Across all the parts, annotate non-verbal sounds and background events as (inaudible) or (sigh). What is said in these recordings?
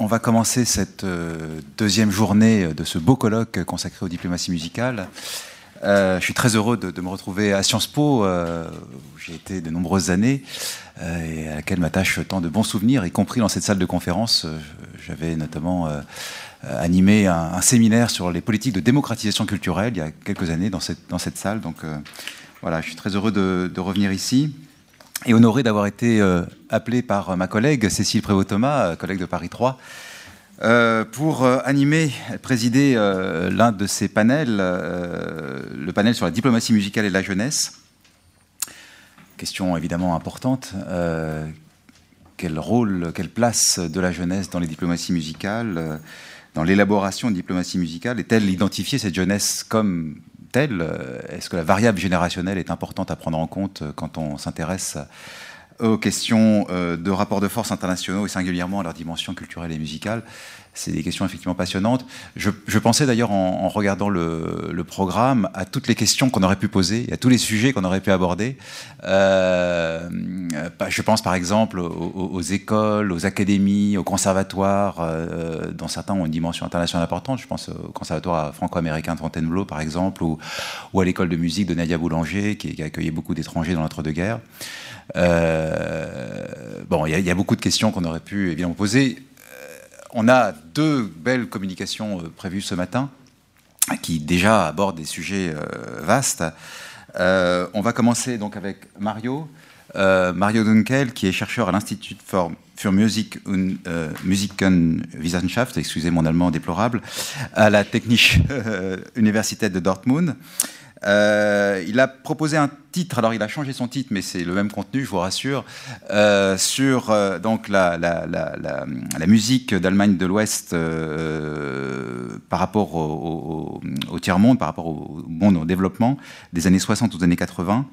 On va commencer cette euh, deuxième journée de ce beau colloque consacré aux diplomaties musicales. Euh, je suis très heureux de, me retrouver à Sciences Po, euh, où j'ai été de nombreuses années, et à laquelle m'attachent tant de bons souvenirs, y compris dans cette salle de conférence. J'avais notamment animé un, séminaire sur les politiques de démocratisation culturelle il y a quelques années dans cette, salle. Donc voilà, je suis très heureux de revenir ici et honoré d'avoir été euh, appelé par ma collègue Cécile Prévost-Thomas, euh, collègue de Paris 3, euh, pour animer, présider l'un de ces panels, le panel sur la diplomatie musicale et la jeunesse. Question évidemment importante. quel rôle, quelle place de la jeunesse dans les diplomaties musicales, dans l'élaboration de diplomatie musicale Est-elle identifier cette jeunesse comme telle Est-ce que la variable générationnelle est importante à prendre en compte quand on s'intéresse aux questions euh, de rapports de force internationaux et singulièrement à leur dimension culturelle et musicale? C'est des questions effectivement passionnantes. Je, pensais d'ailleurs en, regardant le, programme à toutes les questions qu'on aurait pu poser, à tous les sujets qu'on aurait pu aborder. Euh, bah, je pense par exemple aux, écoles, aux académies, aux conservatoires, euh, dont certains ont une dimension internationale importante. Je pense au conservatoire franco-américain de Fontainebleau par exemple, ou, à l'école de musique de Nadia Boulanger, qui, qui a accueilli beaucoup d'étrangers dans l'entre-deux-guerres. Euh, bon, il y, a beaucoup de questions qu'on aurait pu évidemment poser. Euh, on a deux belles communications euh, prévues ce matin qui déjà abordent des sujets vastes. on va commencer donc avec Mario. Mario Dunkel, qui est chercheur à l'Institut for, Musik und Musikenwissenschaft, excusez mon allemand déplorable, à la Technische (laughs) Universität de Dortmund. Euh, il a proposé un titre, alors il a changé son titre, mais c'est le même contenu, je vous rassure, euh, sur euh, donc la, la, la, la musique d'Allemagne de l'Ouest par rapport au, tiers-monde, par rapport au monde en développement des années 60 aux années 80.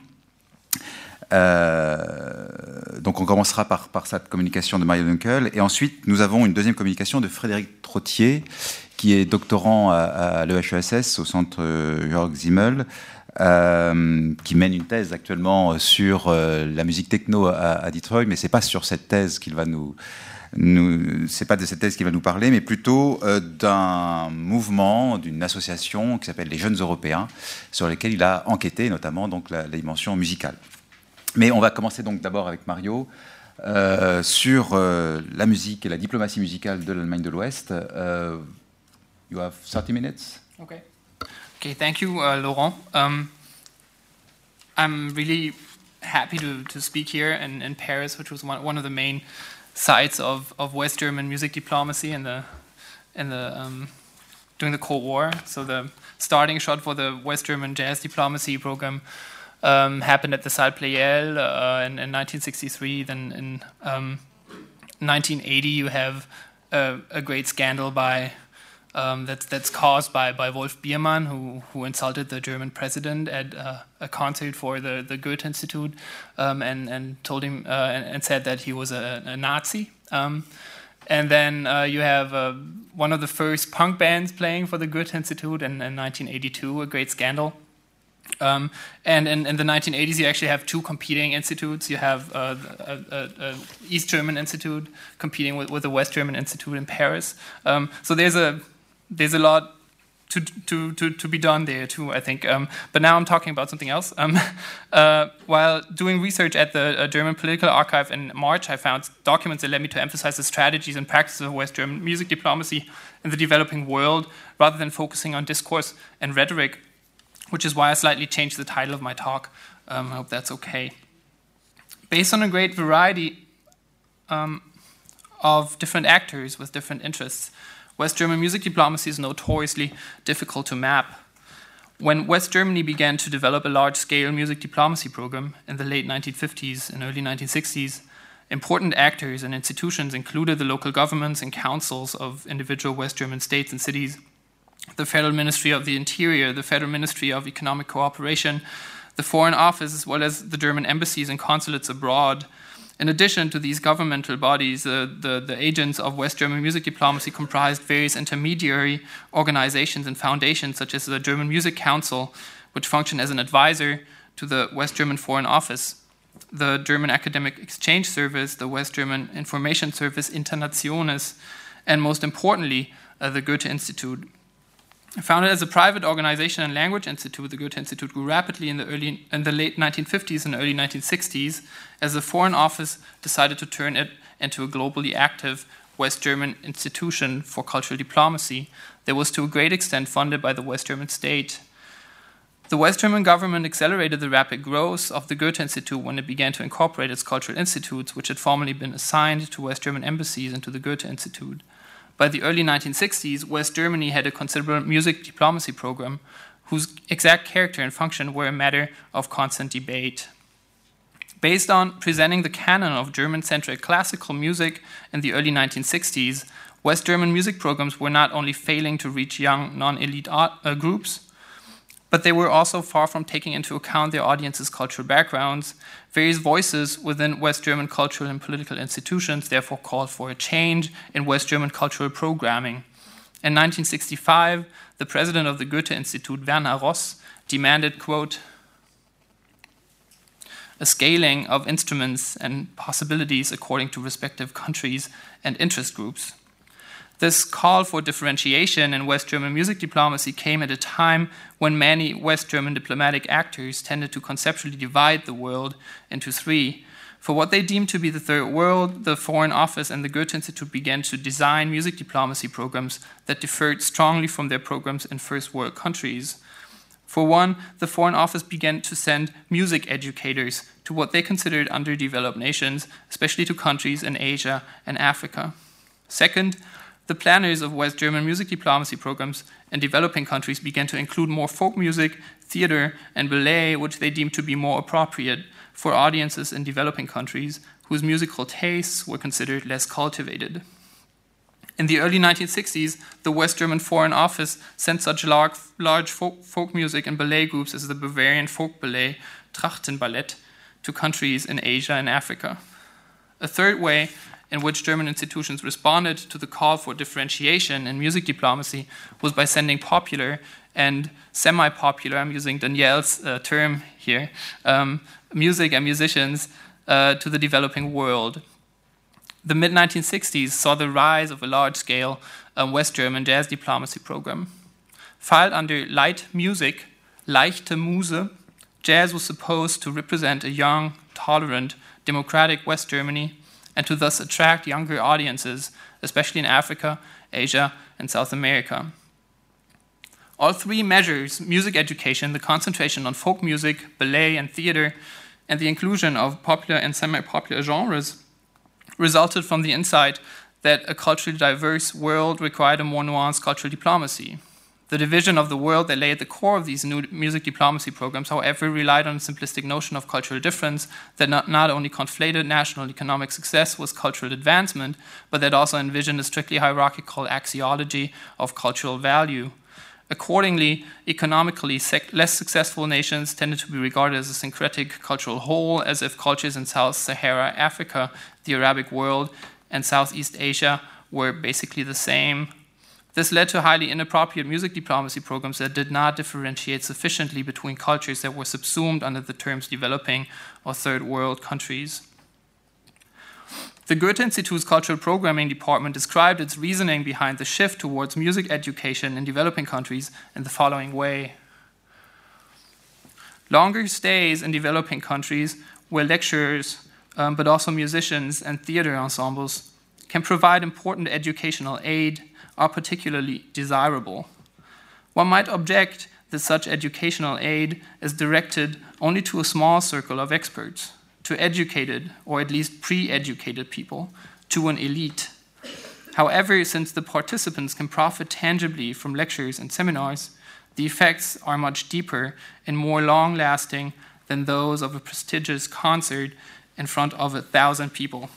donc on commencera par, par cette communication de Mario Dunkel, et ensuite nous avons une deuxième communication de Frédéric Trottier, est doctorant à, l'EHESS au centre euh, Jörg Zimmel, euh, qui mène une thèse actuellement sur euh, la musique techno à, Detroit, mais c'est pas sur cette thèse qu'il va nous, c'est pas de cette thèse qu'il va nous parler, mais plutôt d'un mouvement, d'une association qui s'appelle les Jeunes Européens, sur lesquels il a enquêté, notamment donc la, dimension musicale. Mais on va commencer donc d'abord avec Mario. sur la musique et la diplomatie musicale de l'Allemagne de l'Ouest. You have 30 minutes. Okay. Okay, thank you, uh, Laurent. Um, I'm really happy to, to speak here in, in Paris, which was one, one of the main sites of, of West German music diplomacy in the, in the, um, during the Cold War. So the starting shot for the West German jazz diplomacy program um, happened at the Salle Pleyel uh, in, in, 1963. Then in 1980, um, you have a, a great scandal by um, that's that's caused by, by Wolf Biermann, who who insulted the German president at uh, a concert for the the Goethe Institute, um, and and told him uh, and, and, said that he was a, a Nazi. Um, and then uh, you have uh, one of the first punk bands playing for the Goethe Institute in, in 1982, a great scandal. Um, and in, in, the 1980s, you actually have two competing institutes. You have uh, a, a, a, East German Institute competing with, with, the West German Institute in Paris. Um, so there's a there's a lot to, to, to, to be done there too, I think. Um, but now I'm talking about something else. Um, (laughs) uh, while doing research at the uh, German Political Archive in March, I found documents that led me to emphasize the strategies and practices of West German music diplomacy in the developing world rather than focusing on discourse and rhetoric, which is why I slightly changed the title of my talk. Um, I hope that's okay. Based on a great variety um, of different actors with different interests, West German music diplomacy is notoriously difficult to map. When West Germany began to develop a large scale music diplomacy program in the late 1950s and early 1960s, important actors and institutions included the local governments and councils of individual West German states and cities, the Federal Ministry of the Interior, the Federal Ministry of Economic Cooperation, the Foreign Office, as well as the German embassies and consulates abroad in addition to these governmental bodies, uh, the, the agents of West German music diplomacy comprised various intermediary organizations and foundations, such as the German Music Council, which functioned as an advisor to the West German Foreign Office. the German Academic Exchange Service, the West German Information Service Internationes, and most importantly, uh, the Goethe Institute. Founded as a private organization and language institute, the Goethe Institute grew rapidly in the, early, in the late 1950s and early 1960s as the Foreign Office decided to turn it into a globally active West German institution for cultural diplomacy that was to a great extent funded by the West German state. The West German government accelerated the rapid growth of the Goethe Institute when it began to incorporate its cultural institutes, which had formerly been assigned to West German embassies, into the Goethe Institute. By the early 1960s, West Germany had a considerable music diplomacy program whose exact character and function were a matter of constant debate. Based on presenting the canon of German centric classical music in the early 1960s, West German music programs were not only failing to reach young, non elite uh, groups, but they were also far from taking into account their audience's cultural backgrounds. Various voices within West German cultural and political institutions therefore called for a change in West German cultural programming. In 1965, the president of the Goethe Institute, Werner Ross, demanded, quote, a scaling of instruments and possibilities according to respective countries and interest groups. This call for differentiation in West German music diplomacy came at a time when many West German diplomatic actors tended to conceptually divide the world into three. For what they deemed to be the third world, the Foreign Office and the Goethe Institute began to design music diplomacy programs that differed strongly from their programs in first world countries. For one, the Foreign Office began to send music educators to what they considered underdeveloped nations, especially to countries in Asia and Africa. Second, the planners of West German music diplomacy programs in developing countries began to include more folk music, theater, and ballet, which they deemed to be more appropriate for audiences in developing countries whose musical tastes were considered less cultivated. In the early 1960s, the West German Foreign Office sent such large, large folk, folk, music and ballet groups as the Bavarian folk ballet, Trachtenballett, to countries in Asia and Africa. A third way in which German institutions responded to the call for differentiation in music diplomacy was by sending popular and semi popular, I'm using Danielle's uh, term here, um, music and musicians uh, to the developing world. The mid 1960s saw the rise of a large scale um, West German jazz diplomacy program. Filed under light music, leichte Muse, jazz was supposed to represent a young, tolerant, democratic West Germany and to thus attract younger audiences, especially in Africa, Asia, and South America. All three measures music education, the concentration on folk music, ballet, and theater, and the inclusion of popular and semi popular genres resulted from the insight that a culturally diverse world required a more nuanced cultural diplomacy. The division of the world that lay at the core of these new music diplomacy programs, however, relied on a simplistic notion of cultural difference that not, not only conflated national economic success with cultural advancement, but that also envisioned a strictly hierarchical axiology of cultural value. Accordingly, economically less successful nations tended to be regarded as a syncretic cultural whole, as if cultures in South Sahara Africa, the Arabic world, and Southeast Asia were basically the same this led to highly inappropriate music diplomacy programs that did not differentiate sufficiently between cultures that were subsumed under the terms developing or third world countries. The Goethe Institute's cultural programming department described its reasoning behind the shift towards music education in developing countries in the following way. Longer stays in developing countries where lecturers, um, but also musicians and theater ensembles, can provide important educational aid are particularly desirable. One might object that such educational aid is directed only to a small circle of experts, to educated or at least pre educated people, to an elite. However, since the participants can profit tangibly from lectures and seminars, the effects are much deeper and more long lasting than those of a prestigious concert in front of a thousand people.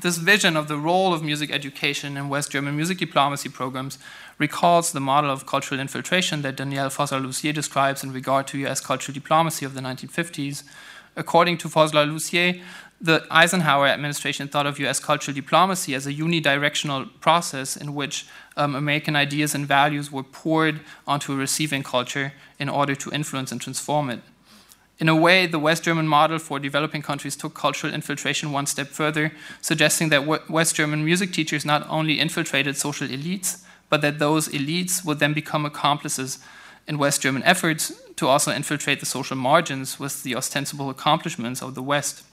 This vision of the role of music education in West German music diplomacy programs recalls the model of cultural infiltration that Danielle Fossler-Lussier describes in regard to US cultural diplomacy of the 1950s. According to Fossler-Lussier, the Eisenhower administration thought of US cultural diplomacy as a unidirectional process in which um, American ideas and values were poured onto a receiving culture in order to influence and transform it. In a way, the West German model for developing countries took cultural infiltration one step further, suggesting that West German music teachers not only infiltrated social elites, but that those elites would then become accomplices in West German efforts to also infiltrate the social margins with the ostensible accomplishments of the West.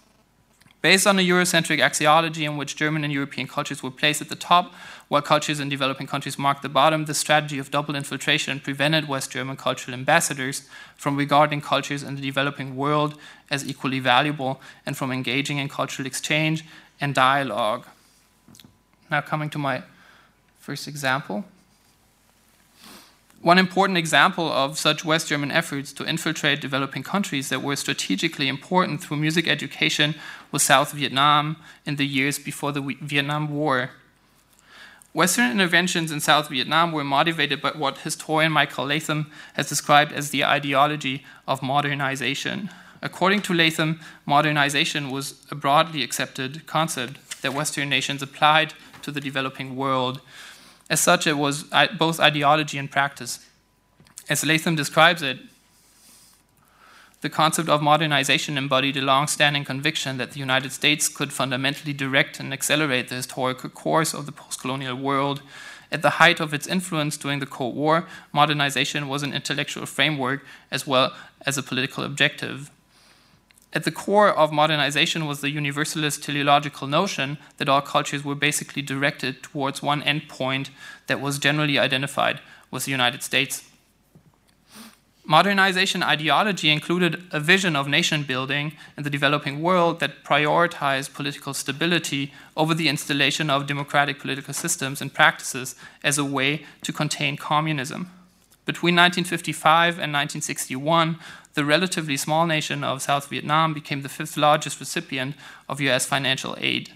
Based on a Eurocentric axiology in which German and European cultures were placed at the top, while cultures in developing countries marked the bottom, the strategy of double infiltration prevented West German cultural ambassadors from regarding cultures in the developing world as equally valuable and from engaging in cultural exchange and dialogue. Now, coming to my first example. One important example of such West German efforts to infiltrate developing countries that were strategically important through music education was South Vietnam in the years before the Vietnam War. Western interventions in South Vietnam were motivated by what historian Michael Latham has described as the ideology of modernization. According to Latham, modernization was a broadly accepted concept that Western nations applied to the developing world as such, it was uh, both ideology and practice. As Latham describes it, the concept of modernization embodied a long standing conviction that the United States could fundamentally direct and accelerate the historical course of the post colonial world. At the height of its influence during the Cold War, modernization was an intellectual framework as well as a political objective. At the core of modernization was the universalist teleological notion that all cultures were basically directed towards one endpoint that was generally identified with the United States. Modernization ideology included a vision of nation building in the developing world that prioritized political stability over the installation of democratic political systems and practices as a way to contain communism. Between 1955 and 1961, the relatively small nation of South Vietnam became the fifth largest recipient of US financial aid.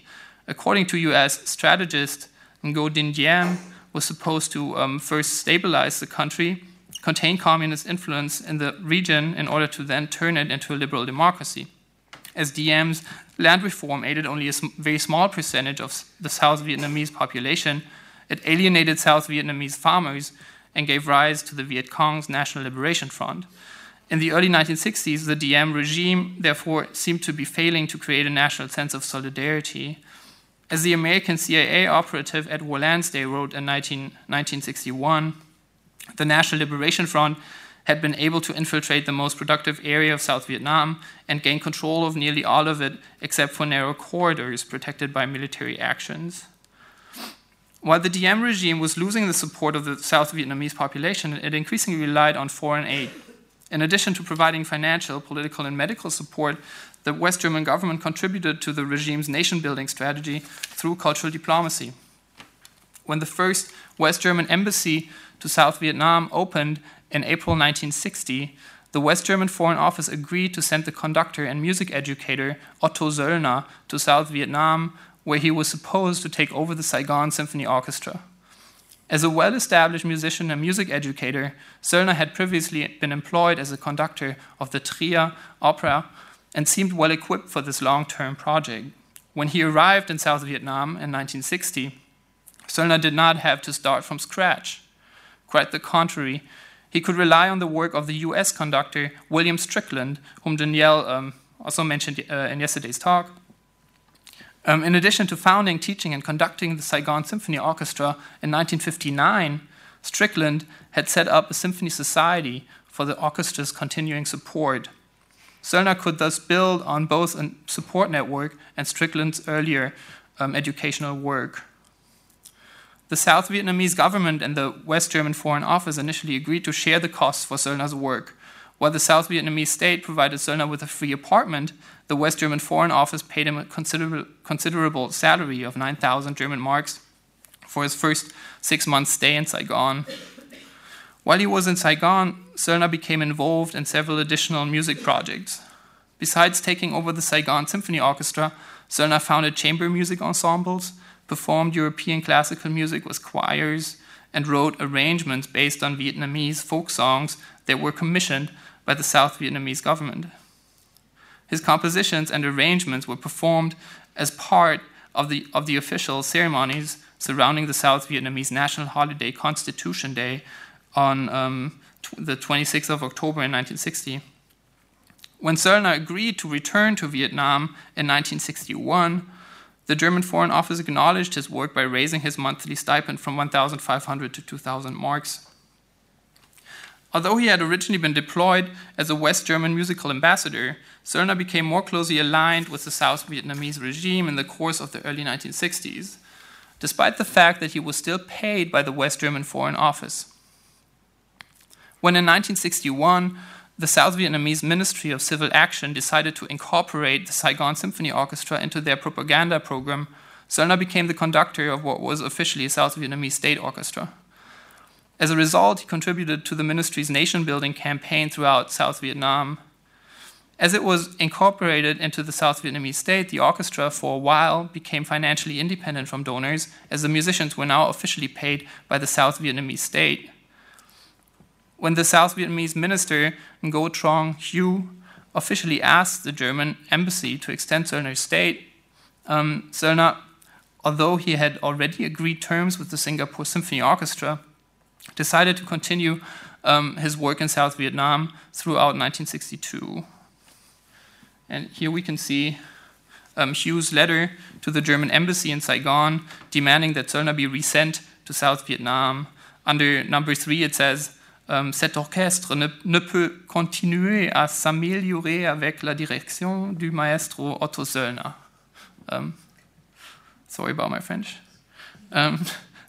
According to US strategist Ngo Dinh Diem, was supposed to um, first stabilize the country, contain communist influence in the region in order to then turn it into a liberal democracy. As Diem's land reform aided only a very small percentage of the South Vietnamese population, it alienated South Vietnamese farmers and gave rise to the Viet Cong's National Liberation Front. In the early 1960s, the Diem regime, therefore, seemed to be failing to create a national sense of solidarity. As the American CIA operative Edward Lansday wrote in 19, 1961, the National Liberation Front had been able to infiltrate the most productive area of South Vietnam and gain control of nearly all of it, except for narrow corridors protected by military actions. While the Diem regime was losing the support of the South Vietnamese population, it increasingly relied on foreign aid. In addition to providing financial, political, and medical support, the West German government contributed to the regime's nation building strategy through cultural diplomacy. When the first West German embassy to South Vietnam opened in April 1960, the West German Foreign Office agreed to send the conductor and music educator Otto Söllner to South Vietnam, where he was supposed to take over the Saigon Symphony Orchestra. As a well established musician and music educator, Söllner had previously been employed as a conductor of the Trier Opera and seemed well equipped for this long term project. When he arrived in South Vietnam in 1960, Söllner did not have to start from scratch. Quite the contrary, he could rely on the work of the US conductor William Strickland, whom Danielle um, also mentioned uh, in yesterday's talk, um, in addition to founding, teaching, and conducting the Saigon Symphony Orchestra in 1959, Strickland had set up a symphony society for the orchestra's continuing support. Söllner could thus build on both a support network and Strickland's earlier um, educational work. The South Vietnamese government and the West German Foreign Office initially agreed to share the costs for Söllner's work, while the South Vietnamese state provided Söllner with a free apartment, the West German Foreign Office paid him a considerable, considerable salary of 9,000 German marks for his first six months' stay in Saigon. While he was in Saigon, Söllner became involved in several additional music projects. Besides taking over the Saigon Symphony Orchestra, Söllner founded chamber music ensembles, performed European classical music with choirs, and wrote arrangements based on Vietnamese folk songs that were commissioned by the South Vietnamese government. His compositions and arrangements were performed as part of the, of the official ceremonies surrounding the South Vietnamese national holiday Constitution Day on um, the 26th of October in 1960. When Söllner agreed to return to Vietnam in 1961, the German Foreign Office acknowledged his work by raising his monthly stipend from 1,500 to 2,000 marks. Although he had originally been deployed as a West German musical ambassador, Söllner became more closely aligned with the South Vietnamese regime in the course of the early 1960s, despite the fact that he was still paid by the West German Foreign Office. When in 1961, the South Vietnamese Ministry of Civil Action decided to incorporate the Saigon Symphony Orchestra into their propaganda program, Söllner became the conductor of what was officially a South Vietnamese state orchestra. As a result, he contributed to the ministry's nation building campaign throughout South Vietnam. As it was incorporated into the South Vietnamese state, the orchestra for a while became financially independent from donors, as the musicians were now officially paid by the South Vietnamese state when the South Vietnamese minister Ngo Trong Hue officially asked the German embassy to extend Söllner's stay, um, although he had already agreed terms with the Singapore Symphony Orchestra, decided to continue um, his work in South Vietnam throughout 1962. And here we can see um, letter to the German embassy in Saigon demanding that Söllner be resent to South Vietnam. Under number three, it says, cet orchestre ne, ne, peut continuer à s'améliorer avec la direction du maestro Otto Söllner. Um, sorry about my French. Um,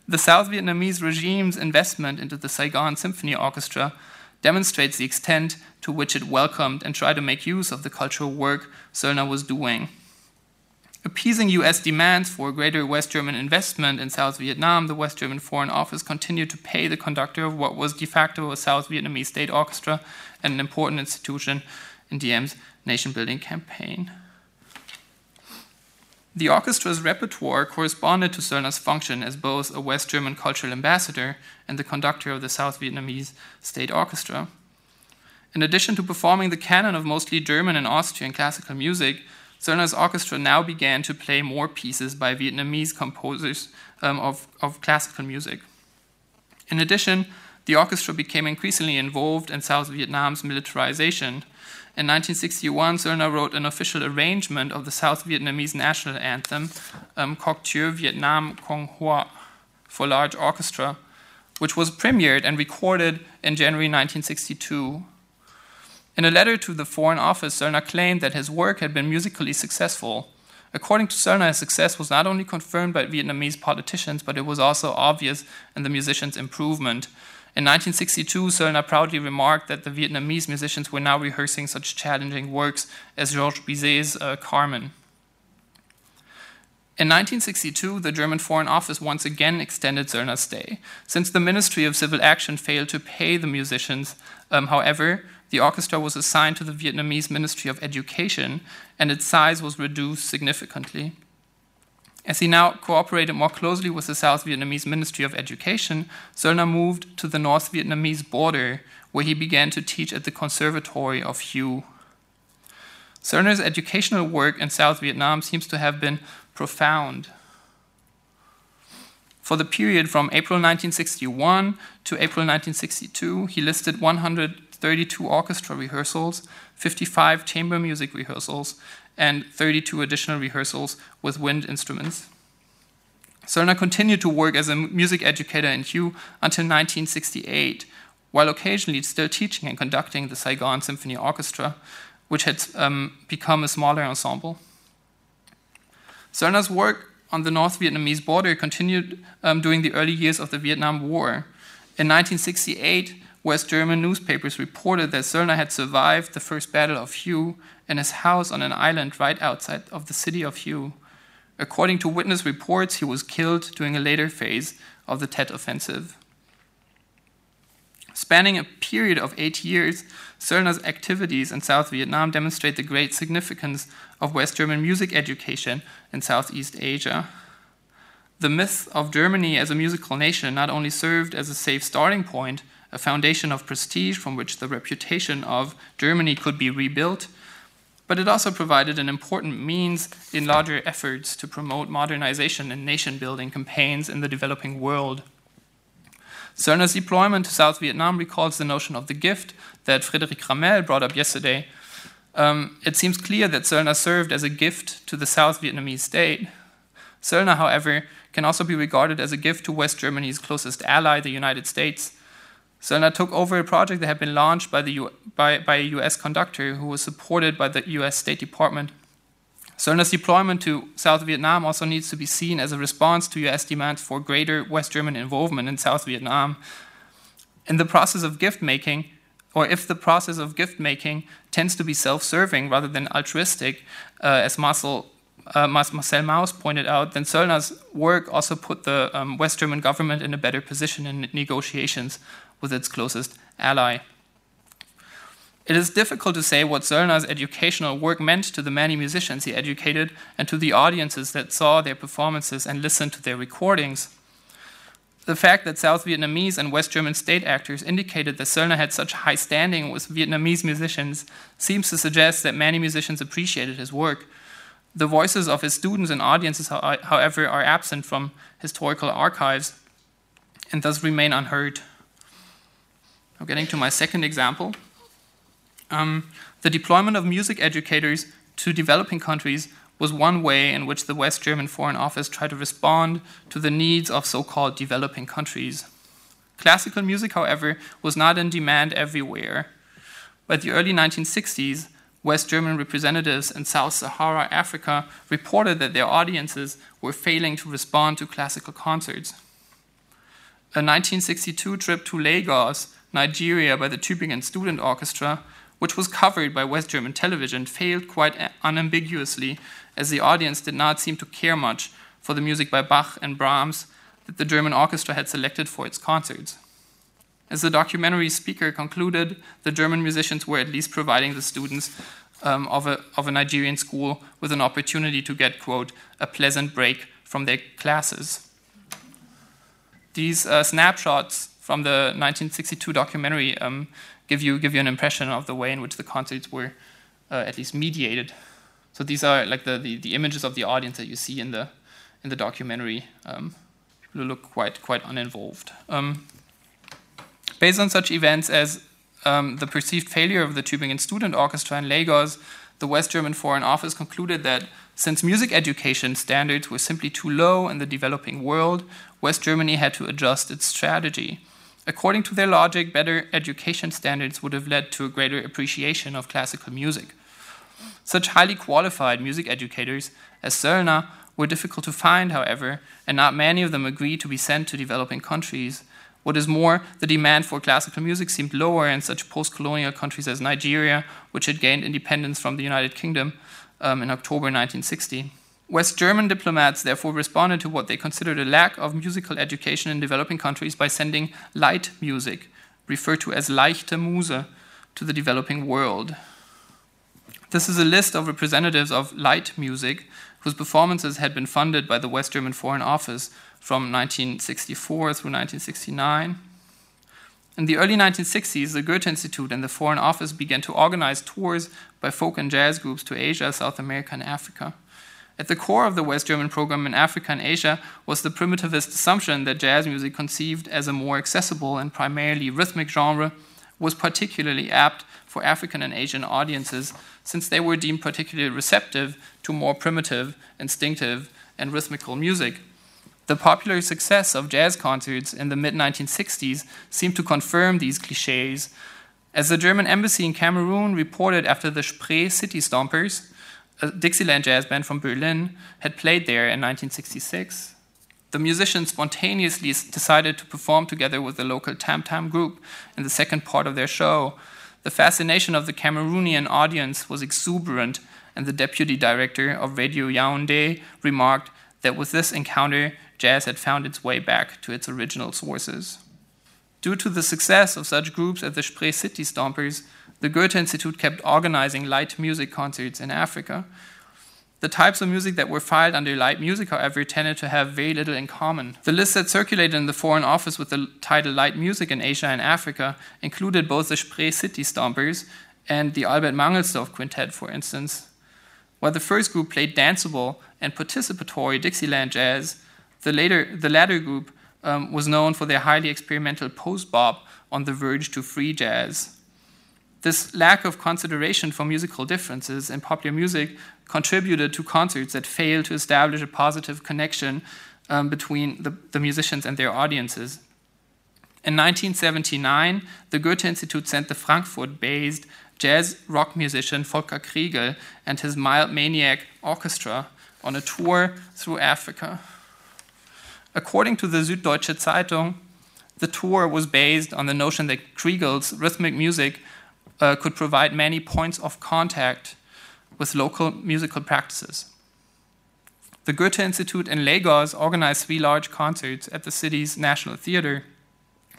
the South Vietnamese regime's investment into the Saigon Symphony Orchestra demonstrates the extent to which it welcomed and tried to make use of the cultural work Söllner was doing. Appeasing US demands for greater West German investment in South Vietnam, the West German Foreign Office continued to pay the conductor of what was de facto a South Vietnamese state orchestra and an important institution in Diem's nation building campaign. The orchestra's repertoire corresponded to Söllner's function as both a West German cultural ambassador and the conductor of the South Vietnamese state orchestra. In addition to performing the canon of mostly German and Austrian classical music, Söllner's orchestra now began to play more pieces by Vietnamese composers um, of, of classical music. In addition, the orchestra became increasingly involved in South Vietnam's militarization. In 1961, Söllner wrote an official arrangement of the South Vietnamese national anthem, um, Coc Thieu Vietnam Cong Hoa, for large orchestra, which was premiered and recorded in January 1962 in a letter to the Foreign Office, Söllner claimed that his work had been musically successful. According to Söllner, his success was not only confirmed by Vietnamese politicians, but it was also obvious in the musicians' improvement. In 1962, Söllner proudly remarked that the Vietnamese musicians were now rehearsing such challenging works as Georges Bizet's uh, Carmen. In 1962, the German Foreign Office once again extended Söllner's stay. Since the Ministry of Civil Action failed to pay the musicians, um, however, the orchestra was assigned to the Vietnamese Ministry of Education, and its size was reduced significantly. As he now cooperated more closely with the South Vietnamese Ministry of Education, Söllner moved to the North Vietnamese border, where he began to teach at the Conservatory of Hue. Söllner's educational work in South Vietnam seems to have been profound. For the period from April 1961 to April 1962, he listed 100 32 orchestra rehearsals, 55 chamber music rehearsals, and 32 additional rehearsals with wind instruments. Söllner continued to work as a music educator in Hue until 1968, while occasionally still teaching and conducting the Saigon Symphony Orchestra, which had um, become a smaller ensemble. Söllner's work on the North Vietnamese border continued um, during the early years of the Vietnam War. In 1968, West German newspapers reported that Söllner had survived the First Battle of Hue in his house on an island right outside of the city of Hue. According to witness reports, he was killed during a later phase of the Tet Offensive. Spanning a period of eight years, Söllner's activities in South Vietnam demonstrate the great significance of West German music education in Southeast Asia. The myth of Germany as a musical nation not only served as a safe starting point a foundation of prestige from which the reputation of Germany could be rebuilt, but it also provided an important means in larger efforts to promote modernization and nation building campaigns in the developing world. Söllner's deployment to South Vietnam recalls the notion of the gift that Frédéric Ramel brought up yesterday. um, it seems clear that Söllner served as a gift to the South Vietnamese state. Söllner, however, can also be regarded as a gift to West Germany's closest ally, the United States. Söllner took over a project that had been launched by, the U- by, by a US conductor who was supported by the US State Department. Söllner's deployment to South Vietnam also needs to be seen as a response to US demands for greater West German involvement in South Vietnam. In the process of gift making, or if the process of gift making tends to be self serving rather than altruistic, uh, as Marcel, uh, Marcel Mauss pointed out, then Söllner's work also put the um, West German government in a better position in negotiations with its closest ally. It is difficult to say what Söllner's educational work meant to the many musicians he educated and to the audiences that saw their performances and listened to their recordings. The fact that South Vietnamese and West German state actors indicated that Söllner had such high standing with Vietnamese musicians seems to suggest that many musicians appreciated his work. The voices of his students and audiences, however, are absent from historical archives and thus remain unheard. Now, getting to my second example. Um, the deployment of music educators to developing countries was one way in which the West German Foreign Office tried to respond to the needs of so called developing countries. Classical music, however, was not in demand everywhere. By the early 1960s, West German representatives in South Sahara Africa reported that their audiences were failing to respond to classical concerts. A 1962 trip to Lagos, Nigeria, by the Tübingen Student Orchestra which was covered by West German television, failed quite unambiguously, as the audience did not seem to care much for the music by Bach and Brahms that the German orchestra had selected for its concerts. As the documentary speaker concluded, the German musicians were at least providing the students um, of, a, of a Nigerian school with an opportunity to get, quote, a pleasant break from their classes. These uh, snapshots from the 1962 documentary um, give you give you an impression of the way in which the concerts were uh, at least mediated. So these are like the, the, the, images of the audience that you see in the in the documentary. Um, people look quite quite uninvolved. Um, based on such events as um, the perceived failure of the Tübingen Student Orchestra in Lagos, the West German Foreign Office concluded that since music education standards were simply too low in the developing world, West Germany had to adjust its strategy. According to their logic, better education standards would have led to a greater appreciation of classical music. Such highly qualified music educators as Söllner were difficult to find, however, and not many of them agreed to be sent to developing countries. What is more, the demand for classical music seemed lower in such post colonial countries as Nigeria, which had gained independence from the United Kingdom um, in October 1960. West German diplomats therefore responded to what they considered a lack of musical education in developing countries by sending light music, referred to as leichte Muse, to the developing world. This is a list of representatives of light music whose performances had been funded by the West German Foreign Office from 1964 through 1969. In the early 1960s, the Goethe Institute and the Foreign Office began to organize tours by folk and jazz groups to Asia, South America, and Africa. At the core of the West German program in Africa and Asia was the primitivist assumption that jazz music, conceived as a more accessible and primarily rhythmic genre, was particularly apt for African and Asian audiences since they were deemed particularly receptive to more primitive, instinctive, and rhythmical music. The popular success of jazz concerts in the mid 1960s seemed to confirm these cliches. As the German embassy in Cameroon reported after the Spree City Stompers, a Dixieland jazz band from Berlin had played there in 1966. The musicians spontaneously decided to perform together with the local Tam Tam group in the second part of their show. The fascination of the Cameroonian audience was exuberant, and the deputy director of Radio Yaoundé remarked that with this encounter, jazz had found its way back to its original sources. Due to the success of such groups as the Spree City Stompers, the Goethe Institute kept organizing light music concerts in Africa. The types of music that were filed under light music, however, tended to have very little in common. The list that circulated in the Foreign Office with the title Light Music in Asia and Africa included both the Spree City Stompers and the Albert Mangelsdorff Quintet, for instance. While the first group played danceable and participatory Dixieland jazz, the, later, the latter group um, was known for their highly experimental post bop on the verge to free jazz. This lack of consideration for musical differences in popular music contributed to concerts that failed to establish a positive connection um, between the, the musicians and their audiences. In 1979, the Goethe Institute sent the Frankfurt based jazz rock musician Volker Kriegel and his Mild Maniac Orchestra on a tour through Africa. According to the Süddeutsche Zeitung, the tour was based on the notion that Kriegel's rhythmic music uh, could provide many points of contact with local musical practices. The Goethe Institute in Lagos organized three large concerts at the city's National Theatre,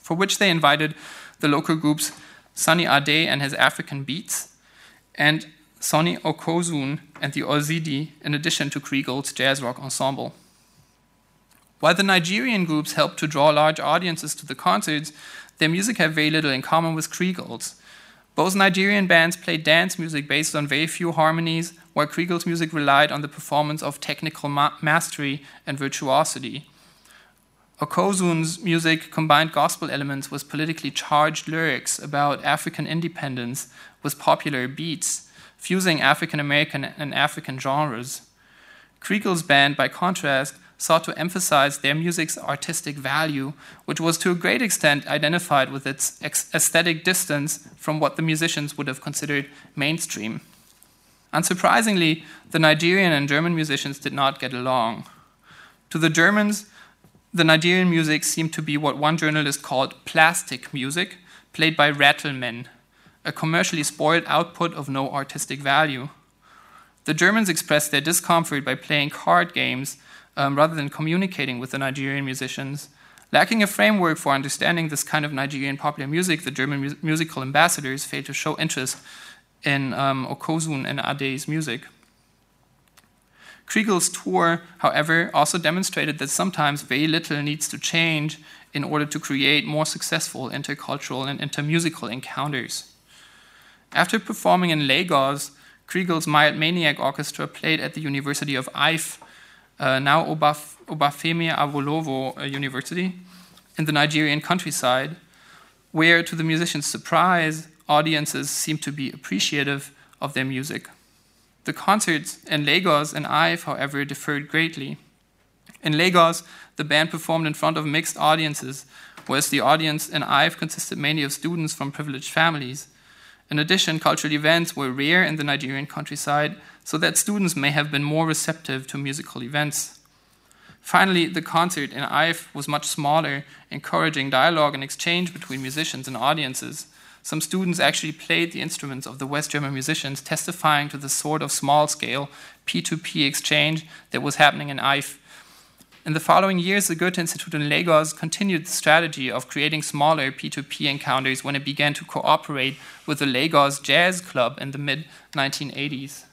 for which they invited the local groups Sunny Ade and his African Beats, and Sonny Okozun and the Ozidi, in addition to Kriegel's jazz rock ensemble. While the Nigerian groups helped to draw large audiences to the concerts, their music had very little in common with Kriegel's. Both Nigerian bands played dance music based on very few harmonies, while Kriegel's music relied on the performance of technical ma- mastery and virtuosity. Okozun's music combined gospel elements with politically charged lyrics about African independence with popular beats, fusing African American and African genres. Kriegel's band, by contrast, sought to emphasize their music's artistic value, which was to a great extent identified with its aesthetic distance from what the musicians would have considered mainstream. Unsurprisingly, the Nigerian and German musicians did not get along. To the Germans, the Nigerian music seemed to be what one journalist called plastic music, played by rattlemen, a commercially spoiled output of no artistic value. The Germans expressed their discomfort by playing card games um, rather than communicating with the Nigerian musicians. Lacking a framework for understanding this kind of Nigerian popular music, the German mu- musical ambassadors failed to show interest in um, Okozun and Ade's music. Kriegel's tour, however, also demonstrated that sometimes very little needs to change in order to create more successful intercultural and intermusical encounters. After performing in Lagos, Kriegel's Mild Maniac Orchestra played at the University of Ife uh, now Obaf- Obafemi Awolowo uh, University, in the Nigerian countryside, where, to the musicians' surprise, audiences seemed to be appreciative of their music. The concerts in Lagos and Ife, however, differed greatly. In Lagos, the band performed in front of mixed audiences, whereas the audience in Ife consisted mainly of students from privileged families. In addition, cultural events were rare in the Nigerian countryside, so that students may have been more receptive to musical events. Finally, the concert in Ife was much smaller, encouraging dialogue and exchange between musicians and audiences. Some students actually played the instruments of the West German musicians, testifying to the sort of small scale P2P exchange that was happening in Ife. In the following years, the Goethe Institute in Lagos continued the strategy of creating smaller P2P encounters when it began to cooperate with the Lagos Jazz Club in the mid 1980s.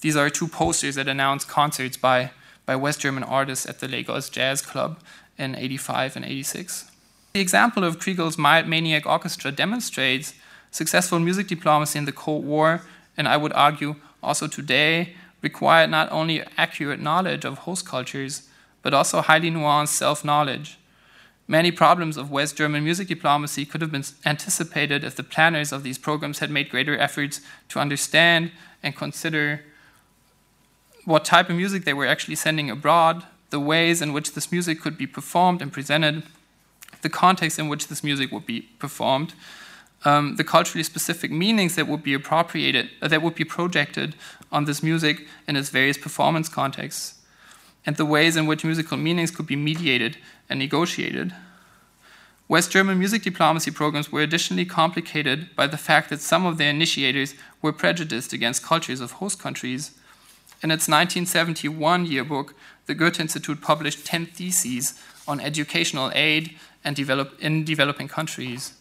These are two posters that announce concerts by, by West German artists at the Lagos Jazz Club in 85 and 86. The example of Kriegel's Mild Maniac Orchestra demonstrates successful music diplomacy in the Cold War, and I would argue also today, required not only accurate knowledge of host cultures, but also highly nuanced self knowledge. Many problems of West German music diplomacy could have been anticipated if the planners of these programs had made greater efforts to understand and consider what type of music they were actually sending abroad, the ways in which this music could be performed and presented, the context in which this music would be performed, um, the culturally specific meanings that would be appropriated, uh, that would be projected on this music in its various performance contexts, and the ways in which musical meanings could be mediated and negotiated. West German music diplomacy programs were additionally complicated by the fact that some of their initiators were prejudiced against cultures of host countries in its 1971 yearbook, the Goethe Institute published 10 theses on educational aid and develop, in developing countries.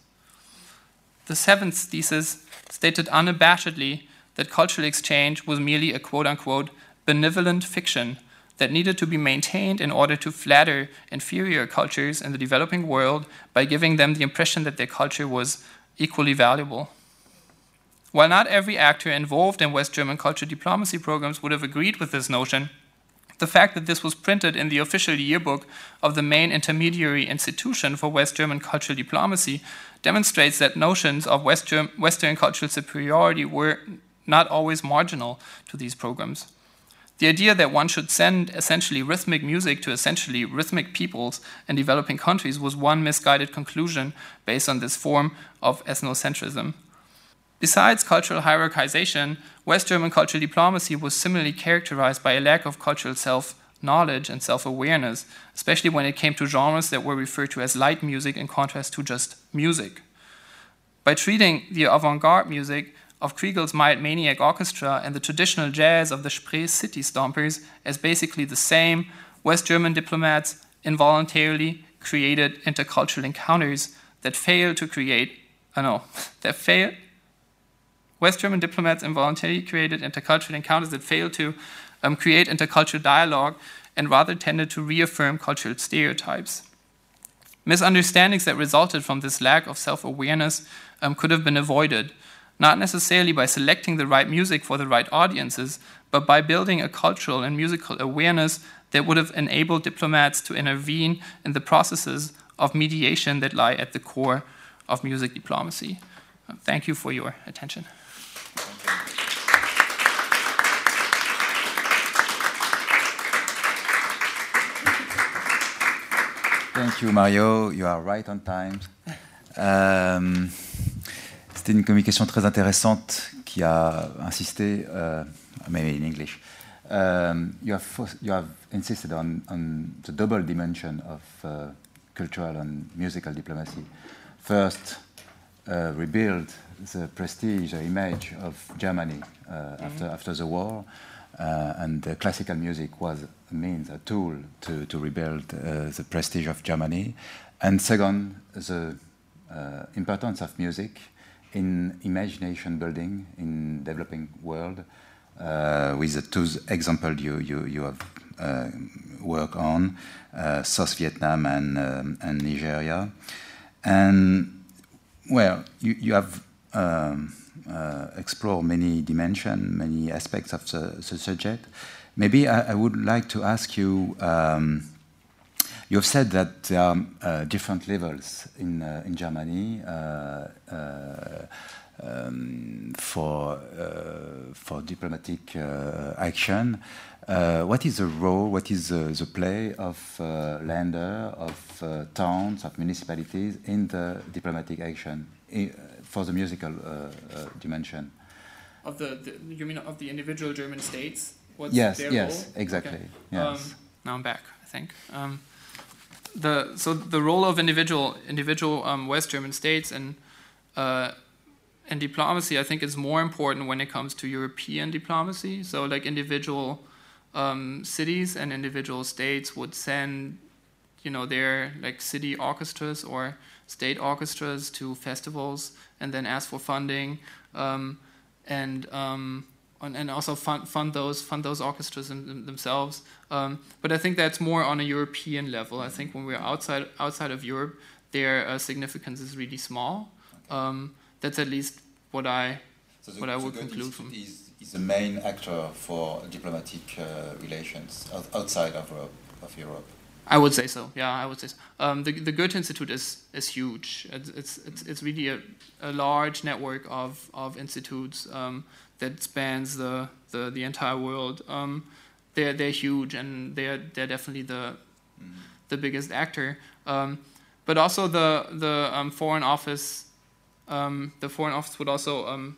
The seventh thesis stated unabashedly that cultural exchange was merely a quote unquote benevolent fiction that needed to be maintained in order to flatter inferior cultures in the developing world by giving them the impression that their culture was equally valuable. While not every actor involved in West German culture diplomacy programs would have agreed with this notion, The fact that this was printed in the official yearbook of the main intermediary institution for West German cultural diplomacy demonstrates that notions of West Germ- Western cultural superiority were not always marginal to these programs. The idea that one should send essentially rhythmic music to essentially rhythmic peoples in developing countries was one misguided conclusion based on this form of ethnocentrism. Besides cultural hierarchization, West German cultural diplomacy was similarly characterized by a lack of cultural self knowledge and self awareness, especially when it came to genres that were referred to as light music in contrast to just music. By treating the avant garde music of Kriegel's Mild Maniac Orchestra and the traditional jazz of the Spree City Stompers as basically the same, West German diplomats involuntarily created intercultural encounters that fail to create, I know, (laughs) that fail. West German diplomats involuntarily created intercultural encounters that fail to um, create intercultural dialogue and rather tended to reaffirm cultural stereotypes. Misunderstandings that resulted from this lack of self awareness um, could have been avoided not necessarily by selecting the right music for the right audiences, but by building a cultural and musical awareness that would have enabled diplomats to intervene in the processes of mediation that lie at the core of music diplomacy. Thank you for your attention. Thank you, Mario. You are right on time. Um, C'était une communication très intéressante qui a insisté, uh, maybe in English. Um, you, have, you have insisted on, on the double dimension of uh, cultural and musical diplomacy. First, uh, rebuild the prestige, the image of Germany uh, mm-hmm. after, after the war. Uh, and the classical music was a means, a tool to, to rebuild uh, the prestige of Germany. And second, the uh, importance of music in imagination building in developing world uh, with the two examples you, you, you have uh, worked on, uh, South Vietnam and, um, and Nigeria. And, well, you, you have um, uh, explored many dimensions, many aspects of the, the subject. Maybe I, I, would like to ask you um, you have said that there are uh, different levels in, uh, in Germany uh, uh um, for, uh, for diplomatic uh, action. what is the role, what is the, play of lander, of towns, of municipalities in the diplomatic action in, for the musical dimension? Of the, the, you mean of the individual German states? What's yes, yes, role? exactly. Okay. Yes. Um, now I'm back, I think. Um, the so the role of individual individual um, West German states and uh, and diplomacy, I think, is more important when it comes to European diplomacy. So, like individual um, cities and individual states would send, you know, their like city orchestras or state orchestras to festivals and then ask for funding um, and um, and also fund, fund those fund those orchestras themselves. Um, but I think that's more on a European level. I think when we're outside outside of Europe, their uh, significance is really small. Um, that's at least what I so the, what I would conclude from. Is, is the main actor for diplomatic uh, relations outside of Europe, of Europe. I would say so. Yeah, I would say so. Um, the the Goethe Institute is is huge. It's it's it's, it's really a, a large network of of institutes. Um, that spans the the, the entire world. Um, they're they're huge and they're they're definitely the mm. the biggest actor. Um, but also the the um, foreign office um, the foreign office would also um,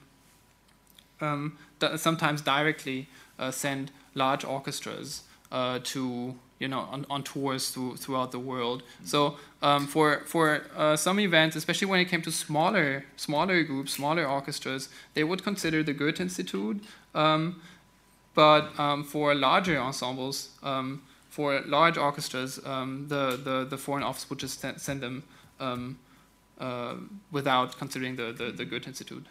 um, sometimes directly uh, send large orchestras uh, to you know on, on tours through, throughout the world. Mm-hmm. So um, for for uh, some events, especially when it came to smaller smaller groups, smaller orchestras, they would consider the Goethe Institute. Um, but um, for larger ensembles, um, for large orchestras, um, the, the, the foreign office would just send them um, uh, without considering the, the, the Goethe Institute.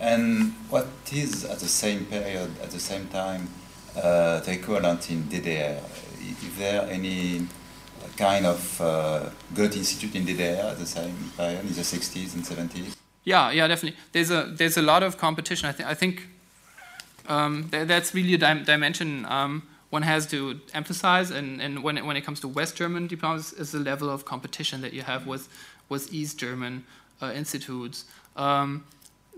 and what is at the same period, at the same time, uh, the equivalent in DDR. Is there any kind of uh, Goethe Institute in DDR at the same period, in the 60s and 70s? Yeah, yeah, definitely. There's a there's a lot of competition. I think I think um, th that's really a dim dimension um, one has to emphasize, and, and when, it, when it comes to West German diplomas, is the level of competition that you have with, with East German uh, institutes. Um,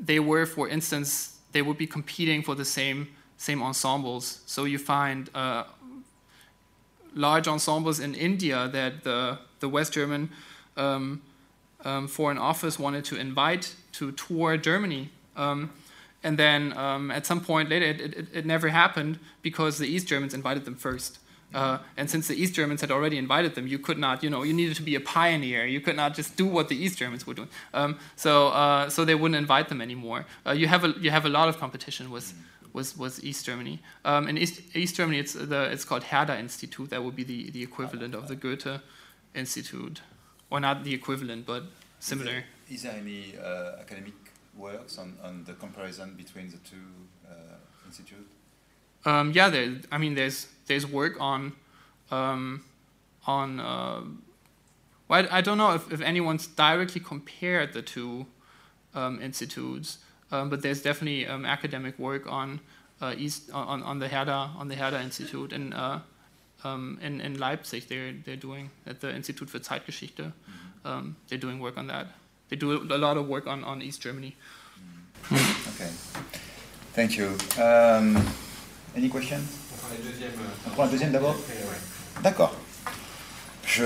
they were, for instance, they would be competing for the same, same ensembles. So you find uh, large ensembles in India that the, the West German um, um, Foreign Office wanted to invite to tour Germany. Um, and then um, at some point later, it, it, it, never happened because the East Germans invited them first. Uh, and since the East Germans had already invited them, you could not, you know, you needed to be a pioneer. You could not just do what the East Germans were doing. Um, so, uh, so they wouldn't invite them anymore. Uh, you have a you have a lot of competition with with, with East Germany. Um, in East, East Germany, it's the it's called Herder Institute. That would be the, the equivalent of the Goethe Institute, or not the equivalent, but similar. Is there, is there any uh, academic works on, on the comparison between the two uh, institutes? Um, yeah, there, I mean, there's there's work on um, on. Uh, well, I, I, don't know if, if anyone's directly compared the two um, institutes, um, but there's definitely um, academic work on uh, East on, on the Herder on the Herder Institute in uh, um, in, in Leipzig. They're they're doing at the Institut für Zeitgeschichte. Mm -hmm. they're doing work on that. They do a lot of work on, on East Germany. Mm. Okay, thank you. Um, any questions? On prend un deuxième d'abord? D'accord. Je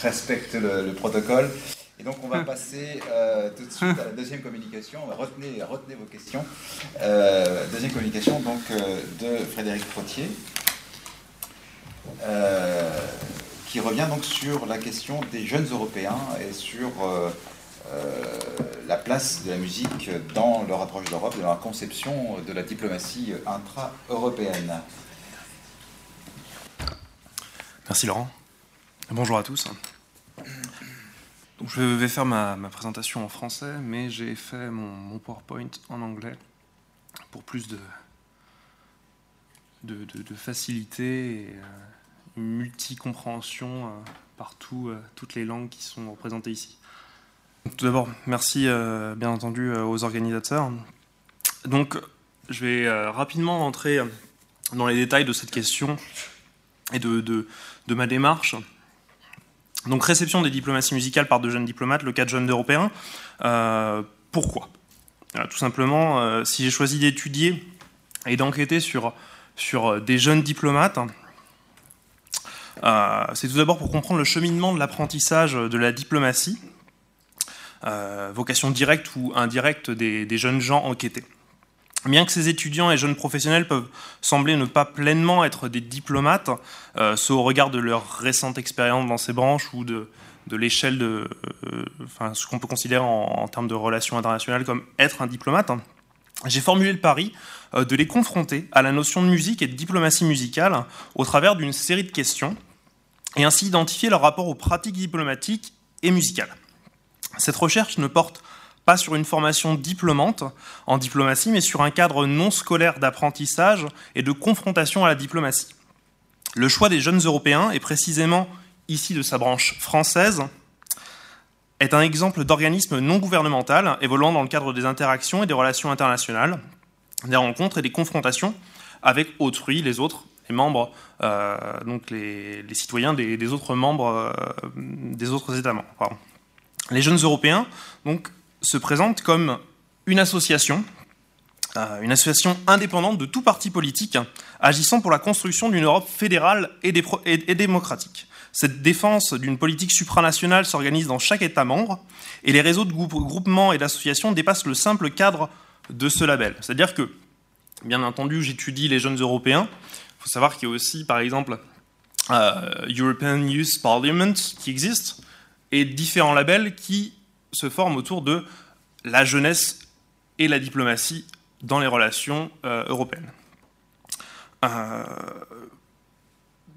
respecte le, le, protocole. Et donc on va (laughs) passer euh, tout de suite à la deuxième communication. On va retenir, retenir vos questions. Euh, deuxième communication donc euh, de Frédéric Trottier. Qui revient donc sur la question des jeunes Européens et sur euh, euh, la place de la musique dans leur approche d'Europe, dans leur conception de la diplomatie intra-européenne. Merci Laurent. Bonjour à tous. Donc, je vais faire ma, présentation en français, mais j'ai fait mon, PowerPoint en anglais pour plus de, de, facilité euh, multi-compréhension euh, par toutes les langues qui sont représentées ici. Tout d'abord, merci euh, bien entendu euh, aux organisateurs. Donc, je vais euh, rapidement entrer dans les détails de cette question et de, ma démarche. Donc, réception des diplomaties musicales par de jeunes diplomates, le cas de jeunes européens. pourquoi? Tout simplement, si j'ai choisi d'étudier et d'enquêter sur des jeunes diplomates, c'est tout d'abord pour comprendre le cheminement de l'apprentissage de la diplomatie euh, vocation directe ou indirecte des, jeunes gens enquêtés. Bien que ces étudiants et jeunes professionnels peuvent sembler ne pas pleinement être des diplomates, euh, ce au regard de leur récente expérience dans ces branches ou de, l'échelle de euh, ce qu'on peut considérer en, termes de relations internationales comme être un diplomate, j'ai formulé le pari de les confronter à la notion de musique et de diplomatie musicale au travers d'une série de questions et ainsi identifier leur rapport aux pratiques diplomatiques et musicales. Cette recherche ne porte pas sur une formation diplômante en diplomatie, mais sur un cadre non scolaire d'apprentissage et de confrontation à la diplomatie. Le choix des jeunes Européens, et précisément ici de sa branche française, est un exemple d'organisme non gouvernemental évoluant dans le cadre des interactions et des relations internationales, des rencontres et des confrontations avec autrui, les autres, les membres, euh, donc les, citoyens des, autres membres euh, des autres États membres les jeunes européens se présentent comme une association, euh, une association indépendante de tout parti politique, agissant pour la construction d'une Europe fédérale et, démocratique. Cette défense d'une politique supranationale s'organise dans chaque État membre, et les réseaux de groupements et d'associations dépassent le simple cadre de ce label. C'est-à-dire que, bien entendu, j'étudie les jeunes européens. Il faut savoir qu'il y a aussi, par exemple, euh, European Youth Parliament qui existe, et différents labels qui se forment autour de la jeunesse et la diplomatie dans les relations euh, européennes. Euh,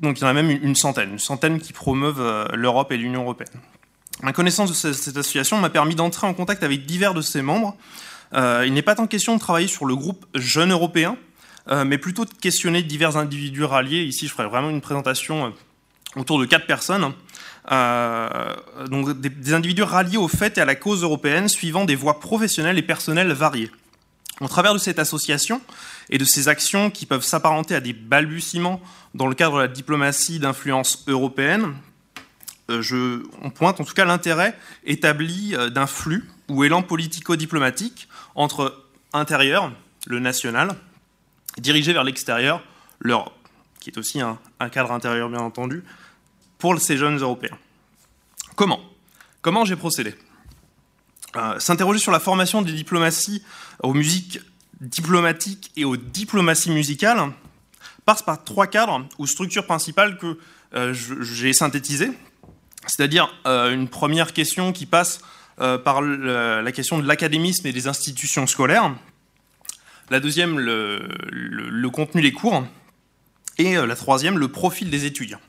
donc il y en a même une centaine, une centaine qui promeuvent euh, l'Europe et l'Union européenne. Ma connaissance de cette, association m'a permis d'entrer en contact avec divers de ses membres. il n'est pas tant question de travailler sur le groupe Jeunes Européens, mais plutôt de questionner divers individus ralliés. Ici, je ferai vraiment une présentation autour de quatre personnes euh, donc des, individus ralliés au fait et à la cause européenne suivant des voies professionnelles et personnelles variées. Au travers de cette association et de ces actions qui peuvent s'apparenter à des balbutiements dans le cadre de la diplomatie d'influence européenne, euh, on pointe en tout cas l'intérêt établi euh, d'un flux ou élan politico-diplomatique entre intérieur, le national, dirigé vers l'extérieur, l'Europe, qui est aussi un, cadre intérieur bien entendu, pour ces jeunes Européens. Comment? Comment j'ai procédé? S'interroger sur la formation des diplomaties aux musiques diplomatiques et aux diplomaties musicales passe par trois cadres ou structures principales que euh, j'ai synthétisées. C'est-à-dire euh, une première question qui passe euh, par la question de l'académisme et des institutions scolaires. La deuxième, le, contenu des cours. Et euh, la troisième, le profil des étudiants.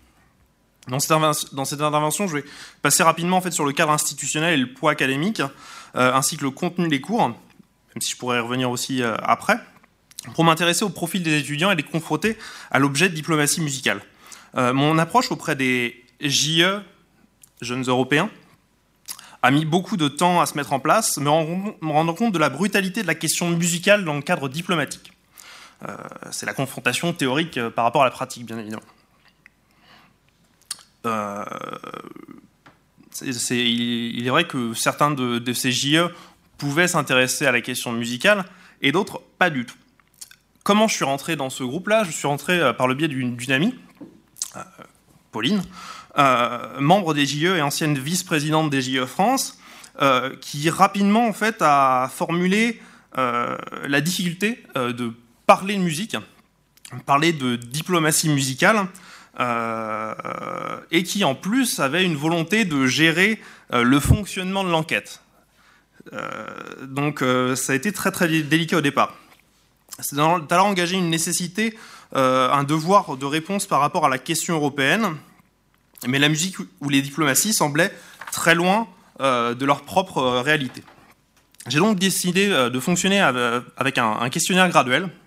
Dans cette, intervention, je vais passer rapidement sur le cadre institutionnel et le poids académique, euh, ainsi que le contenu des cours, même si je pourrais y revenir aussi euh, après, pour m'intéresser au profil des étudiants et les confronter à l'objet de diplomatie musicale. Euh, mon approche auprès des JE, jeunes européens, a mis beaucoup de temps à se mettre en place, me rendant compte de la brutalité de la question musicale dans le cadre diplomatique. C'est la confrontation théorique par rapport à la pratique, bien évidemment. Euh, il, est vrai que certains de, ces JE pouvaient s'intéresser à la question musicale et d'autres pas du tout. Comment je suis rentré dans ce groupe-là? Je suis rentré euh, par le biais d'une, amie, euh, Pauline, membre des JE et ancienne vice-présidente des JE France, qui rapidement en fait a formulé la difficulté de parler de musique, parler de diplomatie musicale, et qui en plus avait une volonté de gérer euh, le fonctionnement de l'enquête. Euh, donc ça a été très très délicat au départ. C'est alors engagé une nécessité, un devoir de réponse par rapport à la question européenne, mais la musique ou les diplomaties semblaient très loin de leur propre réalité. J'ai donc décidé de fonctionner avec un questionnaire graduel euh,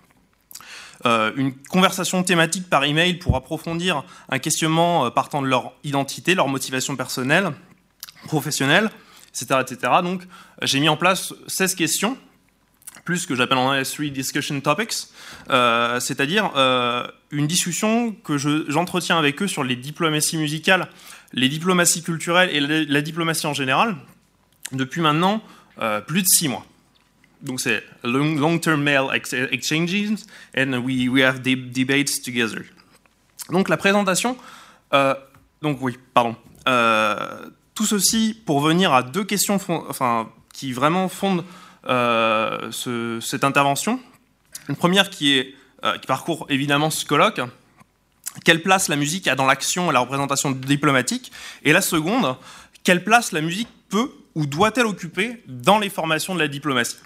une conversation thématique par email pour approfondir un questionnement euh, partant de leur identité, leur motivation personnelle, professionnelle, etc. etc. Donc j'ai mis en place 16 questions, plus que j'appelle en anglais 3 discussion topics, euh, c'est-à-dire euh, une discussion que j'entretiens je, avec eux sur les diplomaties musicales, les diplomaties culturelles et la, diplomatie en général, depuis maintenant euh, plus de 6 mois donc c'est long-term mail exchanges and we, we have debates together. Donc la présentation, euh, donc oui, pardon. Euh, tout ceci pour venir à deux questions enfin, qui vraiment fondent euh, ce, cette intervention. Une première qui, est, qui parcourt évidemment ce colloque. Quelle place la musique a dans l'action et la représentation diplomatique? Et la seconde, quelle place la musique peut ou doit-elle occuper dans les formations de la diplomatie?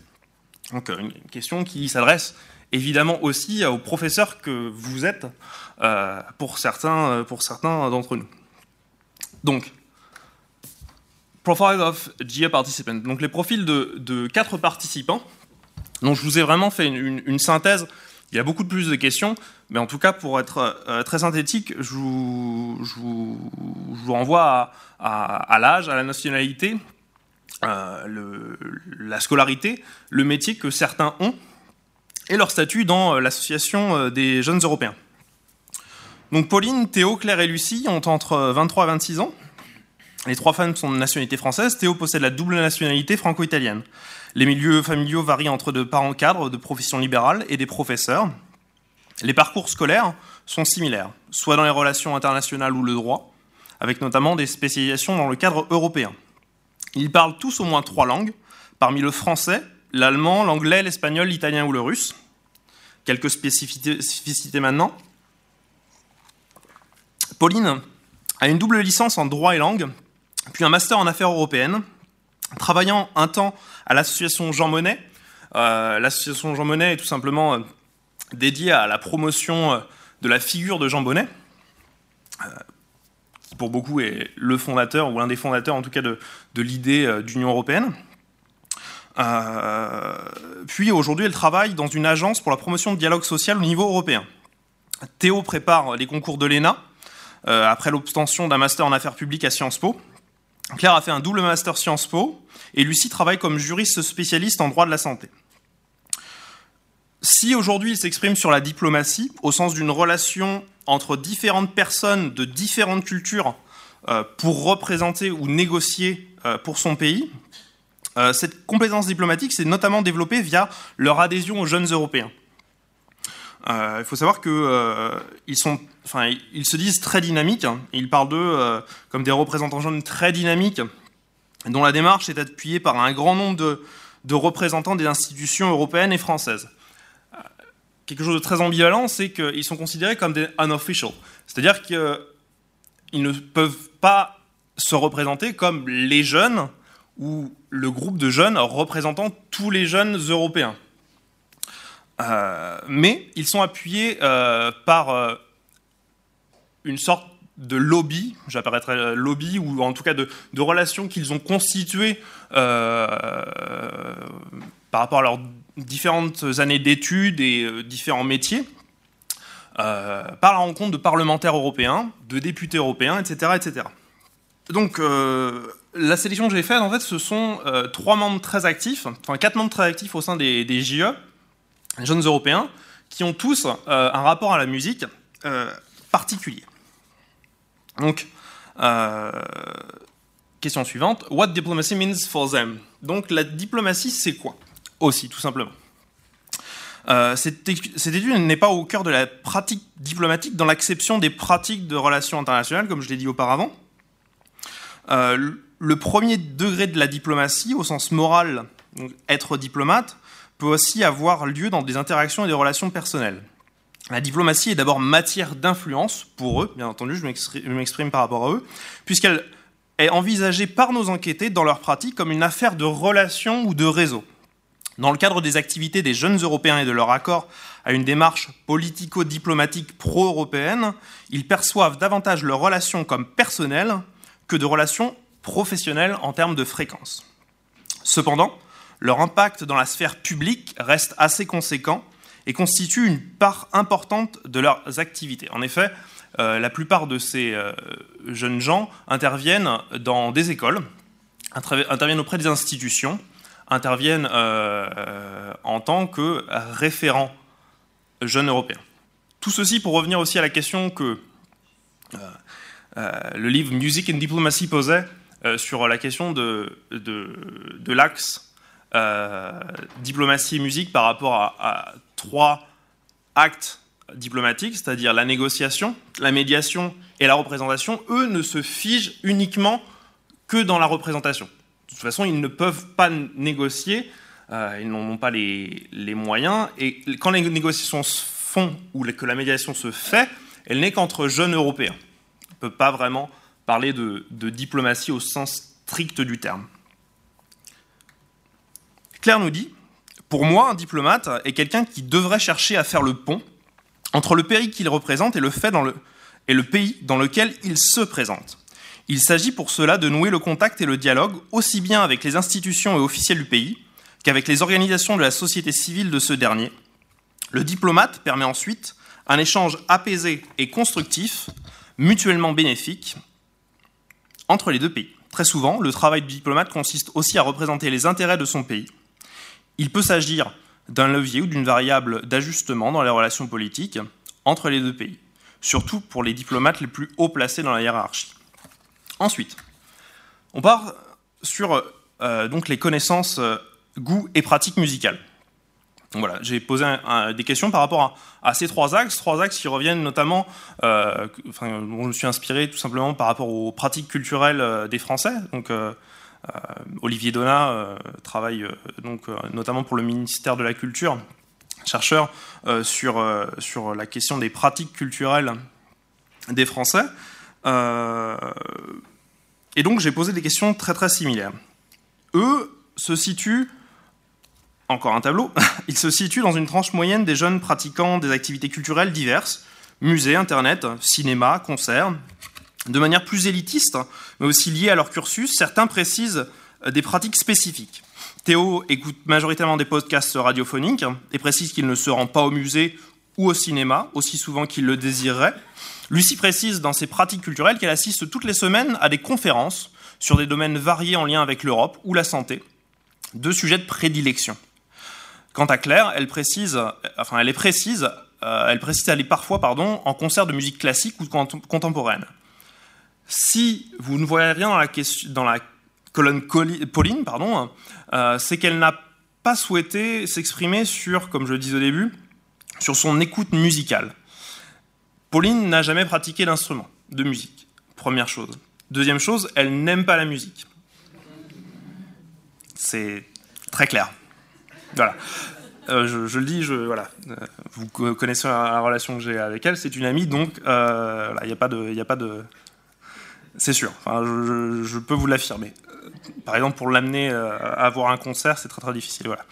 Donc une question qui s'adresse évidemment aussi aux professeurs que vous êtes euh, pour certains, euh, pour certains d'entre nous. Donc, profile of GA participant. Donc les profils de, de, quatre participants. Donc je vous ai vraiment fait une, synthèse. Il y a beaucoup plus de questions, mais en tout cas pour être euh, très synthétique, je vous, je renvoie à l'âge, à la nationalité, euh, la scolarité, le métier que certains ont et leur statut dans euh, l'association euh, des jeunes européens. Donc Pauline, Théo, Claire et Lucie ont entre 23 et 26 ans. Les trois femmes sont de nationalité française. Théo possède la double nationalité franco-italienne. Les milieux familiaux varient entre de parents cadres, de professions libérales et des professeurs. Les parcours scolaires sont similaires, soit dans les relations internationales ou le droit, avec notamment des spécialisations dans le cadre européen. Ils parlent tous au moins trois langues, parmi le français, l'allemand, l'anglais, l'espagnol, l'italien ou le russe. Quelques spécificités maintenant. Pauline a une double licence en droit et langue, puis un master en affaires européennes, travaillant un temps à l'association Jean Monnet. Euh, l'association Jean Monnet est tout simplement euh, dédiée à la promotion euh, de la figure de Jean Bonnet. Pour beaucoup est le fondateur, ou l'un des fondateurs en tout cas de, de l'idée euh, d'Union européenne. Euh, puis aujourd'hui, elle travaille dans une agence pour la promotion de dialogue social au niveau européen. Théo prépare les concours de l'ENA, euh, après l'obtention d'un master en affaires publiques à Sciences Po. Claire a fait un double master Sciences Po, et Lucie travaille comme juriste spécialiste en droit de la santé. Si aujourd'hui il s'exprime sur la diplomatie, au sens d'une relation entre différentes personnes de différentes cultures pour représenter ou négocier pour son pays, cette compétence diplomatique s'est notamment développée via leur adhésion aux jeunes européens. Euh, il faut savoir qu'ils euh, se disent très dynamiques. Hein, ils parlent d'eux euh, comme des représentants jeunes très dynamiques, dont la démarche est appuyée par un grand nombre de représentants des institutions européennes et françaises. Quelque chose de très ambivalent, c'est qu'ils sont considérés comme des unofficial, c'est-à-dire qu'ils ne peuvent pas se représenter comme les jeunes ou le groupe de jeunes représentant tous les jeunes européens. Euh, mais ils sont appuyés euh, par euh, une sorte de lobby, j'apparaîtrais lobby, ou en tout cas de, relations qu'ils ont constituées par rapport à leurs différentes années d'études et différents métiers, par la rencontre de parlementaires européens, de députés européens, etc. etc. Donc, la sélection que j'ai faite, en fait, ce sont trois membres très actifs, enfin quatre membres très actifs au sein des, des JE, jeunes Européens, qui ont tous euh, un rapport à la musique euh, particulier. Donc, euh, question suivante. What diplomacy means for them? Donc, la diplomatie, c'est quoi? Aussi, tout simplement. cette, étude n'est pas au cœur de la pratique diplomatique dans l'acception des pratiques de relations internationales, comme je l'ai dit auparavant. le premier degré de la diplomatie, au sens moral, être diplomate, peut aussi avoir lieu dans des interactions et des relations personnelles. La diplomatie est d'abord matière d'influence pour eux, bien entendu, je m'exprime par rapport à eux, puisqu'elle est envisagée par nos enquêtés dans leur pratique comme une affaire de relations ou de réseau. Dans le cadre des activités des jeunes Européens et de leur accord à une démarche politico-diplomatique pro-européenne, ils perçoivent davantage leurs relations comme personnelles que de relations professionnelles en termes de fréquence. Cependant, leur impact dans la sphère publique reste assez conséquent et constitue une part importante de leurs activités. En effet, euh, la plupart de ces euh, jeunes gens interviennent dans des écoles, interviennent auprès des institutions, interviennent euh, en tant que référents jeunes européens. Tout ceci pour revenir aussi à la question que le livre Music and Diplomacy posait sur la question de, l'axe euh, diplomatie et musique par rapport à, trois actes diplomatiques, c'est-à-dire la négociation, la médiation et la représentation, eux ne se figent uniquement que dans la représentation. De toute façon, ils ne peuvent pas négocier, euh, ils n'en ont pas les, moyens, et quand les négociations se font ou que la médiation se fait, elle n'est qu'entre jeunes Européens. On ne peut pas vraiment parler de diplomatie au sens strict du terme. Claire nous dit Pour moi, un diplomate est quelqu'un qui devrait chercher à faire le pont entre le pays qu'il représente et le, pays dans lequel il se présente. Il s'agit pour cela de nouer le contact et le dialogue aussi bien avec les institutions et officiels du pays qu'avec les organisations de la société civile de ce dernier. Le diplomate permet ensuite un échange apaisé et constructif, mutuellement bénéfique, entre les deux pays. Très souvent, le travail du diplomate consiste aussi à représenter les intérêts de son pays il peut s'agir d'un levier ou d'une variable d'ajustement dans les relations politiques entre les deux pays, surtout pour les diplomates les plus haut placés dans la hiérarchie. Ensuite, on part sur euh, donc les connaissances, euh, goûts et pratiques musicales. voilà, j'ai posé des questions par rapport à, ces trois axes, trois axes qui reviennent notamment, euh, enfin, je me suis inspiré tout simplement par rapport aux pratiques culturelles des Français, euh, Olivier Donat euh, travaille euh, donc, notamment pour le ministère de la Culture, chercheur sur la question des pratiques culturelles des Français. Et donc j'ai posé des questions très très similaires. Eux se situent encore un tableau, (laughs) ils se situent dans une tranche moyenne des jeunes pratiquant des activités culturelles diverses, musées, internet, cinéma, concerts, de manière plus élitiste, mais aussi liée à leur cursus, certains précisent euh, des pratiques spécifiques. Théo écoute majoritairement des podcasts radiophoniques et précise qu'il ne se rend pas au musée ou au cinéma aussi souvent qu'il le désirerait. Lucie précise dans ses pratiques culturelles qu'elle assiste toutes les semaines à des conférences sur des domaines variés en lien avec l'Europe ou la santé, deux sujets de prédilection. Quant à Claire, elle précise, enfin elle est précise, elle précise aller parfois pardon, en concert de musique classique ou contemporaine. Si vous ne voyez rien dans la, colonne Pauline, pardon, c'est qu'elle n'a pas souhaité s'exprimer sur, comme je le disais au début, sur son écoute musicale. Pauline n'a jamais pratiqué l'instrument de musique, première chose. Deuxième chose, elle n'aime pas la musique. C'est très clair. Voilà. Euh, je, le dis, je, voilà. Euh, vous connaissez la, relation que j'ai avec elle, c'est une amie, donc euh, il n'y a pas de, a pas de, c'est sûr. Enfin, je, peux vous l'affirmer. Par exemple, pour l'amener à avoir un concert, c'est très très difficile. Voilà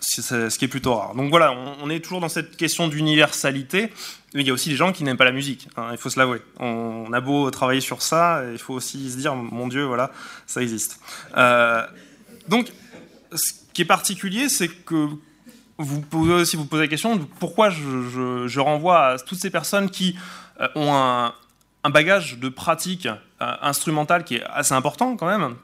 ce qui est plutôt rare. Donc voilà, on, est toujours dans cette question d'universalité, mais il y a aussi des gens qui n'aiment pas la musique, hein, il faut se l'avouer. On, a beau travailler sur ça, il faut aussi se dire, mon Dieu, voilà, ça existe. Euh, donc, ce qui est particulier, c'est que vous pouvez aussi vous poser la question pourquoi je, renvoie à toutes ces personnes qui euh, ont un, bagage de pratique euh, instrumentale qui est assez important quand même,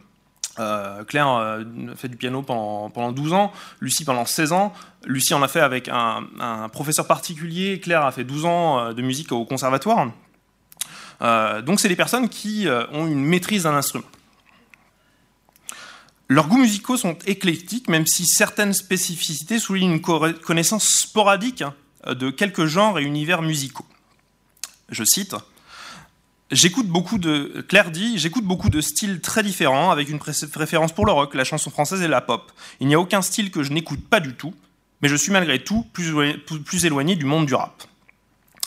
euh, Claire a fait du piano pendant, pendant 12 ans, Lucie pendant 16 ans. Lucie en a fait avec un, professeur particulier, Claire a fait 12 ans euh, de musique au conservatoire. Euh, donc c'est des personnes qui ont une maîtrise d'un instrument. Leurs goûts musicaux sont éclectiques, même si certaines spécificités soulignent une connaissance sporadique hein, de quelques genres et univers musicaux. Je cite J'écoute beaucoup de, Claire dit, j'écoute beaucoup de styles très différents, avec une préférence pour le rock, la chanson française et la pop. Il n'y a aucun style que je n'écoute pas du tout, mais je suis malgré tout plus, plus éloigné du monde du rap.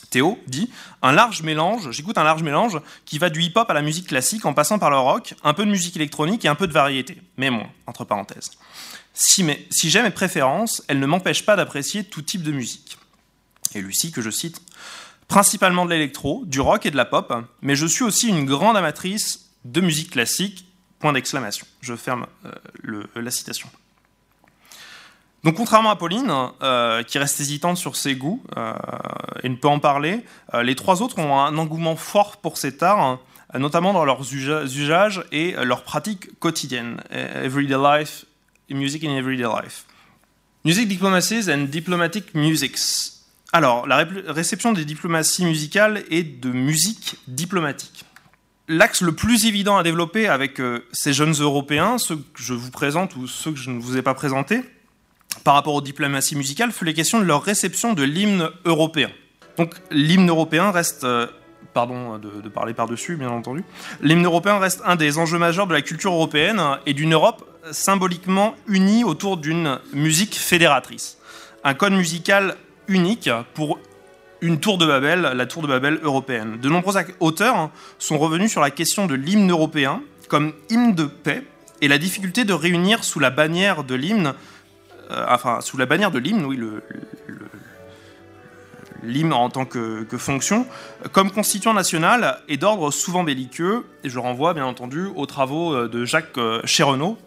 Théo dit un large mélange, j'écoute un large mélange qui va du hip-hop à la musique classique en passant par le rock, un peu de musique électronique et un peu de variété, mais moins, entre parenthèses. Si, si j'ai mes préférences, elles ne m'empêchent pas d'apprécier tout type de musique. Et Lucie, que je cite, principalement de l'électro, du rock et de la pop, mais je suis aussi une grande amatrice de musique classique, point d'exclamation. Je ferme euh, la citation. Donc contrairement à Pauline, euh, qui reste hésitante sur ses goûts euh, et ne peut en parler, les trois autres ont un engouement fort pour cet art, notamment dans leurs usages et leurs pratiques quotidiennes. Everyday life, music in everyday life. Music diplomacies and diplomatic musics. Alors, la réception des diplomaties musicales est de musique diplomatique. L'axe le plus évident à développer avec euh, ces jeunes Européens, ceux que je vous présente ou ceux que je ne vous ai pas présentés, par rapport aux diplomaties musicales, fut les questions de leur réception de l'hymne européen. Donc l'hymne européen reste, euh, pardon de, de parler par-dessus bien entendu, l'hymne européen reste un des enjeux majeurs de la culture européenne et d'une Europe symboliquement unie autour d'une musique fédératrice. Un code musical unique pour une tour de Babel, la tour de Babel européenne. De nombreux auteurs sont revenus sur la question de l'hymne européen comme hymne de paix et la difficulté de réunir sous la bannière de l'hymne, euh, enfin sous la bannière de l'hymne, oui, l'hymne en tant que, fonction, comme constituant national et d'ordre souvent belliqueux. Et je renvoie bien entendu aux travaux euh, de Jacques euh, Chérenaud,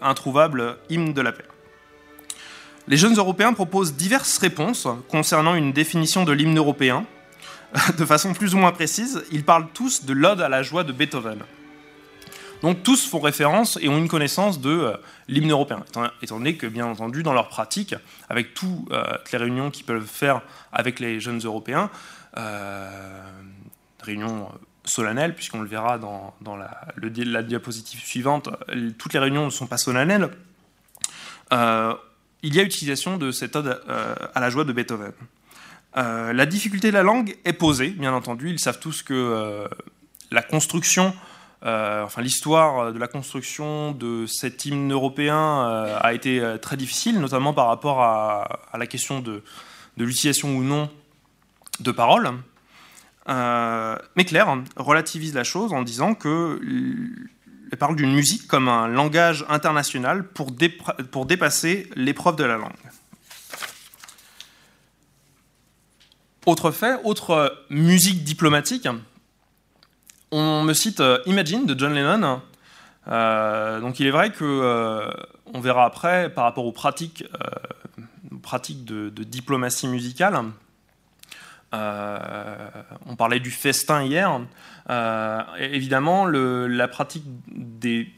introuvable hymne de la paix. Les jeunes Européens proposent diverses réponses concernant une définition de l'hymne européen. (laughs) De façon plus ou moins précise, ils parlent tous de l'Ode à la joie de Beethoven. Donc tous font référence et ont une connaissance de euh, l'hymne européen, étant, donné que, bien entendu, dans leur pratique, avec toutes euh, les réunions qu'ils peuvent faire avec les jeunes Européens, euh, réunions solennelles, puisqu'on le verra dans, la, la, diapositive suivante, toutes les réunions ne sont pas solennelles, il y a utilisation de cette ode euh, à la joie de Beethoven. Euh, la difficulté de la langue est posée, bien entendu. Ils savent tous que euh, la construction, enfin l'histoire de la construction de cet hymne européen a été très difficile, notamment par rapport à, la question de, de l'utilisation ou non de paroles. mais Claire relativise la chose en disant que elle parle d'une musique comme un langage international pour, dépasser l'épreuve de la langue. Autre fait, autre musique diplomatique, on me cite euh, Imagine de John Lennon. Euh, donc il est vrai que euh, on verra après par rapport aux pratiques de, diplomatie musicale. On parlait du festin hier. Euh, évidemment, la pratique des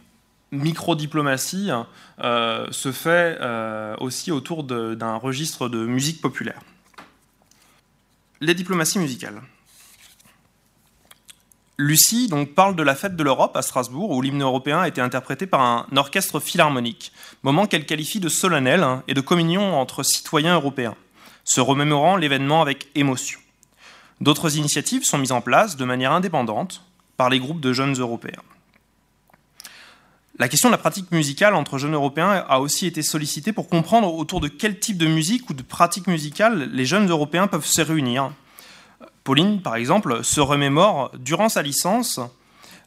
micro-diplomatie se fait aussi autour d'un registre de musique populaire. Les diplomaties musicales. Lucie donc, parle de la fête de l'Europe à Strasbourg, où l'hymne européen a été interprété par un orchestre philharmonique, moment qu'elle qualifie de solennel et de communion entre citoyens européens, se remémorant l'événement avec émotion. D'autres initiatives sont mises en place de manière indépendante par les groupes de jeunes européens. La question de la pratique musicale entre jeunes européens a aussi été sollicitée pour comprendre autour de quel type de musique ou de pratique musicale les jeunes européens peuvent se réunir Pauline, par exemple, se remémore, durant sa licence,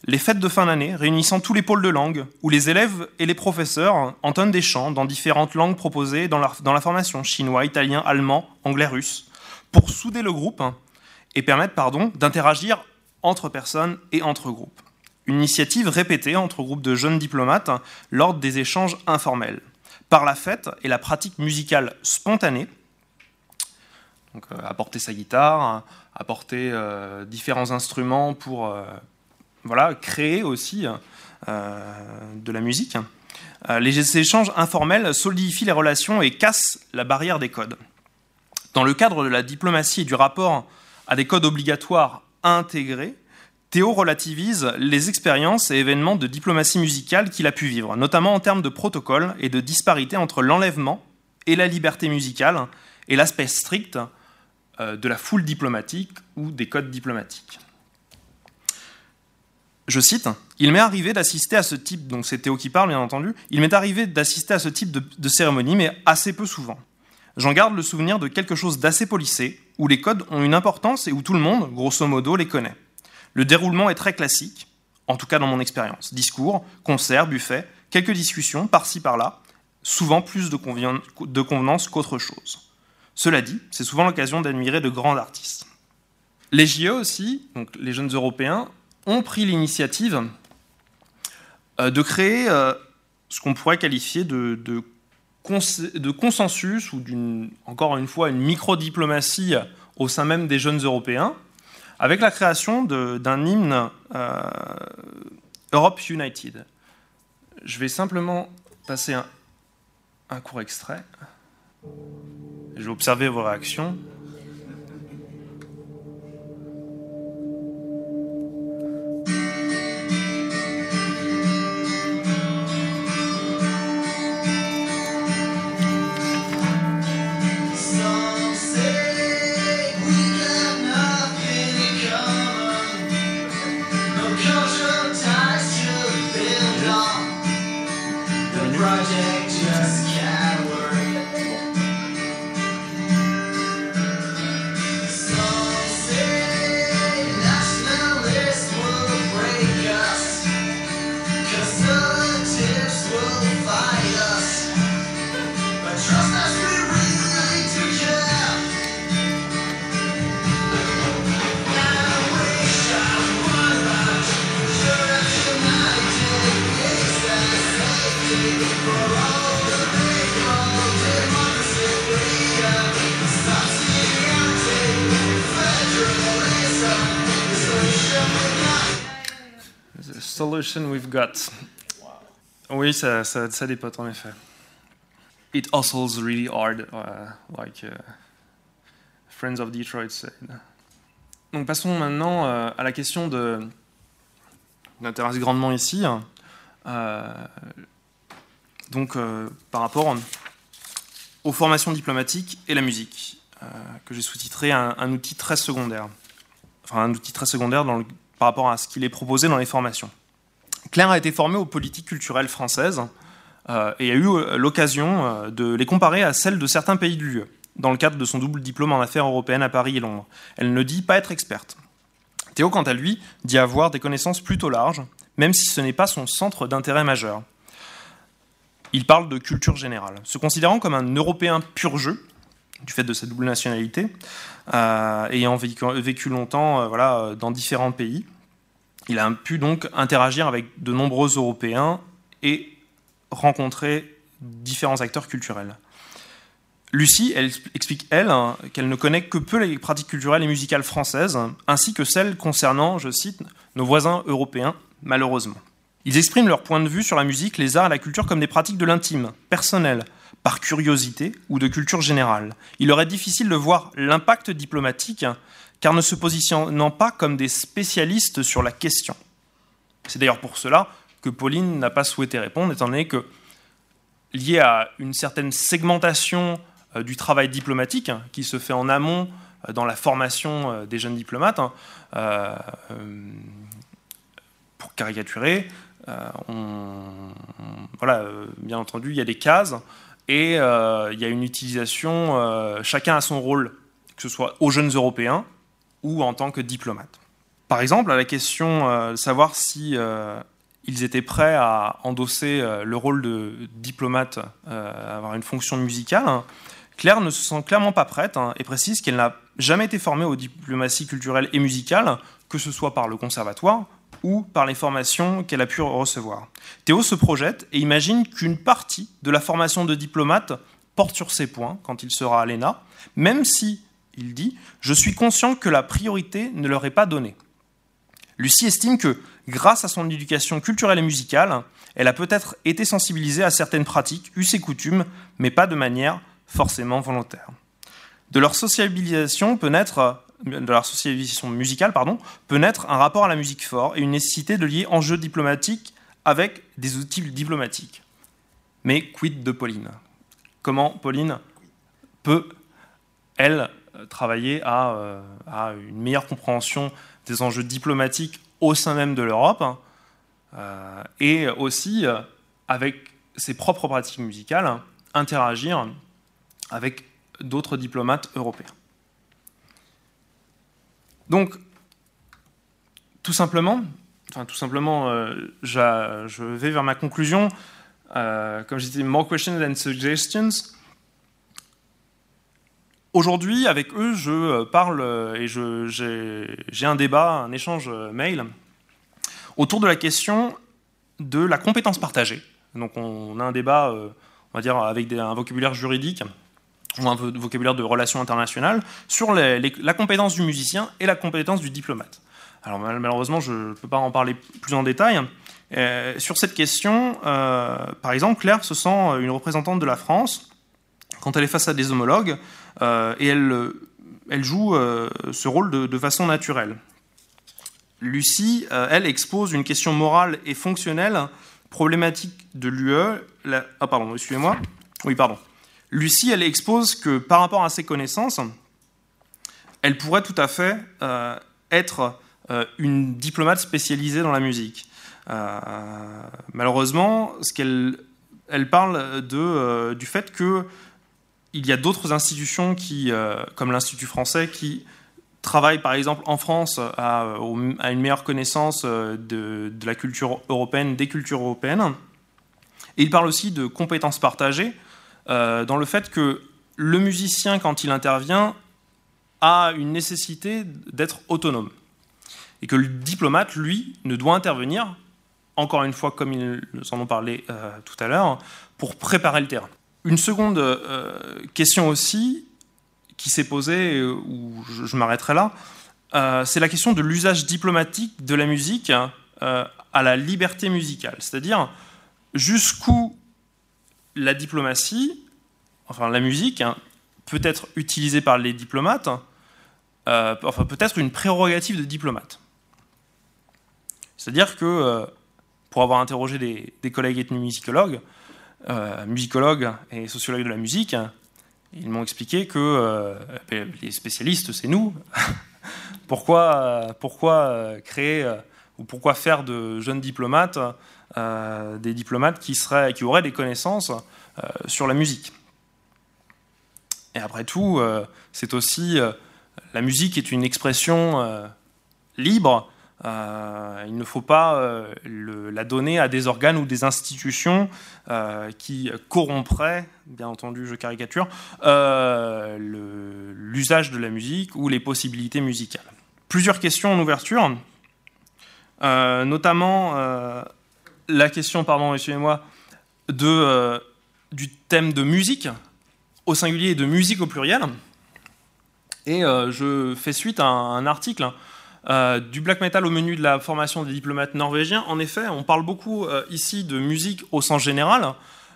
les fêtes de fin d'année réunissant tous les pôles de langue, où les élèves et les professeurs entonnent des chants dans différentes langues proposées dans la, formation, chinois, italien, allemand, anglais, russe, pour souder le groupe et permettre pardon, d'interagir entre personnes et entre groupes. Une initiative répétée entre groupes de jeunes diplomates lors des échanges informels. Par la fête et la pratique musicale spontanée, donc, euh, apporter sa guitare, apporter euh, différents instruments pour euh, voilà, créer aussi de la musique. les échanges informels solidifient les relations et cassent la barrière des codes. Dans le cadre de la diplomatie et du rapport à des codes obligatoires intégrés, Théo relativise les expériences et événements de diplomatie musicale qu'il a pu vivre, notamment en termes de protocole et de disparité entre l'enlèvement et la liberté musicale et l'aspect strict euh, de la foule diplomatique ou des codes diplomatiques. Je cite, Il m'est arrivé d'assister à ce type, donc c'est Théo qui parle bien entendu, il m'est arrivé d'assister à ce type de, de cérémonie, mais assez peu souvent. J'en garde le souvenir de quelque chose d'assez polissé, où les codes ont une importance et où tout le monde, grosso modo, les connaît. Le déroulement est très classique, en tout cas dans mon expérience. Discours, concerts, buffets, quelques discussions par-ci par-là, souvent plus de, convenance qu'autre chose. Cela dit, c'est souvent l'occasion d'admirer de grands artistes. Les JE aussi, donc les jeunes européens, ont pris l'initiative euh, de créer euh, ce qu'on pourrait qualifier de, consensus ou d'une, encore une fois, une micro-diplomatie au sein même des jeunes européens, avec la création d'un hymne euh, Europe United. Je vais simplement passer un, un court extrait. Je vais observer vos réactions. Solution we've got. Oui, ça, ça, ça dépote en effet. It hustles really hard, uh, like uh, Friends of Detroit said. Donc passons maintenant euh, à la question de m'intéresse grandement ici. Euh, donc euh, par rapport aux formations diplomatiques et la musique, que j'ai sous-titré un, un, outil très secondaire. Enfin un outil très secondaire dans le, par rapport à ce qu'il est proposé dans les formations. Claire a été formée aux politiques culturelles françaises euh, et a eu euh, l'occasion euh, de les comparer à celles de certains pays de l'UE, dans le cadre de son double diplôme en affaires européennes à Paris et Londres. Elle ne dit pas être experte. Théo, quant à lui, dit avoir des connaissances plutôt larges, même si ce n'est pas son centre d'intérêt majeur. Il parle de culture générale. Se considérant comme un Européen pur jeu, du fait de sa double nationalité, ayant vécu, longtemps dans différents pays, il a pu donc interagir avec de nombreux Européens et rencontrer différents acteurs culturels. Lucie, explique, elle, hein, qu'elle ne connaît que peu les pratiques culturelles et musicales françaises, ainsi que celles concernant, je cite, nos voisins européens, malheureusement. Ils expriment leur point de vue sur la musique, les arts et la culture comme des pratiques de l'intime, personnelles, par curiosité ou de culture générale. Il leur est difficile de voir l'impact diplomatique, car ne se positionnant pas comme des spécialistes sur la question. C'est d'ailleurs pour cela que Pauline n'a pas souhaité répondre, étant donné que, lié à une certaine segmentation euh, du travail diplomatique hein, qui se fait en amont euh, dans la formation euh, des jeunes diplomates, hein, pour caricaturer, voilà, bien entendu, il y a des cases et il y a une utilisation, chacun a son rôle, que ce soit aux jeunes Européens ou en tant que diplomate. Par exemple, à la question de savoir si ils étaient prêts à endosser le rôle de diplomate, avoir une fonction musicale, hein, Claire ne se sent clairement pas prête hein, et précise qu'elle n'a jamais été formée aux diplomaties culturelles et musicales, que ce soit par le conservatoire ou par les formations qu'elle a pu recevoir. Théo se projette et imagine qu'une partie de la formation de diplomate porte sur ces points quand il sera à l'ENA, même si, il dit, je suis conscient que la priorité ne leur est pas donnée. Lucie estime que, grâce à son éducation culturelle et musicale, elle a peut-être été sensibilisée à certaines pratiques, us et coutumes, mais pas de manière forcément volontaires. De leur sociabilisation peut naître de leur socialisation musicale pardon, peut naître un rapport à la musique fort et une nécessité de lier enjeux diplomatiques avec des outils diplomatiques. Mais quid de Pauline? Comment Pauline peut, elle, travailler à, euh, à, une meilleure compréhension des enjeux diplomatiques au sein même de l'Europe euh, et aussi, euh, avec ses propres pratiques musicales, interagir avec d'autres diplomates européens. Donc, tout simplement, enfin tout simplement, euh, je vais vers ma conclusion. Euh, comme je disais, more questions than suggestions. Aujourd'hui, avec eux, je parle et j'ai un débat, un échange mail autour de la question de la compétence partagée. Donc, on a un débat, euh, on va dire, avec un vocabulaire juridique ou un vocabulaire de relations internationales, sur la compétence du musicien et la compétence du diplomate. Alors malheureusement, je ne peux pas en parler plus en détail. Euh, sur cette question, euh, par exemple, Claire se sent une représentante de la France quand elle est face à des homologues euh, et elle, elle joue ce rôle de, façon naturelle. Lucie, elle, expose une question morale et fonctionnelle problématique de l'UE. Ah pardon, excusez-moi. Oui, pardon. Lucie, elle expose que par rapport à ses connaissances, elle pourrait tout à fait euh, être euh, une diplomate spécialisée dans la musique. Euh, malheureusement, ce qu'elle elle parle de, du fait qu'il y a d'autres institutions qui, comme l'Institut français, qui travaillent par exemple en France à, une meilleure connaissance de, de, la culture européenne, des cultures européennes. Et il parle aussi de compétences partagées. Euh, dans le fait que le musicien, quand il intervient, a une nécessité d'être autonome. Et que le diplomate, lui, ne doit intervenir, encore une fois, comme ils nous en ont parlé euh, tout à l'heure, pour préparer le terrain. Une seconde euh, question aussi, qui s'est posée, où je, m'arrêterai là, c'est la question de l'usage diplomatique de la musique à la liberté musicale. C'est-à-dire jusqu'où la diplomatie, enfin la musique, hein, peut être utilisée par les diplomates, euh, enfin peut-être une prérogative de diplomate. C'est-à-dire que, euh, pour avoir interrogé des, collègues ethnomusicologues, euh, musicologues et sociologues de la musique, ils m'ont expliqué que ben, les spécialistes, c'est nous. (laughs) pourquoi, pourquoi créer ou pourquoi faire de jeunes diplomates euh, des diplomates qui, seraient, qui auraient des connaissances euh, sur la musique. Et après tout, euh, c'est aussi la musique est une expression libre. Il ne faut pas la donner à des organes ou des institutions qui corrompraient, bien entendu, je caricature, l'usage de la musique ou les possibilités musicales. Plusieurs questions en ouverture, notamment la question, pardon, excusez-moi, de, euh, du thème de musique au singulier et de musique au pluriel. Et euh, je fais suite à un, article du black metal au menu de la formation des diplomates norvégiens. En effet, on parle beaucoup ici de musique au sens général,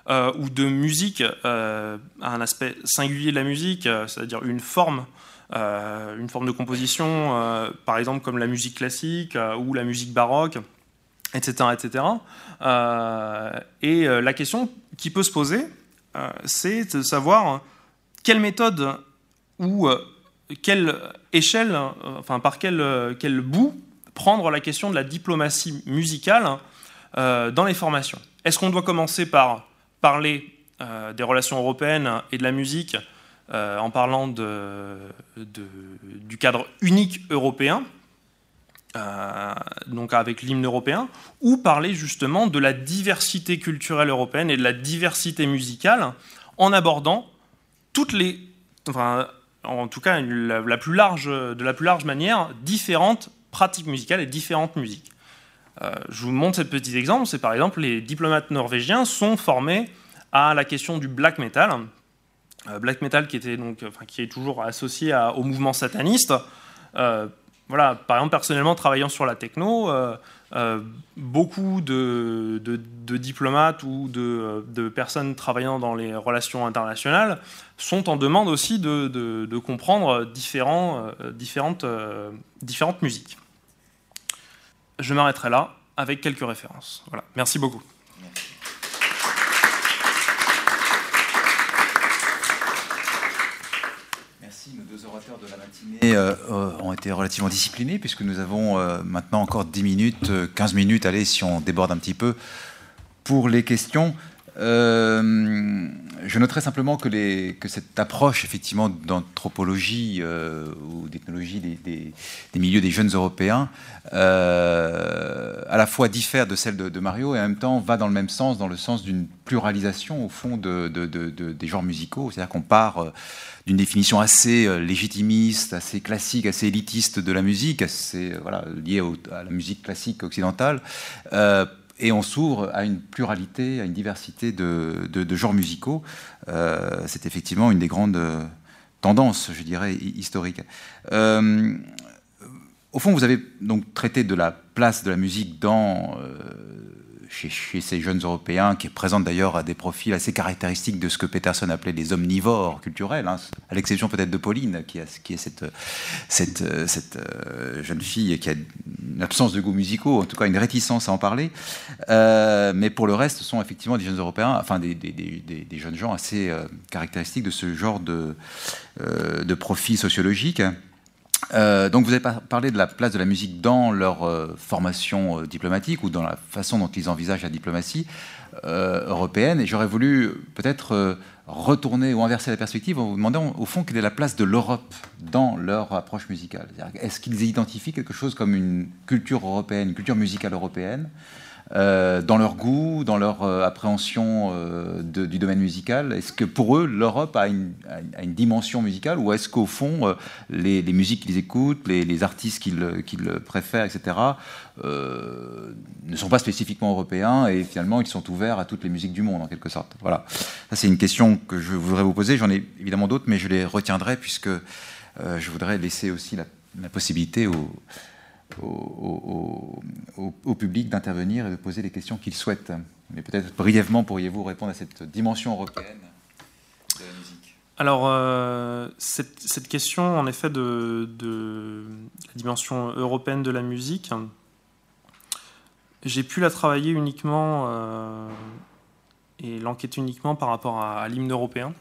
ou de musique à un aspect singulier de la musique, c'est-à-dire une forme euh, une forme de composition, euh, par exemple comme la musique classique euh, ou la musique baroque, etc. etc. et la question qui peut se poser, c'est de savoir quelle méthode ou quelle échelle, enfin par quel, quel bout prendre la question de la diplomatie musicale dans les formations? Est-ce qu'on doit commencer par parler des relations européennes et de la musique euh, en parlant du cadre unique européen, euh, donc avec l'hymne européen, ou parler justement de la diversité culturelle européenne et de la diversité musicale en abordant toutes les, en tout cas de la plus large manière, différentes pratiques musicales et différentes musiques. Euh, je vous montre ce petit exemple, c'est par exemple les diplomates norvégiens sont formés à la question du black metal, euh, black metal qui, était donc, enfin, qui est toujours associé au mouvement sataniste. Euh, voilà, par exemple, personnellement, travaillant sur la techno, euh, beaucoup de, diplomates ou de, personnes travaillant dans les relations internationales sont en demande aussi de, comprendre différents, différentes, différentes musiques. Je m'arrêterai là avec quelques références. Voilà. Merci beaucoup. De la matinée euh, euh, ont été relativement disciplinés, puisque nous avons euh, maintenant encore 10 minutes, 15 minutes, allez, si on déborde un petit peu, pour les questions. Je noterai simplement que, cette approche effectivement d'anthropologie ou d'ethnologie des, milieux des jeunes Européens à la fois diffère de celle de, Mario et en même temps va dans le même sens, dans le sens d'une pluralisation au fond de, des genres musicaux. C'est-à-dire qu'on part d'une définition assez euh, légitimiste, assez classique, assez élitiste de la musique, assez euh, voilà, liée à la musique classique occidentale. Euh, et on s'ouvre à une pluralité, à une diversité de, genres musicaux. c'est effectivement une des grandes tendances, je dirais, historiques. au fond, vous avez donc traité de la place de la musique dans chez, ces jeunes Européens, qui présentent d'ailleurs des profils assez caractéristiques de ce que Peterson appelait les omnivores culturels, hein, à l'exception peut-être de Pauline, qui, qui est cette, cette, cette euh, jeune fille qui a une absence de goûts musicaux, en tout cas une réticence à en parler. Euh, mais pour le reste, ce sont effectivement des jeunes Européens, enfin des, des, des, jeunes gens assez euh, caractéristiques de ce genre de, de profil sociologique. Euh, donc vous avez parlé de la place de la musique dans leur euh, formation euh, diplomatique ou dans la façon dont ils envisagent la diplomatie européenne. Et j'aurais voulu peut-être retourner ou inverser la perspective en vous demandant au fond quelle est la place de l'Europe dans leur approche musicale? Est-ce qu'ils identifient quelque chose comme une culture européenne, une culture musicale européenne? Euh, dans leur goût, dans leur euh, appréhension euh, du domaine musical Est-ce que pour eux, l'Europe a une, dimension musicale ou est-ce qu'au fond, les, musiques qu'ils écoutent, les, artistes qu'ils préfèrent, etc., ne sont pas spécifiquement européens et finalement ils sont ouverts à toutes les musiques du monde en quelque sorte Voilà. Ça, c'est une question que je voudrais vous poser. J'en ai évidemment d'autres, mais je les retiendrai puisque je voudrais laisser aussi la, la possibilité aux au, public d'intervenir et de poser les questions qu'il souhaite. Mais peut-être brièvement pourriez-vous répondre à cette dimension européenne de la musique Alors, euh, cette, question, en effet, de, la dimension européenne de la musique, j'ai pu la travailler uniquement euh, et l'enquêter uniquement par rapport à, l'hymne européen.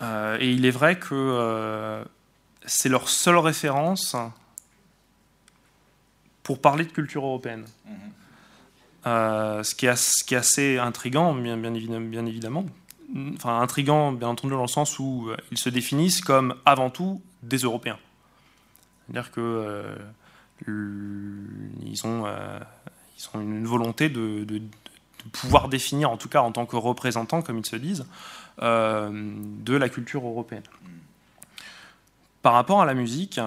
Euh, et il est vrai que c'est leur seule référence pour parler de culture européenne. Mhm. Euh, ce, qui est, ce, qui est, assez intrigant, bien, bien, évidemment. Enfin, intrigant, bien entendu, dans le sens où euh, ils se définissent comme avant tout des Européens. C'est-à-dire qu'ils euh, ont, ils ont une volonté de, de, pouvoir définir, en tout cas en tant que représentants, comme ils se disent, de la culture européenne. Mhm. Par rapport à la musique,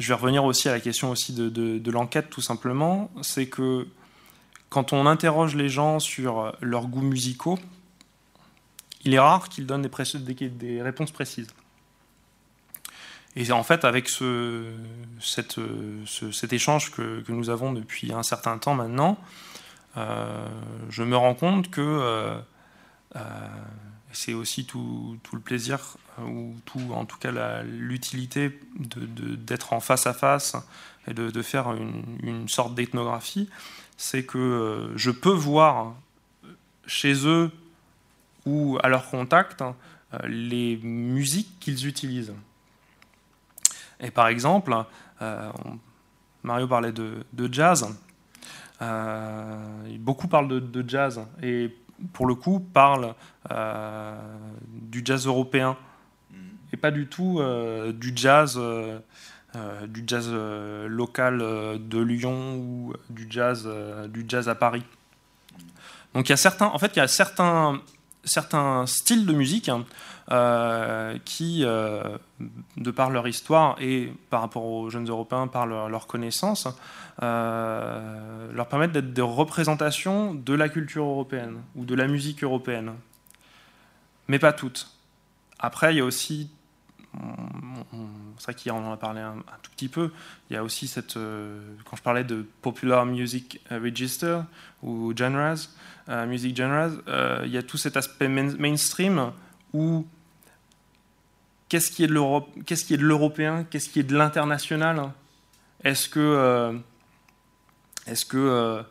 je vais revenir aussi à la question aussi de, l'enquête, tout simplement. C'est que quand on interroge les gens sur leurs goûts musicaux, il est rare qu'ils donnent des, réponses précises. Et en fait, avec cet échange que, que, nous avons depuis un certain temps maintenant, euh, je me rends compte que euh, euh, c'est aussi tout, le plaisir, ou tout, en tout cas l'utilité d'être de, en face à face et de, de faire une, sorte d'ethnographie, c'est que je peux voir chez eux ou à leur contact les musiques qu'ils utilisent. Et par exemple, euh, Mario parlait de, jazz. Euh, beaucoup parlent de, jazz et pour le coup parlent euh, du jazz européen. Et pas du tout du jazz, du jazz local de Lyon ou du jazz, du jazz à Paris. Donc il y a certains, en fait, il y a certains, certains styles de musique hein, euh, qui, euh, de par leur histoire et par rapport aux jeunes Européens, par leur, connaissance, euh, leur permettent d'être des représentations de la culture européenne ou de la musique européenne. Mais pas toutes. Après, il y a aussi, c'est vrai qu'on en a parlé un, tout petit peu, il y a aussi cette, quand je parlais de Popular Music Register ou genres, Music Genres, il y a tout cet aspect mainstream où qu'est-ce qui est de l'européen, qu'est-ce qui est de l'international? Est-ce que, euh, est-ce que, euh,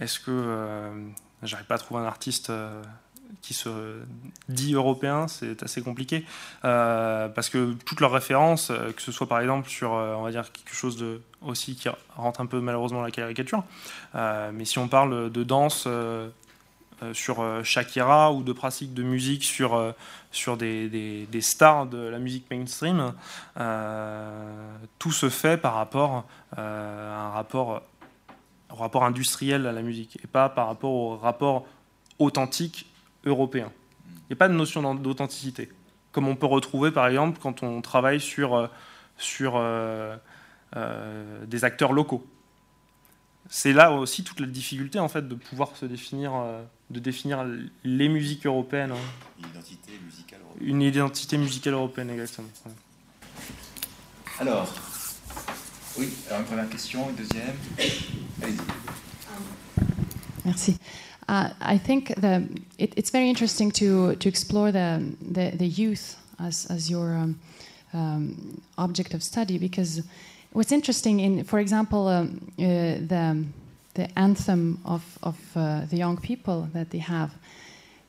est-ce que, euh, j'arrive pas à trouver un artiste qui se dit européen, c'est assez compliqué. Parce que toutes leurs références, que ce soit par exemple sur, on va dire quelque chose de aussi qui rentre un peu malheureusement dans la caricature, mais si on parle de danse sur Shakira ou de pratiques de musique sur, sur des, des, stars de la musique mainstream, tout se fait par rapport à un rapport, au rapport industriel à la musique et pas par rapport au rapport authentique européen. Il n'y a pas de notion d'authenticité, comme on peut retrouver par exemple quand on travaille sur, sur des acteurs locaux. C'est là aussi toute la difficulté en fait de pouvoir se définir, euh, de définir les musiques européennes. Hein. Une identité musicale européenne. Une identité musicale européenne, exactement. Alors, oui, alors une première question, une deuxième. Allez-y. Merci. Uh, I think the, it, it's very interesting to, to explore the, the, the youth as, as your um, um, object of study because what's interesting in, for example, um, uh, the the anthem of of uh, the young people that they have,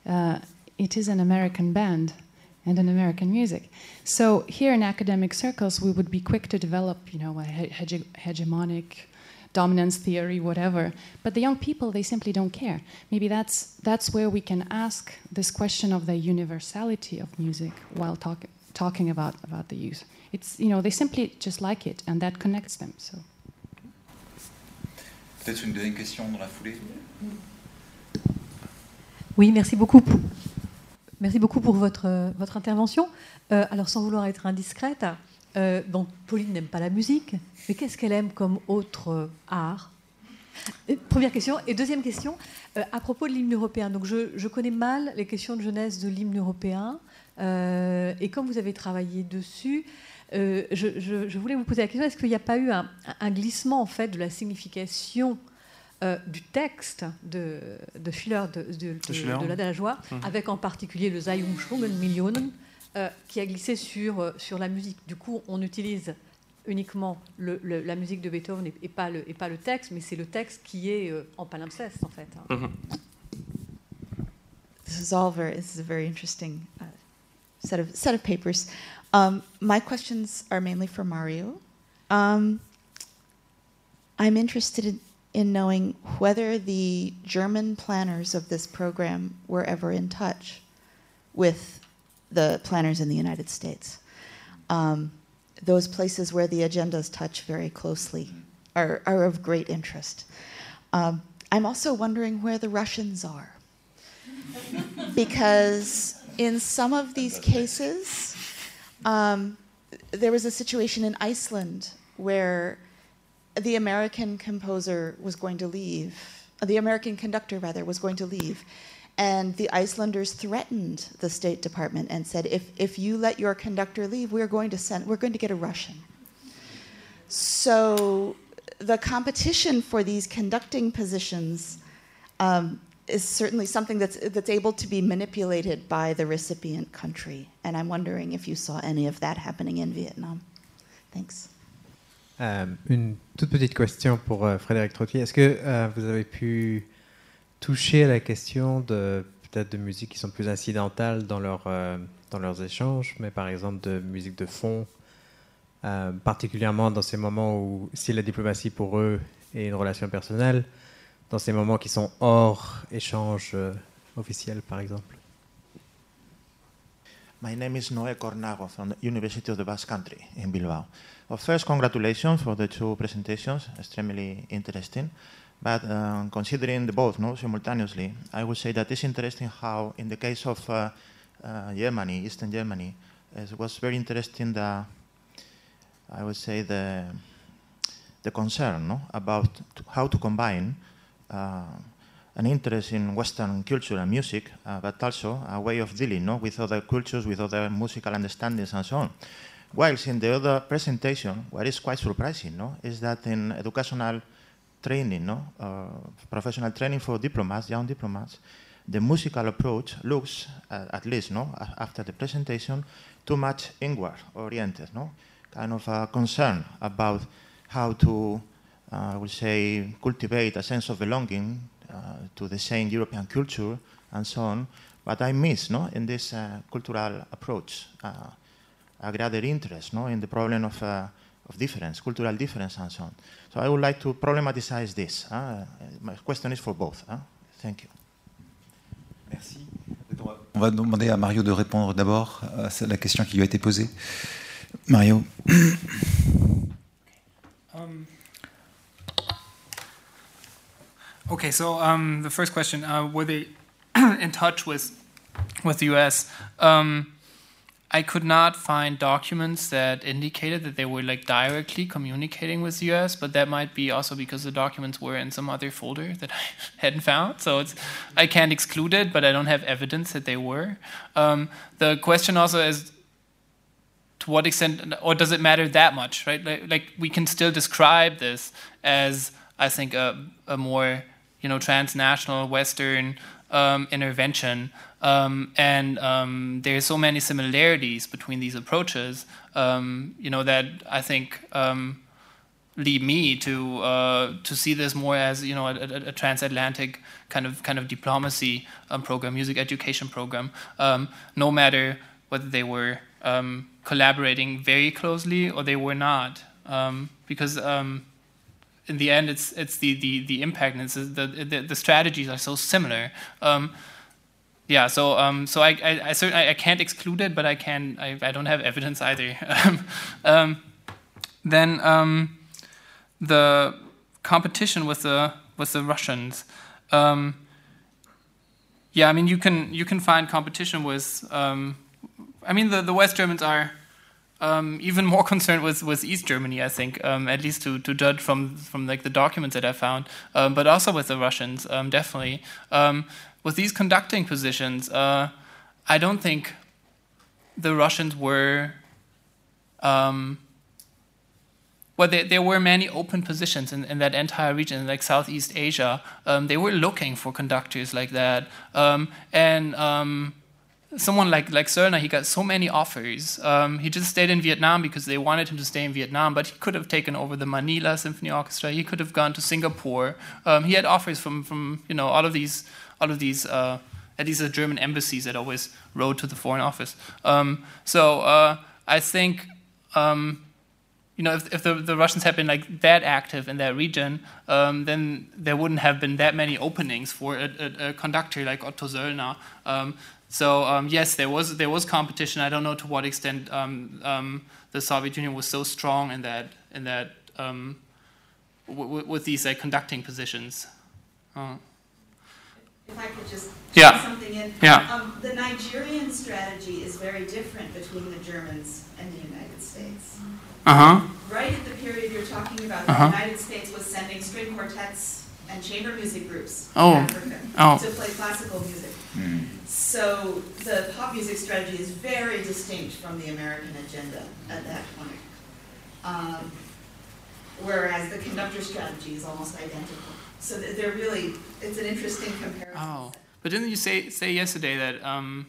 uh, it is an American band and an American music. So here in academic circles, we would be quick to develop, you know, a hege hegemonic dominance theory, whatever. But the young people, they simply don't care. Maybe that's that's where we can ask this question of the universality of music while talking talking about about the youth. It's, you know, they simply just like it, and that connects them. So. Peut-être une deuxième question dans la foulée. Oui, merci beaucoup. Merci beaucoup pour votre, votre intervention. Euh, alors, sans vouloir être indiscrète, euh, Pauline n'aime pas la musique, mais qu'est-ce qu'elle aime comme autre art? Euh, Première question. Et deuxième question, à propos de l'hymne européen. Donc, je, je, connais mal les questions de jeunesse de l'hymne européen. Et comme vous avez travaillé dessus, euh, je, voulais vous poser la question est-ce qu'il n'y a pas eu un, glissement en fait de la signification euh, du texte de, de Schiller, de, de, de, la joie, mhm. avec en particulier le Zeitumschwungen Millionen, euh, qui a glissé sur, sur la musique. Du coup, on utilise uniquement le, la musique de Beethoven et, pas, le, et pas le texte, mais c'est le texte qui est en palimpseste, en fait. Hein. Mhm. This is all very, this is a very interesting uh, set of set of papers. Um, my questions are mainly for Mario. Um, I'm interested in, in knowing whether the German planners of this program were ever in touch with the planners in the United States. Um, those places where the agendas touch very closely are, are of great interest. Um, I'm also wondering where the Russians are. (laughs) because in some of these cases, um, there was a situation in Iceland where the American composer was going to leave, the American conductor, rather, was going to leave. And the Icelanders threatened the State Department and said, if, if you let your conductor leave, we're going to send, we're going to get a Russian. So the competition for these conducting positions um, is certainly something that's, that's able to be manipulated by the recipient country. And I'm wondering if you saw any of that happening in Vietnam. Thanks. Euh, une toute petite question pour euh, Frédéric Trottier. Est-ce que euh, vous avez pu toucher à la question de peut-être de musiques qui sont plus incidentales dans, leur, euh, dans leurs échanges, mais par exemple de musique de fond, euh, particulièrement dans ces moments où si la diplomatie pour eux est une relation personnelle, dans ces moments qui sont hors échange euh, officiel par exemple My name is Noé Cornago from the University of the Basque Country in Bilbao. Well, first, congratulations for the two presentations, extremely interesting. But um, considering the both no, simultaneously, I would say that it's interesting how, in the case of uh, uh, Germany, Eastern Germany, it was very interesting the, I would say the, the concern no, about how to combine uh, an interest in Western culture and music, uh, but also a way of dealing no, with other cultures, with other musical understandings and so on. Whilst in the other presentation, what is quite surprising no, is that in educational training, no, uh, professional training for diplomats, young diplomats, the musical approach looks, uh, at least no, after the presentation, too much inward oriented, no, kind of a concern about how to, uh, I would say, cultivate a sense of belonging uh, to the same European culture and so on. But I miss, no, in this uh, cultural approach, uh, a greater interest, no, in the problem of, of difference, cultural difference and so on. So I would like to problematize this. my question is for both. Thank you. Merci. On va demander à Mario de répondre d'abord à la question qui lui a été posée. Mario. Um, Okay, so um, the first question: uh, Were they (clears throat) in touch with with the U.S.? Um, I could not find documents that indicated that they were like directly communicating with the U.S., but that might be also because the documents were in some other folder that I (laughs) hadn't found. So it's I can't exclude it, but I don't have evidence that they were. Um, the question also is to what extent, or does it matter that much, right? Like, like we can still describe this as I think a, a more you know, transnational Western um, intervention. Um, and um, there's so many similarities between these approaches, um, you know, that I think um, lead me to uh, to see this more as you know a, a, a transatlantic kind of kind of diplomacy um, program, music education program. no matter whether they were collaborating very closely or they were not, because in the end, it's it's the the the impact and the, the the strategies are so similar. Um, yeah, so um, so I I, I certainly I can't exclude it, but I can I, I don't have evidence either. (laughs) um, then um, the competition with the with the Russians. Um, yeah, I mean you can you can find competition with. Um, I mean the the West Germans are um, even more (laughs) concerned with, with East Germany, I think, um, at least to, to judge from, from like the documents that I found, um, but also with the Russians, um, definitely. Um, with these conducting positions, uh, I don't think the Russians were. Um, well, there, there were many open positions in, in that entire region, like Southeast Asia. they were looking for conductors like that. and someone like like Söllner, he got so many offers. Um, he just stayed in Vietnam because they wanted him to stay in Vietnam, but he could have taken over the Manila Symphony Orchestra. He could have gone to Singapore. Um, he had offers from from you know all of these all of these. Uh, at least the German embassies that always wrote to the Foreign Office. Um, so uh, I think um, you know, if, if the, the, Russians had been like that active in that region, um, then there wouldn't have been that many openings for a, a, a conductor like Otto Söllner. Um, so um, yes, there was there was competition. I don't know to what extent um, um, the Soviet Union was so strong in that in that um, w- with these conducting positions. Uh. If I could just yeah. something in. Yeah. Um, the Nigerian strategy is very different between the Germans and the United States. Uh huh. Right at the period you're talking about, uh-huh. the United States was sending string quartets and chamber music groups Oh. in Africa Oh. to play classical music. So the pop music strategy is very distinct from the American agenda at that point. Um, whereas the conductor strategy is almost identical. So th- they're really, it's an interesting comparison. Oh, but didn't you say say yesterday that um,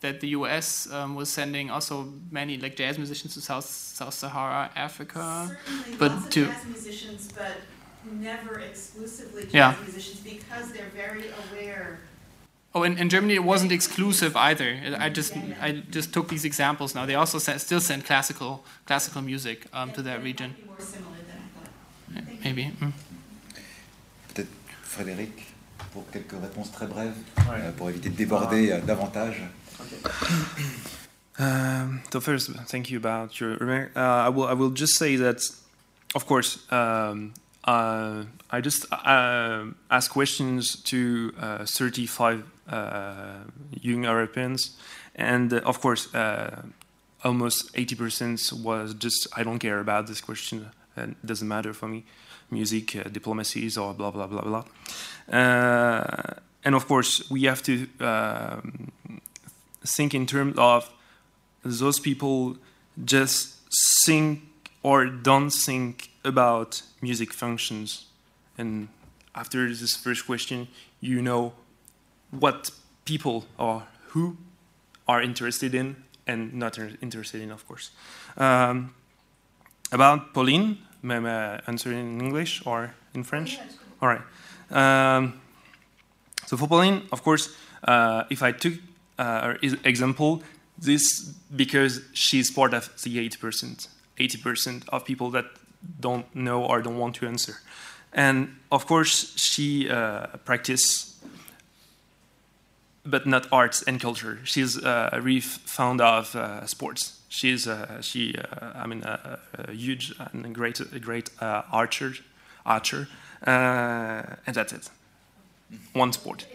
that the U.S. Um, was sending also many like jazz musicians to South South Sahara, Africa? Certainly but lots of to- jazz musicians, but never exclusively jazz Yeah. musicians because they're very aware. Oh, in, in Germany it wasn't exclusive either. I just I just took these examples now. They also send, still send classical classical music um, to that region. Might be more similar than I thought. Yeah, Maybe. mm. Peut-être Frédéric, pour quelques réponses très brèves, Ouais. euh, pour éviter de déborder euh, davantage. Um, so first, thank you about your remark. Uh, I will I will just say that, of course, um, uh, I just uh, ask questions to uh, 35 uh, young Europeans, and uh, of course, uh, almost 80% was just I don't care about this question. and It doesn't matter for me. Music, uh, diplomacies, or blah blah blah blah. Uh, and of course, we have to um, think in terms of those people just think or don't think about music functions. And after this first question, you know what people or who are interested in and not interested in, of course. Um, about Pauline, may I answer in English or in French? All right. Um, so for Pauline, of course, uh, if I took uh, example, this because she's part of the 80%, 80% of people that don't know or don't want to answer. And of course, she uh, practice, but not arts and culture. She's uh, really f- fond of uh, sports. She's uh, she, uh, I mean, a, a huge and great, great uh, archer, archer, uh, and that's it. One sport.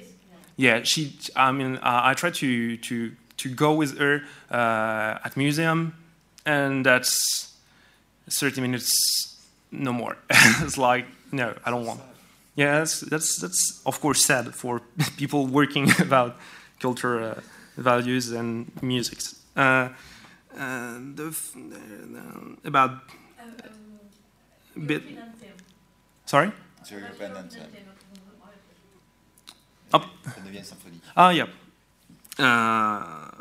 Yeah, she. I mean, uh, I try to to to go with her uh, at museum, and that's thirty minutes, no more. (laughs) it's like no, I don't want. Yeah, that's that's that's of course sad for (laughs) people working (laughs) about culture uh, values and music. Uh, uh, uh, about bit. Sorry. Sur European Anthem. Hop. La 9e symphonie. Ah, yeah. Uh,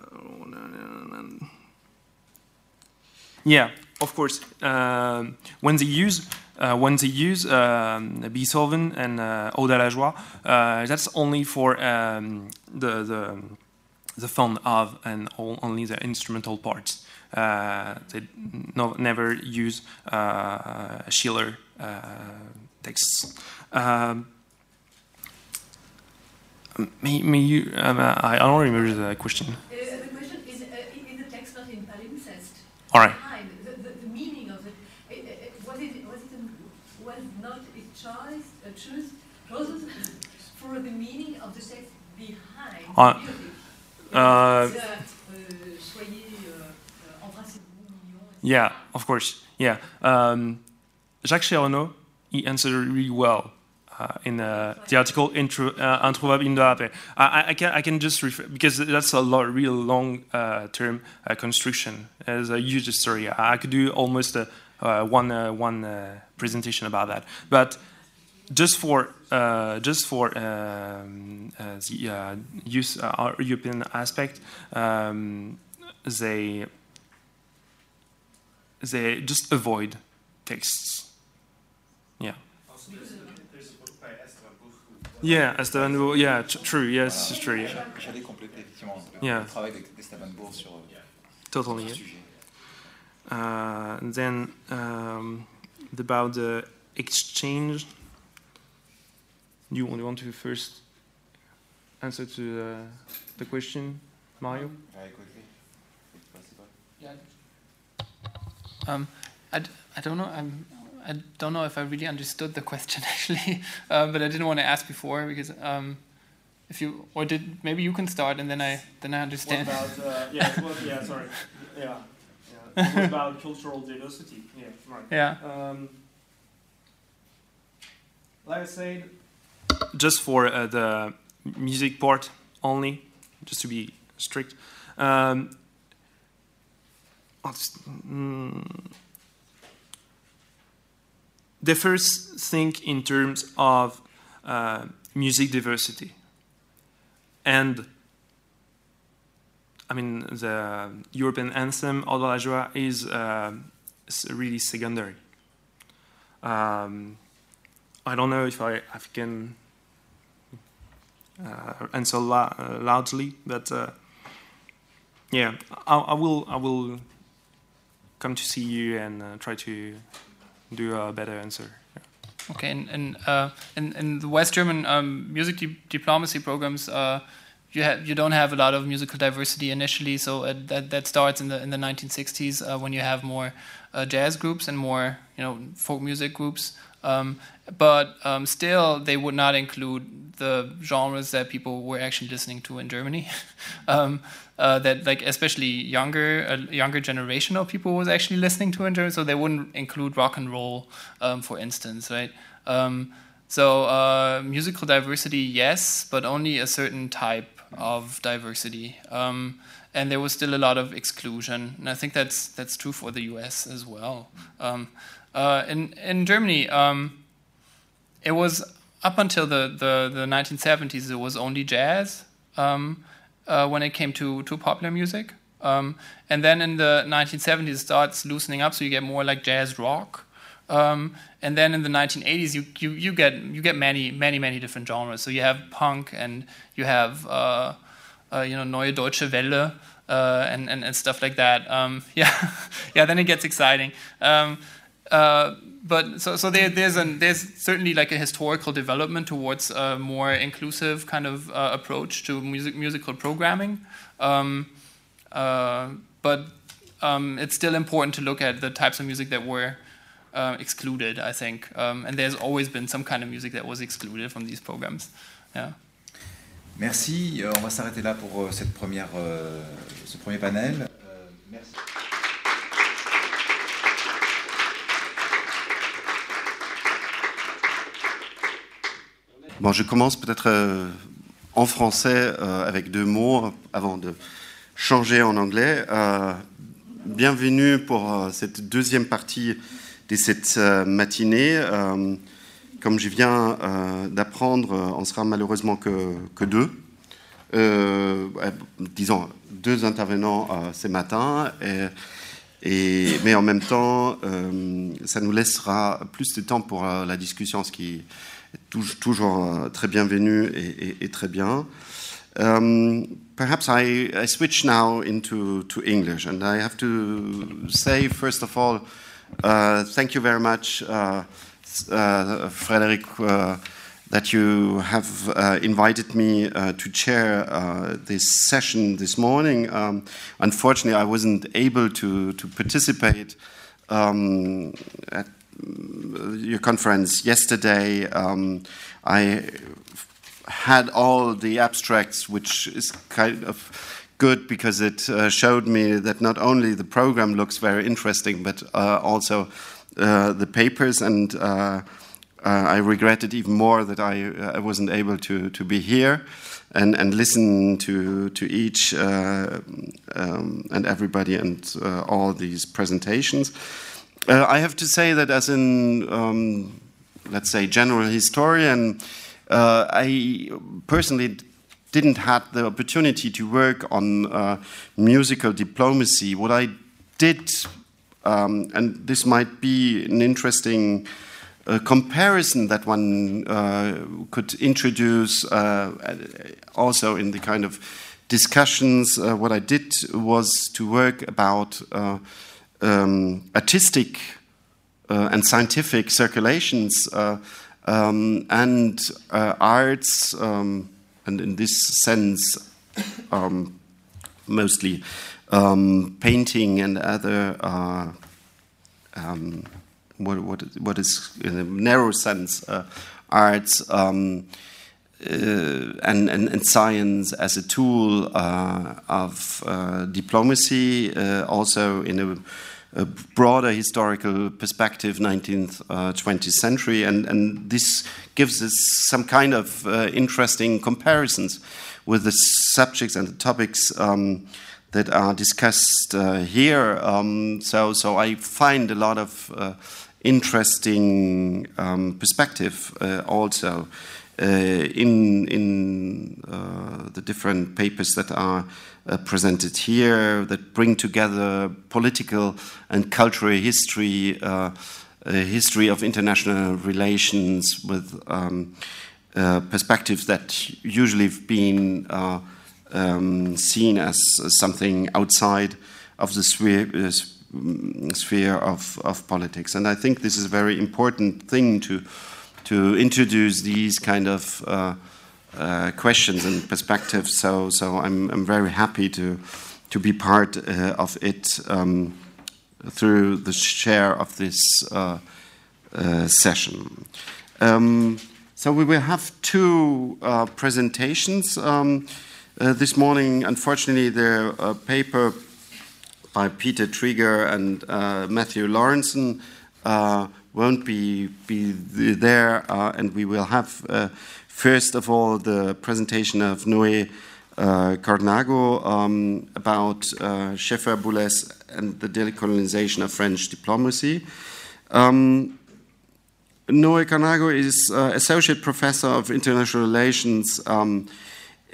yeah, of course. Um, when they use uh, when they use um, Beethoven and uh, la Joie, uh, that's only for um, the the the fun of and all, only the instrumental parts. Uh, they no, never use uh, Schiller uh, texts. Um, may, may you? Um, I, don't remember the question. Uh, the question is, uh, in the text, not in palimpsest. All right. Behind, the, the, the meaning of it, it, it, was it, was it, a, was not a choice, a choose, chosen for the meaning of the text behind Uh, uh, The, soyez, embrassez-vous, mignon, etc. Yeah, of course. Yeah. Um, Jacques Chéronneau, he answered really well uh, in uh, the article intro, uh, Introuvable in the. I, I- can I can just refer because that's a lot, real long uh, term uh, construction. It's a huge story. I could do almost a, uh, one uh, one uh, presentation about that, but just for uh, just for um, uh, the uh, use uh, European aspect, um, they they just avoid texts. Yeah. Yeah, Esteban Bourg, yeah, true, yes, it's true, yeah. J'allais compléter effectivement le, Yeah. travail d'Esteban Bourg sur, Totally, yeah. ce sujet. Uh, and then um, about the exchange, you want, you want to first answer to uh, the question, Mario? Very quickly, if possible. Um, I, d- I don't know. I'm, I don't know if I really understood the question (laughs) actually, uh, but I didn't want to ask before because um, if you or did maybe you can start and then I then I understand. uh, (laughs) yeah, well, yeah, sorry. Yeah, yeah. It was about cultural diversity. Yeah, right. yeah. Um, like I said, just for uh, the music part only, just to be strict. Um, mm, the first thing in terms of uh, music diversity. And I mean, the European anthem, Odo la Joie, is uh, really secondary. Um, I don't know if I, I can uh, answer la- uh, loudly, but uh, yeah, I, I, will. I will come to see you and try to do a better answer. Okay, and in, uh, in, the West German um, music di diplomacy programs, uh, you have you don't have a lot of musical diversity initially. So that that starts in the in the 1960s uh, when you have more jazz groups and more you know folk music groups. Um, but um, still, they would not include the genres that people were actually listening to in Germany. (laughs) Um, uh, that like especially younger a younger generation of people was actually listening to in Germany. So they wouldn't include rock and roll, um, for instance, right? Um, so uh, musical diversity, yes, but only a certain type of diversity. Um, and there was still a lot of exclusion, and I think that's that's true for the U.S. as well. Uh, in in Germany, um, it was up until the, the, the 1970s. It was only jazz um, uh, when it came to to popular music, um, and then in the 1970s it starts loosening up, so you get more like jazz rock. Um, and then in the 1980s, you, you, you get you get many many many different genres. So you have punk and you have uh, uh, you know Neue Deutsche Welle uh, and, and, and stuff like that. Um, (laughs) yeah, (laughs) yeah. Then it gets exciting. Um, uh, but so so there, there's an there's certainly like a historical development towards a more inclusive kind of uh, approach to music musical programming. Um, uh, but um, it's still important to look at the types of music that were uh, excluded, I think. Um, and there's always been some kind of music that was excluded from these programs. Yeah. Merci. Euh, on va s'arrêter là pour euh, cette première, euh, ce premier panel. merci. Bon, je commence peut-être en français avec deux mots avant de changer en anglais. bienvenue pour cette deuxième partie de cette matinée. comme je viens euh, d'apprendre, euh, on sera malheureusement que, deux. Euh, disons, deux intervenants ce matin. Mais en même temps, ça nous laissera plus de temps pour la discussion, toujours très bienvenu et, très bien. Um, perhaps I, I, switch now into to English, and I have to say, first of all, uh, thank you very much. Uh, uh, Frederick, uh, that you have uh, invited me uh, to chair this session this morning. Um, unfortunately, I wasn't able to, to participate um, at your conference yesterday. Um, I had all the abstracts, which is kind of good because it uh, showed me that not only the program looks very interesting, but also uh, the papers, and uh, uh, I regretted even more that I, I wasn't able to, to be here and, and listen to, to each um, and everybody and all these presentations. I have to say that, as in, um, let's say, general historian, I personally didn't have the opportunity to work on uh, musical diplomacy. What I did um, and this might be an interesting uh, comparison that one uh, could introduce uh, also in the kind of discussions. Uh, what I did was to work about uh, um, artistic uh, and scientific circulations um, and arts, um, and in this sense, um, mostly um, painting and other uh, what, what, what is in a narrow sense uh, arts uh, and, and, and, science as a tool uh, of uh, diplomacy, uh, also in a a broader historical perspective, 19th, uh, 20th century, and, and this gives us some kind of uh, interesting comparisons with the subjects and the topics um, that are discussed uh, here. Um, so, so I find a lot of uh, interesting um, perspective uh, also uh, in in the different papers that are uh, presented here that bring together political and cultural history, history of international relations with. Um, uh, perspectives that usually have been uh, um, seen as, something outside of the sphere, uh, sphere of, of, politics. And I think this is a very important thing to, to introduce these kind of uh, uh, questions and perspectives. So, so I'm, I'm very happy to, to be part of it um, through the share of this session. Um, so we will have two uh, presentations um, uh, this morning. Unfortunately, the uh, paper by Peter Trieger and uh, Matthew Lawrenson uh, won't be, be there, uh, and we will have first of all the presentation of Noé Carnago um, about uh, Schaeffer Boulez and the decolonization of French diplomacy. Um, Noé Carnago is uh, Associate Professor of International Relations um,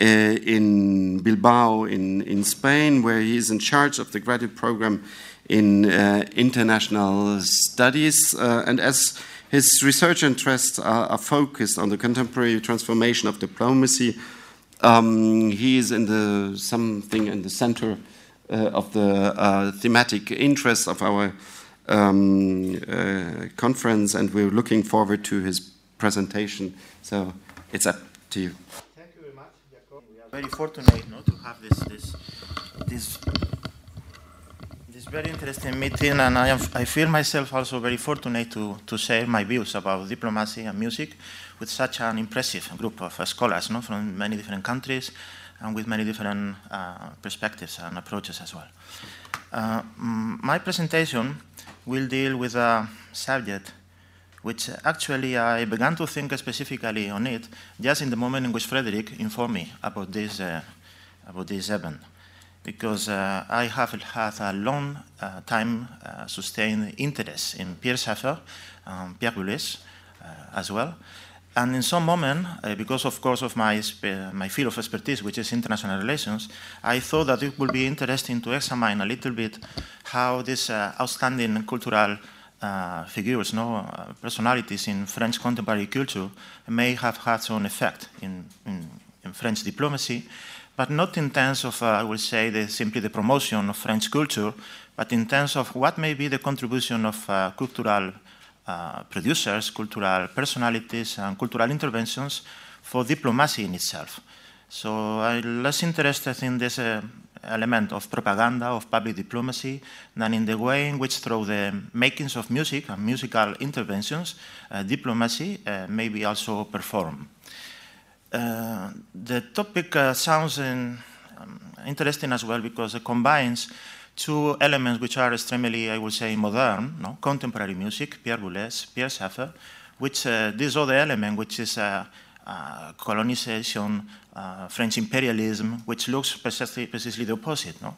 uh, in Bilbao, in, in Spain, where he is in charge of the graduate program in uh, international studies. Uh, and as his research interests are, are, focused on the contemporary transformation of diplomacy, um, he is in the something in the center uh, of the uh, thematic interests of our um, uh, conference, and we're looking forward to his presentation. So it's up to you. Thank you very much, Jacob. We are very fortunate no, to have this, this, this, this very interesting meeting, and I, am, I feel myself also very fortunate to, to share my views about diplomacy and music with such an impressive group of uh, scholars no, from many different countries and with many different uh, perspectives and approaches as well. Uh, my presentation will deal with a subject which actually I began to think specifically on it just in the moment in which Frederick informed me about this, uh, about this event. Because uh, I have had a long uh, time uh, sustained interest in Pierre Schaeffer, um, Pierre Boulez uh, as well. And in some moment, uh, because of course of my, my field of expertise, which is international relations, I thought that it would be interesting to examine a little bit how these uh, outstanding cultural uh, figures, no, uh, personalities in French contemporary culture may have had some effect in, in, in French diplomacy, but not in terms of, uh, I will say, the, simply the promotion of French culture, but in terms of what may be the contribution of uh, cultural uh, producers, cultural personalities, and cultural interventions for diplomacy in itself. So I'm less interested in this uh, element of propaganda, of public diplomacy, than in the way in which, through the makings of music and musical interventions, uh, diplomacy uh, may be also performed. Uh, the topic uh, sounds in, um, interesting as well because it combines two elements which are extremely, I would say, modern, no? contemporary music, Pierre Boulez, Pierre Schaeffer, which uh, this other element, which is colonization, uh, French imperialism, which looks precisely, precisely the opposite. No?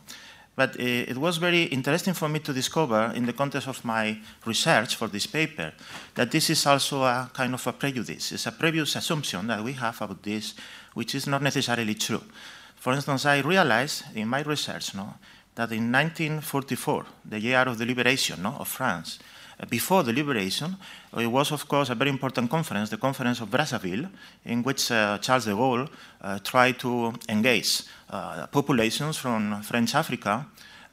But uh, it was very interesting for me to discover, in the context of my research for this paper, that this is also a kind of a prejudice. It's a previous assumption that we have about this, which is not necessarily true. For instance, I realized in my research no, that in 1944, the year of the liberation no, of France, before the liberation, it was, of course, a very important conference, the Conference of Brazzaville, in which uh, Charles de Gaulle uh, tried to engage populations from French Africa,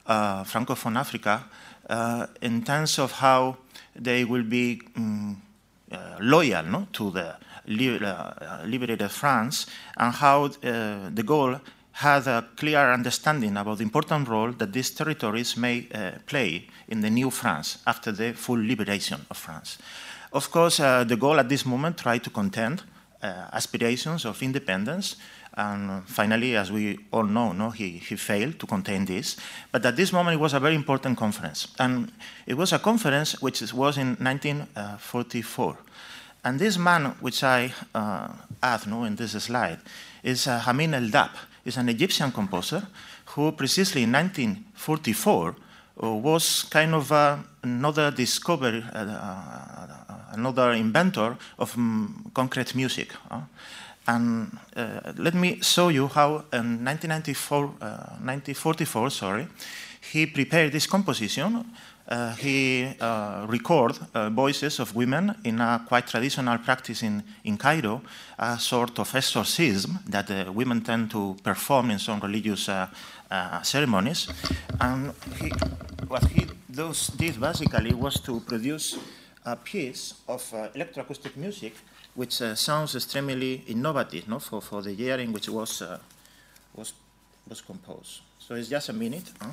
uh, Francophone Africa, uh, in terms of how they will be um, loyal no, to the liberated France and how the goal had a clear understanding about the important role that these territories may uh, play in the new France after the full liberation of France. Of course, uh, de Gaulle at this moment tried to contend uh, aspirations of independence And finally, as we all know, no, he, he failed to contain this. But at this moment, it was a very important conference. And it was a conference which was in 1944. And this man, which I uh, add no, in this slide, is uh, Hamin El Dab. He's an Egyptian composer who, precisely in 1944, uh, was kind of uh, another discovery, uh, uh, another inventor of um, concrete music. And uh, let me show you how in 1994, uh, 1944, sorry, he prepared this composition. Uh, he uh, recorded uh, voices of women in a quite traditional practice in, in Cairo, a sort of exorcism that women tend to perform in some religious uh, ceremonies. And he, what he those, did basically was to produce a piece of electroacoustic music which uh, sounds extremely innovative no, for, for the year in which it was, uh, was, was composed. So it's just a minute. Huh?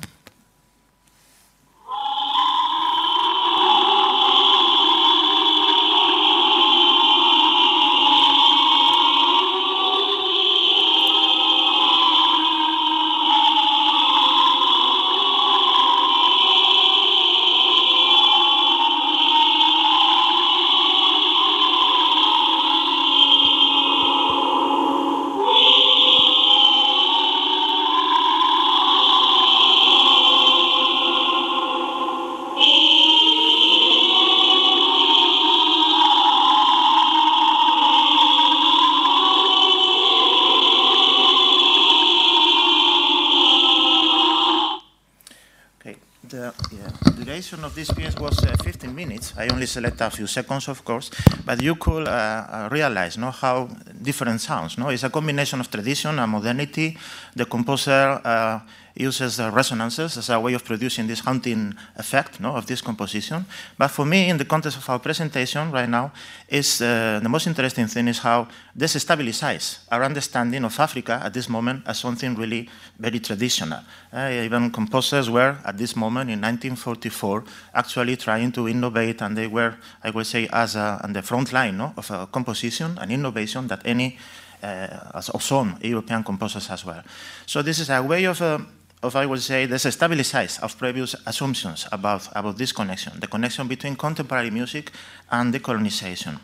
I only select a few seconds, of course, but you could uh, uh, realize no, how different sounds. No? It's a combination of tradition and modernity. The composer uh, uses uh, resonances as a way of producing this haunting effect no, of this composition. But for me, in the context of our presentation right now, is uh, the most interesting thing is how this stabilizes our understanding of Africa at this moment as something really very traditional. Uh, even composers were, at this moment in 1944, actually trying to innovate, and they were, I would say, as a, on the front line no, of a composition and innovation that any uh, of some European composers as well. So this is a way of uh, of, I would say, destabilize of previous assumptions about, about this connection, the connection between contemporary music and decolonization.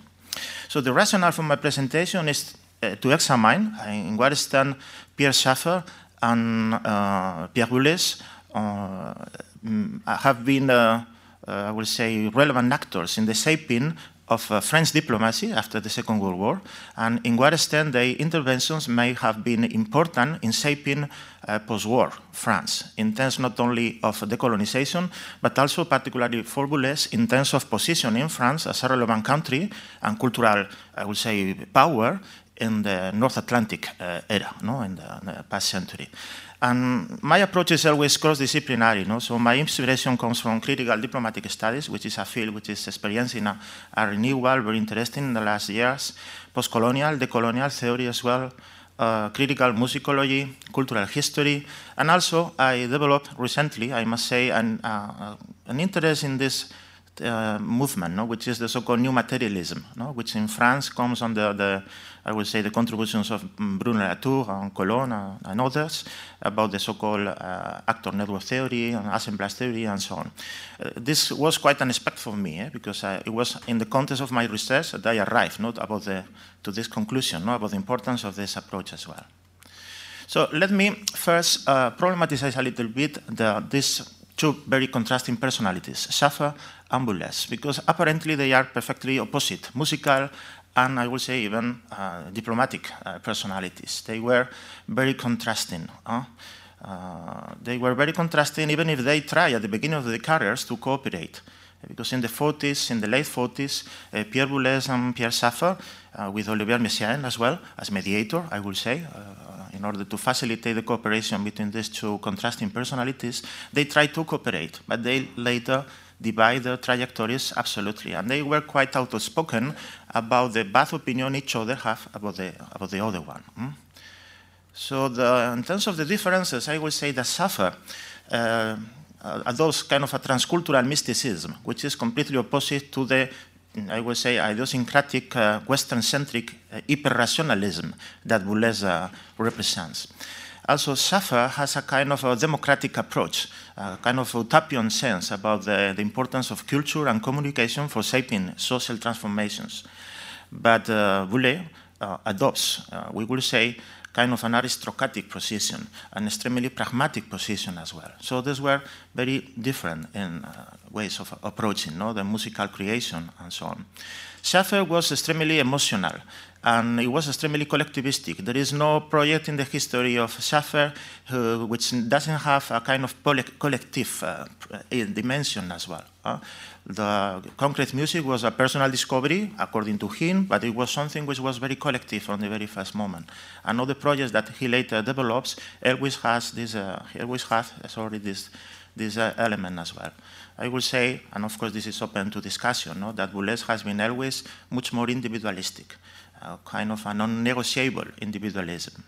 So the rationale for my presentation is uh, to examine, uh, in what extent Pierre Schaffer and uh, Pierre Boulez uh, mm, have been, I would say, relevant actors in the shaping of uh, French diplomacy after the Second World War, and in what extent their interventions may have been important in shaping uh, post-war France, in terms not only of decolonization, but also particularly for Boulez in terms of positioning France as a relevant country and cultural, I would say, power in the North Atlantic uh, era, no, in the, in the past century. And my approach is always cross-disciplinary. No? So my inspiration comes from critical diplomatic studies, which is a field which is experiencing a, a renewal, very interesting in the last years, post-colonial, decolonial theory as well, uh, critical musicology, cultural history, and also I developed recently, I must say, an, uh, an interest in this uh, movement, no? which is the so-called new materialism, no? which in France comes under the I would say, the contributions of Bruno Latour and Colonne uh, and others about the so-called uh, actor network theory and assemblage theory and so on. Uh, this was quite unexpected for me eh, because uh, it was in the context of my research that I arrived not about the, to this conclusion, not about the importance of this approach as well. So let me first uh, problematize a little bit the, these two very contrasting personalities, Schaeffer and Boulez, because apparently they are perfectly opposite, musical and I would say even uh, diplomatic uh, personalities. They were very contrasting. Huh? Uh, they were very contrasting even if they tried at the beginning of their careers to cooperate. Because in the 40s, in the late 40s, uh, Pierre Boulez and Pierre Schaeffer, uh, with Olivier Messiaen as well, as mediator, I will say, uh, in order to facilitate the cooperation between these two contrasting personalities, they tried to cooperate, but they later divide their trajectories absolutely. And they were quite outspoken about the bad opinion each other have about the, about the other one. Mm? So the, in terms of the differences, I would say that Schaeffer uh, those kind of a transcultural mysticism, which is completely opposite to the I would say, idiosyncratic uh, Western-centric uh, hyper-rationalism that Boulez uh, represents. Also, Schaffer has a kind of a democratic approach, a kind of utopian sense about the, the importance of culture and communication for shaping social transformations. But uh, Boulez uh, adopts, uh, we will say, kind of an aristocratic position, an extremely pragmatic position as well. So these were very different in uh, ways of approaching no, the musical creation and so on. Schaffer was extremely emotional and it was extremely collectivistic. There is no project in the history of Schaffer uh, which doesn't have a kind of collective uh, dimension as well. Uh, the concrete music was a personal discovery, according to him, but it was something which was very collective from the very first moment. And all the projects that he later develops always has this, uh, always has sorry, this, this uh, element as well. I will say, and of course this is open to discussion, no, that Boulez has been always much more individualistic, uh, kind of a non-negotiable individualism.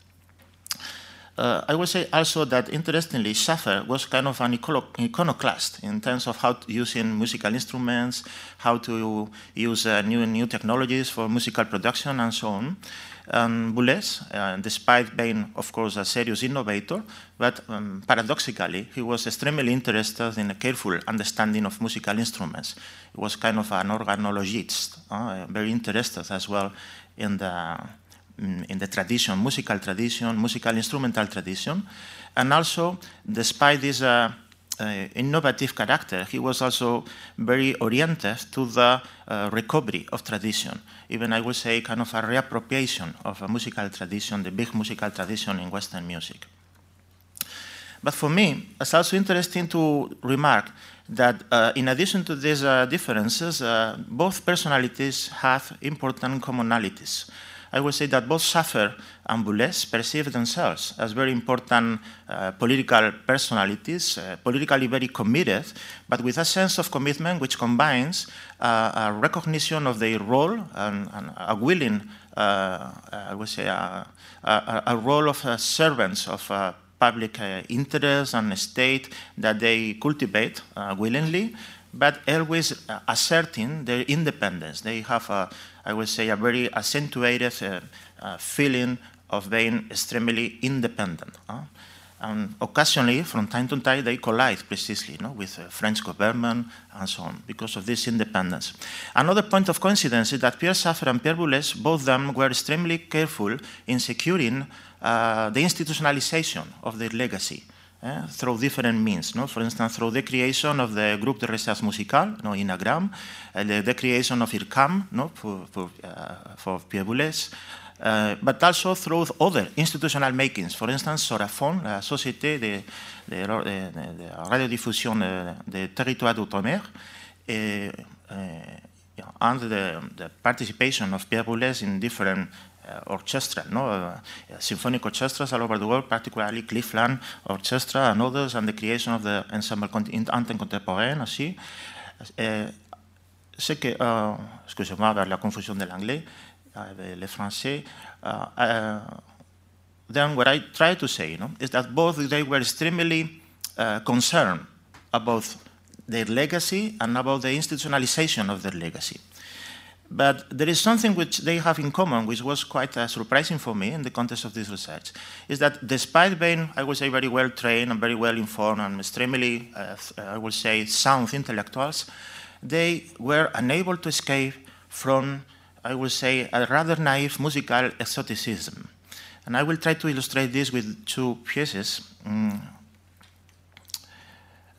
Uh, I would say also that interestingly, Schaffer was kind of an iconoclast in terms of how to using musical instruments, how to use uh, new new technologies for musical production, and so on. And Boulez, uh, despite being, of course, a serious innovator, but um, paradoxically, he was extremely interested in a careful understanding of musical instruments. He was kind of an organologist, uh, very interested as well in the Mm, in the tradition, musical tradition, musical instrumental tradition. And also, despite this uh, uh, innovative character, he was also very oriented to the uh, recovery of tradition. Even I would say kind of a reappropriation of a musical tradition, the big musical tradition in Western music. But for me, it's also interesting to remark that uh, in addition to these uh, differences, uh, both personalities have important commonalities. I would say that both Schaffer and Boulez perceive themselves as very important uh, political personalities, uh, politically very committed, but with a sense of commitment which combines uh, a recognition of their role and, and a willing, I would say, a, a, a role of servants of public interest and state that they cultivate willingly, but always asserting their independence. They have a I would say, a very accentuated uh, uh, feeling of being extremely independent. Uh? And occasionally, from time to time, they collide precisely with the French government and so on because of this independence. Another point of coincidence is that Pierre Schaffer and Pierre Boulez, both of them were extremely careful in securing uh, the institutionalization of their legacy uh, through different means. No? For instance, through the creation of the Groupe de Recherche Musicale, no, INAGRAM, uh, the, the, creation of IRCAM no, for, for, uh, for Pierre Boulez, uh, but also through other institutional makings. For instance, Sorafon, la Société de, de, de, de radiodiffusion des territoires d'outre-mer, and the, the, participation of Pierre Boulez in different uh, orchestra, no? Uh, symphonic orchestras all over the world, particularly Cleveland Orchestra and others, and the creation of the ensemble anthem contemporain aussi. Euh, ce que, uh, excusez-moi la confusion de l'anglais, avec le français. Uh, uh, then what I try to say you know, is that both they were extremely uh, concerned about their legacy and about the institutionalization of their legacy. But there is something which they have in common, which was quite uh, surprising for me in the context of this research, is that despite being, I would say, very well trained and very well informed and extremely, uh, I would say, sound intellectuals, they were unable to escape from, I would say, a rather naive musical exoticism. And I will try to illustrate this with two pieces. Mm,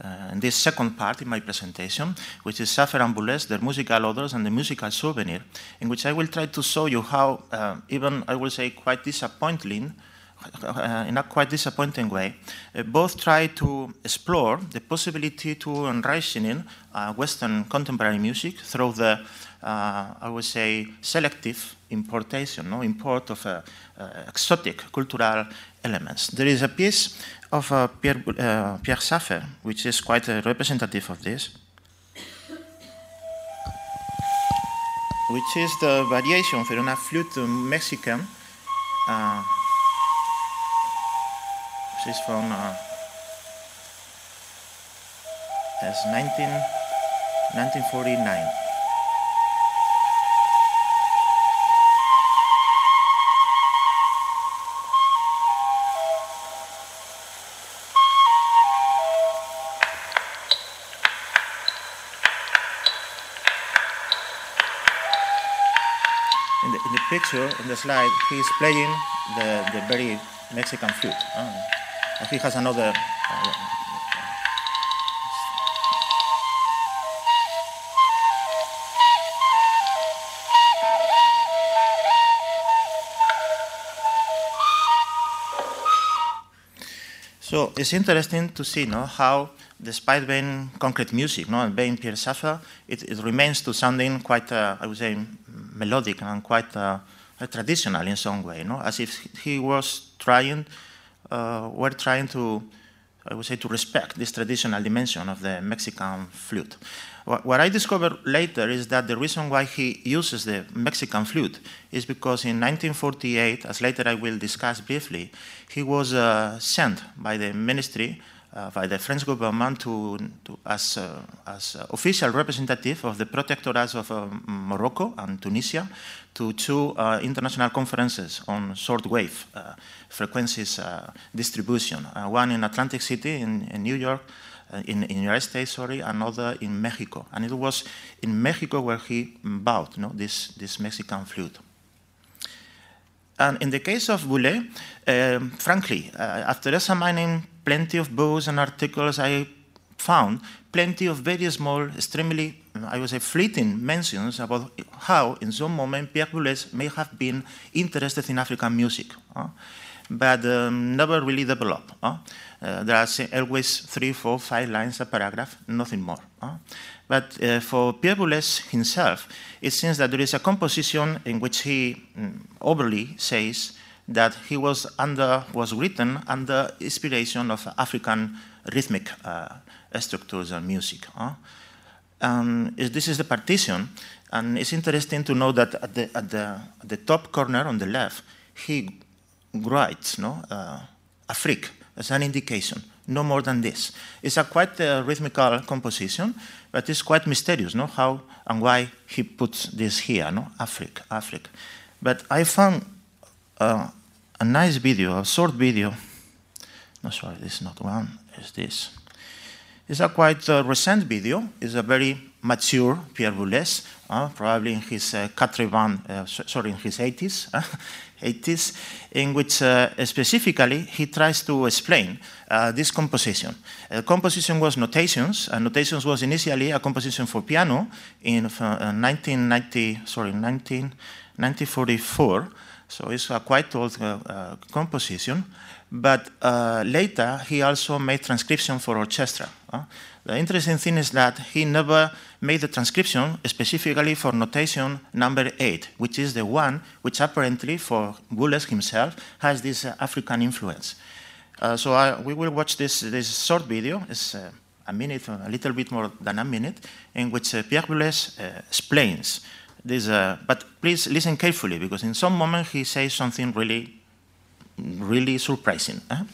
uh, in this second part in my presentation, which is Schaffer and Boulez, their musical odors and the musical souvenir, in which I will try to show you how, uh, even I will say quite disappointing, uh, in a quite disappointing way, uh, both try to explore the possibility to enrichen uh, Western contemporary music through the, uh, I would say, selective importation, no import of exotic cultural elements. There is a piece of uh, Pierre, uh, Pierre Schaffer, which is quite uh, representative of this, which is the variation for una flute Mexican. Uh, this is from uh, 19, 1949. Picture, in the slide, he's playing the, the very Mexican flute. Uh, he has another. Uh, So it's interesting to see no, how, despite being concrete music no, and being Pierre Schaeffer, it, it remains to sounding quite, uh, I would say, melodic and quite uh, traditional in some way, no? as if he was trying, uh, were trying to, I would say, to respect this traditional dimension of the Mexican flute. What I discovered later is that the reason why he uses the Mexican flute is because in 1948, as later I will discuss briefly, he was uh, sent by the ministry, uh, by the French government, to, to as, uh, as official representative of the protectorates of uh, Morocco and Tunisia to two uh, international conferences on shortwave uh, frequencies distribution, one in Atlantic City in, in New York uh, in, United States, sorry, another in Mexico. And it was in Mexico where he bought know, this, this Mexican flute. And in the case of Boulez, um, frankly, uh, after examining plenty of books and articles, I found plenty of very small, extremely, I would say, fleeting mentions about how, in some moment, Pierre Boulez may have been interested in African music, uh, but um, never really developed. Uh. Uh, there are always three, four, five lines a paragraph, nothing more. But uh, for Pierre Boulez himself, it seems that there is a composition in which he um, overly says that he was under was written under inspiration of African rhythmic uh, structures and music. Um, this is the partition, and it's interesting to know that at the, at the, at the top corner on the left, he writes no, uh, Afrique as an indication, no more than this. It's a quite uh, rhythmical composition, but it's quite mysterious, no? How and why he puts this here, no? Africa, Africa. But I found uh, a nice video, a short video. No, sorry, this is not one. It's this. It's a quite uh, recent video. It's a very mature Pierre Boulez, uh, probably in his uh, 80, uh, sorry, in his 80s. 80s, (laughs) in which uh, specifically he tries to explain uh, this composition. The composition was notations, and notations was initially a composition for piano in 1990, uh, sorry, 19, 1944. So it's a quite old uh, uh, composition. But uh, later, he also made transcription for orchestra. The interesting thing is that he never made the transcription specifically for notation number eight, which is the one which apparently for Boulez himself has this uh, African influence. Uh, so I, we will watch this, this short video. It's uh, a minute, a little bit more than a minute, in which uh, Pierre Boulez uh, explains this. Uh, but please listen carefully, because in some moment he says something really, really surprising. Là,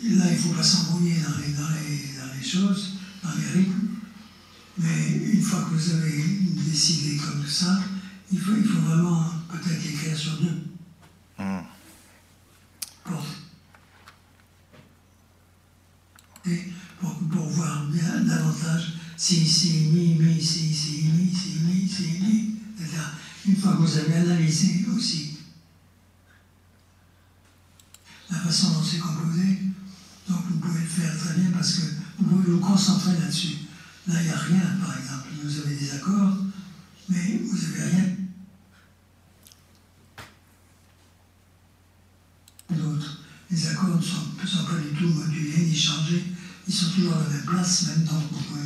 il ne faut pas s'embrouiller dans les, dans, les, dans les choses, dans les rythmes. Mais une fois que vous avez décidé comme ça, il faut, il faut vraiment peut-être écrire sur deux. Mm. Pour, pour, pour, voir bien davantage si, si, mi, mi, si, si, mi, si, mi, si, mi, etc. Une fois que vous avez analysé aussi la façon dont c'est composé, donc vous pouvez le faire très bien parce que vous pouvez vous concentrer là-dessus. Là, il n'y a rien, par exemple. Vous avez des accords, mais vous n'avez rien d'autre. Les accords ne sont, sont, pas du tout modulés ni changés. Ils sont toujours à la même place, même temps vous pouvez.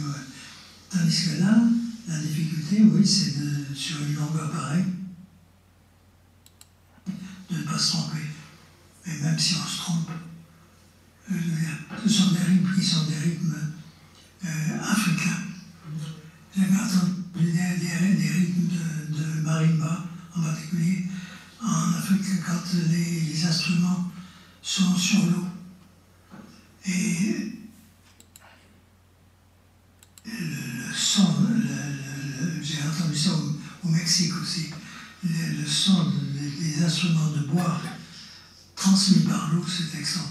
Tandis que là, la difficulté, oui, c'est sur une longueur pareille, de ne pas se tromper. Mais même si on se trompe, ce sont des rythmes qui sont des rythmes euh, africains. J'avais entendu des, des, des, rythmes de, de, marimba en particulier en Afrique quand les, instruments sont sur l'eau. Et le, le son, le, ça au, au Mexique aussi, le, son des instruments de bois transmis par l'eau, c'est excellent.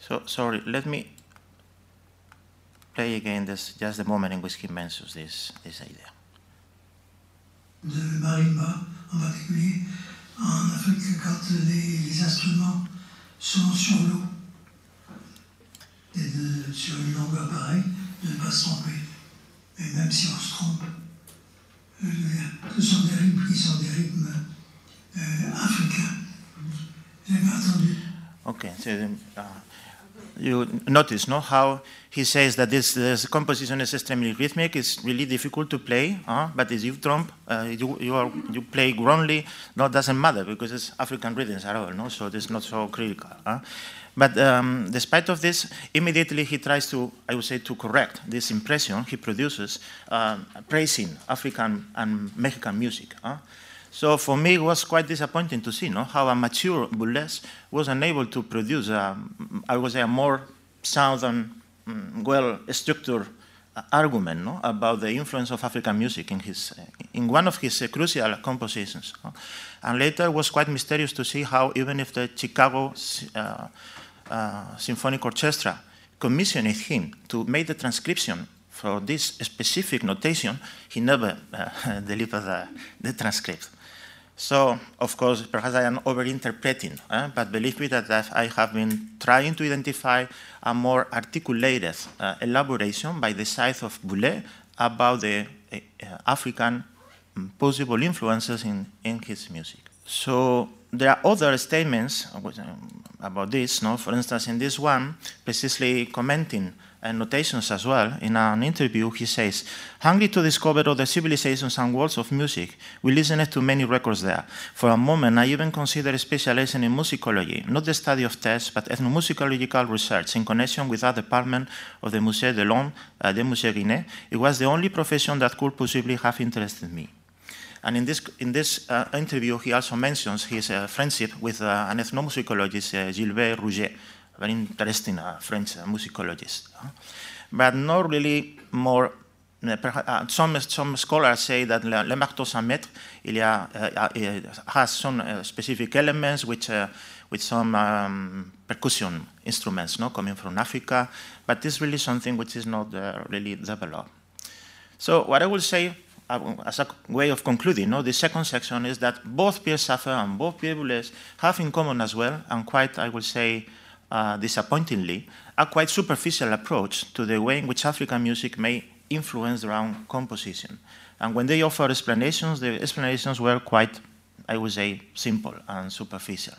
So sorry, let me play again this just the moment in which he mentions this this idea. de marimba en particulier en Afrique quand les, les instruments sont sur l'eau et de, sur une longueur pareille, de ne pas se tromper. Et même si on se trompe, ce sont des rythmes qui sont des rythmes euh, africains. J'avais entendu. Okay, so uh, you notice, no, how he says that this, this composition is extremely rhythmic. It's really difficult to play, uh, but as you trump, uh, you you, are, you play wrongly. No, doesn't matter because it's African rhythms at all, no, so it's not so critical. huh? But um, despite of this, immediately he tries to, I would say, to correct this impression he produces, uh, praising African and Mexican music. huh? So for me, it was quite disappointing to see no, how a mature burlesque was unable to produce, a, I would say, a more sound and mm, well-structured uh, argument no, about the influence of African music in, his, uh, in one of his uh, crucial compositions. And later, it was quite mysterious to see how even if the Chicago uh, uh, Symphonic Orchestra commissioned him to make the transcription for this specific notation, he never uh, (laughs) delivered the, the transcript. So, of course, perhaps I am overinterpreting, eh, but believe me that that I have been trying to identify a more articulated uh, elaboration by the side of Boulet about the uh, African mm, possible influences in, in his music. So there are other statements about this. No? For instance, in this one, precisely commenting and notations as well. In an interview, he says, Hungry to discover other civilizations and worlds of music, we listened to many records there. For a moment, I even considered specializing in musicology, not the study of texts, but ethnomusicological research in connection with that department of the Musée de l'Homme, uh, the Musée Guiné. It was the only profession that could possibly have interested me. And in this, in this uh, interview, he also mentions his uh, friendship with uh, an ethnomusicologist, uh, Gilbert Rouget, a very interesting uh, French uh, musicologist. But not really more. some, some scholars say that Le, Marteau Sans Maître il y a, has some specific elements which, with some um, percussion instruments no, coming from Africa, but it's really something which is not really developed. So what I will say as a way of concluding, no, the second section is that both Pierre Saffer and both Pierre have in common as well, and quite, I will say, uh, disappointingly, a quite superficial approach to the way in which African music may influence their own composition. And when they offer explanations, the explanations were quite, I would say, simple and superficial.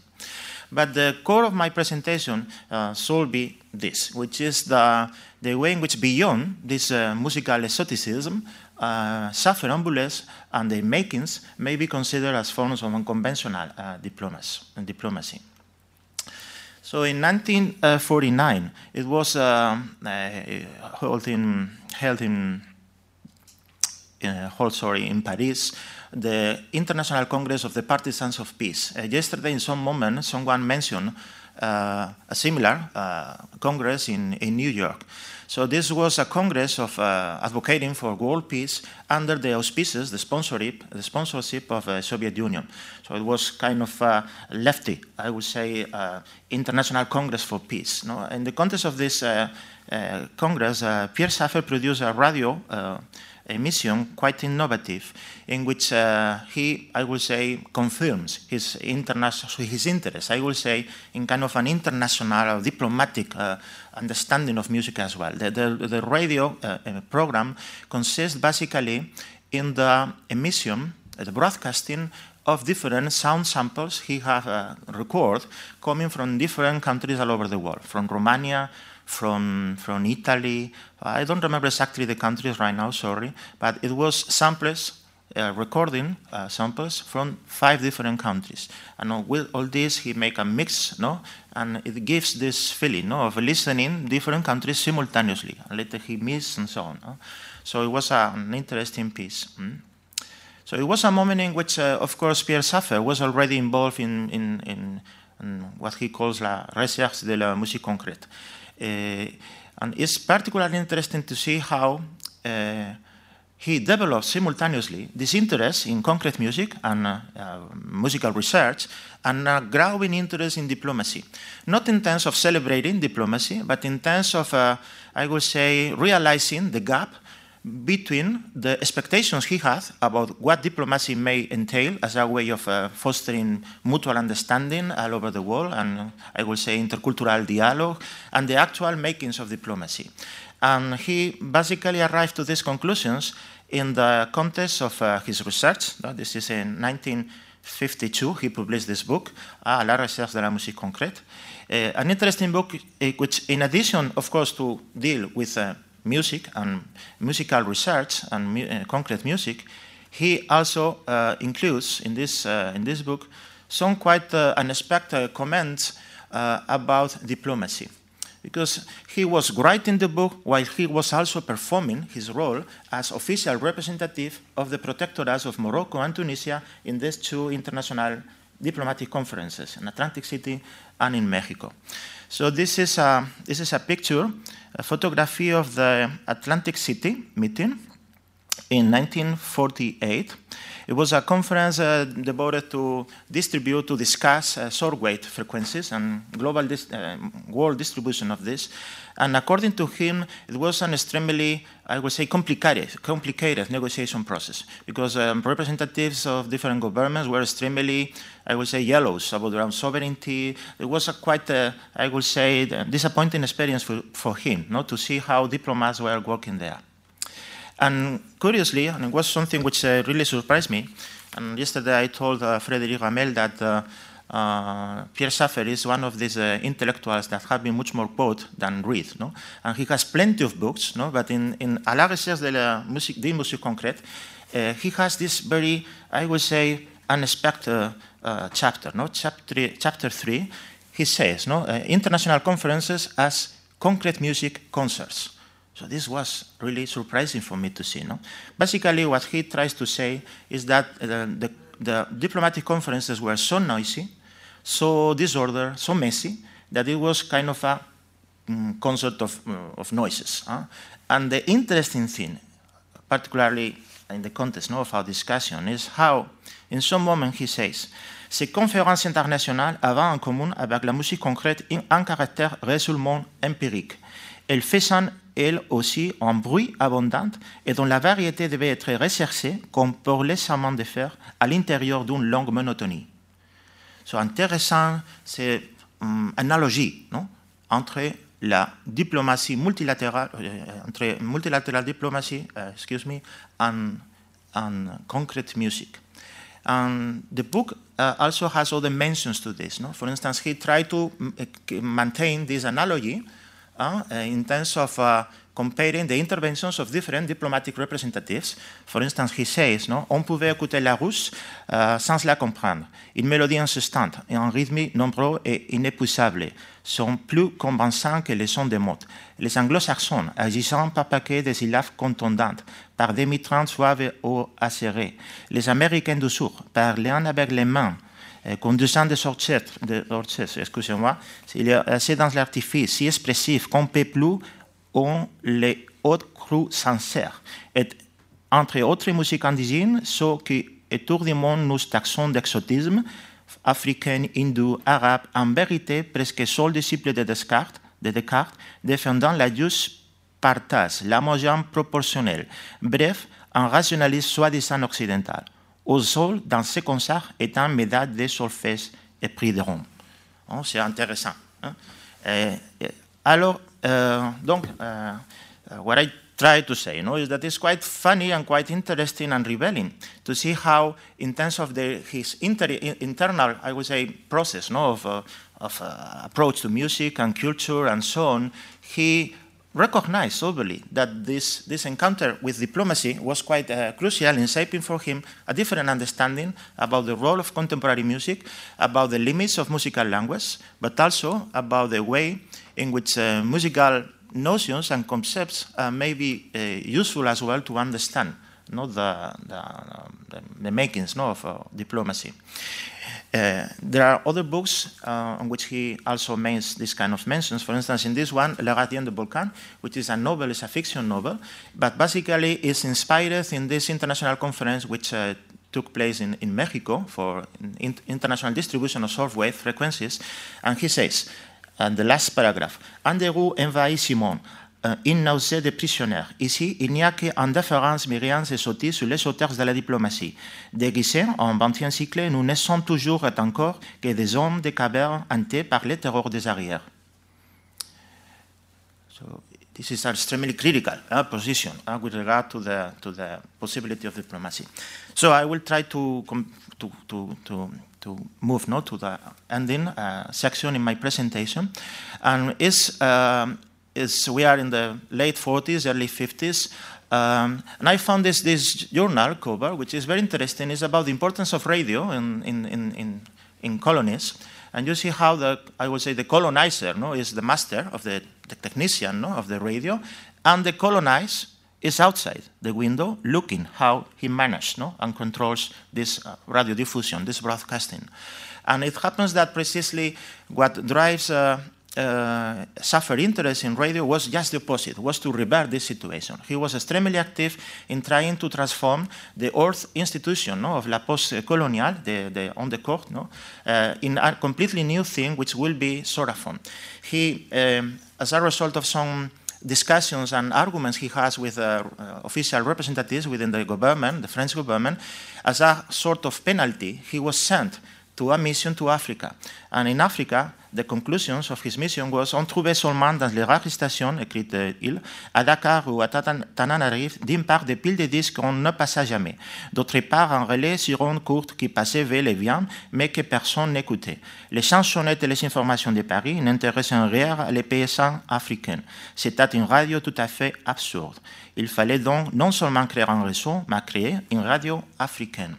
But the core of my presentation uh, should be this, which is the, the way in which beyond this uh, musical exoticism, uh, Saffer and their makings may be considered as forms of unconventional uh, diplomacy. diplomacy. So in 1949, it was uh, uh, held in, held in, uh, sorry, in Paris, the International Congress of the Partisans of Peace. Uh, yesterday, in some moment, someone mentioned uh, a similar uh, congress in, in New York. So this was a congress of uh, advocating for world peace under the auspices, the sponsorship, the sponsorship of the Soviet Union. So it was kind of uh, lefty, I would say, uh, international congress for peace. No? In the context of this uh, uh, congress, uh, Pierre Saffer produced a radio uh, emission quite innovative, in which uh, he, I would say, confirms his international his interest. I would say in kind of an international diplomatic uh, understanding of music as well. The, the, the radio uh, uh, program consists basically in the emission, uh, the broadcasting of different sound samples he has uh, recorded coming from different countries all over the world, from Romania, from, from Italy. I don't remember exactly the countries right now, sorry, but it was samples, uh, recording uh, samples from five different countries. And with all this, he make a mix, no? And it gives this feeling, no, of listening different countries simultaneously. And later he mix and so on. no? So it was an interesting piece. mm. So it was a moment in which, uh, of course, Pierre Saffer was already involved in, in, in, in what he calls la recherche de la musique concrète. Uh, and it's particularly interesting to see how uh, he developed simultaneously this interest in concrete music and uh, uh, musical research and a growing interest in diplomacy. Not in terms of celebrating diplomacy, but in terms of, uh, I would say, realizing the gap between the expectations he had about what diplomacy may entail as a way of uh, fostering mutual understanding all over the world and uh, I will say intercultural dialogue and the actual makings of diplomacy. And he basically arrived to these conclusions in the context of uh, his research. This is in 1952, he published this book, À la recherche de la musique concrète. Uh, an interesting book uh, which, in addition, of course, to deal with uh, music and musical research and mu uh, concrete music, he also uh, includes in this, uh, in this book some quite unexpected comments about diplomacy because he was writing the book while he was also performing his role as official representative of the protectorates of Morocco and Tunisia in these two international diplomatic conferences in Atlantic City and in Mexico. So this is a, this is a picture, a photography of the Atlantic City meeting in 1948. It was a conference uh, devoted to distribute, to discuss uh, short wave frequencies and global dis uh, world distribution of this. And according to him, it was an extremely, I would say, complicated, complicated negotiation process because um, representatives of different governments were extremely, I would say, yellows about their own sovereignty. It was a quite, I would say, disappointing experience for, for him, not to see how diplomats were working there. And curiously, and it was something which uh, really surprised me, and yesterday I told uh, Frédéric Ramel that uh, uh, Pierre Schaeffer is one of these uh, intellectuals that have been much more quoted than read. No? And he has plenty of books, no? but in, in À la recherche de la musique, de musique concrète, uh, he has this very, I would say, unexpected chapter. No? Chapter, chapter 3, he says, no? international conferences as concrete music concerts. So this was really surprising for me to see. No? Basically, what he tries to say is that uh, the, the, diplomatic conferences were so noisy, so disordered, so messy, that it was kind of a um, concert of, uh, of noises. Huh? And the interesting thing, particularly in the context no, of our discussion, is how, in some moment, he says, ces conférences internationales avaient en commun avec la musique concrète un caractère résolument empirique. Elles faisaient elle aussi en bruit abondant et dont la variété devait être recherchée comme pour les de fer à l'intérieur d'une longue monotonie. C'est intéressant, c'est une analogie non? entre la diplomatie multilatérale, euh, entre multilateral diplomacy, uh, excuse me, and, and concrete music. And the book uh, also mentions to this. No? For instance, he tried to maintain this analogy uh, in terms of uh, comparing the interventions of different diplomatic representatives. For instance, he says, on pouvait écouter la russe uh, sans la comprendre. Une mélodie insistante et un rythme nombreux et inépuisable sont plus convaincants que les sons des mots. Les anglo-saxons, agissant par paquets de syllabes contondantes, par demi-trans suaves ou acérées. Les américains du Sud, parlant avec les mains, conduisant des orchestres, excusez-moi, il est assez dans l'artifice, si expressif qu'on ne peut plus on les hautes crues sincères. Et entre autres musiques indigènes, ceux qui autour du monde nous taxons d'exotisme, africain, hindou, arabe, en vérité presque seuls disciples de Descartes, de Descartes défendant la douce partage, la moyenne proportionnelle, bref, un rationalisme soi-disant occidental au sol dans ce concert de solfège et prix de Rome. Oh, c'est intéressant. Hein? Et, et, alors, uh, donc, uh, what I try to say you know, is that it's quite funny and quite interesting and revealing to see how, in terms of the, his inter internal, I would say, process no, of, uh, of approach to music and culture and so on, he recognized soberly that this, this encounter with diplomacy was quite uh, crucial in shaping for him a different understanding about the role of contemporary music, about the limits of musical language, but also about the way in which uh, musical notions and concepts uh, may be useful as well to understand not the, the, the, makings no, of uh, diplomacy. Uh, there are other books uh, on which he also makes this kind of mentions. For instance, in this one, Le Gardien de Volcan, which is a novel, is a fiction novel, but basically is inspired in this international conference which uh, took place in, in Mexico for in, international distribution of shortwave frequencies. And he says, and the last paragraph, Anderou envahit Simon, euh, nausée des prisonniers. Ici, il n'y a qu'indéférence, myriades et sottises sur les auteurs de la diplomatie. Déguisés en 20e siècle, nous ne sommes toujours et encore que des hommes de cavernes hantés par les terreurs des arrières. So, this is extremely critical uh, position uh, with regard to the, to the possibility of diplomacy. So I will try to, to, to, to, to move no, to the ending uh, section in my presentation. And is, um, is we are in the late 40s, early 50s. Um, and I found this, this journal cover, which is very interesting. It's about the importance of radio in, in, in, in, colonies. And you see how the, I would say, the colonizer no, is the master of the, the technician no, of the radio, and the colonized is outside the window looking how he managed no, and controls this uh, radio diffusion, this broadcasting. And it happens that precisely what drives uh, uh, suffered interest in radio was just the opposite, was to revert this situation. He was extremely active in trying to transform the old institution no, of la post-colonial, the, the, on the court, no, uh, in a completely new thing, which will be Soraphone. He, um, as a result of some discussions and arguments he has with uh, uh, official representatives within the government, the French government, as a sort of penalty, he was sent to a mission to Africa. And in Africa, the conclusions of his mission was on trouvait seulement dans les rares stations, écrites il, à Dakar ou à Tananarive, d'une part des piles de disques qu'on ne passa jamais, d'autre part un relais sur ondes courtes qui passait vers les viandes, mais que personne n'écoutait. Les chansonnettes et les informations de Paris n'intéressaient en rien les paysans africains. C'était une radio tout à fait absurde. Il fallait donc non seulement créer un réseau, mais créer une radio africaine.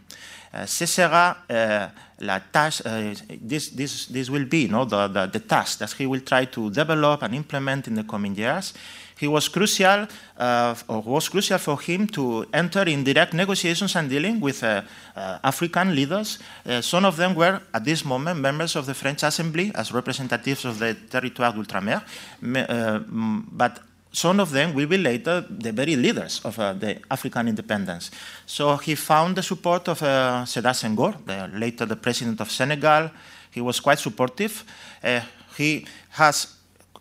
Uh, ce sera uh, la uh, this, this, this will be you know, the, the, the, task that he will try to develop and implement in the coming years. He was crucial, uh, or was crucial for him to enter in direct negotiations and dealing with uh, uh, African leaders. some of them were, at this moment, members of the French Assembly as representatives of the territoire d'outre-mer, but some of them will be later the very leaders of uh, the African independence. So he found the support of uh, Senghor, the, later the president of Senegal. He was quite supportive. Uh, he has,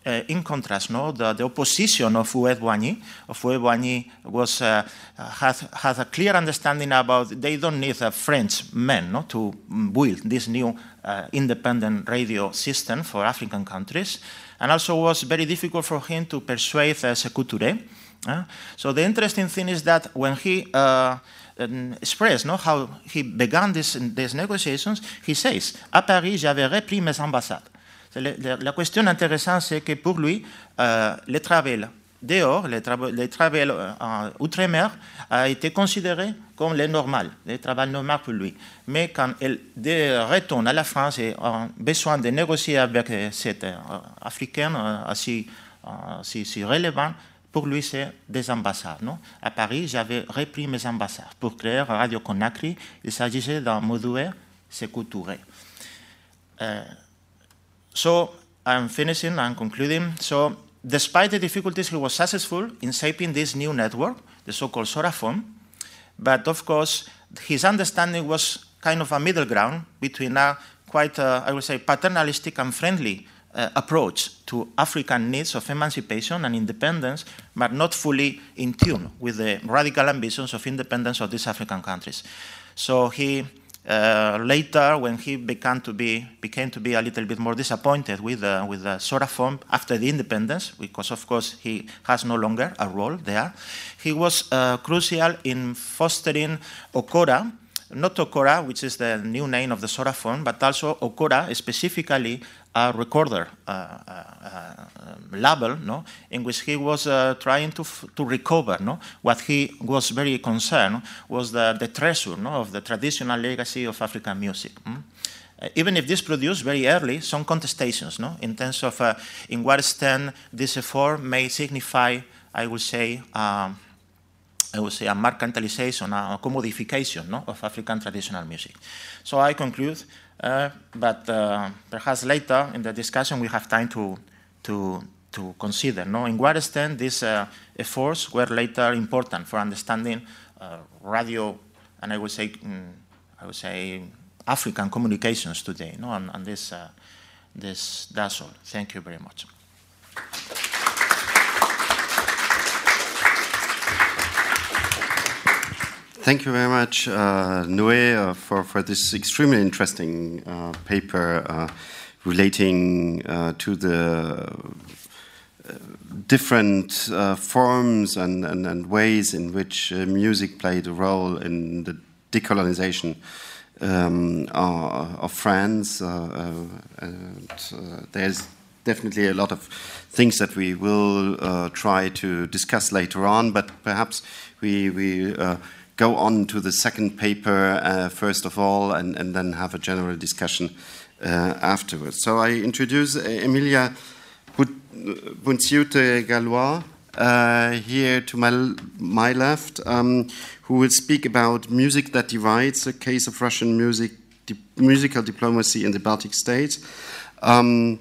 uh, in contrast, no, the, the opposition of Fouet Boigny. Fouet Boigny was, uh, has, has a clear understanding about they don't need a French man no, to build this new uh, independent radio system for African countries and also was very difficult for him to persuade uh, Sekou Uh, so the interesting thing is that when he uh, um, expressed no, how he began this, these negotiations, he says, à Paris, j'avais repris mes ambassades. La, la, la, question intéressante, c'est que pour lui, euh, le travail dehors, le, tra le travail euh, outre-mer a été considéré comme le normal, le travail normal pour lui. Mais quand il retourne à la France et a besoin de négocier avec euh, cet euh, Africain assez, assez, relevant, pour lui, c'est des ambassades. Non? À Paris, j'avais repris mes ambassades pour créer Radio Conakry. Il s'agissait d'un modoué Sékou Touré. Uh, so, I'm finishing, I'm concluding. So, despite the difficulties, he was successful in shaping this new network, the so-called Soraphone. But of course, his understanding was kind of a middle ground between a quite, uh, I would say, paternalistic and friendly uh, approach to African needs of emancipation and independence, but not fully in tune with the radical ambitions of independence of these African countries. So he uh, later, when he began to be, became to be a little bit more disappointed with, uh, with the Soraphone after the independence, because of course he has no longer a role there, he was uh, crucial in fostering Okora, not Okora, which is the new name of the Soraphone, but also Okora, specifically a recorder uh, uh, uh, label, no, in which he was trying to, to recover. No, what he was very concerned was the, the treasure no, of the traditional legacy of African music. Mm? even if this produced very early some contestations no? in terms of uh, in what extent this effort may signify, I would say, um, I would say a mercantilization, a commodification no? of African traditional music. So I conclude uh, but uh, perhaps later in the discussion we have time to, to, to consider no? in what extent these uh, efforts were later important for understanding radio and I would say, mm, I would say African communications today. No? And, and this, this, that's all. Thank you very much. Thank you very much, uh, Noé, uh, for, for this extremely interesting uh, paper uh, relating uh, to the uh, different uh, forms and, and, and, ways in which uh, music played a role in the decolonization um, of France. and there's definitely a lot of things that we will uh, try to discuss later on, but perhaps we, we uh, go on to the second paper uh, first of all and, and, then have a general discussion uh, afterwards. So I introduce Emilia Bunciute Gallois. Uh, here to my, my left, um, who will speak about Music That Divides, a case of Russian music, di musical diplomacy in the Baltic states. Um,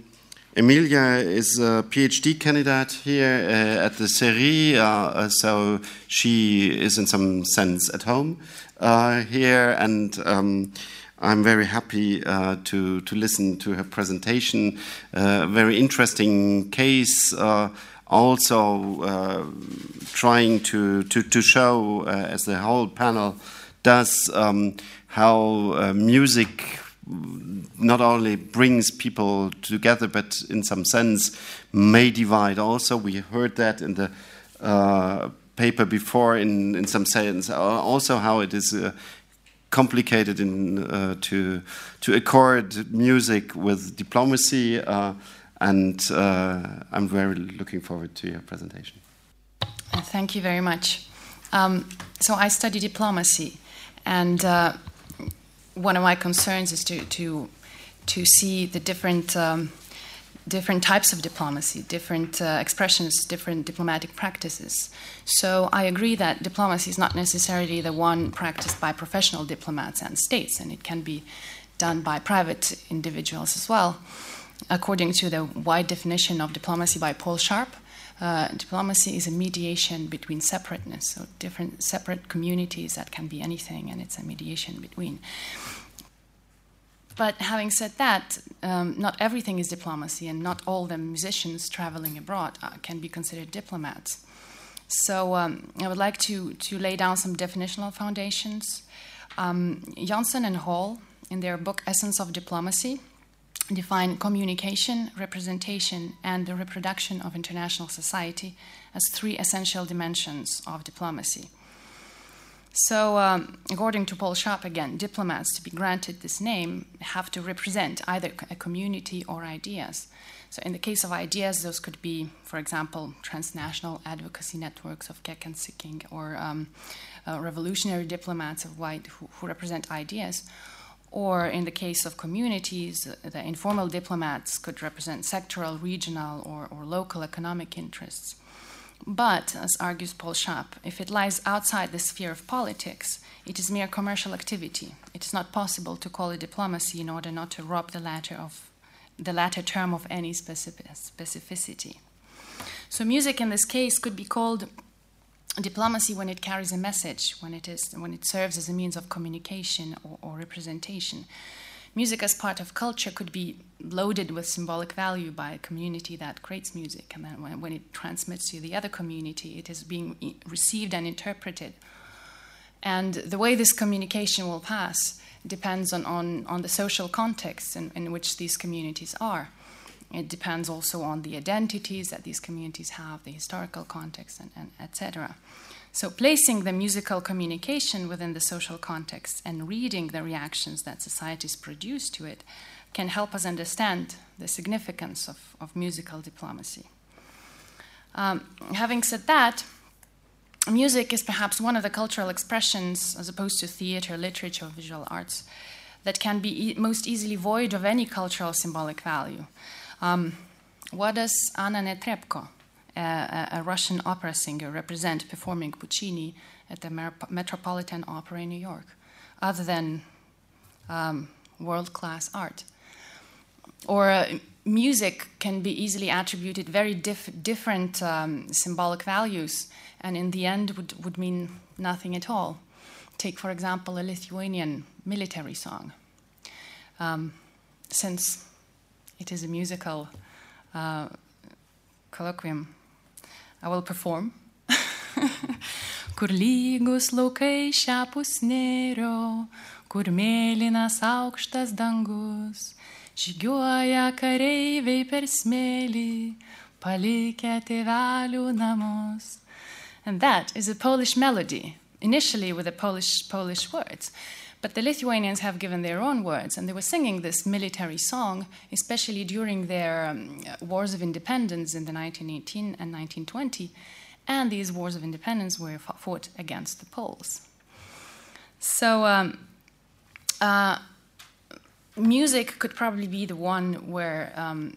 Emilia is a PhD candidate here uh, at the CERI, uh, so she is in some sense at home uh, here, and um, I'm very happy uh, to, to listen to her presentation. Uh, very interesting case, uh, also trying to, to, to show, as the whole panel does, um, how music not only brings people together, but in some sense may divide also. We heard that in the uh, paper before, in, in some sense, uh, also how it is uh, complicated in, uh, to, to accord music with diplomacy. Uh, and uh, I'm very looking forward to your presentation. Thank you very much. Um, so I study diplomacy, and one of my concerns is to to to see the different um, different types of diplomacy, different uh, expressions, different diplomatic practices. So I agree that diplomacy is not necessarily the one practiced by professional diplomats and states, and it can be done by private individuals as well. According to the wide definition of diplomacy by Paul Sharp, uh, diplomacy is a mediation between separateness, so different separate communities that can be anything, and it's a mediation between. But having said that, um, not everything is diplomacy, and not all the musicians traveling abroad uh, can be considered diplomats. So um, I would like to, to lay down some definitional foundations. Um, Johnson and Hall, in their book Essence of Diplomacy, define communication, representation, and the reproduction of international society as three essential dimensions of diplomacy. So, um, according to Paul Sharp, again, diplomats to be granted this name have to represent either a community or ideas. So, in the case of ideas, those could be, for example, transnational advocacy networks of Kek and Sikking or um, uh, revolutionary diplomats of white who, who represent ideas or in the case of communities, the informal diplomats could represent sectoral, regional, or, or local economic interests. But, as argues Paul Sharp, if it lies outside the sphere of politics, it is mere commercial activity. It is not possible to call it diplomacy in order not to rob the latter of the latter term of any specific, specificity. So, music in this case could be called diplomacy when it carries a message, when it, is, when it serves as a means of communication or, or representation. Music as part of culture could be loaded with symbolic value by a community that creates music, and then when, when it transmits to the other community, it is being received and interpreted. And the way this communication will pass depends on, on, on the social context in, in which these communities are. It depends also on the identities that these communities have, the historical context, and, and etc. So, placing the musical communication within the social context and reading the reactions that societies produce to it can help us understand the significance of, of musical diplomacy. Um, having said that, music is perhaps one of the cultural expressions, as opposed to theater, literature, visual arts, that can be e- most easily void of any cultural symbolic value. Um, what does Anna Netrebko, a, a, Russian opera singer, represent performing Puccini at the Metropolitan Opera in New York, other than um, world class art? Or uh, music can be easily attributed very diff- different um, symbolic values, and in the end would, would mean nothing at all. Take, for example, a Lithuanian military song. Um, since it is a musical uh, colloquium. I will perform (laughs) kur lygus laukai šiapus nėrio, kur mėlynas aukštas dangus, žygiuoja kareiviai per smėlį, palikę tėvelių namus. And that is a Polish melody, initially with the Polish, Polish words. But the Lithuanians have given their own words, and they were singing this military song, especially during their um, wars of independence in the 1918 and 1920. And these wars of independence were fought against the Poles. So, um, uh, music could probably be the one where um,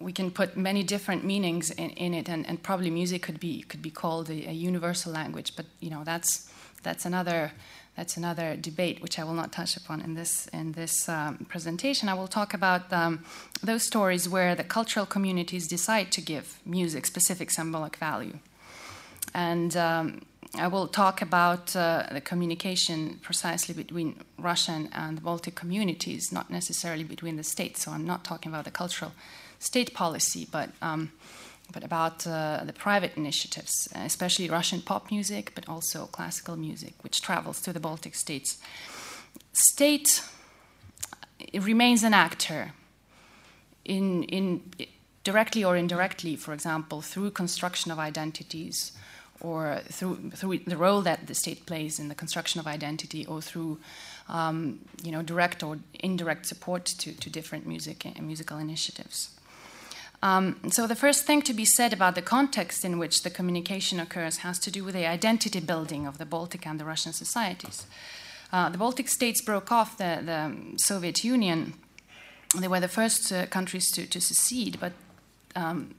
we can put many different meanings in, in it, and, and, probably music could be could be called a, a, universal language. But you know, that's that's another that's another debate which I will not touch upon in this in this um, presentation. I will talk about um, those stories where the cultural communities decide to give music specific symbolic value, and um, I will talk about uh, the communication precisely between Russian and Baltic communities, not necessarily between the states. So I'm not talking about the cultural state policy, but um, but about uh, the private initiatives, especially Russian pop music, but also classical music, which travels to the Baltic states. State remains an actor in in directly or indirectly, for example, through construction of identities or through through the role that the state plays in the construction of identity, or through um, you know direct or indirect support to, to different music and musical initiatives. Um, so, the first thing to be said about the context in which the communication occurs has to do with the identity building of the Baltic and the Russian societies. Uh, the Baltic states broke off the, the, Soviet Union. They were the first uh, countries to, to, secede, but um,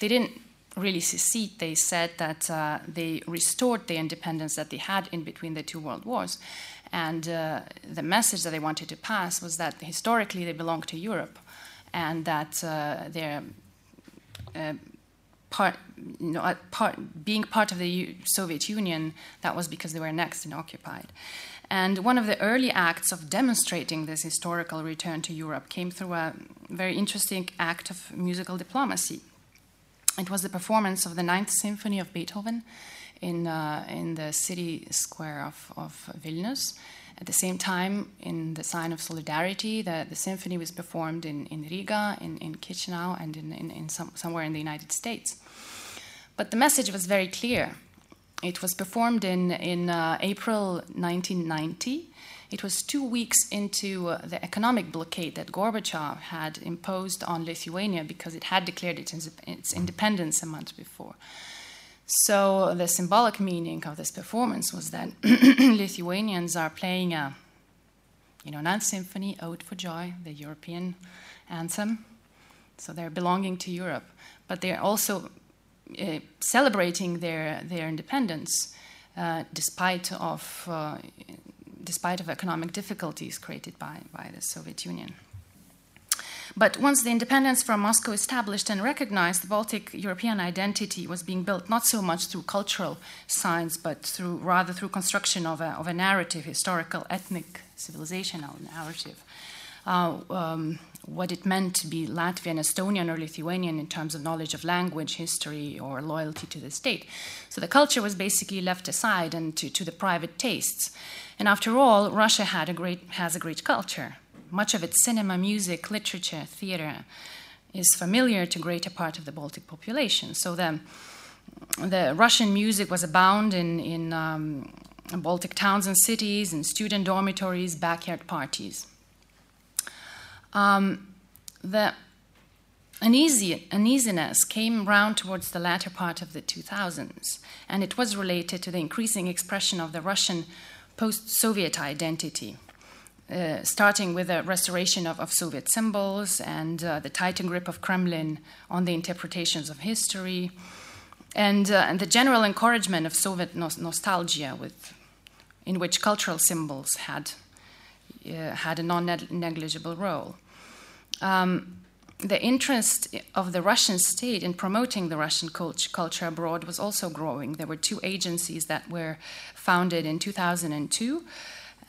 they didn't really secede. They said that uh, they restored the independence that they had in between the two world wars. And uh, the message that they wanted to pass was that historically they belonged to Europe and that uh, they're uh, part, you know, part, being part of the Soviet Union, that was because they were next and occupied. And one of the early acts of demonstrating this historical return to Europe came through a very interesting act of musical diplomacy. It was the performance of the Ninth Symphony of Beethoven in, uh, in the city square of, of Vilnius. At the same time, in the sign of solidarity, the, the symphony was performed in, in Riga, in, in Chisinau, and in, in, in some, somewhere in the United States. But the message was very clear. It was performed in, in uh, April 1990. It was two weeks into uh, the economic blockade that Gorbachev had imposed on Lithuania because it had declared its, its independence a month before. So the symbolic meaning of this performance was that (clears throat) Lithuanians are playing a, you know, Ninth Symphony, Ode for Joy, the European anthem. So they're belonging to Europe, but they're also uh, celebrating their their independence, uh, despite of uh, despite of economic difficulties created by by the Soviet Union. But once the independence from Moscow established and recognized, the Baltic European identity was being built not so much through cultural signs, but through rather through construction of a, of a narrative, historical, ethnic, civilizational narrative. Uh, um, what it meant to be Latvian, Estonian, or Lithuanian in terms of knowledge of language, history, or loyalty to the state. So the culture was basically left aside and to, to the private tastes. And after all, Russia had a great, has a great culture much of its cinema, music, literature, theater is familiar to greater part of the Baltic population. So the, the Russian music was abound in, in um, Baltic towns and cities, in student dormitories, backyard parties. Um, the uneasy, uneasiness came round towards the latter part of the 2000s, and it was related to the increasing expression of the Russian post Soviet identity. Uh, starting with the restoration of, of Soviet symbols and uh, the tighter grip of Kremlin on the interpretations of history, and, uh, and the general encouragement of Soviet no- nostalgia, with, in which cultural symbols had, uh, had a non negligible role. Um, the interest of the Russian state in promoting the Russian cult- culture abroad was also growing. There were two agencies that were founded in 2002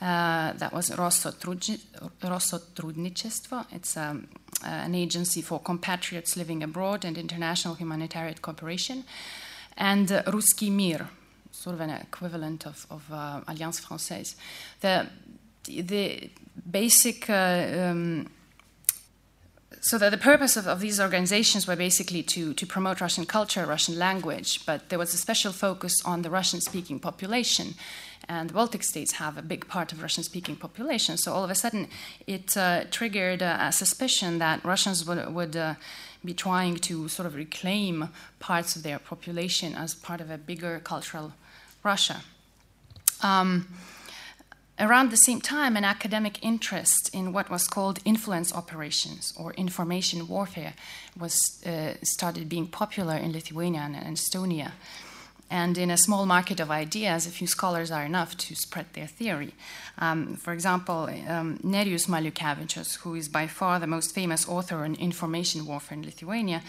uh, that was Rosotrudnichestvo. It's um, uh, an agency for compatriots living abroad and international humanitarian cooperation. and uh, Ruski Mir, sort of an equivalent of, of uh, Alliance Française. The, the basic uh, um, so the, the purpose of, of, these organizations were basically to, to promote Russian culture, Russian language, but there was a special focus on the Russian speaking population. And the Baltic states have a big part of Russian speaking population. So all of a sudden, it uh, triggered a suspicion that Russians would, would uh, be trying to sort of reclaim parts of their population as part of a bigger cultural Russia. Um, Around the same time, an academic interest in what was called influence operations or information warfare was uh, started being popular in Lithuania and, and Estonia. And in a small market of ideas, a few scholars are enough to spread their theory. Um, for example, um, Nerijus Maliukevičius, who is by far the most famous author on information warfare in Lithuania,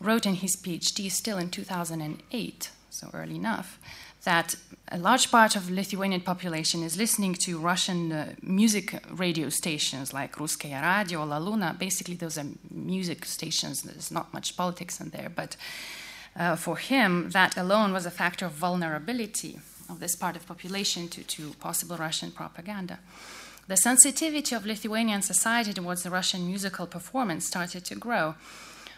wrote in his PhD still in 2008, so early enough, that a large part of Lithuanian population is listening to Russian uh, music radio stations like Ruskaya Radio, La Luna. Basically, those are music stations. There's not much politics in there. But uh, for him, that alone was a factor of vulnerability of this part of population to, to possible Russian propaganda. The sensitivity of Lithuanian society towards the Russian musical performance started to grow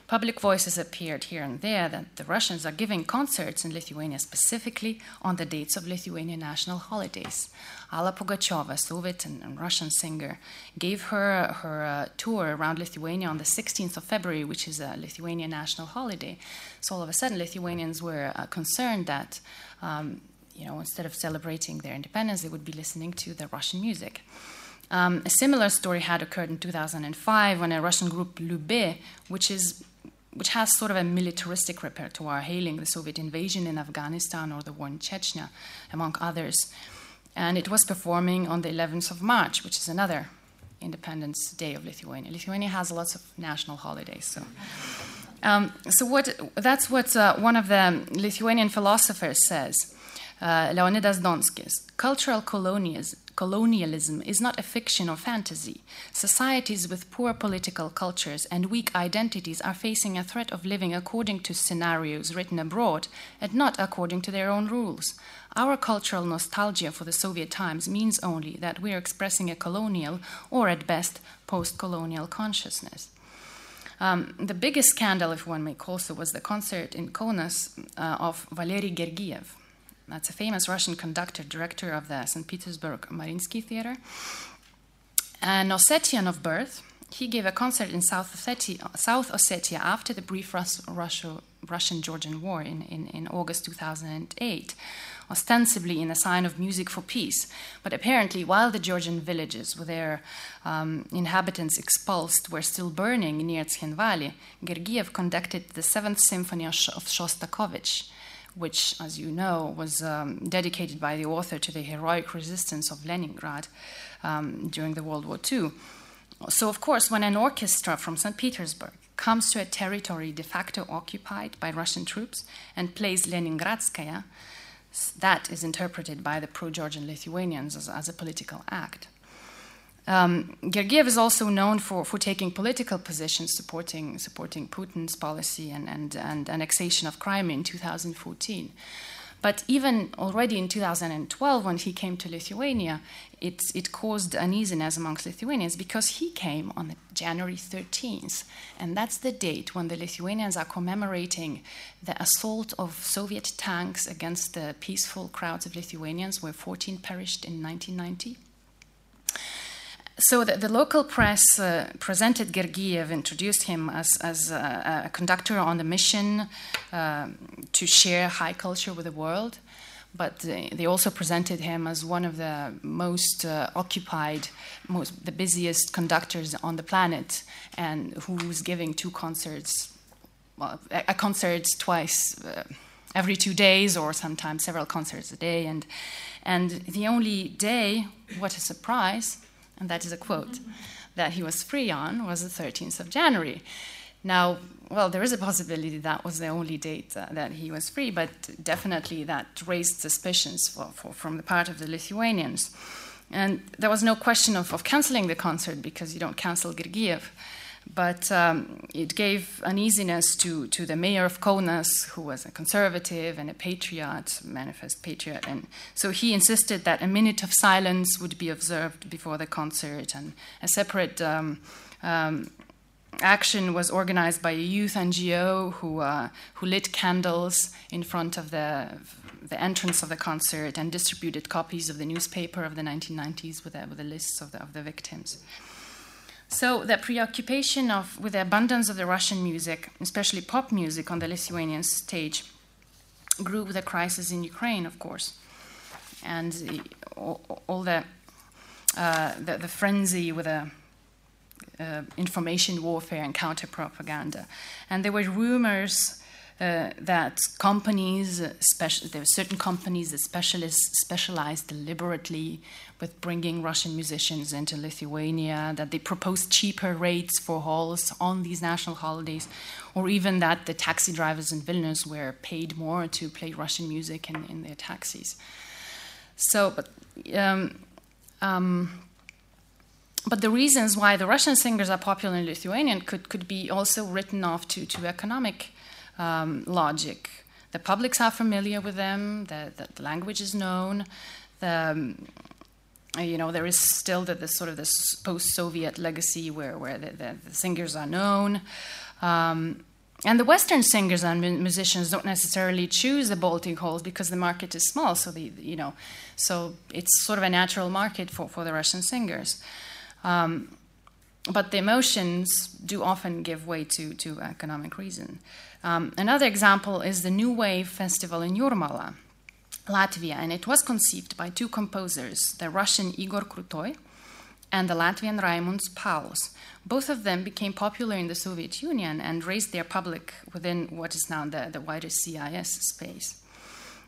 public voices appeared here and there that the Russians are giving concerts in Lithuania specifically on the dates of Lithuanian national holidays. Alla Pugacheva, Soviet and, Russian singer, gave her her uh, tour around Lithuania on the 16th of February, which is a Lithuanian national holiday. So all of a sudden, Lithuanians were uh, concerned that. Um, you know, instead of celebrating their independence, they would be listening to the Russian music. Um, a similar story had occurred in 2005 when a Russian group Lube, which is which has sort of a militaristic repertoire, hailing the Soviet invasion in Afghanistan or the war in Chechnya, among others. And it was performing on the 11th of March, which is another Independence Day of Lithuania. Lithuania has lots of national holidays, so. Um, so what, that's what uh, one of the Lithuanian philosophers says, uh, Leonidas Donskis. Cultural colonialism colonialism is not a fiction or fantasy. Societies with poor political cultures and weak identities are facing a threat of living according to scenarios written abroad and not according to their own rules. Our cultural nostalgia for the Soviet times means only that we are expressing a colonial or, at best, post colonial consciousness. Um, the biggest scandal, if one may call so, was the concert in Kaunas uh, of Valery Gergiev. That's a famous Russian conductor, director of the St. Petersburg Mariinsky Theater. An Ossetian of birth, he gave a concert in South Ossetia, South Ossetia after the brief Rus- Russian Georgian War in, in, in August 2008, ostensibly in a sign of music for peace. But apparently, while the Georgian villages with their um, inhabitants expulsed were still burning in near Tskhinvali, Gergiev conducted the Seventh Symphony of Shostakovich which, as you know, was um, dedicated by the author to the heroic resistance of Leningrad um, during the World War II. So, of course, when an orchestra from St. Petersburg comes to a territory de facto occupied by Russian troops and plays Leningradskaya, that is interpreted by the pro Georgian Lithuanians as, as a political act. Um, Gergiev is also known for, for taking political positions supporting, supporting Putin's policy and, and, and annexation of Crimea in 2014. But even already in 2012, when he came to Lithuania, it, it caused uneasiness amongst Lithuanians because he came on January 13th. And that's the date when the Lithuanians are commemorating the assault of Soviet tanks against the peaceful crowds of Lithuanians, where 14 perished in 1990. So the, the, local press uh, presented Gergiev, introduced him as, as a, a conductor on the mission uh, to share high culture with the world. But they, they also presented him as one of the most uh, occupied, most, the busiest conductors on the planet, and who was giving two concerts, well, a, a concert twice uh, every two days, or sometimes several concerts a day. And, and the only day, what a surprise, and that is a quote, that he was free on was the 13th of January. Now, well, there is a possibility that was the only date uh, that he was free, but definitely that raised suspicions for, for, from the part of the Lithuanians. And there was no question of, of canceling the concert because you don't cancel Gergiev. But um, it gave uneasiness to, to the mayor of Kaunas, who was a conservative and a patriot, manifest patriot. And so he insisted that a minute of silence would be observed before the concert, and a separate um, um, action was organized by a youth NGO who, uh, who lit candles in front of the, the entrance of the concert and distributed copies of the newspaper of the 1990s with a, with a list of the, of the victims. So the preoccupation of, with the abundance of the Russian music, especially pop music, on the Lithuanian stage, grew with the crisis in Ukraine, of course, and all, all the, uh, the, the frenzy with the uh, information warfare and counter propaganda, and there were rumors. Uh, that companies, speci- there were certain companies that specialists specialized deliberately with bringing Russian musicians into Lithuania, that they proposed cheaper rates for halls on these national holidays, or even that the taxi drivers in Vilnius were paid more to play Russian music in, in their taxis. So, but, um, um, but the reasons why the Russian singers are popular in Lithuanian could, could be also written off to, to economic um, logic. The publics are familiar with them, the, the, language is known, the, um, you know, there is still the, the sort of this post-Soviet legacy where, where the, the, the singers are known. Um, and the Western singers and musicians don't necessarily choose the Baltic halls because the market is small. So the, you know, so it's sort of a natural market for, for the Russian singers. Um, but the emotions do often give way to, to economic reason. Um, another example is the New Wave Festival in Jurmala, Latvia, and it was conceived by two composers, the Russian Igor Krutoy and the Latvian Raimunds Paulus. Both of them became popular in the Soviet Union and raised their public within what is now the, the wider CIS space.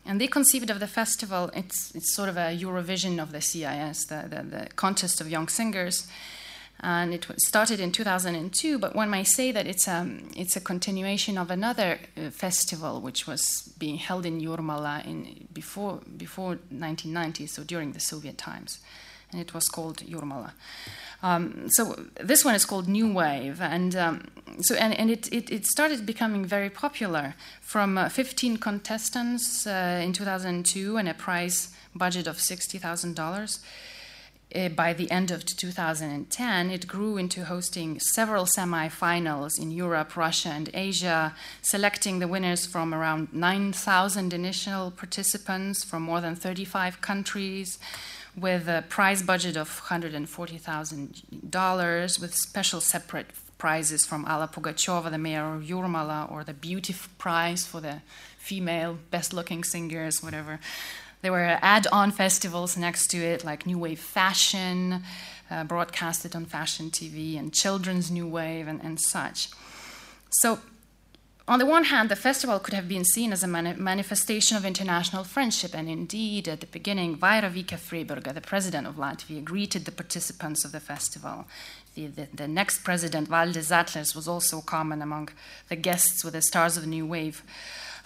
And they conceived of the festival, it's, it's sort of a Eurovision of the CIS, the, the, the contest of young singers and it started in 2002. But one might say that it's a um, it's a continuation of another uh, festival which was being held in Jurmala in before before 1990, so during the Soviet times, and it was called Jurmala. Um, so this one is called New Wave, and um, so and, and it, it, it, started becoming very popular from uh, 15 contestants uh, in 2002 and a prize budget of sixty thousand dollars Uh, by the end of 2010, it grew into hosting several semi-finals in Europe, Russia, and Asia, selecting the winners from around 9,000 initial participants from more than 35 countries, with a prize budget of $140,000, with special separate prizes from Alla Pugacheva, the mayor of Jurmala, or the Beauty Prize for the female best-looking singers, whatever. There were add on festivals next to it, like New Wave Fashion, uh, broadcasted on Fashion TV, and Children's New Wave, and, and such. So, on the one hand, the festival could have been seen as a mani- manifestation of international friendship, and indeed, at the beginning, Vaira Vika the president of Latvia, greeted the participants of the festival. The, the, the next president, Valdis Zatlers, was also common among the guests with the stars of the new wave.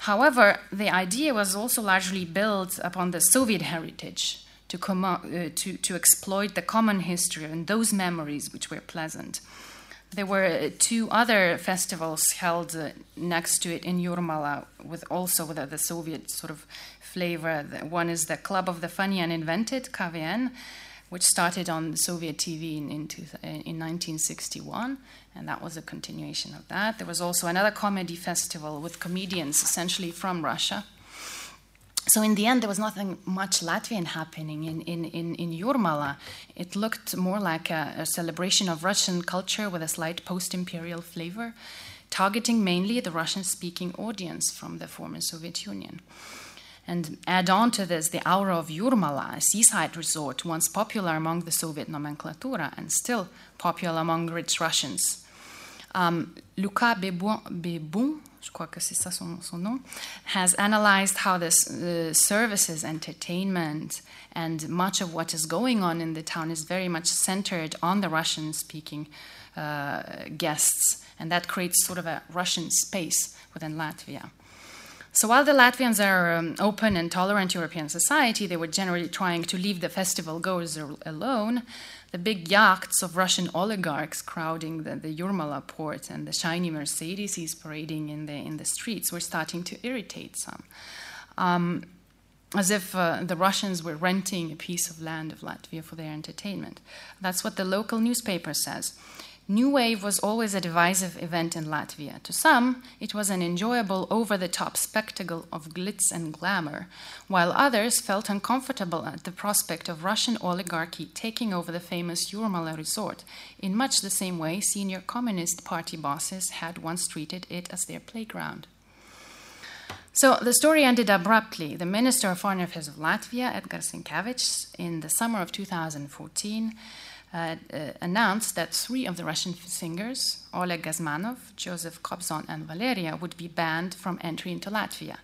However, the idea was also largely built upon the Soviet heritage to, uh, to, to exploit the common history and those memories which were pleasant. There were uh, two other festivals held uh, next to it in Jurmala, with also with the Soviet sort of flavor. One is the Club of the Funny and Invented, KVN, which started on Soviet TV in, in, in 1961, and that was a continuation of that. There was also another comedy festival with comedians essentially from Russia. So in the end, there was nothing much Latvian happening in, in, in, in Jurmala. It looked more like a, a celebration of Russian culture with a slight post-imperial flavor, targeting mainly the Russian-speaking audience from the former Soviet Union. And add on to this the aura of Jurmala, a seaside resort once popular among the Soviet nomenclatura and still popular among rich Russians. Um, Lucas ça son, son nom, has analyzed how this uh, services, entertainment, and much of what is going on in the town is very much centered on the Russian speaking uh, guests, and that creates sort of a Russian space within Latvia. So while the Latvians are um, open and tolerant European society, they were generally trying to leave the festival goers alone. The big yachts of Russian oligarchs crowding the, the Yurmala port and the shiny Mercedes parading in the, in the streets were starting to irritate some. Um, as if uh, the Russians were renting a piece of land of Latvia for their entertainment. That's what the local newspaper says. New Wave was always a divisive event in Latvia. To some, it was an enjoyable, over the top spectacle of glitz and glamour, while others felt uncomfortable at the prospect of Russian oligarchy taking over the famous Yurmala resort, in much the same way senior Communist Party bosses had once treated it as their playground. So the story ended abruptly. The Minister of Foreign Affairs of Latvia, Edgar Sinkevich, in the summer of 2014, uh, announced that three of the Russian singers, Oleg Gazmanov, Joseph Kobzon, and Valeria, would be banned from entry into Latvia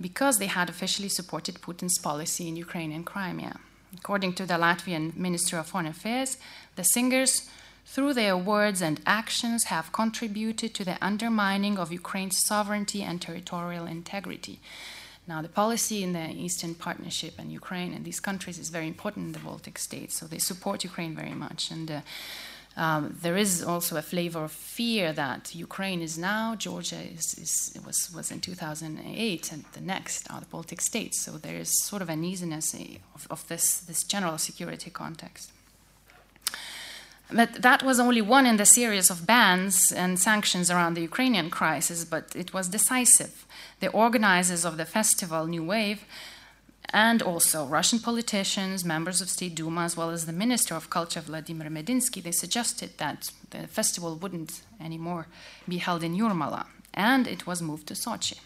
because they had officially supported Putin's policy in Ukraine and Crimea. According to the Latvian Ministry of Foreign Affairs, the singers, through their words and actions, have contributed to the undermining of Ukraine's sovereignty and territorial integrity. Now, the policy in the Eastern Partnership and Ukraine and these countries is very important in the Baltic states, so they support Ukraine very much. And uh, um, there is also a flavor of fear that Ukraine is now, Georgia is, is, was, was in 2008, and the next are the Baltic states. So there is sort of uneasiness of, of this, this general security context. But that was only one in the series of bans and sanctions around the Ukrainian crisis, but it was decisive. The organizers of the festival, New Wave, and also Russian politicians, members of State Duma, as well as the Minister of Culture, Vladimir Medinsky, they suggested that the festival wouldn't anymore be held in Yurmala, and it was moved to Sochi.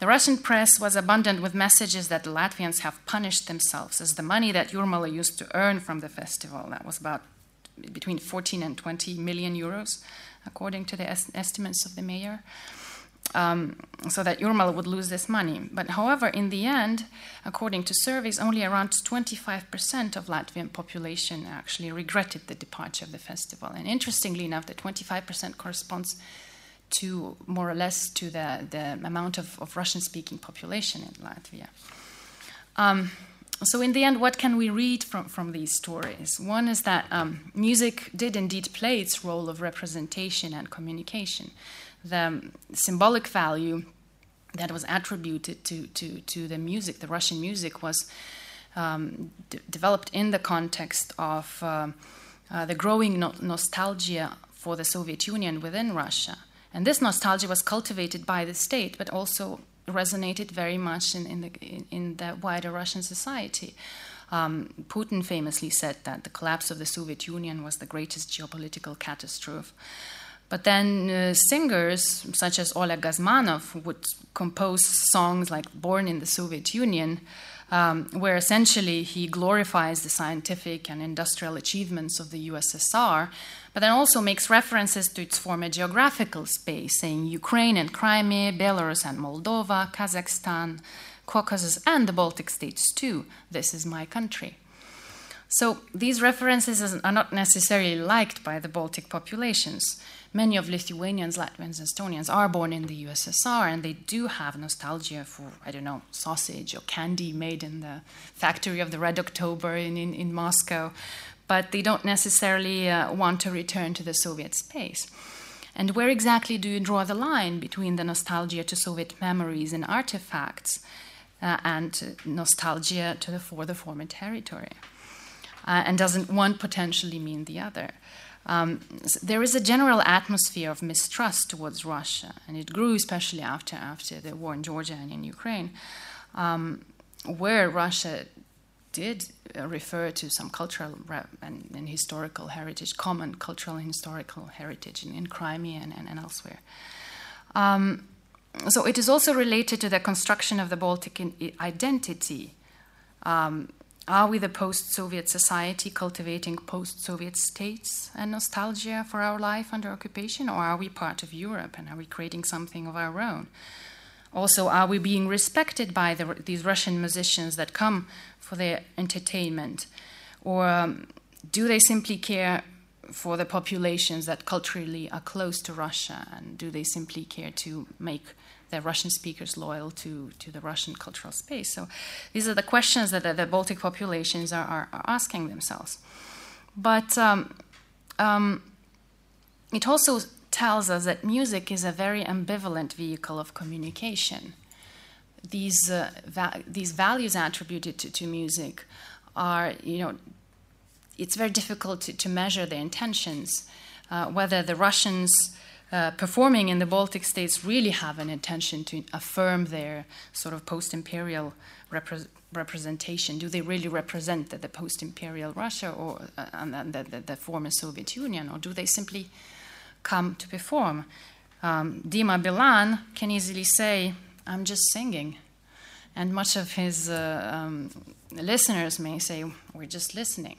The Russian press was abundant with messages that the Latvians have punished themselves, as the money that Yurmala used to earn from the festival, that was about between 14 and 20 million euros, according to the est- estimates of the mayor. Um, so that Yurmala would lose this money. But however, in the end, according to surveys, only around 25% of Latvian population actually regretted the departure of the festival. And interestingly enough, the 25% corresponds to more or less to the, the amount of, of Russian-speaking population in Latvia. Um, so in the end, what can we read from, from these stories? One is that um, music did indeed play its role of representation and communication the symbolic value that was attributed to, to, to the music, the Russian music, was um, d- developed in the context of uh, uh, the growing no- nostalgia for the Soviet Union within Russia. And this nostalgia was cultivated by the state, but also resonated very much in, in, the, in, in the wider Russian society. Um, Putin famously said that the collapse of the Soviet Union was the greatest geopolitical catastrophe. But then uh, singers such as Oleg Gazmanov would compose songs like Born in the Soviet Union, um, where essentially he glorifies the scientific and industrial achievements of the USSR, but then also makes references to its former geographical space, saying Ukraine and Crimea, Belarus and Moldova, Kazakhstan, Caucasus, and the Baltic states too. This is my country. So these references are not necessarily liked by the Baltic populations many of Lithuanians, Latvians, and Estonians are born in the USSR, and they do have nostalgia for, I don't know, sausage or candy made in the factory of the Red October in, in, in Moscow, but they don't necessarily uh, want to return to the Soviet space. And where exactly do you draw the line between the nostalgia to Soviet memories and artifacts uh, and nostalgia to the, for the former territory? Uh, and doesn't one potentially mean the other? Um, there is a general atmosphere of mistrust towards Russia, and it grew especially after after the war in Georgia and in Ukraine, um, where Russia did uh, refer to some cultural and, and, historical heritage, common cultural and historical heritage in, in Crimea and, and, and elsewhere. Um, so it is also related to the construction of the Baltic identity. Um, are we the post Soviet society cultivating post Soviet states and nostalgia for our life under occupation, or are we part of Europe and are we creating something of our own? Also, are we being respected by the, these Russian musicians that come for their entertainment? Or um, do they simply care for the populations that culturally are close to Russia? And do they simply care to make the Russian speakers loyal to, to the Russian cultural space? So these are the questions that the, the Baltic populations are, are, are, asking themselves. But um, um, it also tells us that music is a very ambivalent vehicle of communication. These, uh, va- these values attributed to, to music are, you know, it's very difficult to, to measure their intentions, uh, whether the Russians uh, performing in the Baltic states really have an intention to affirm their sort of post imperial repre- representation. Do they really represent the, the post imperial Russia or uh, and the, the, the, former Soviet Union, or do they simply come to perform? Um, Dima Bilan can easily say, I'm just singing. And much of his uh, um, listeners may say, We're just listening.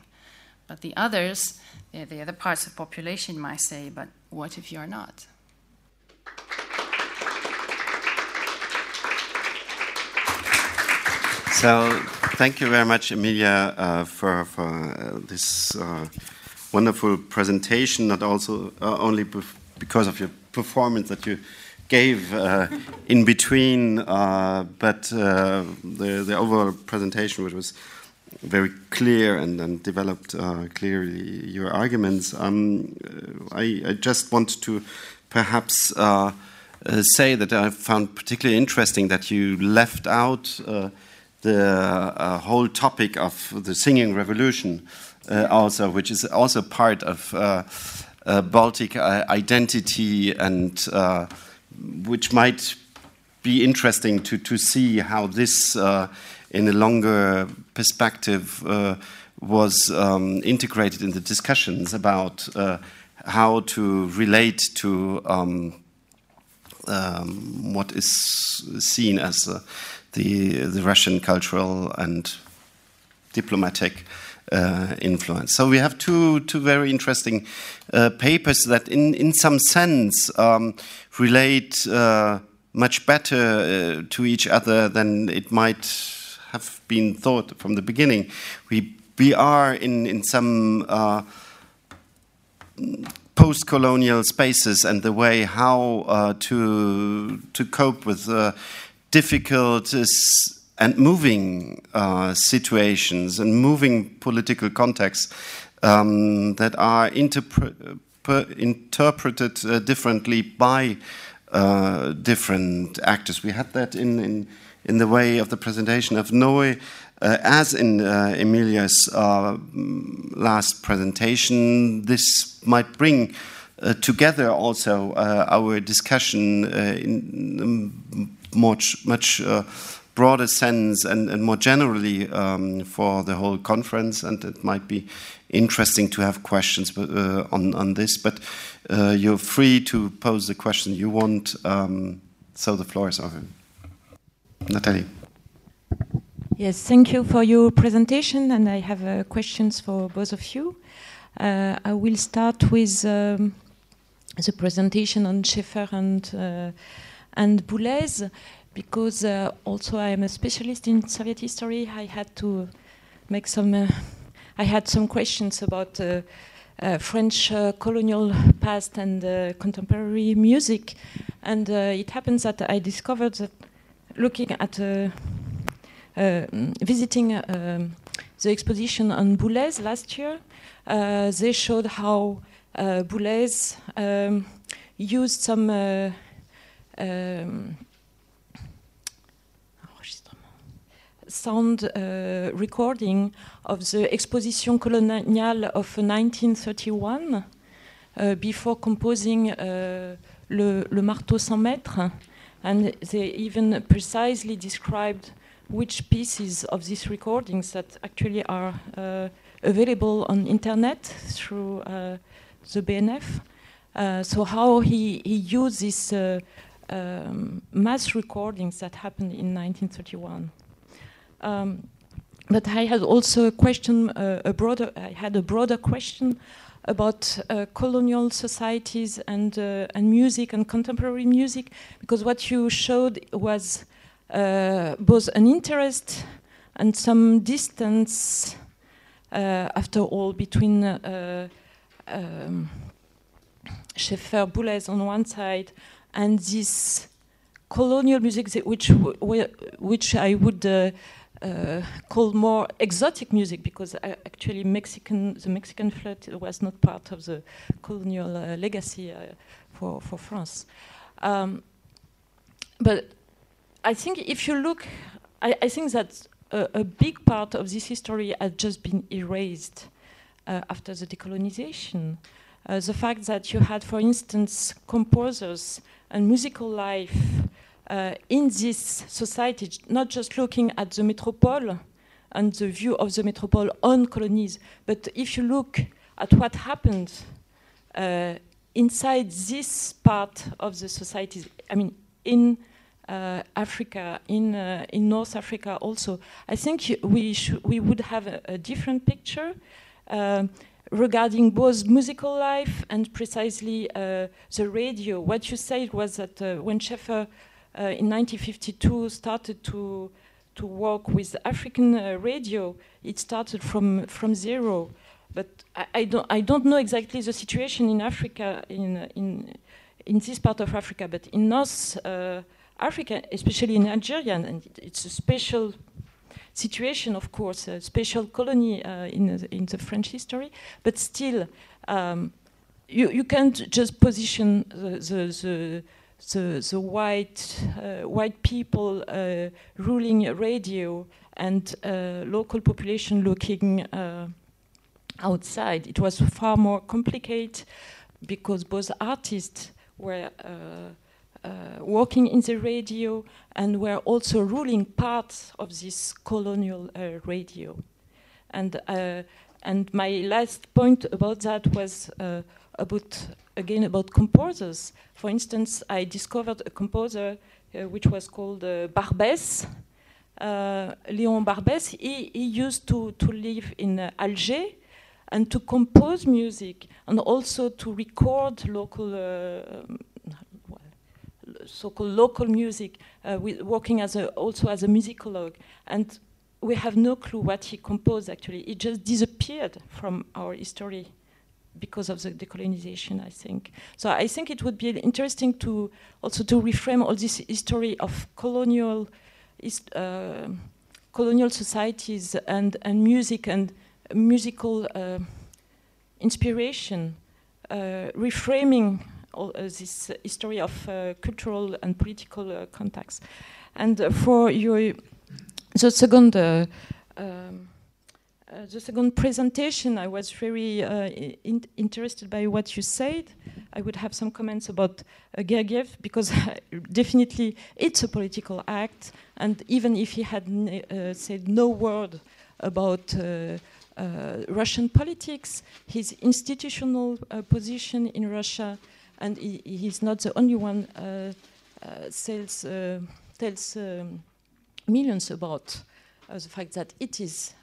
But the others, the other parts of population might say, but what if you're not? So, thank you very much, Emilia, uh, for, for uh, this uh, wonderful presentation, not also uh, only because of your performance that you gave uh, in between, uh, but the, the overall presentation, which was very clear and, and developed uh, clearly your arguments. Um, I, I, just want to perhaps uh, uh, say that I found particularly interesting that you left out uh, the uh, whole topic of the singing revolution, uh, also, which is also part of Baltic identity and which might be interesting to, to see how this in a longer perspective uh, was um, integrated in the discussions about uh, how to relate to um, um, what is seen as uh, the, the Russian cultural and diplomatic uh, influence. So we have two, two very interesting uh, papers that, in, in some sense, um, relate uh, much better to each other than it might have been thought from the beginning. We, we are in, in some uh, post colonial spaces and the way how uh, to, to cope with uh, difficult and moving uh, situations and moving political contexts um, that are interpre interpreted uh, differently by uh, different actors. We had that in, in in the way of the presentation of Noe, uh, as in uh, Emilia's uh, last presentation, this might bring uh, together also uh, our discussion uh, in much, much broader sense and, and more generally um, for the whole conference. And it might be interesting to have questions on, on this, but you're free to pose the question you want. Um, so the floor is open. Nathalie. Yes, thank you for your presentation, and I have uh, questions for both of you. Uh, I will start with um, the presentation on Schaeffer and uh, and Boulez, because uh, also I am a specialist in Soviet history. I had to make some. Uh, I had some questions about. Uh, French colonial past and contemporary music, and it happens that I discovered that looking at uh, uh, visiting uh, the exposition on Boulez last year, they showed how Boulez um, used some um, sound uh, recording of the Exposition coloniale of 1931 uh, before composing uh, le, le, Marteau sans maître and they even precisely described which pieces of these recordings that actually are uh, available on internet through uh, the BNF. Uh, so how he, he used these uh, um, mass recordings that happened in 1931. Um, but I had also a question, uh, a broader, I had a broader question about uh, colonial societies and uh, and music and contemporary music because what you showed was uh, both an interest and some distance uh, after all between uh, um, Schaeffer Boulez on one side and this colonial music, which which I would uh, uh, call more exotic music, because uh, actually Mexican the Mexican flute was not part of the colonial uh, legacy uh, for for France. Um, but I think if you look, I, I think that a, a, big part of this history has just been erased after the decolonization. the fact that you had, for instance, composers and musical life uh, in this society, not just looking at the metropole and the view of the metropole on colonies, but if you look at what happened uh, inside this part of the society, I mean, in uh, Africa, in, uh, in North Africa also, I think we, we would have a, a different picture. Uh, regarding both musical life and precisely uh, the radio. What you said was that uh, when Schaeffer uh, in 1952 started to to work with African uh, radio, it started from from zero. But I, I, don't I don't know exactly the situation in Africa in in in this part of Africa, but in North uh, Africa, especially in Algeria, and it's a special situation, of course, a special colony uh, in, the, in the French history, but still, um, you, you can't just position the, the, the, the, the white, uh, white people uh, ruling radio and uh, local population looking outside. It was far more complicated because both artists were uh, working in the radio and were also ruling parts of this colonial uh, radio. And, uh, and my last point about that was about, again, about composers. For instance, I discovered a composer which was called Barbès, uh, Léon Barbès, he, he, used to, to live in uh, Alger and to compose music and also to record local uh, so-called local music, uh, working as a, also as a musicologue. And we have no clue what he composed, actually. It just disappeared from our history because of the decolonization, I think. So I think it would be interesting to also to reframe all this history of colonial, uh, colonial societies and, and music and musical uh, inspiration, uh, reframing all, uh, this history of uh, cultural and political uh, contacts. And for your the second. Um, uh, the second presentation, I was very uh, in interested by what you said. I would have some comments about uh, Gergiev because (laughs) definitely it's a political act, and even if he had said no word about Russian politics, his institutional position in Russia and he, he's not the only one uh, uh, uh, tells um, millions about the fact that it is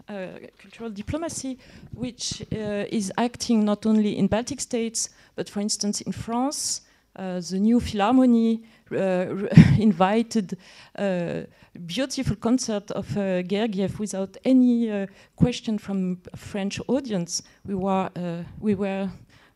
cultural diplomacy which is acting not only in Baltic states, but for instance in France, the new Philharmonie (laughs) invited a beautiful concert of uh, Gergiev without any uh, question from French audience. We were, uh, we were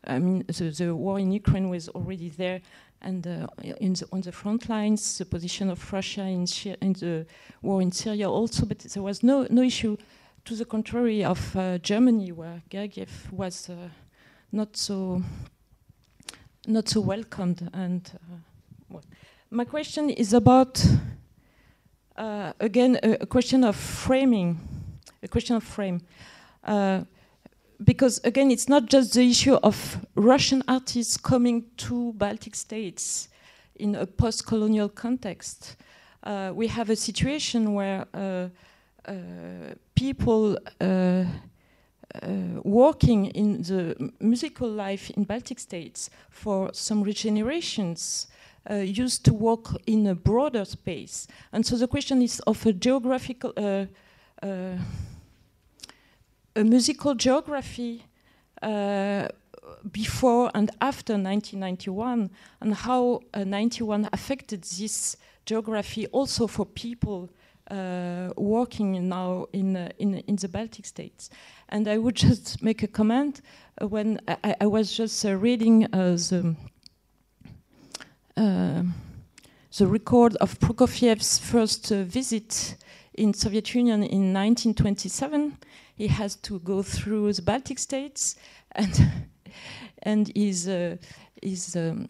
I mean, the, the, war in Ukraine was already there, and uh, the, on the front lines, the position of Russia in, in, the war in Syria also, but there was no, no issue to the contrary of uh, Germany, where Gergiev was uh, not so not so welcomed. And uh, well, my question is about uh, again a, a, question of framing, a question of frame. Because again, it's not just the issue of Russian artists coming to Baltic states in a post-colonial context. Uh, we have a situation where uh, uh, people uh, uh, working in the musical life in Baltic states for some generations uh, used to work in a broader space. And so the question is of a geographical a musical geography uh, before and after 1991 and how uh, 91 affected this geography also for people uh, working now in, uh, in, in the Baltic states. And I would (laughs) just make a comment uh, when I, I, was just uh, reading the, the record of Prokofiev's first uh, visit in Soviet Union in 1927. He has to go through the Baltic states and (laughs) and is uh, is um,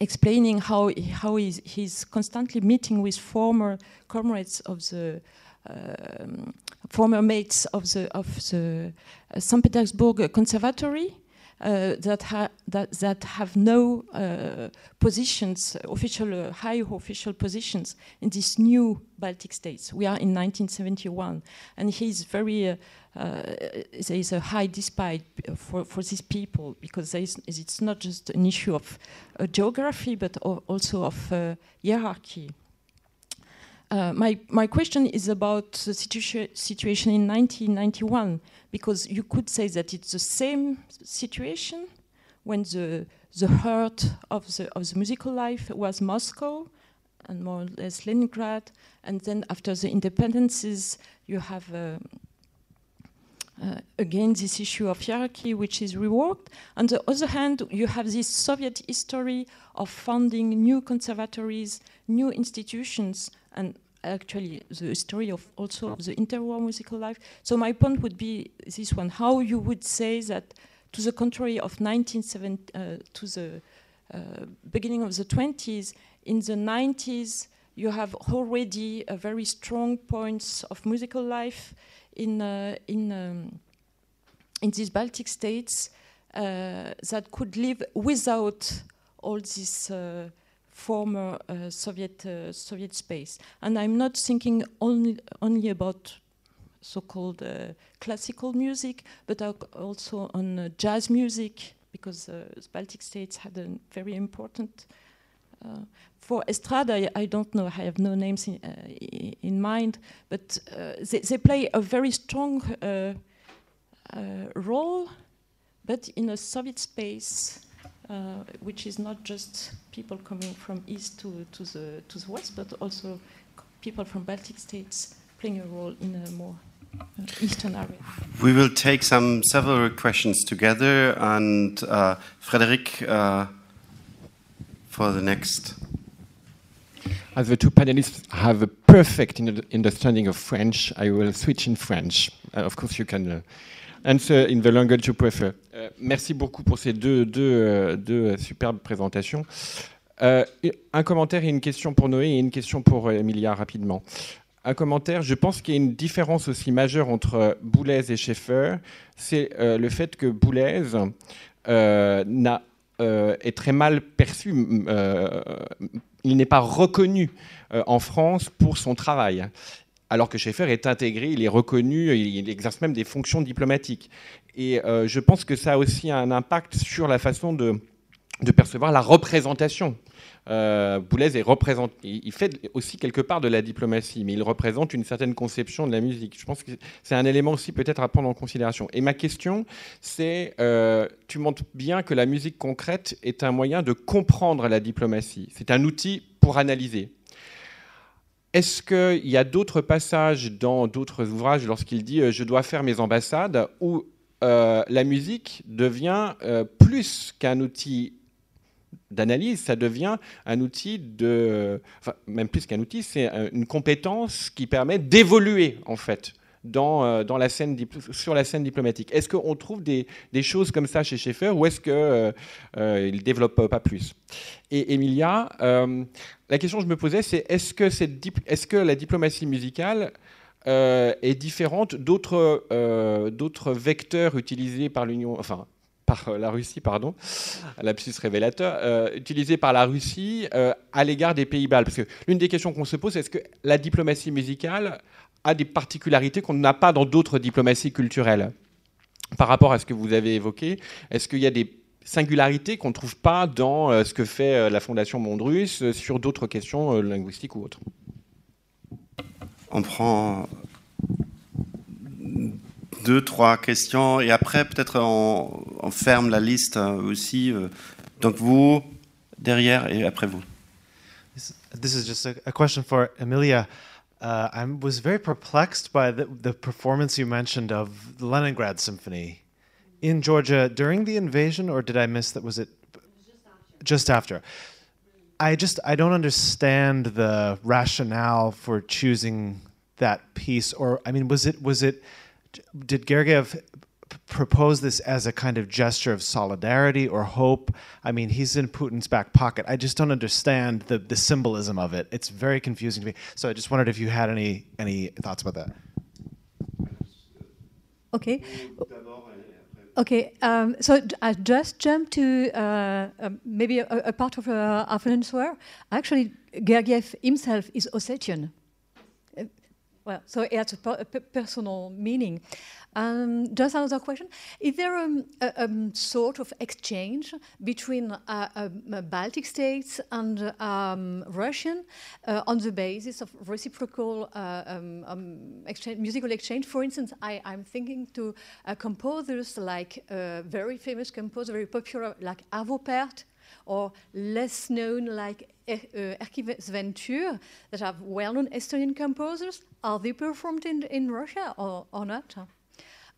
explaining how how he's, he's, constantly meeting with former comrades of the um, former mates of the of the uh, St. Petersburg Conservatory that, ha that, that have no uh, positions, official, uh, high official positions in these new Baltic states. We are in 1971, and he's very. Uh, uh, there is a high despite for, for these people because is, it's not just an issue of geography but also of hierarchy. Uh, my, my question is about the situa situation in 1991, because you could say that it's the same situation when the, the heart of the, of the musical life was Moscow and more or less Leningrad, and then after the independences, you have uh, uh, again this issue of hierarchy, which is reworked. On the other hand, you have this Soviet history of founding new conservatories, new institutions, and actually the story of also of the interwar musical life. So my point would be this one: how you would say that, to the contrary of 1970, uh, to the uh, beginning of the 20s, in the 90s you have already a very strong points of musical life in uh, in um, in these Baltic states uh, that could live without all this uh, former uh, Soviet uh, Soviet space. And I'm not thinking only only about so-called uh, classical music, but also on uh, jazz music because uh, the Baltic states had a very important. Uh, for estrada, I, I, don't know. I have no names in, in mind, but they, they, play a very strong role, but in a Soviet space uh, which is not just people coming from east to, to, the, to the west, but also people from Baltic states playing a role in a more uh, eastern area. We will take some several questions together, and uh, Frederic uh, for the next. As the two panelists have a perfect understanding of French, I will switch in French. Uh, of course, you can uh, answer in the language you prefer. Euh, merci beaucoup pour ces deux, euh, deux superbes présentations. Euh, un commentaire et une question pour Noé et une question pour Emilia rapidement. Un commentaire, je pense qu'il y a une différence aussi majeure entre Boulez et Schaeffer, c'est le fait que Boulez est très mal perçu, il n'est pas reconnu en France pour son travail alors que Schaeffer est intégré, il est reconnu, il exerce même des fonctions diplomatiques. Et euh, je pense que ça a aussi un impact sur la façon de, percevoir la représentation. Euh, Boulez est représente, il fait aussi quelque part de la diplomatie, mais il représente une certaine conception de la musique. Je pense que c'est un élément aussi peut-être à prendre en considération. Et ma question, c'est, euh, tu montres bien que la musique concrète est un moyen de comprendre la diplomatie. C'est un outil pour analyser. Est-ce qu'il y a d'autres passages dans d'autres ouvrages lorsqu'il dit euh, je dois faire mes ambassades où euh, la musique devient euh, plus qu'un outil d'analyse, ça devient un outil de, enfin, même plus qu'un outil, c'est une compétence qui permet d'évoluer en fait dans, dans la scène, sur la scène diplomatique. Est-ce qu'on trouve des, des, choses comme ça chez Schaeffer ou est-ce qu'il euh, ne développe pas plus? Et Emilia, la question que je me posais, c'est est-ce que, est que, la diplomatie musicale euh, est différente d'autres euh, d'autres vecteurs utilisés par l'Union, enfin par la Russie, pardon, lapsus révélateur, euh, par la Russie à l'égard des pays baltes Parce que l'une des questions qu'on se pose, est-ce que la diplomatie musicale a des particularités qu'on n'a pas dans d'autres diplomaties culturelles? Par rapport à ce que vous avez évoqué, est-ce qu'il y a des singularité qu'on ne trouve pas dans euh, ce que fait euh, la Fondation Monde Russe euh, sur d'autres questions linguistiques ou autres? On prend deux, trois questions et après peut-être on, ferme la liste aussi. Donc vous, derrière et après vous. This is just a, question for Emilia. Uh, I was very perplexed by the, the performance you mentioned of the Leningrad Symphony. in Georgia during the invasion, or did I miss that? Was it just after? I just I don't understand the rationale for choosing that piece. Or I mean, was it was it did Gergiev propose this as a kind of gesture of solidarity or hope? I mean, he's in Putin's back pocket. I just don't understand the the symbolism of it. It's very confusing to me. So I just wondered if you had any any thoughts about that. Okay. Okay, um, so I just jumped to uh, um, maybe a, a part of uh, an answer. Actually, Gergiev himself is Ossetian. Well, so it has a, per- a personal meaning. Um, just another question: Is there um, a, um, sort of exchange between uh, um, uh, Baltic states and um, Russian uh, on the basis of reciprocal uh, um, um, exchange, musical exchange? For instance, I, I'm thinking to uh, composers like uh, very famous composer, very popular, like Arvo Pärt, or less known like Er- uh, Erkki Sven that are well-known Estonian composers. Are they performed in, in Russia or, or not?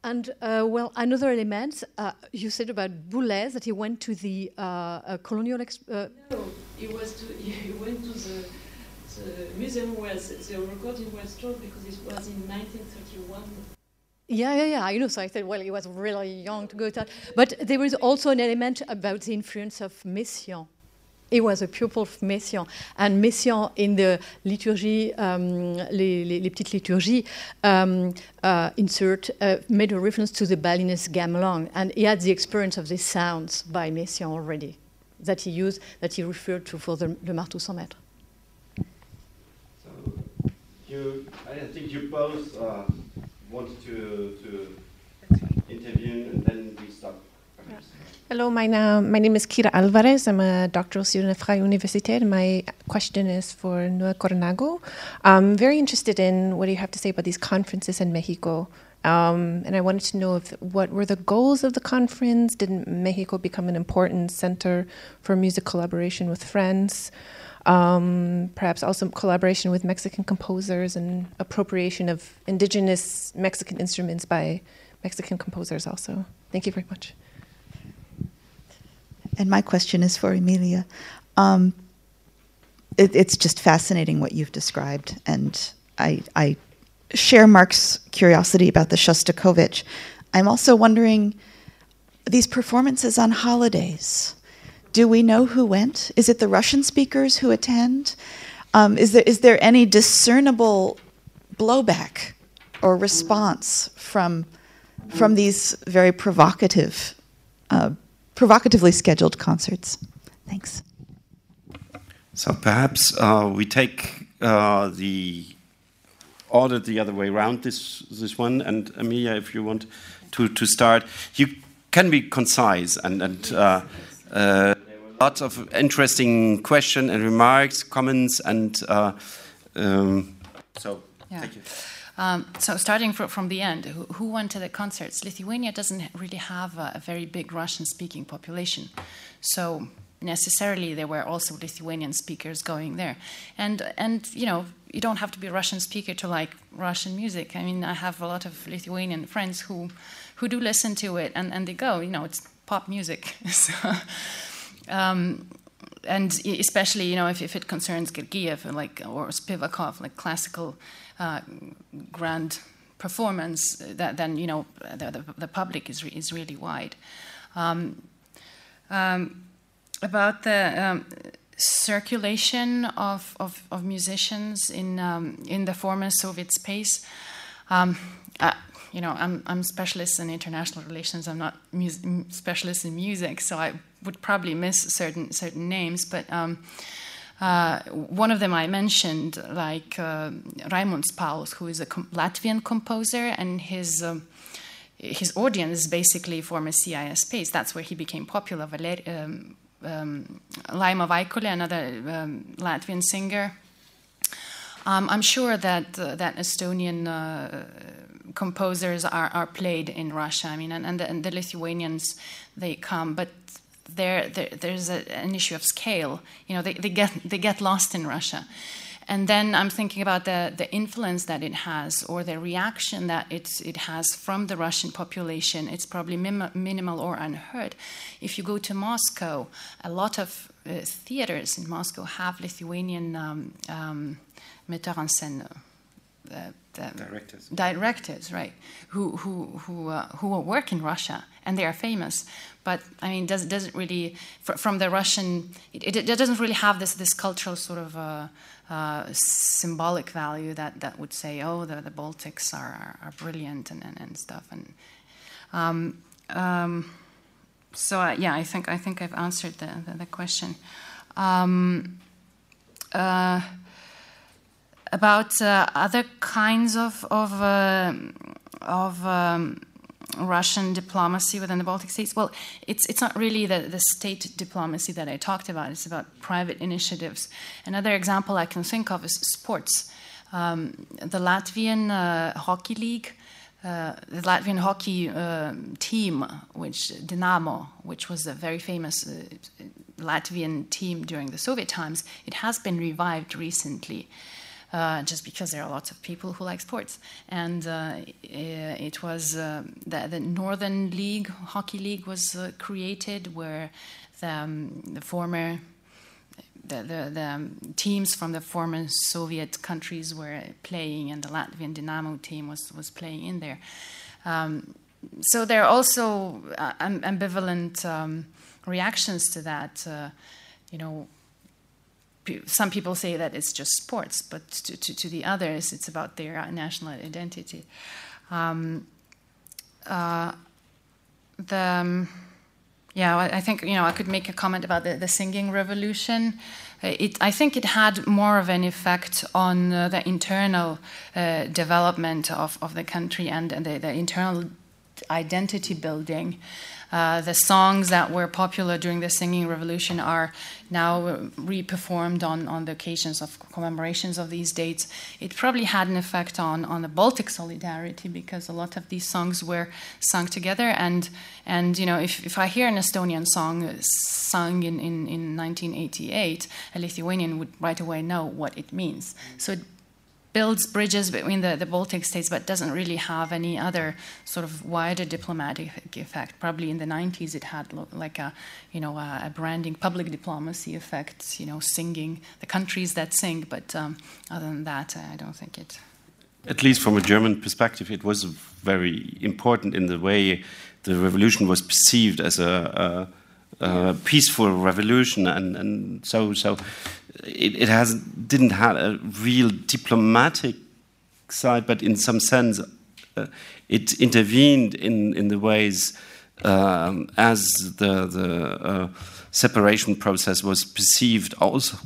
And uh, well, another element uh, you said about Boulez that he went to the uh, uh, colonial. Uh, No, he was to, (laughs) he went to the, the museum where the recording was stored because it was in 1931. Yeah, yeah, yeah. I know. So I said, well, he was really young to go to that. But there was also an element about the influence of Messiaen. He was a pupil of Messiaen. And Messiaen, in the liturgy, um, les, les, les petites liturgies, um, uh, insert, uh, made a reference to the Balinese gamelan. And he had the experience of these sounds by Messiaen already, that he used, that he referred to for the, Le Marteau sans maître. So You, I think you both uh, wanted to, to intervene and then we start. Hello, my, na- my name is Kira Alvarez. I'm a doctoral student at Freie Universität. My question is for Nua Cornago. I'm very interested in what you have to say about these conferences in Mexico. Um, and I wanted to know if, what were the goals of the conference? Did Mexico become an important center for music collaboration with friends? Um, perhaps also collaboration with Mexican composers and appropriation of indigenous Mexican instruments by Mexican composers also. Thank you very much. And my question is for Emilia. Um, it, it's just fascinating what you've described, and I, I share Mark's curiosity about the Shostakovich. I'm also wondering these performances on holidays. Do we know who went? Is it the Russian speakers who attend? Um, is there is there any discernible blowback or response from from these very provocative, uh, provocatively scheduled concerts? Thanks. So perhaps uh, we take uh, the order the other way around this this one, and Amelia, if you want to to start, you can be concise and and. Uh, uh, lots of interesting questions and remarks, comments, and uh, um, so Yeah. thank you. Um, so starting fro- from the end, who, who went to the concerts? Lithuania doesn't really have a, a very big Russian-speaking population, so necessarily there were also Lithuanian speakers going there, and and you know you don't have to be a Russian speaker to like Russian music. I mean, I have a lot of Lithuanian friends who who do listen to it, and, and they go, you know, it's pop music. (laughs) so, um, and especially you know if, if it concerns Gergiev or like or Spivakov, like classical uh, grand performance, that then you know the, the, the public is re- is really wide. Um, um, about the um, circulation of, of, of musicians in um, in the former Soviet space. Uh, you know, I'm I'm specialist in international relations. I'm not mus- m- specialist in music, so I would probably miss certain certain names. But um, uh, one of them I mentioned, like uh, Raimunds Pauls, who is a com- Latvian composer, and his um, his audience basically former CIS space. That's where he became popular. Valer- um, um, Laima Vaikulė, another um, Latvian singer. Um, I'm sure that uh, that Estonian uh, composers are, are played in Russia. I mean, and, and, the, and the Lithuanians they come, but there, there there's a, an issue of scale. You know, they, they get they get lost in Russia. And then I'm thinking about the, the influence that it has or the reaction that it's, it has from the Russian population. It's probably mim- minimal or unheard. If you go to Moscow, a lot of uh, theaters in Moscow have Lithuanian um, um, en scène. Uh, the Directors. directors, right? Who who who uh, who work in Russia and they are famous. But I mean, does doesn't really fr- from the Russian? It, it, doesn't really have this this cultural sort of uh, uh, symbolic value that that would say, oh, the the Baltics are are, are brilliant and, and and stuff. And um, um, so uh, yeah, I think I think I've answered the the, the question. About uh, other kinds of of, uh, of um, Russian diplomacy within the Baltic states. Well, it's it's not really the, the state diplomacy that I talked about. It's about private initiatives. Another example I can think of is sports. Um, the Latvian uh, hockey league. Uh, the Latvian hockey uh, team, which Dinamo, which was a very famous uh, Latvian team during the Soviet times, it has been revived recently uh, just because there are lots of people who like sports. And uh, it was uh, the, the, Northern League, Hockey League, was created where the, um, the former the, the, the um, teams from the former Soviet countries were playing, and the Latvian Dynamo team was, was playing in there. Um, so there are also uh, ambivalent um, reactions to that. Uh, you know, some people say that it's just sports, but to, to, to the others, it's about their national identity. Um, uh, the um, yeah, I think you know I could make a comment about the, the singing revolution. It, I think it had more of an effect on uh, the internal uh, development of, of the country and, and the, the internal identity building. Uh, the songs that were popular during the singing revolution are now re-performed on, on the occasions of commemorations of these dates. It probably had an effect on, on the Baltic solidarity because a lot of these songs were sung together. And, and you know, if, if I hear an Estonian song sung in, in, in 1988, a Lithuanian would right away know what it means. So it builds bridges between the, the Baltic states, but doesn't really have any other sort of wider diplomatic effect. Probably in the 90s, it had like a, you know, a, a branding, public diplomacy effect. You know, singing the countries that sing, but um, other than that, I don't think it. At least from a German perspective, it was very important in the way the revolution was perceived as a, a, a peaceful revolution, and, and so so it, it has didn't have a real diplomatic side, but in some sense, uh, it intervened in in the ways um, as the the uh, separation process was perceived also.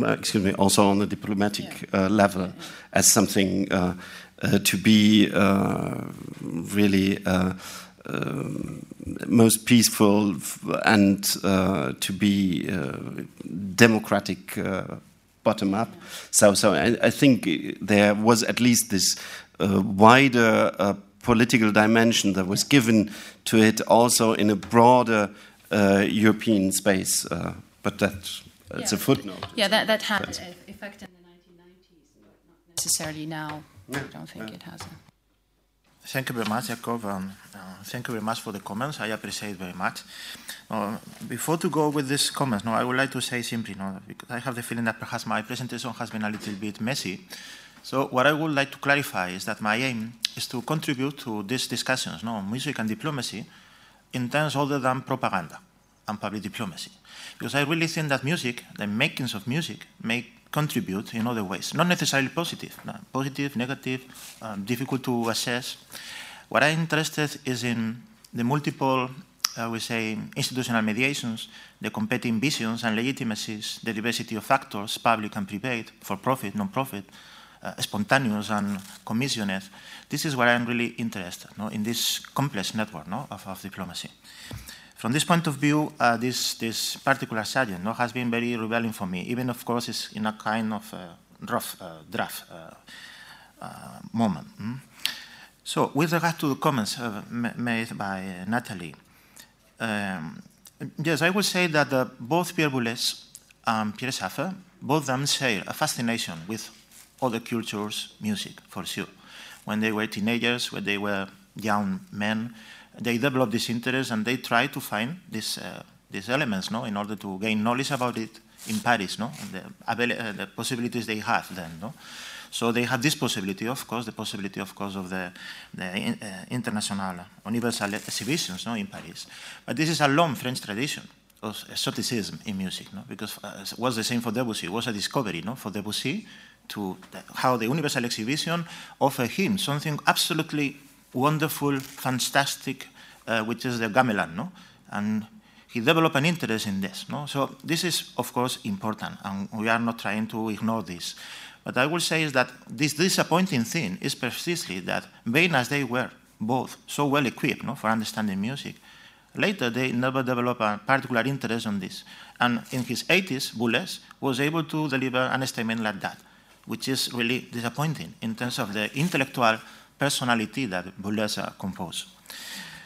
Excuse me. Also on the diplomatic uh, level, as something uh, uh, to be uh, really most peaceful and uh, to be uh, democratic uh, bottom up. So, so I, I, think there was at least this wider political dimension that was given to it also in a broader European space. but that it's yeah. a footnote. Yeah, that, that had an effect in the 1990s, but not necessarily now. Yeah. I don't think yeah. it has. A Thank you very much, Jacob. Uh, thank you very much for the comments. I appreciate it very much. Uh, before to go with these comments, no, I would like to say simply, no, because I have the feeling that perhaps my presentation has been a little bit messy. So what I would like to clarify is that my aim is to contribute to these discussions no, on music and diplomacy in terms other than propaganda and public diplomacy. Because I really think that music, the makings of music, make contribute in other ways, not necessarily positive, no, positive, negative, um, difficult to assess. What I'm interested is in the multiple, I would say, institutional mediations, the competing visions and legitimacies, the diversity of factors, public and private, for-profit, non-profit, uh, spontaneous and commissioned. This is what I'm really interested, no, in this complex network no, of, of diplomacy. From this point of view, uh, this, this particular subject no, has been very revealing for me, even of course it's in a kind of uh, rough uh, draft uh, uh, moment. Mm? So with regard to the comments made by Natalie, um, yes, I would say that both Pierre Boulez and Pierre Schaeffer both of them share a fascination with other cultures' music, for sure. When they were teenagers, when they were young men, they develop this interest and they try to find these, uh, these elements no, in order to gain knowledge about it in Paris, no, and the, uh, the possibilities they have then. No? So they had this possibility, of course, the possibility, of course, of the, the uh, international universal exhibitions no, in Paris. But this is a long French tradition of exoticism in music, no? because uh, it was the same for Debussy. It was a discovery no? for Debussy to the, how the universal exhibition offered him something absolutely wonderful, fantastic, uh, which is the gamelan. No? And he developed an interest in this. No? So this is, of course, important, and we are not trying to ignore this. But I will say is that this disappointing thing is precisely that vain as they were, both so well equipped no, for understanding music, later they never developed a particular interest on this. And in his 80s, Boulez was able to deliver an statement like that, which is really disappointing in terms of the intellectual personality that Boulez uh, composed.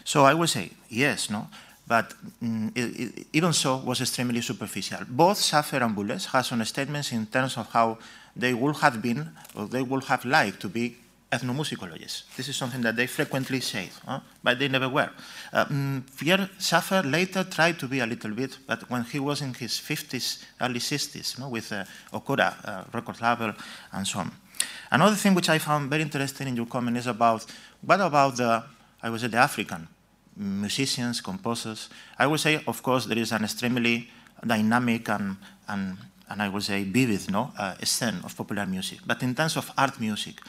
So I would say, yes, no, but mm, it, it, even so was extremely superficial. Both Schaffer and Boulez have some statements in terms of how they would have been, or they would have liked to be ethnomusicologists. This is something that they frequently say, huh? but they never were. Um, Pierre Schaffer later tried to be a little bit, but when he was in his 50s, early 60s, you know, with uh, Okura uh, record label and so on. Another thing which I found very interesting in your comment is about what about the, I would say, the African musicians, composers. I would say, of course, there is an extremely dynamic and, and and I would say vivid no, uh, scene of popular music. But in terms of art music,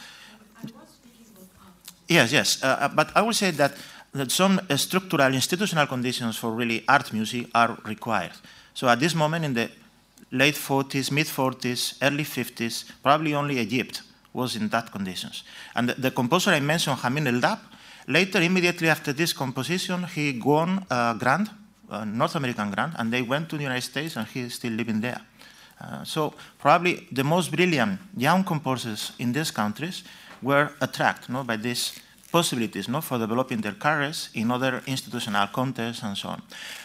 yes, yes. Uh, uh, but I would say that, that some structural institutional conditions for really art music are required. So at this moment in the late 40s, mid 40s, early 50s, probably only Egypt was in that conditions. And the, the composer I mentioned, Hamid Eldab, later, immediately after this composition, he won a grant, a North American grant, and they went to the United States, and he is still living there. Uh, so probably the most brilliant young composers in these countries were attracted no, by these possibilities no, for developing their careers in other institutional contexts and so on.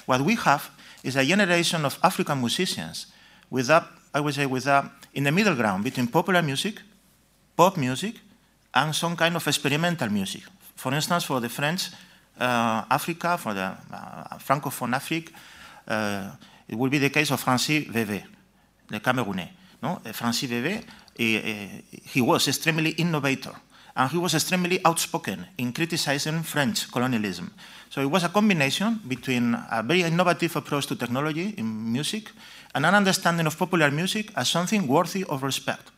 What we have is a generation of African musicians with a, I would say, with a, in the middle ground between popular music, pop music, and some kind of experimental music. For instance, for the French uh, Africa, for the uh, Francophone Afrique, uh, it will be the case of Francis Vévé the Cameroonais. No? Francis Vévé, he was extremely innovator and he was extremely outspoken in criticizing French colonialism. So it was a combination between a very innovative approach to technology in music and an understanding of popular music as something worthy of respect.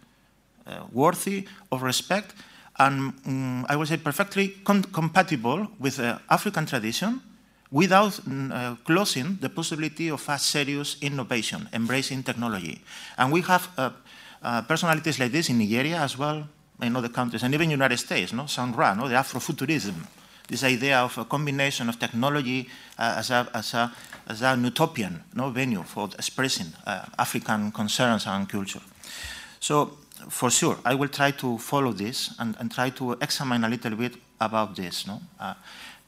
Uh, worthy of respect and um, I would say perfectly compatible with the African tradition without mm, uh, closing the possibility of a serious innovation, embracing technology. And we have uh, uh, personalities like this in Nigeria as well, in other countries, and even United States, no? Sun Ra, no? the Afrofuturism, this idea of a combination of technology uh, as, a, as, a, as an utopian no? venue for expressing uh, African concerns and culture. So, for sure, I will try to follow this and, and try to examine a little bit about this. No? Uh,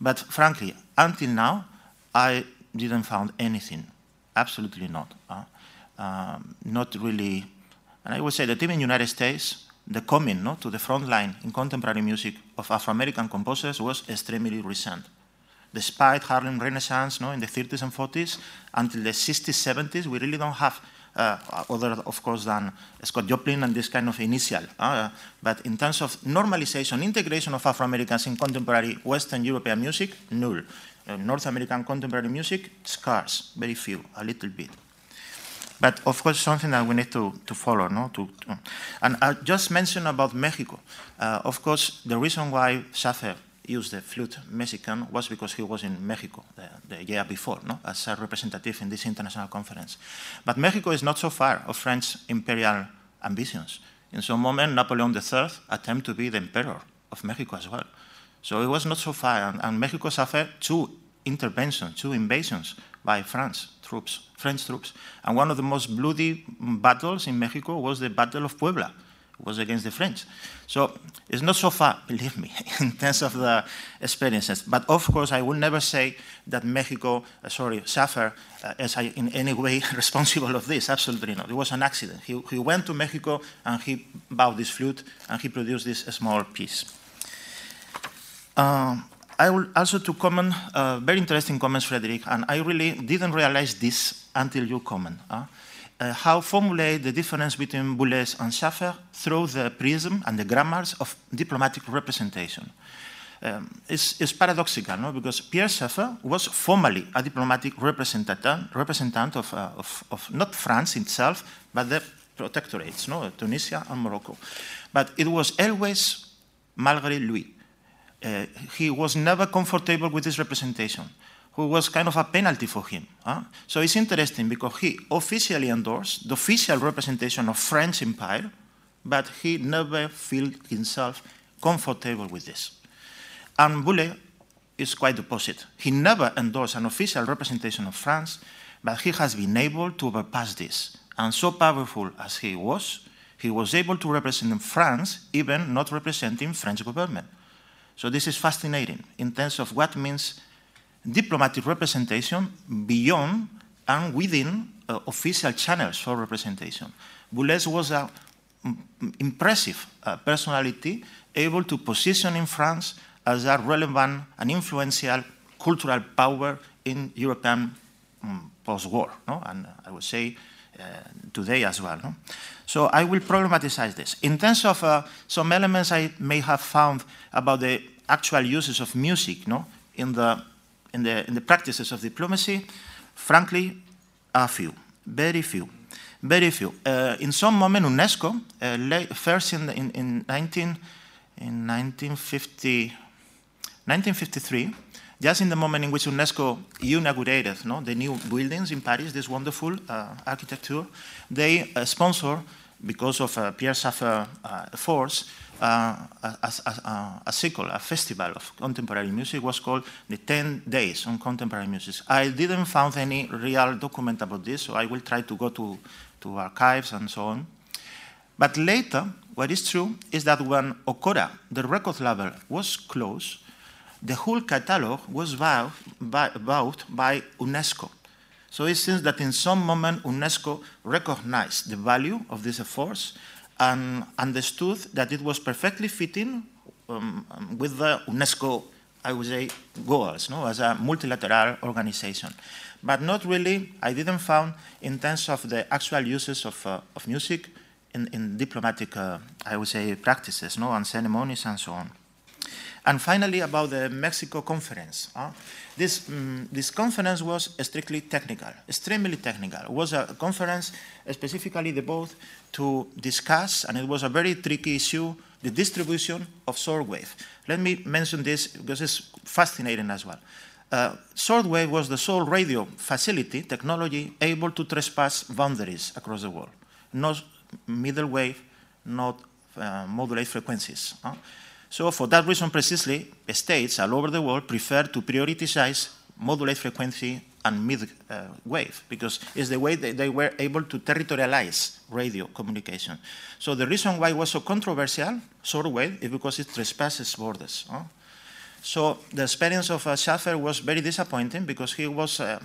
but frankly, until now, I didn't find anything. Absolutely not. Uh, um, not really. And I would say that even in the United States, the coming no, to the front line in contemporary music of Afro-American composers was extremely recent. Despite Harlem Renaissance no, in the 30s and 40s, until the 60s, 70s, we really don't have other, of course, than Scott Joplin and this kind of initial. Uh, but in terms of normalization, integration of Afro-Americans in contemporary Western European music, null. Uh, North American contemporary music, scarce, very few, a little bit. But of course, something that we need to, to follow. No? To, to, and I just mentioned about Mexico. Uh, of course, the reason why Schaffer used the flute Mexican was because he was in Mexico the, the, year before, no? as a representative in this international conference. But Mexico is not so far of French imperial ambitions. In some moment, Napoleon III attempted to be the emperor of Mexico as well. So it was not so far, and, and Mexico suffered two interventions, two invasions by France troops, French troops. And one of the most bloody battles in Mexico was the Battle of Puebla, was against the French. So it's not so far, believe me, (laughs) in terms of the experiences. But of course, I will never say that Mexico, uh, sorry, Schaffer uh, is in any way (laughs) responsible of this. Absolutely not. It was an accident. He, he went to Mexico and he bought this flute and he produced this small piece. Uh, I will also to comment, uh, very interesting comments, Frederick, and I really didn't realize this until you comment. Uh, uh, how formulate the difference between Boulez and Schaffer through the prism and the grammars of diplomatic representation. Um, it's, it's, paradoxical, no? because Pierre Schaffer was formally a diplomatic representant, of, uh, of, of, not France itself, but the protectorates, no? Tunisia and Morocco. But it was always malgré lui. Uh, he was never comfortable with this representation, who was kind of a penalty for him. Huh? So it's interesting because he officially endorsed the official representation of French empire, but he never felt himself comfortable with this. And Boulez is quite the opposite. He never endorsed an official representation of France, but he has been able to overpass this. And so powerful as he was, he was able to represent France, even not representing French government. So this is fascinating in terms of what means diplomatic representation beyond and within uh, official channels for representation. Boulez was an impressive uh, personality able to position in France as a relevant and influential cultural power in European um, post-war, no? and I would say uh, today as well. No? So I will problematize this. In terms of uh, some elements I may have found about the actual uses of music no, in, the, in, the, in the practices of diplomacy, frankly, a few, very few. Very few. Uh, in some moment, UNESCO, uh, first in, in, in, 19, in 1950, 1953, just in the moment in which UNESCO inaugurated no, the new buildings in Paris, this wonderful uh, architecture, they uh, sponsor, because of uh, Pierre Schaffer uh, force, a, a, a, cycle, a festival of contemporary music was called the 10 Days on Contemporary Music. I didn't find any real document about this, so I will try to go to, to archives and so on. But later, what is true is that when Okora, the record label, was closed, the whole catalog was bought by, bought by UNESCO. So it seems that in some moment UNESCO recognized the value of these efforts and understood that it was perfectly fitting um, with the UNESCO, I would say, goals, no, as a multilateral organization. But not really, I didn't find in terms of the actual uses of, uh, of music in, in diplomatic, uh, I would say, practices, no, and ceremonies and so on. And finally, about the Mexico conference. Uh, this, um, this conference was strictly technical, extremely technical. It was a conference specifically devoted to discuss, and it was a very tricky issue, the distribution of sword wave. Let me mention this because it's fascinating as well. Uh, Swordwave was the sole radio facility technology able to trespass boundaries across the world. No middle wave, not uh, modulate frequencies. So for that reason precisely, states all over the world prefer to prioritize modulate frequency and mid uh, wave because it's the way they were able to territorialize radio communication. So the reason why it was so controversial, short wave, is because it trespasses borders. Huh? So the experience of uh, Schaffer was very disappointing because he was, uh,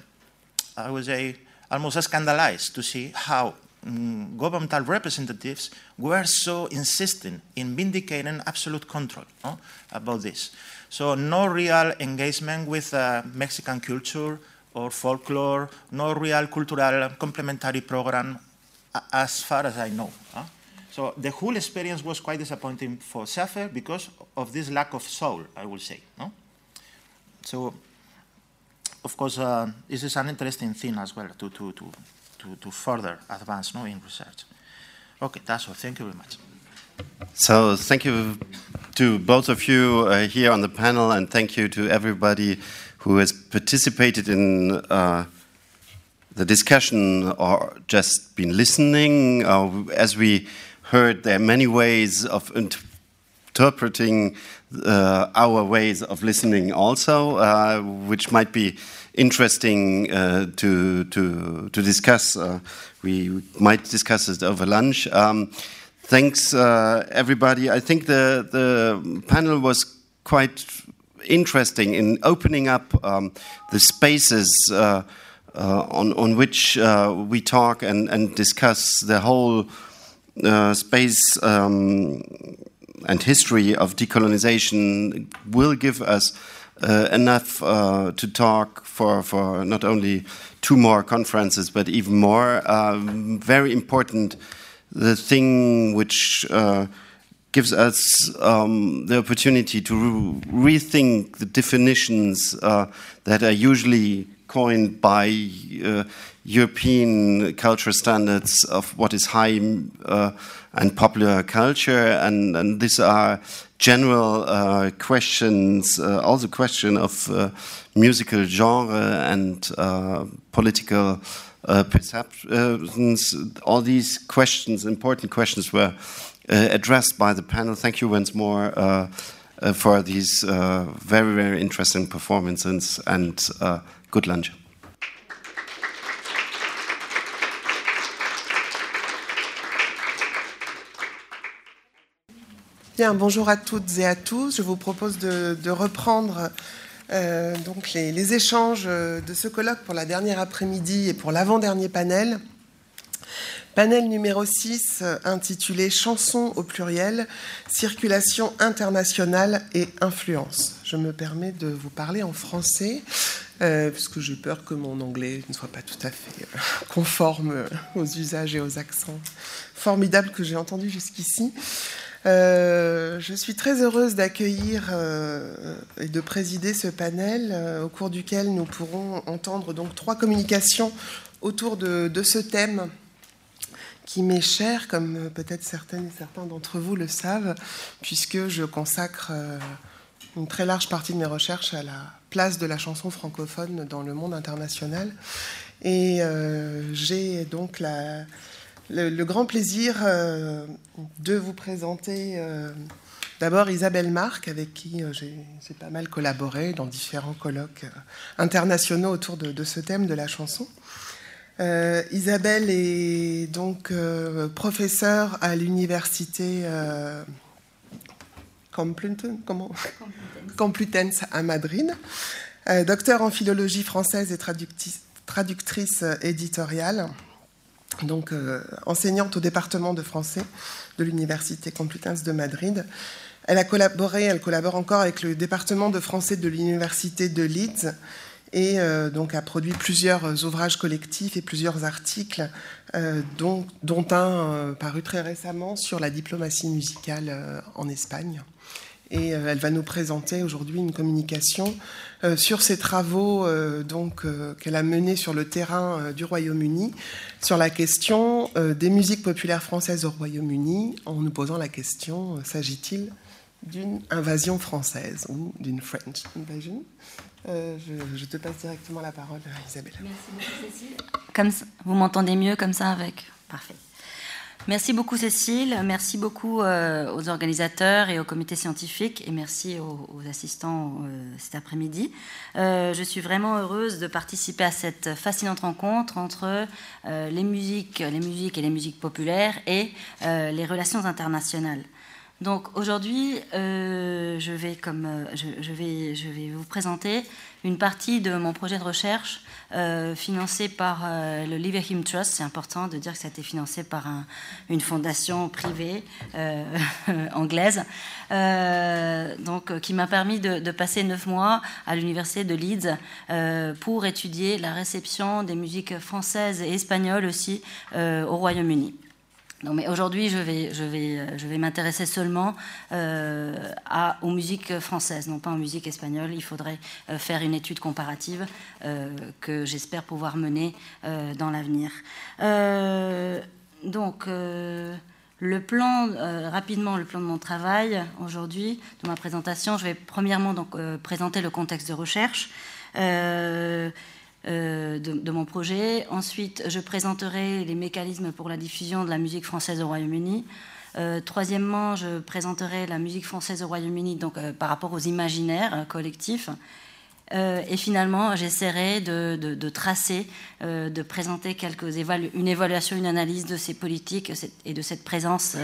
I would say, almost scandalized to see how um, governmental representatives were so insistent in vindicating absolute control no, about this. So no real engagement with uh, Mexican culture or folklore, no real cultural complementary program as far as I know. So the whole experience was quite disappointing for Schaffer because of this lack of soul, I will say. No? So, of course, uh, this is an interesting thing as well to, to, to, to, to further advance no, in research. Okay, that's all. Thank you very much. So, thank you to both of you uh, here on the panel, and thank you to everybody who has participated in uh, the discussion or just been listening. Uh, as we heard, there are many ways of interpreting uh, our ways of listening, also, uh, which might be interesting uh, to, to, to discuss. Uh, we might discuss it over lunch. Um, thanks uh, everybody. I think the the panel was quite interesting in opening up um, the spaces uh, uh, on on which uh, we talk and and discuss the whole space. Um, and history of decolonization will give us enough uh, to talk for, for not only two more conferences, but even more. Um, very important, the thing which uh, gives us um, the opportunity to re rethink the definitions uh, that are usually coined by uh, European cultural standards of what is high uh, and popular culture, and, and these are general uh, questions, uh, also question of uh, musical genre and uh, political uh, perceptions. All these questions, important questions, were addressed by the panel. Thank you once more. for these very, very interesting performances and good lunch. Bien, bonjour à toutes et à tous. Je vous propose de, reprendre euh, donc les, échanges de ce colloque pour la dernière après-midi et pour l'avant-dernier panel. Panel numéro 6 intitulé Chansons au pluriel, circulation internationale et influence. Je me permets de vous parler en français, euh, puisque j'ai peur que mon anglais ne soit pas tout à fait euh, conforme aux usages et aux accents formidables que j'ai entendus jusqu'ici. Euh, je suis très heureuse d'accueillir euh, et de présider ce panel euh, au cours duquel nous pourrons entendre donc trois communications autour de, de ce thème qui m'est cher, comme peut-être certaines et certains d'entre vous le savent, puisque je consacre une très large partie de mes recherches à la place de la chanson francophone dans le monde international. Et j'ai donc la, le, le, grand plaisir euh, de vous présenter euh, d'abord Isabelle Marc, avec qui euh, j'ai pas mal collaboré dans différents colloques internationaux autour de, de, ce thème de la chanson. Isabelle est donc professeure à l'université Complutense, comment? Complutense. À Madrid, docteur en philologie française et traductrice, traductrice éditoriale donc euh, enseignante au département de français de l'Université Complutense de Madrid. Elle a collaboré, elle collabore encore avec le département de français de l'Université de Leeds et euh, donc a produit plusieurs ouvrages collectifs et plusieurs articles, euh, dont, dont, un euh, paru très récemment sur la diplomatie musicale euh, en Espagne. Et euh, elle va nous présenter aujourd'hui une communication sur ses travaux donc qu'elle a menés sur le terrain du Royaume-Uni sur la question des musiques populaires françaises au Royaume-Uni, en nous posant la question s'agit-il d'une invasion française ou d'une French invasion? Euh, je, te passe directement la parole, Isabelle. Merci beaucoup, Cécile. Comme vous m'entendez mieux comme ça avec? Parfait. Merci beaucoup Cécile, merci beaucoup euh, aux organisateurs et au comité scientifique et merci aux, assistants euh, cet après-midi. Euh, je suis vraiment heureuse de participer à cette fascinante rencontre entre les musiques, les musiques et les musiques populaires et les relations internationales. Donc aujourd'hui, euh, je, vais comme, euh, je, vais, vous présenter une partie de mon projet de recherche euh, financé par le Leverhulme Trust. C'est important de dire que ça a été financé par un, une fondation privée (laughs) anglaise, qui m'a permis de, de, passer neuf mois à l'université de Leeds pour étudier la réception des musiques françaises et espagnoles aussi au Royaume-Uni. Non, mais aujourd'hui, je vais, je vais, je vais m'intéresser seulement euh, à, aux musiques françaises, non pas aux musiques espagnoles. Il faudrait euh, faire une étude comparative euh, que j'espère pouvoir mener euh, dans l'avenir. Euh, donc, euh, le plan, rapidement, le plan de mon travail aujourd'hui, de ma présentation, je vais premièrement donc, présenter le contexte de recherche. Euh, de, mon projet. Ensuite, je présenterai les mécanismes pour la diffusion de la musique française au Royaume-Uni. Euh, troisièmement, je présenterai la musique française au Royaume-Uni euh, par rapport aux imaginaires collectifs. Et finalement, j'essaierai de, tracer, de présenter quelques une évaluation, une analyse de ces politiques et de cette présence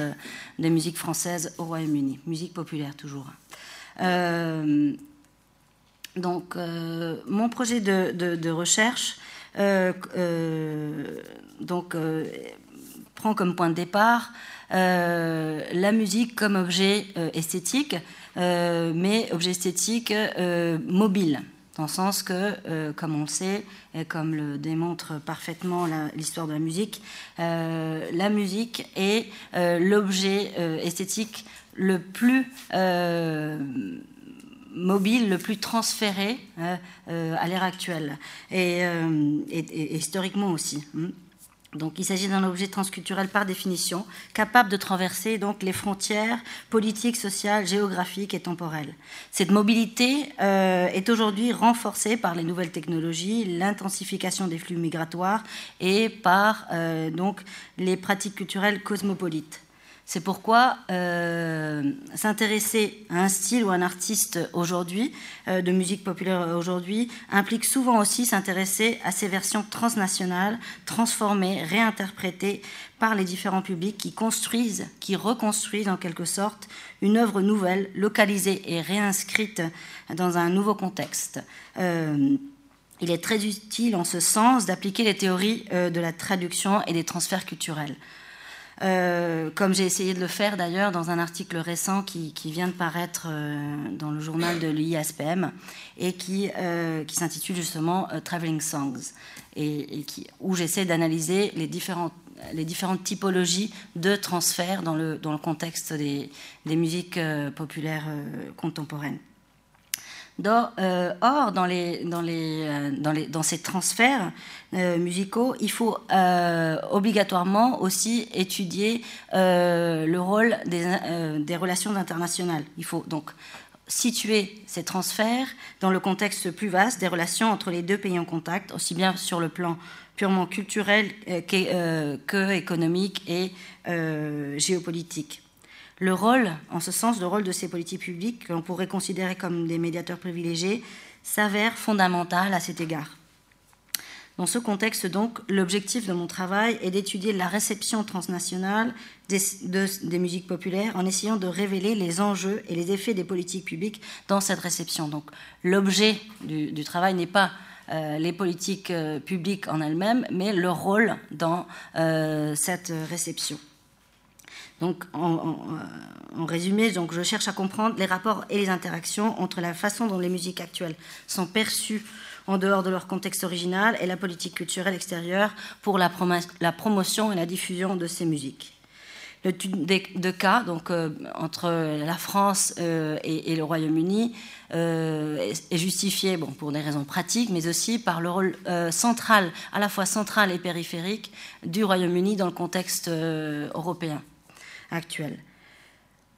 des musiques françaises au Royaume-Uni. Musique populaire, toujours. Donc, mon projet de, recherche donc, prend comme point de départ la musique comme objet esthétique, mais objet esthétique mobile. Dans le sens que, euh, comme on le sait, et comme le démontre parfaitement l'histoire de la musique, euh, la musique est euh, l'objet esthétique le plus mobile, le plus transféré à l'ère actuelle, et, historiquement aussi. Hein. Donc, il s'agit d'un objet transculturel par définition, capable de traverser donc les frontières politiques, sociales, géographiques et temporelles. Cette mobilité euh, est aujourd'hui renforcée par les nouvelles technologies, l'intensification des flux migratoires et par euh, les pratiques culturelles cosmopolites. C'est pourquoi euh, s'intéresser à un style ou un artiste aujourd'hui, euh, de musique populaire aujourd'hui, implique souvent aussi s'intéresser à ces versions transnationales, transformées, réinterprétées par les différents publics qui construisent, qui reconstruisent en quelque sorte une œuvre nouvelle, localisée et réinscrite dans un nouveau contexte. Euh, il est très utile en ce sens d'appliquer les théories de la traduction et des transferts culturels. Euh, comme j'ai essayé de le faire d'ailleurs dans un article récent qui, vient de paraître euh, dans le journal de l'IASPM et qui, euh, qui s'intitule justement Traveling Songs, et, qui, où j'essaie d'analyser les différentes, les différentes typologies de transfert dans le, dans le contexte des, des musiques populaires contemporaines. Euh, or, euh, dans, ces transferts euh, musicaux, il faut obligatoirement aussi étudier le rôle des, relations internationales. Il faut donc situer ces transferts dans le contexte plus vaste des relations entre les deux pays en contact, aussi bien sur le plan purement culturel que économique et géopolitique. Le rôle, en ce sens, le rôle de ces politiques publiques, que l'on pourrait considérer comme des médiateurs privilégiés, s'avère fondamental à cet égard. Dans ce contexte, donc, l'objectif de mon travail est d'étudier la réception transnationale des, musiques populaires en essayant de révéler les enjeux et les effets des politiques publiques dans cette réception. Donc, l'objet du, travail n'est pas euh, les politiques euh, publiques en elles-mêmes, mais leur rôle dans euh, cette réception. Donc, en, résumé, donc, je cherche à comprendre les rapports et les interactions entre la façon dont les musiques actuelles sont perçues en dehors de leur contexte original et la politique culturelle extérieure pour la, promotion et la diffusion de ces musiques. Le de cas donc, euh, entre la France euh, et, le Royaume-Uni euh, est, justifié bon, pour des raisons pratiques, mais aussi par le rôle central, à la fois central et périphérique, du Royaume-Uni dans le contexte européen actuelle.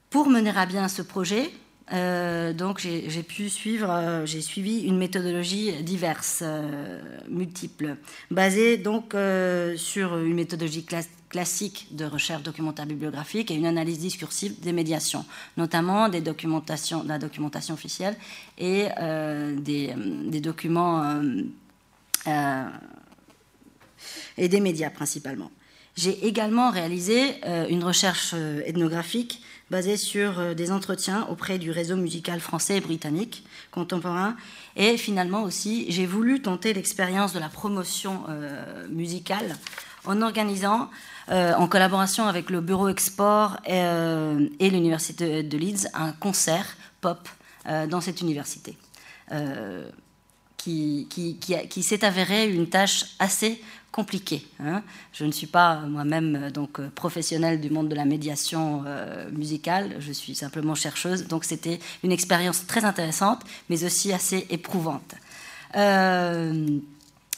Pour mener à bien ce projet, euh, donc j'ai pu suivre, euh, j'ai suivi une méthodologie diverse, euh, multiple, basée donc sur une méthodologie classique de recherche documentaire bibliographique et une analyse discursive des médiations, notamment de la documentation officielle et des, documents et des médias principalement. J'ai également réalisé euh, une recherche euh, ethnographique basée sur euh, des entretiens auprès du réseau musical français et britannique contemporain. Et finalement aussi, j'ai voulu tenter l'expérience de la promotion musicale en organisant, en collaboration avec le Bureau Export et, l'Université de Leeds, un concert pop dans cette université. qui, qui, qui s'est avéré une tâche assez compliqué. Hein. Je ne suis pas moi-même euh, donc euh, professionnelle du monde de la médiation euh, musicale, je suis simplement chercheuse, donc c'était une expérience très intéressante, mais aussi assez éprouvante.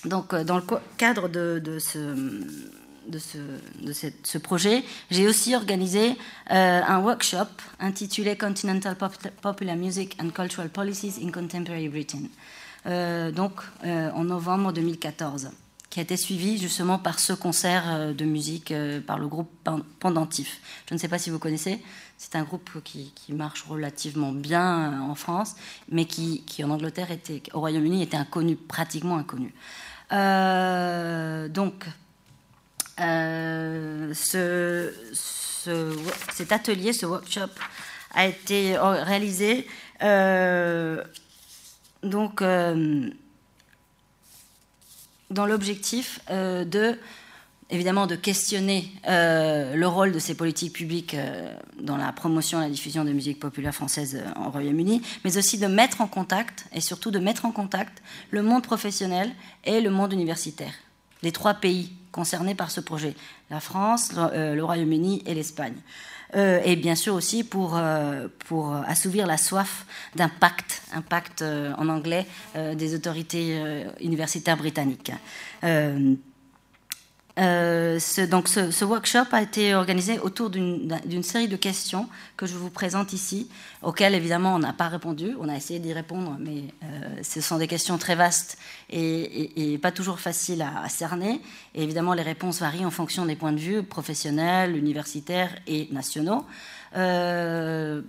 donc dans le cadre de ce, projet, j'ai aussi organisé un workshop intitulé Continental Popular Music and Cultural Policies in Contemporary Britain, donc en novembre 2014 qui a été suivi justement par ce concert de musique par le groupe Pendentif. Je ne sais pas si vous connaissez, c'est un groupe qui, marche relativement bien en France, mais qui, en Angleterre, était, au Royaume-Uni, était inconnu, pratiquement inconnu. donc, ce, cet atelier, ce workshop, a été réalisé euh, donc euh, dans l'objectif euh, de évidemment de questionner le rôle de ces politiques publiques dans la promotion et la diffusion de musique populaire française en Royaume-Uni, mais aussi de mettre en contact, et surtout de mettre en contact, le monde professionnel et le monde universitaire, les trois pays concernés par ce projet, la France, le Royaume-Uni et l'Espagne. Euh, et bien sûr aussi pour, euh, pour assouvir la soif d'un pacte, un pacte euh, en anglais des autorités universitaires britanniques. Euh, ce, donc ce, workshop a été organisé autour d'une série de questions que je vous présente ici, auxquelles évidemment on n'a pas répondu, on a essayé d'y répondre, mais euh, ce sont des questions très vastes et, pas toujours faciles à, cerner. Et évidemment les réponses varient en fonction des points de vue professionnels, universitaires et nationaux. Euh,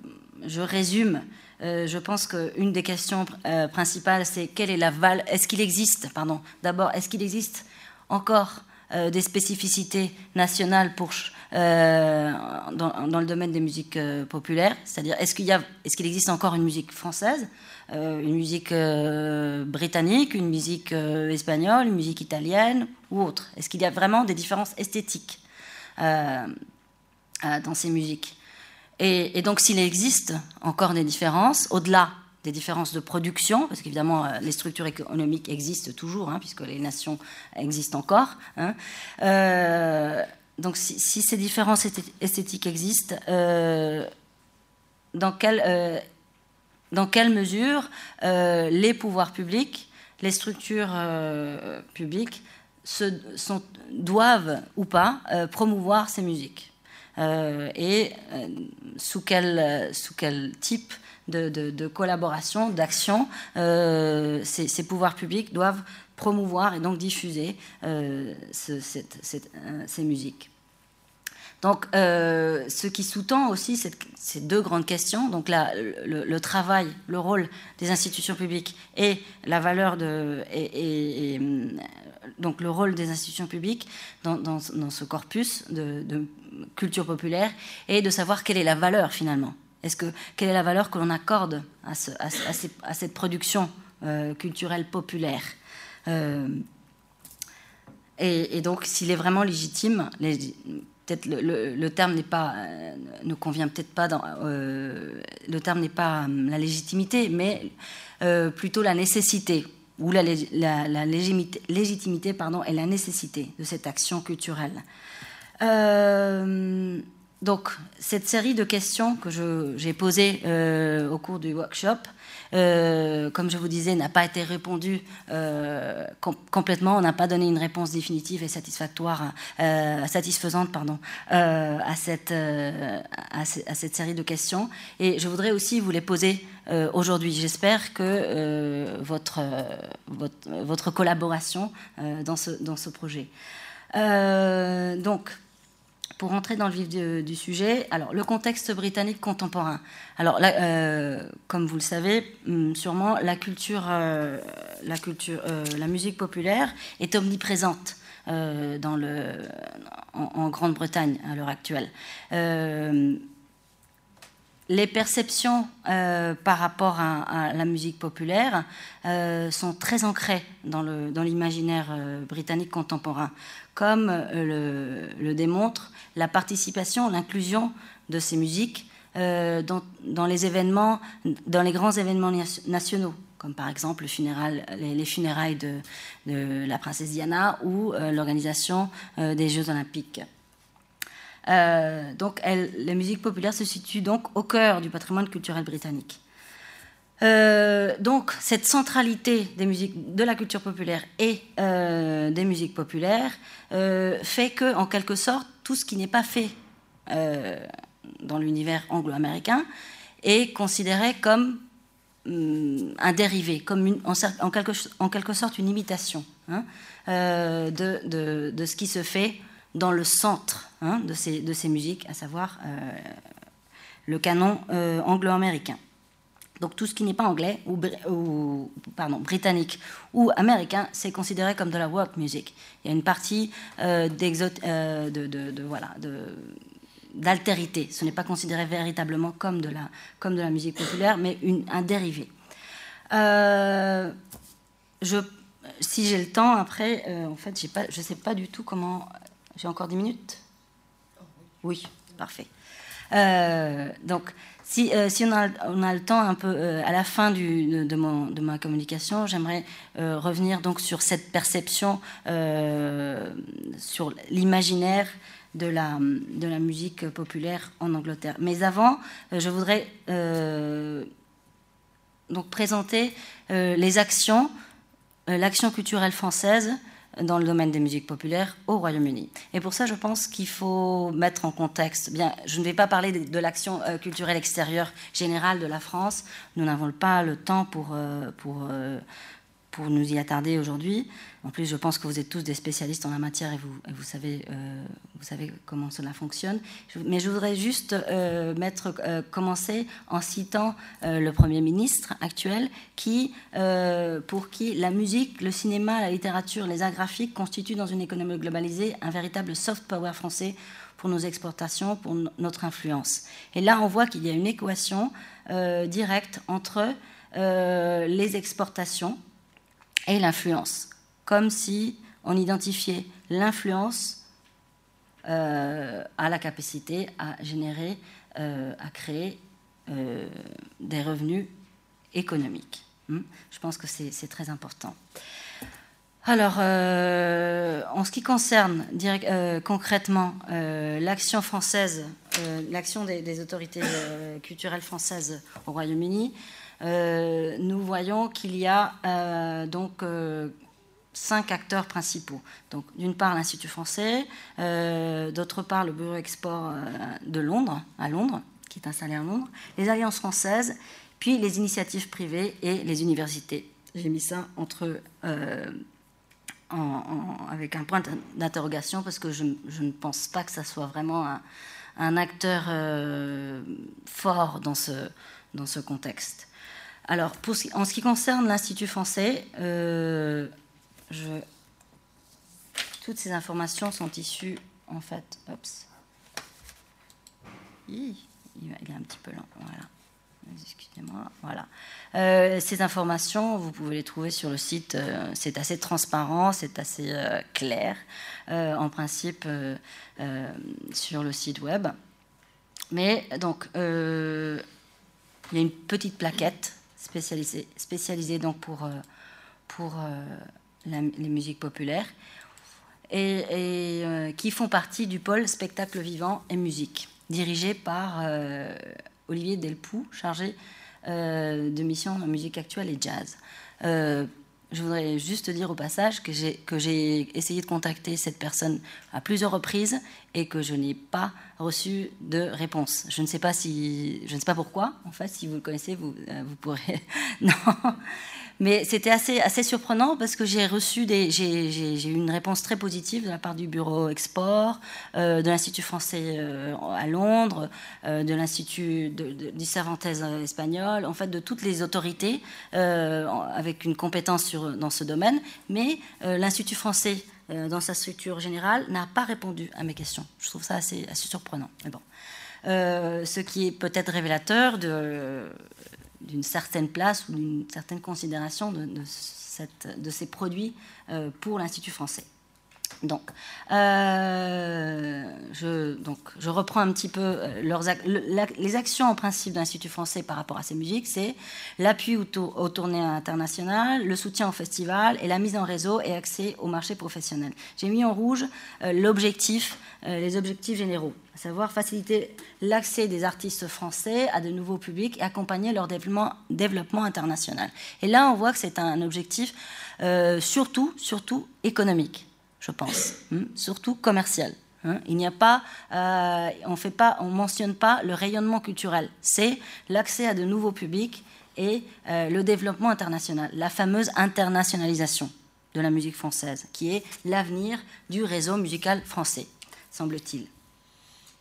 je résume. je pense qu'une des questions principales, c'est quelle est la valeur Est-ce qu'il existe, pardon, d'abord, est-ce qu'il existe encore euh, des spécificités nationales euh, dans, le domaine des musiques euh, populaires. C'est-à-dire, est-ce qu'il, existe encore une musique française, une musique britannique, une musique espagnole, une musique italienne ou autre? Est-ce qu'il y a vraiment des différences esthétiques dans ces musiques? Et donc, s'il existe encore des différences, au-delà des différences de production, parce qu'évidemment, euh, les structures économiques existent toujours, hein, puisque les nations existent encore. Hein. Euh, donc, si, ces différences esthétiques existent, euh, dans, quelle, dans quelle mesure les pouvoirs publics, les structures publiques, se, sont, doivent ou pas promouvoir ces musiques? Et sous quel, sous quel type de, collaboration, d'action, euh, ces, pouvoirs publics doivent promouvoir et donc diffuser euh, euh, ces musiques. Donc, ce qui sous-tend aussi ces deux grandes questions, donc le, travail, le rôle des institutions publiques et la valeur de, et, donc le rôle des institutions publiques dans, ce corpus de, de, culture populaire et de savoir quelle est la valeur finalement est-ce que quelle est la valeur que l'on accorde à, cette production euh, culturelle populaire euh, et, donc, s'il est vraiment légitime, peut-être le, terme n'est pas, euh, ne convient peut-être pas dans, le terme n'est pas la légitimité, mais plutôt la nécessité ou la, légitimité, pardon, et la nécessité de cette action culturelle. Donc, cette série de questions que j'ai posées euh, au cours du workshop, euh, comme je vous disais, n'a pas été répondue euh, complètement. On n'a pas donné une réponse définitive et satisfactoire, satisfaisante, à cette, série de questions. Et je voudrais aussi vous les poser aujourd'hui. J'espère que votre, collaboration dans ce, dans ce projet. donc, pour entrer dans le vif du, sujet, alors le contexte britannique contemporain. Alors, euh, comme vous le savez, hum, sûrement, la culture, euh, euh, la musique populaire est omniprésente en, Grande-Bretagne à l'heure actuelle. les perceptions par rapport à, la musique populaire sont très ancrées dans l'imaginaire britannique contemporain, comme le démontre la participation, l'inclusion de ces musiques euh, dans, les grands événements nationaux, comme par exemple les, funérailles de, la princesse Diana ou euh, l'organisation euh, des Jeux olympiques. donc, la musique populaire se situe donc au cœur du patrimoine culturel britannique. Donc cette centralité de la culture populaire et des musiques populaires fait que, en quelque sorte, tout ce qui n'est pas fait euh, dans l'univers anglo-américain est considéré comme hum, un dérivé, comme une, en, quelque, sorte une imitation hein, euh, de, ce qui se fait dans le centre hein, de, ces, musiques, à savoir euh, le canon euh, anglo-américain. Donc tout ce qui n'est pas anglais ou, pardon, britannique ou américain, c'est considéré comme de la work music. Il y a une partie euh, euh, de, voilà, d'altérité. Ce n'est pas considéré véritablement comme de la, comme de la musique populaire, mais un dérivé. Euh, si j'ai le temps, après, en fait, je ne sais pas du tout comment... J'ai encore 10 minutes? Oui, parfait. donc, si, euh, si on, a, on, a, le temps un peu euh, à la fin de, de, mon, de, ma communication, j'aimerais euh, revenir donc sur cette perception, sur l'imaginaire de la, de la musique populaire en Angleterre. Mais avant, je voudrais donc présenter les actions, l'action culturelle française dans le domaine des musiques populaires au Royaume-Uni. Et pour ça, je pense qu'il faut mettre en contexte. Bien, je ne vais pas parler de, l'action euh, culturelle extérieure générale de la France. Nous n'avons pas le temps pour, euh, pour, euh, pour nous y attarder aujourd'hui. En plus, je pense que vous êtes tous des spécialistes en la matière et vous, euh, savez comment cela fonctionne. Mais je voudrais juste euh, euh, commencer en citant le Premier ministre actuel, qui, pour qui la musique, le cinéma, la littérature, les arts graphiques constituent dans une économie globalisée un véritable soft power français pour nos exportations, pour notre influence. Et là, on voit qu'il y a une équation directe entre les exportations et l'influence, comme si on identifiait l'influence euh, à la capacité à générer, euh, à créer euh, des revenus économiques. Hmm? Je pense que c'est très important. Alors, en ce qui concerne concrètement l'action française, l'action des, autorités culturelles françaises au Royaume-Uni, nous voyons qu'il y a donc cinq acteurs principaux. Donc, d'une part, l'Institut français, d'autre part, le Bureau Export de Londres, à Londres, qui est installé à Londres, les alliances françaises, puis les initiatives privées et les universités. J'ai mis ça entre avec un point d'interrogation parce que je, ne pense pas que ça soit vraiment un, un acteur fort dans ce, dans ce contexte. Alors, en ce qui concerne l'Institut français, euh, toutes ces informations sont issues, en fait, il est un petit peu lent, voilà. Excusez-moi, voilà. Euh, ces informations, vous pouvez les trouver sur le site. Euh, c'est assez transparent, c'est assez clair, en principe, sur le site web. Mais donc, il y a une petite plaquette spécialisé, spécialisé donc pour, euh, pour euh, les musiques populaires et, euh, qui font partie du pôle spectacle vivant et musique, dirigé par Olivier Delpoux, chargé de mission en musique actuelle et jazz. je voudrais juste dire au passage que j'ai essayé de contacter cette personne à plusieurs reprises et que je n'ai pas reçu de réponse. Je ne sais pas si, je ne sais pas pourquoi. En fait, si vous le connaissez, vous, euh, vous pourrez. (laughs) non, mais c'était assez, assez surprenant parce que j'ai reçu des, j'ai, eu une réponse très positive de la part du bureau export, euh, de l'institut français euh, à Londres, de l'institut du Cervantes espagnol, en fait de toutes les autorités avec une compétence sur, dans ce domaine. Mais l'institut français euh, dans sa structure générale, n'a pas répondu à mes questions. Je trouve ça assez, assez surprenant. Mais bon. Euh, ce qui est peut-être révélateur d'une certaine place ou d'une certaine considération de, ces produits euh, pour l'Institut français. Donc, euh, je, donc, je reprends un petit peu euh, les actions en principe de l'Institut français par rapport à ces musiques, c'est l'appui aux, tournées internationales, le soutien aux festivals et la mise en réseau et accès au marché professionnel. J'ai mis en rouge euh, l'objectif, les objectifs généraux, à savoir faciliter l'accès des artistes français à de nouveaux publics et accompagner leur développement, développement international. Et là, on voit que c'est un objectif surtout, surtout économique je pense, hein, surtout commercial. Hein. Il n'y a pas, euh, on fait pas, on mentionne pas le rayonnement culturel. C'est l'accès à de nouveaux publics et le développement international, la fameuse internationalisation de la musique française, qui est l'avenir du réseau musical français, semble-t-il.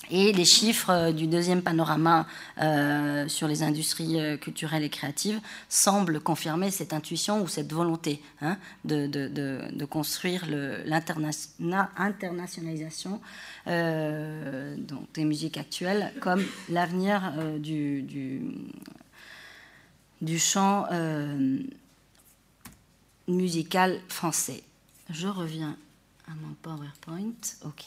Et les chiffres euh, du deuxième panorama euh, sur les industries euh, culturelles et créatives semblent confirmer cette intuition ou cette volonté hein, de, de, de, construire l'internationalisation des musiques actuelles comme l'avenir du, du, du, chant musical français. Je reviens à mon PowerPoint. OK.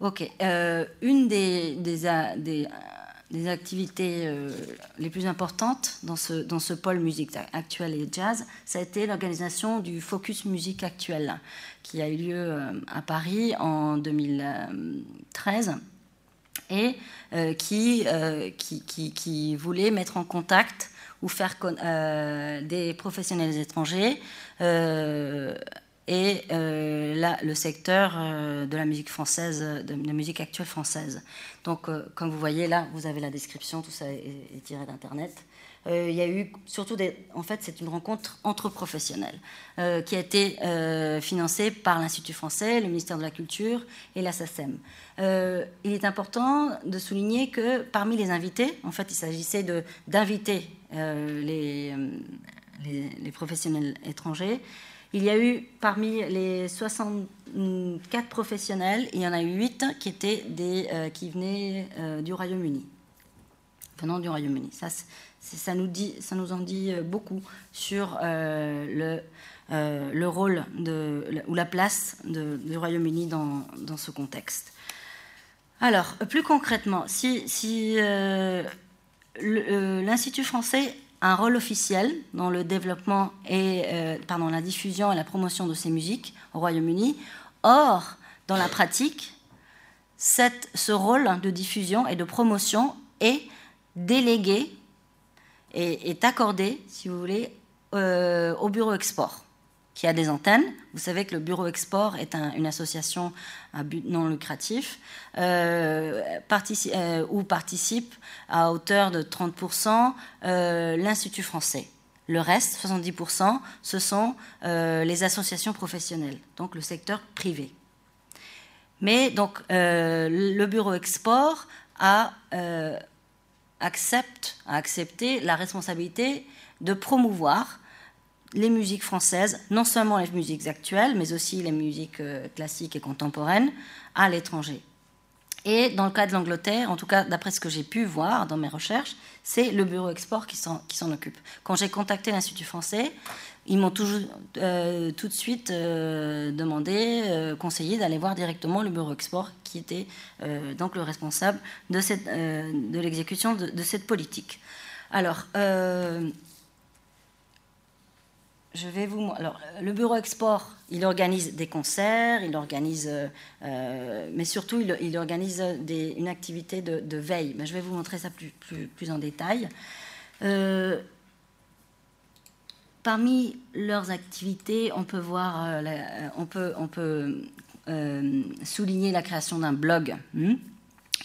Ok. Euh, une des, des, activités euh, les plus importantes dans ce, pôle musique actuelle et jazz, ça a été l'organisation du Focus Musique Actuelle, qui a eu lieu euh, à Paris en 2013 et qui, qui, voulait mettre en contact ou faire des professionnels étrangers et euh, le secteur euh, de la musique française, de la musique actuelle française. Donc, euh, comme vous voyez là, vous avez la description, tout ça est, tiré d'internet. il y a eu surtout des. En fait, c'est une rencontre entre professionnels qui a été financée par l'Institut français, le ministère de la Culture et la SACEM. il est important de souligner que parmi les invités, en fait, il s'agissait d'inviter les, les professionnels étrangers il y a eu parmi les 64 professionnels, il y en a eu 8 qui, étaient des, euh, qui venaient euh, du Royaume-Uni, venant du Royaume-Uni. Ça, nous en dit euh, beaucoup sur le, le rôle ou la place du Royaume-Uni dans, ce contexte. Alors, plus concrètement, si l'Institut français un rôle officiel dans le développement et euh, pardon, la diffusion et la promotion de ces musiques au Royaume-Uni. Or, dans la pratique, ce rôle de diffusion et de promotion est délégué et est accordé, si vous voulez, euh, au bureau export qui a des antennes. Vous savez que le Bureau Export est une association à but non lucratif euh, euh, où participe à hauteur de 30% euh, l'Institut français. Le reste, 70%, ce sont les associations professionnelles, donc le secteur privé. Mais donc le Bureau Export a, accepté la responsabilité de promouvoir les musiques françaises, non seulement les musiques actuelles, mais aussi les musiques euh, classiques et contemporaines, à l'étranger. Et dans le cas de l'Angleterre, en tout cas d'après ce que j'ai pu voir dans mes recherches, c'est le bureau export qui s'en occupe. Quand j'ai contacté l'Institut français, ils m'ont euh, tout de suite euh, demandé, conseillé d'aller voir directement le bureau export qui était donc le responsable de, l'exécution de, de, cette politique. Alors, je vais vous. Alors, le bureau export, il organise des concerts, il organise, euh, euh, mais surtout, il, organise une activité de, veille. Mais je vais vous montrer ça plus, en détail. Euh, parmi leurs activités, on peut voir, on peut, souligner la création d'un blog hmm,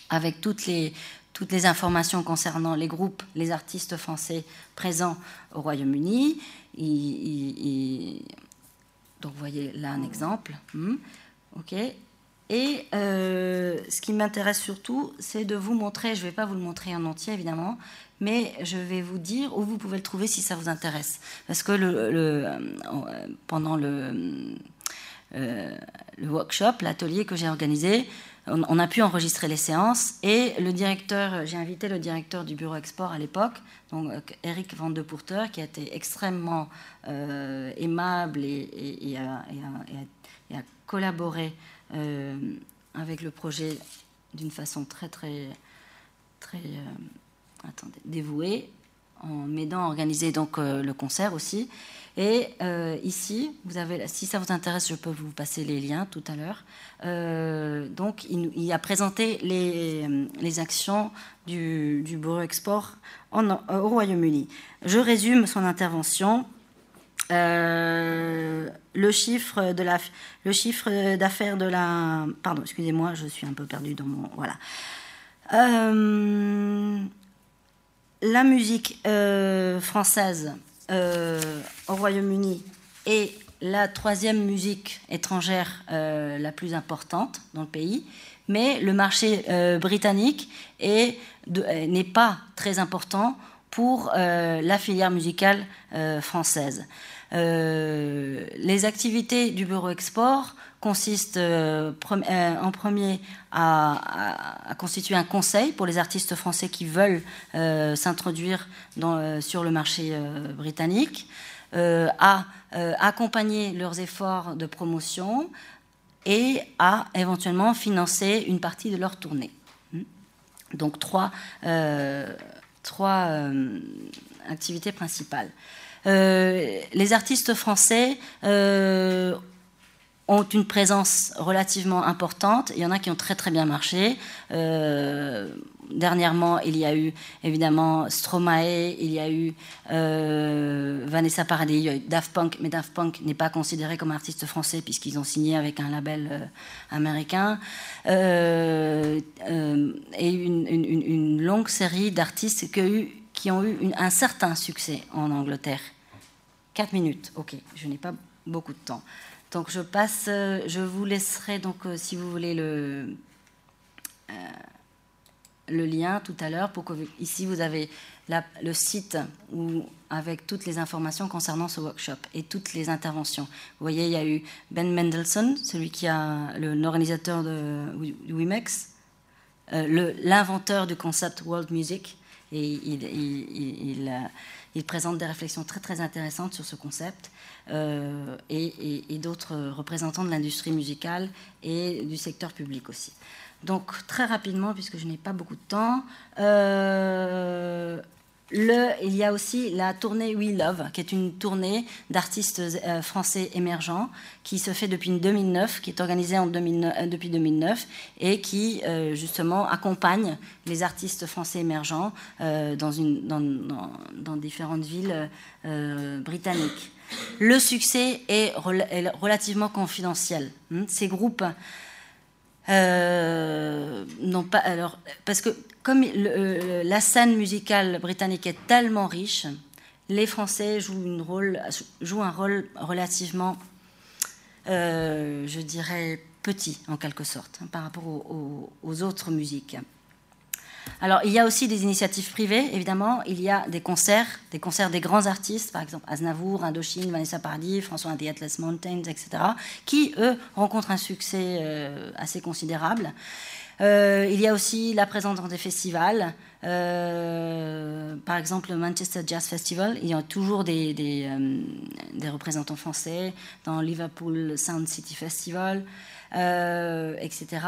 avec toutes les informations concernant les groupes, les artistes français présents au Royaume-Uni. Donc, vous voyez là un exemple. Hmm. OK. Et euh, ce qui m'intéresse surtout, c'est de vous montrer, je ne vais pas vous le montrer en entier évidemment, mais je vais vous dire où vous pouvez le trouver si ça vous intéresse. Parce que le, euh, pendant euh, le workshop, l'atelier que j'ai organisé, on, a pu enregistrer les séances et le directeur, j'ai invité le directeur du bureau export à l'époque, donc Eric Van de Pourter, qui a été extrêmement euh, aimable et, a, collaboré euh, avec le projet d'une façon très euh, dévouée en m'aidant à organiser le concert aussi. Et euh, ici, vous avez, si ça vous intéresse, je peux vous passer les liens tout à l'heure. Euh, donc, il, a présenté les, les actions du, du, Bureau Export en, au Royaume-Uni. Je résume son intervention. Euh, le chiffre le chiffre d'affaires de la, pardon, excusez-moi, je suis un peu perdue dans mon, voilà. la musique euh, française euh, au Royaume-Uni est la troisième musique étrangère euh, la plus importante dans le pays, mais le marché britannique n'est pas très important pour la filière musicale française. les activités du bureau export consiste euh, euh, en premier à, constituer un conseil pour les artistes français qui veulent euh, s'introduire sur le marché britannique, à accompagner leurs efforts de promotion et à éventuellement financer une partie de leur tournée. Hmm. Donc trois, trois activités principales. les artistes français ont une présence relativement importante. Il y en a qui ont très très bien marché. Euh, dernièrement, il y a eu évidemment Stromae, il y a eu euh, Vanessa Paradis, il y a eu Daft Punk, mais Daft Punk n'est pas considéré comme artiste français puisqu'ils ont signé avec un label euh, américain. et une, longue série d'artistes qui, qui, ont eu un certain succès en Angleterre. Quatre minutes, ok, je n'ai pas beaucoup de temps. Donc je passe, euh, je vous laisserai donc euh, si vous voulez le euh, le lien tout à l'heure pour que ici vous avez le site où, avec toutes les informations concernant ce workshop et toutes les interventions. Vous voyez, il y a eu Ben Mendelssohn, celui qui a l'organisateur de Wimex, l'inventeur du concept World Music, et il, il, il, présente des réflexions très très intéressantes sur ce concept. Euh, et, d'autres représentants de l'industrie musicale et du secteur public aussi. Donc très rapidement, puisque je n'ai pas beaucoup de temps, euh, il y a aussi la tournée We Love, qui est une tournée d'artistes euh, français émergents qui se fait depuis 2009, qui est organisée en 2009, depuis 2009 et qui justement accompagne les artistes français émergents dans, différentes villes britanniques le succès est, relativement confidentiel. Hmm, ces groupes euh, n'ont pas. Alors, parce que comme la scène musicale britannique est tellement riche, les Français jouent, un rôle relativement, euh, je dirais, petit en quelque sorte hein, par rapport aux autres musiques. Alors, il y a aussi des initiatives privées, évidemment. Il y a des concerts, des concerts des grands artistes, par exemple Aznavour, Indochine, Vanessa Paradis, François The Atlas Mountains, etc., qui, eux, rencontrent un succès euh, assez considérable. Euh, il y a aussi la présence dans des festivals. Euh, par exemple, le Manchester Jazz Festival, il y a toujours des, des représentants français dans Liverpool Sound City Festival, etc.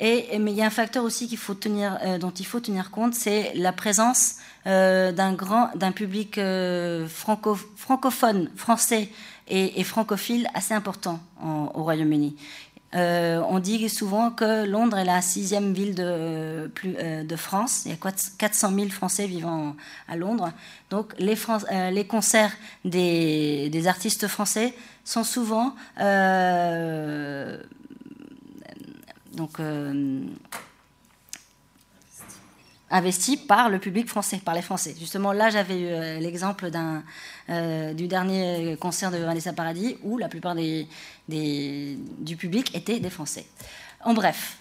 Mais il y a un facteur aussi euh, dont il faut tenir compte, c'est la présence euh, d'un public euh, franco, francophone, français et, francophile assez important au Royaume-Uni. on dit souvent que Londres est la sixième ville de, France. Il y a 400 000 Français vivant à Londres. Donc les, concerts des, artistes français sont souvent donc, euh, investi par le public français, par les Français. Justement, là, j'avais eu euh, l'exemple euh, du dernier concert de Vanessa Paradis où la plupart du public étaient des Français. En bref,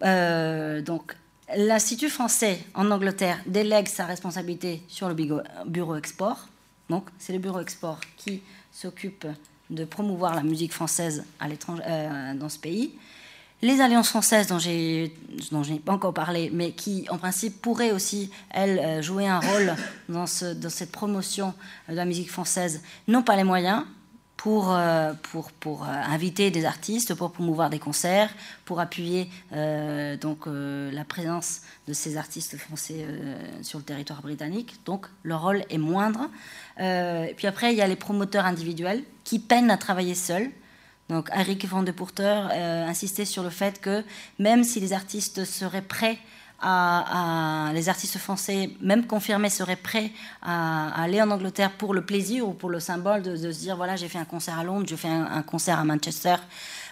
donc l'Institut français en Angleterre délègue sa responsabilité sur le bureau export. Donc, c'est le bureau export qui s'occupe de promouvoir la musique française à dans ce pays les alliances françaises dont je n'ai pas encore parlé, mais qui en principe pourraient aussi, elles, euh, jouer un rôle dans, cette promotion de la musique française, n'ont pas les moyens euh, pour euh, inviter des artistes, pour promouvoir des concerts, pour appuyer donc, la présence de ces artistes français sur le territoire britannique. Donc leur rôle est moindre. et puis après, il y a les promoteurs individuels qui peinent à travailler seuls donc Eric van euh, insistait sur le fait que même si les artistes seraient prêts à, les artistes français, même confirmés, seraient prêts à, aller en Angleterre pour le plaisir ou pour le symbole de, se dire voilà j'ai fait un concert à Londres, je fais un, concert à Manchester.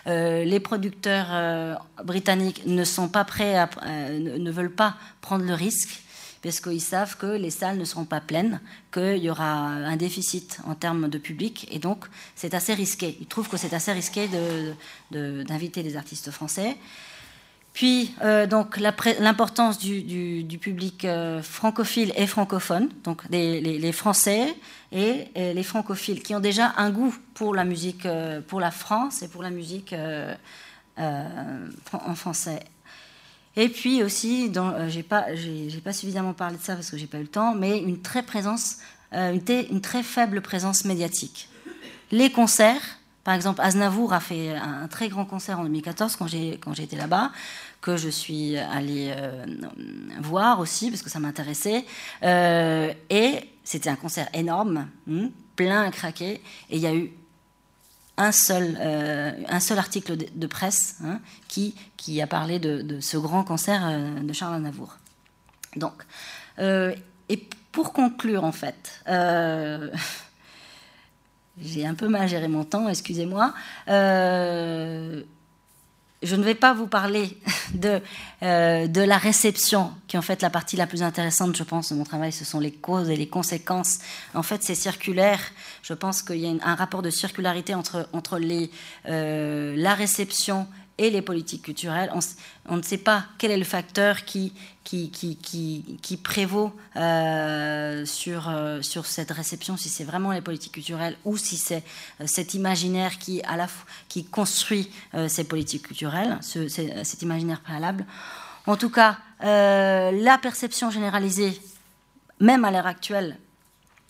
Euh, les producteurs euh, britanniques ne sont pas prêts, à, ne, veulent pas prendre le risque parce qu'ils savent que les salles ne seront pas pleines, qu'il y aura un déficit en termes de public, et donc c'est assez risqué. Ils trouvent que c'est assez risqué d'inviter de, des artistes français. Puis, euh, donc, l'importance du, du, public euh, francophile et francophone, donc les, Français et, les francophiles, qui ont déjà un goût pour la musique, euh, pour la France et pour la musique en français. Et puis aussi, pas, j'ai pas suffisamment parlé de ça parce que j'ai pas eu le temps, mais une très très faible présence médiatique. Les concerts, par exemple, Aznavour a fait un très grand concert en 2014 quand j'ai quand été là-bas, que je suis allée euh, voir aussi parce que ça m'intéressait. Euh, et c'était un concert énorme, hmm, plein à craquer. Et il y a eu un seul, euh, un seul article de, presse hein, qui, qui a parlé de, ce grand concert de Charles Aznavour. Donc, et pour conclure, en fait, (laughs) j'ai un peu mal géré mon temps, excusez-moi. Euh, je ne vais pas vous parler (laughs) de, euh, de la réception, qui est en fait la partie la plus intéressante, je pense, de mon travail. Ce sont les causes et les conséquences. En fait, c'est circulaire. Je pense qu'il y a un rapport de circularité entre, entre les, euh, la réception et les politiques culturelles. On, ne sait pas quel est le facteur qui, prévaut euh, sur, euh, sur cette réception, si c'est vraiment les politiques culturelles ou si c'est euh, cet imaginaire qui, construit ces politiques culturelles, ce, cet imaginaire préalable. En tout cas, la perception généralisée, même à l'heure actuelle,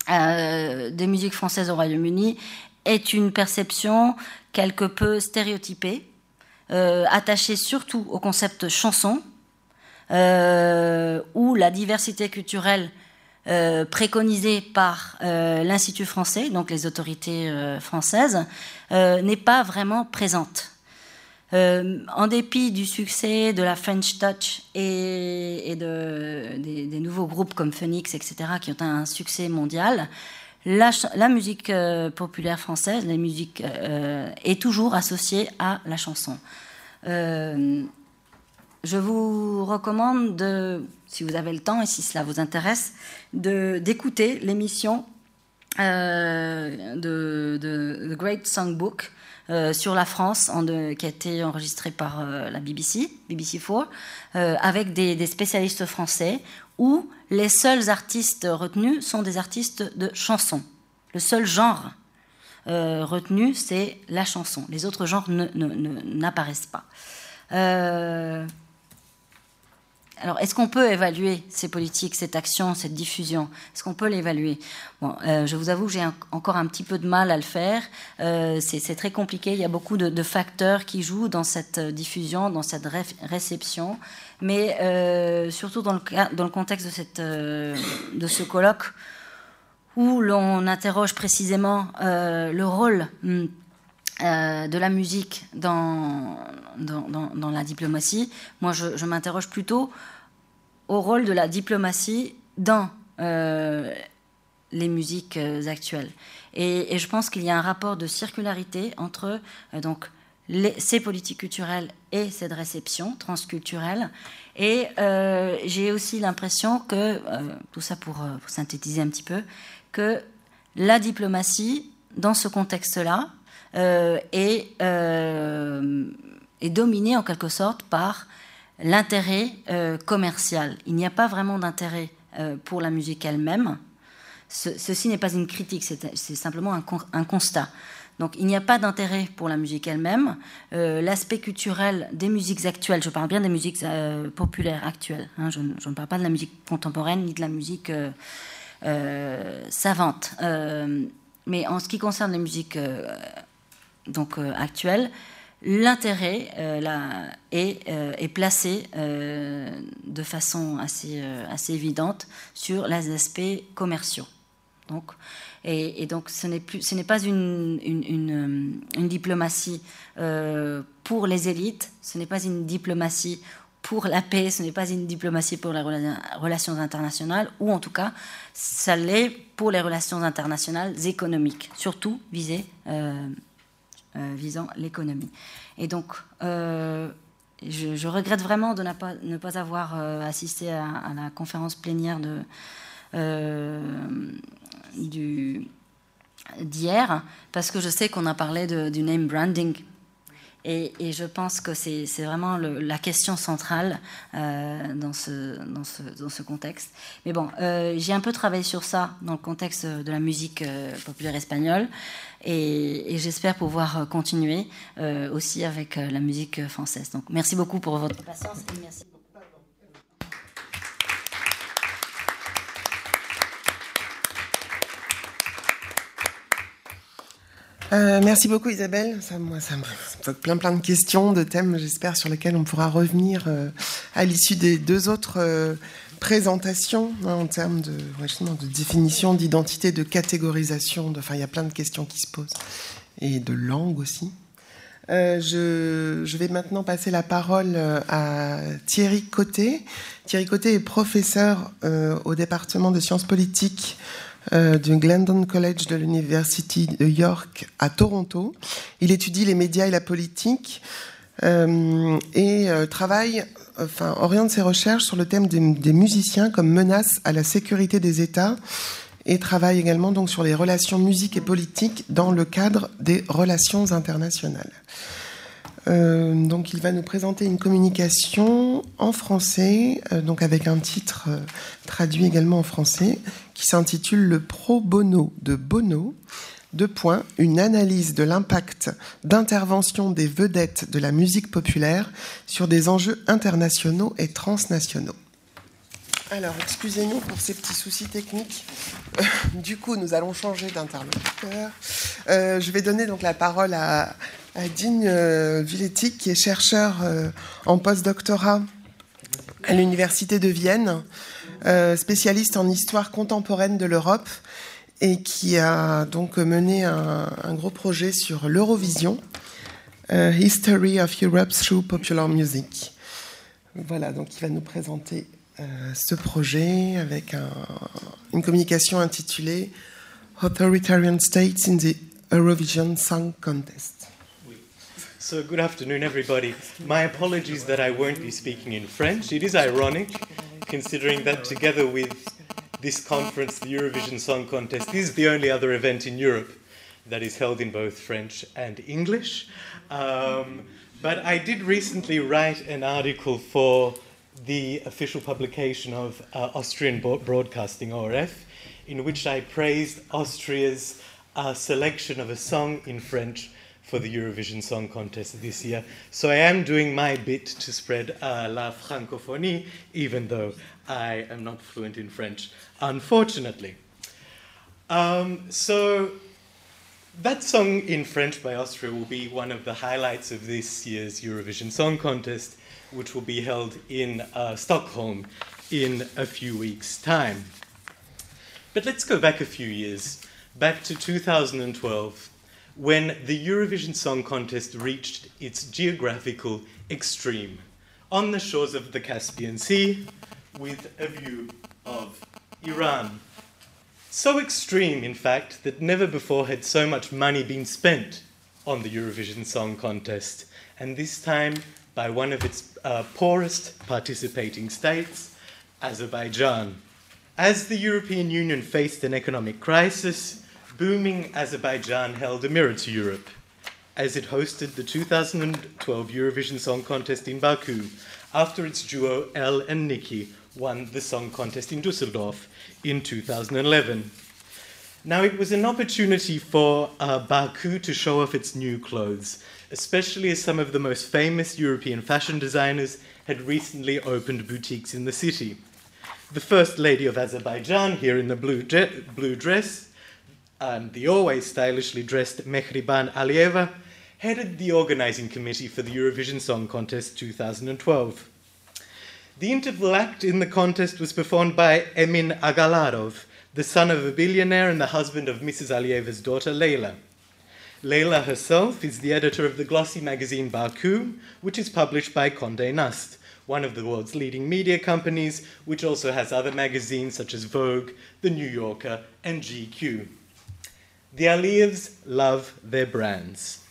des musiques françaises au Royaume-Uni est une perception quelque peu stéréotypée euh, attaché surtout au concept chanson, euh, où la diversité culturelle euh, préconisée par l'Institut français, donc les autorités françaises, n'est pas vraiment présente. en dépit du succès de la French Touch et, de, des, des, nouveaux groupes comme Phoenix, etc., qui ont un succès mondial, la, musique euh, populaire française, la musique, euh, est toujours associée à la chanson. Euh, je vous recommande, de, si vous avez le temps et si cela vous intéresse, d'écouter l'émission de, The Great Songbook sur la France, qui a été enregistrée par la BBC, BBC4, avec des, spécialistes français, où les seuls artistes retenus sont des artistes de chanson. Le seul genre euh, retenu, c'est la chanson. Les autres genres n'apparaissent pas. Euh, alors, est-ce qu'on peut évaluer ces politiques, cette action, cette diffusion? Est-ce qu'on peut l'évaluer? Euh, Je vous avoue que j'ai encore un petit peu de mal à le faire. c'est très compliqué. Il y a beaucoup de, facteurs qui jouent dans cette diffusion, dans cette réception mais euh, surtout dans le, contexte de, euh, ce colloque où l'on interroge précisément euh, le rôle hmm, de la musique dans, la diplomatie. Moi, je, m'interroge plutôt au rôle de la diplomatie dans les musiques actuelles. Et, je pense qu'il y a un rapport de circularité entre donc, ces politiques culturelles et cette réception transculturelle. Et euh, j'ai aussi l'impression que, euh, tout ça pour, euh, pour, synthétiser un petit peu, que la diplomatie, dans ce contexte-là, est, est, dominée en quelque sorte par l'intérêt commercial. Il n'y a pas vraiment d'intérêt pour la musique elle-même. ceci n'est pas une critique, c'est simplement un, constat. Donc il n'y a pas d'intérêt pour la musique elle-même. Euh, l'aspect culturel des musiques actuelles, je parle bien des musiques euh, populaires actuelles, hein, je, ne parle pas de la musique contemporaine ni de la musique euh, savante. mais en ce qui concerne les musiques donc, actuelles, l'intérêt est, est, placé de façon assez, assez évidente sur les aspects commerciaux. Donc, et, donc, ce n'est, pas une, une, une, diplomatie euh, pour les élites, ce n'est pas une diplomatie pour la paix, ce n'est pas une diplomatie pour les relations internationales, ou en tout cas, ça l'est pour les relations internationales économiques, surtout visées, euh, euh, visant l'économie. Et donc, je, regrette vraiment de ne pas, avoir assisté à, la conférence plénière d'hier, parce que je sais qu'on a parlé du name branding et, je pense que c'est vraiment la question centrale euh, dans, ce, dans, ce, dans, ce, contexte. Mais bon, euh, j'ai un peu travaillé sur ça dans le contexte de la musique euh, populaire espagnole. Et, j'espère pouvoir continuer aussi avec la musique française. Donc merci beaucoup pour votre patience. Euh, merci beaucoup Isabelle. Ça, moi, ça me plein plein de questions, de thèmes, j'espère, sur lesquels on pourra revenir euh, à l'issue des deux autres euh, présentations hein, en termes de, de définition, d'identité, de catégorisation. il y a plein de questions qui se posent et de langue aussi. Je, vais maintenant passer la parole à Thierry Côté. Thierry Côté est professeur au département de sciences politiques euh, du Glendon College de l'Université de York à Toronto. Il étudie les médias et la politique euh, et euh, travaille, enfin, oriente ses recherches sur le thème des, musiciens comme menace à la sécurité des États et travaille également donc sur les relations musique et politique dans le cadre des relations internationales. Donc il va nous présenter une communication en français, donc avec un titre traduit également en français, qui s'intitule Le pro bono de Bono. Deux points, une analyse de l'impact d'intervention des vedettes de la musique populaire sur des enjeux internationaux et transnationaux. Alors, excusez-nous pour ces petits soucis techniques. (laughs) du coup, nous allons changer d'interlocuteur. je vais donner donc la parole à, Digne euh, Villetti, qui est chercheur euh, en post-doctorat à l'Université de Vienne, euh, spécialiste en histoire contemporaine de l'Europe et qui a donc mené un, gros projet sur l'Eurovision, History of Europe through Popular Music. Voilà, donc il va nous présenter ce projet avec une communication intitulée Authoritarian States in the Eurovision Song Contest. So, good afternoon, everybody. My apologies that I won't be speaking in French. It is ironic, considering that together with this conference, the Eurovision Song Contest is the only other event in Europe that is held in both French and English. Um, but I did recently write an article for the official publication of uh, Austrian Broadcasting, ORF, in which I praised Austria's uh, selection of a song in French for the Eurovision Song Contest this year. So I am doing my bit to spread uh, la francophonie, even though I am not fluent in French, unfortunately. Um, so that song in French by Austria will be one of the highlights of this year's Eurovision Song Contest, which will be held in uh, Stockholm in a few weeks' time. But let's go back a few years, back to 2012 when the Eurovision Song Contest reached its geographical extreme on the shores of the Caspian Sea with a view of Iran. So extreme, in fact, that never before had so much money been spent on the Eurovision Song Contest, and this time by one of its uh, poorest participating states, Azerbaijan. As the European Union faced an economic crisis, booming Azerbaijan held a mirror to Europe as it hosted the 2012 Eurovision Song Contest in Baku after its duo El and Nikki won the song contest in Dusseldorf in 2011. Now, it was an opportunity for uh, Baku to show off its new clothes, especially as some of the most famous European fashion designers had recently opened boutiques in the city. The First Lady of Azerbaijan, here in the blue, blue dress, and the always stylishly dressed Mehriban Alieva headed the organizing committee for the Eurovision Song Contest 2012. The interval act in the contest was performed by Emin Agalarov, the son of a billionaire and the husband of Mrs. Alieva's daughter Leila. Leila herself is the editor of the glossy magazine Baku, which is published by Condé Nast, one of the world's leading media companies, which also has other magazines such as Vogue, The New Yorker, and GQ. The Aliyevs love their brands.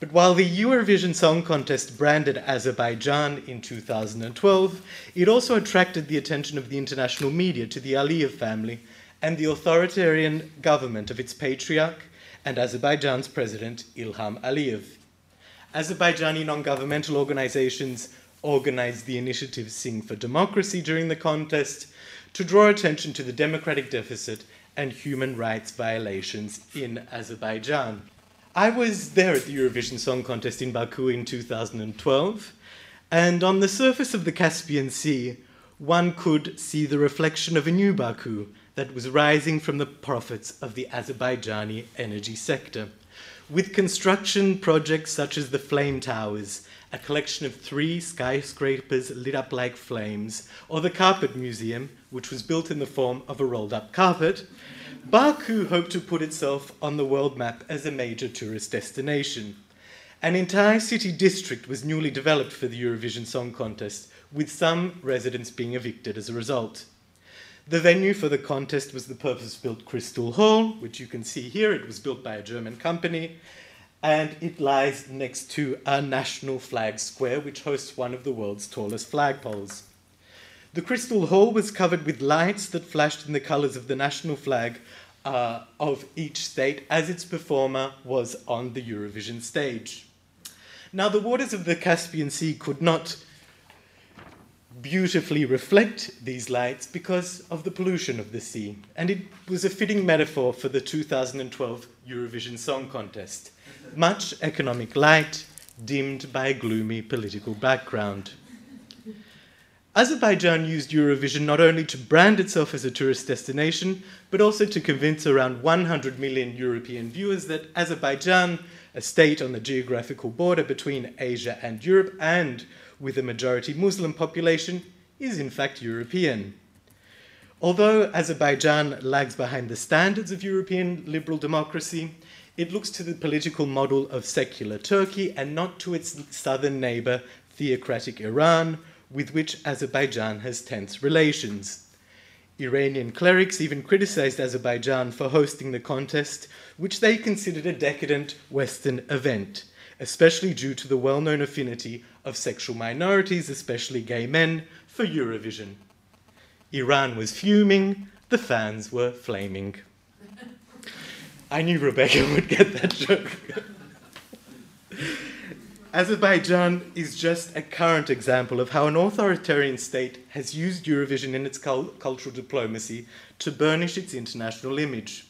But while the Eurovision Song Contest branded Azerbaijan in 2012, it also attracted the attention of the international media to the Aliyev family and the authoritarian government of its patriarch and Azerbaijan's president Ilham Aliyev. Azerbaijani non governmental organizations organized the initiative Sing for Democracy during the contest to draw attention to the democratic deficit and human rights violations in Azerbaijan. I was there at the Eurovision Song Contest in Baku in 2012, and on the surface of the Caspian Sea, one could see the reflection of a new Baku that was rising from the profits of the Azerbaijani energy sector. With construction projects such as the Flame Towers, a collection of three skyscrapers lit up like flames, or the Carpet Museum, which was built in the form of a rolled up carpet, Baku hoped to put itself on the world map as a major tourist destination. An entire city district was newly developed for the Eurovision Song Contest, with some residents being evicted as a result. The venue for the contest was the purpose built Crystal Hall, which you can see here. It was built by a German company, and it lies next to a national flag square, which hosts one of the world's tallest flagpoles. The Crystal Hall was covered with lights that flashed in the colors of the national flag uh, of each state as its performer was on the Eurovision stage. Now, the waters of the Caspian Sea could not beautifully reflect these lights because of the pollution of the sea, and it was a fitting metaphor for the 2012 Eurovision Song Contest. Much economic light dimmed by a gloomy political background. Azerbaijan used Eurovision not only to brand itself as a tourist destination, but also to convince around 100 million European viewers that Azerbaijan, a state on the geographical border between Asia and Europe, and with a majority Muslim population, is in fact European. Although Azerbaijan lags behind the standards of European liberal democracy, it looks to the political model of secular Turkey and not to its southern neighbor, theocratic Iran, with which Azerbaijan has tense relations. Iranian clerics even criticized Azerbaijan for hosting the contest, which they considered a decadent Western event, especially due to the well known affinity of sexual minorities, especially gay men, for Eurovision. Iran was fuming, the fans were flaming. I knew Rebecca would get that joke. (laughs) Azerbaijan is just a current example of how an authoritarian state has used Eurovision in its cul- cultural diplomacy to burnish its international image.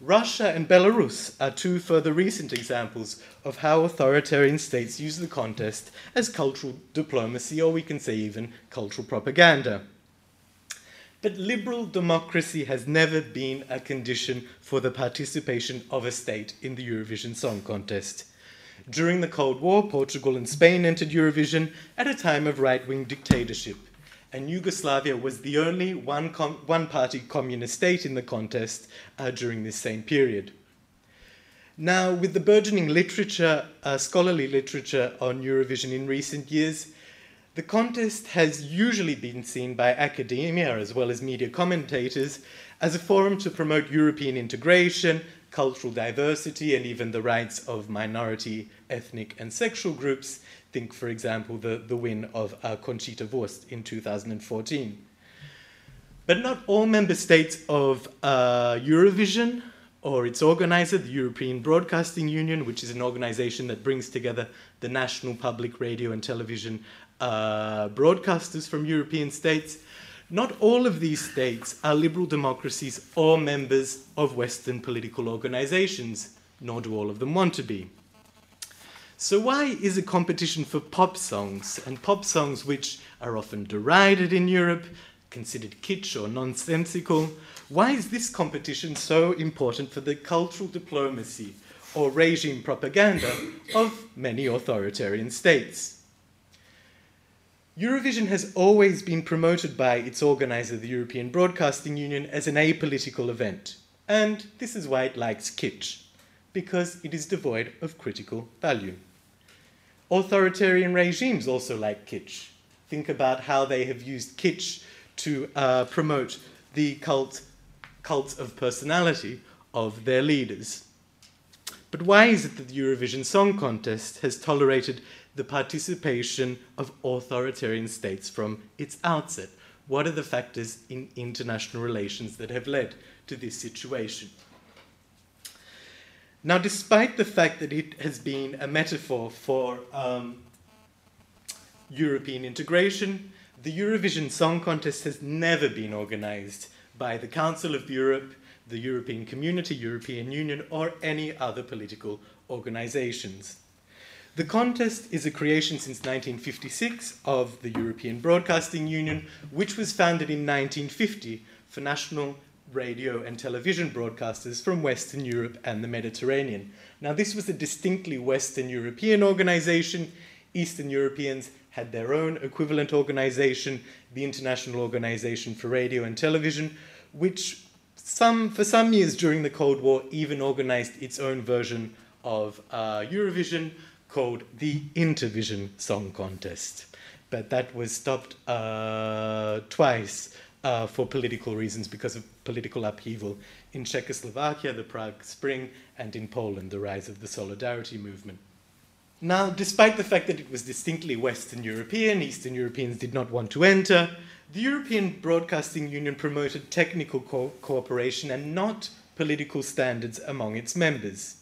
Russia and Belarus are two further recent examples of how authoritarian states use the contest as cultural diplomacy, or we can say even cultural propaganda. But liberal democracy has never been a condition for the participation of a state in the Eurovision Song Contest. During the Cold War, Portugal and Spain entered Eurovision at a time of right wing dictatorship, and Yugoslavia was the only one, com- one party communist state in the contest uh, during this same period. Now, with the burgeoning literature, uh, scholarly literature on Eurovision in recent years, the contest has usually been seen by academia as well as media commentators as a forum to promote European integration, cultural diversity, and even the rights of minority ethnic and sexual groups. Think, for example, the, the win of uh, Conchita Wurst in 2014. But not all member states of uh, Eurovision or its organizer, the European Broadcasting Union, which is an organization that brings together the national public radio and television uh, broadcasters from European states. Not all of these states are liberal democracies or members of Western political organizations, nor do all of them want to be. So, why is a competition for pop songs, and pop songs which are often derided in Europe, considered kitsch or nonsensical, why is this competition so important for the cultural diplomacy or regime propaganda of many authoritarian states? Eurovision has always been promoted by its organizer, the European Broadcasting Union, as an apolitical event. And this is why it likes kitsch, because it is devoid of critical value. Authoritarian regimes also like kitsch. Think about how they have used kitsch to uh, promote the cult, cults of personality of their leaders. But why is it that the Eurovision Song Contest has tolerated the participation of authoritarian states from its outset? What are the factors in international relations that have led to this situation? Now, despite the fact that it has been a metaphor for um, European integration, the Eurovision Song Contest has never been organized by the Council of Europe, the European Community, European Union, or any other political organizations. The contest is a creation since 1956 of the European Broadcasting Union, which was founded in 1950 for national radio and television broadcasters from Western Europe and the Mediterranean. Now, this was a distinctly Western European organization. Eastern Europeans had their own equivalent organization, the International Organization for Radio and Television, which some, for some years during the Cold War even organized its own version of uh, Eurovision called the Intervision Song Contest. But that was stopped uh, twice uh, for political reasons because of political upheaval in Czechoslovakia, the Prague Spring, and in Poland, the rise of the Solidarity movement. Now, despite the fact that it was distinctly Western European, Eastern Europeans did not want to enter, the European Broadcasting Union promoted technical co- cooperation and not political standards among its members.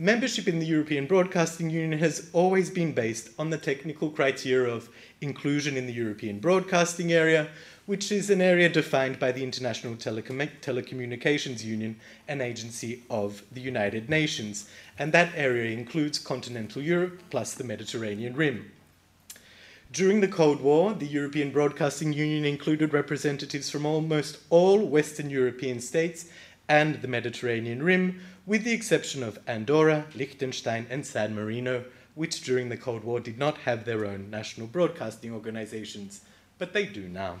Membership in the European Broadcasting Union has always been based on the technical criteria of inclusion in the European broadcasting area, which is an area defined by the International Telecom- Telecommunications Union, an agency of the United Nations. And that area includes continental Europe plus the Mediterranean Rim. During the Cold War, the European Broadcasting Union included representatives from almost all Western European states and the Mediterranean Rim, with the exception of Andorra, Liechtenstein, and San Marino, which during the Cold War did not have their own national broadcasting organizations, but they do now.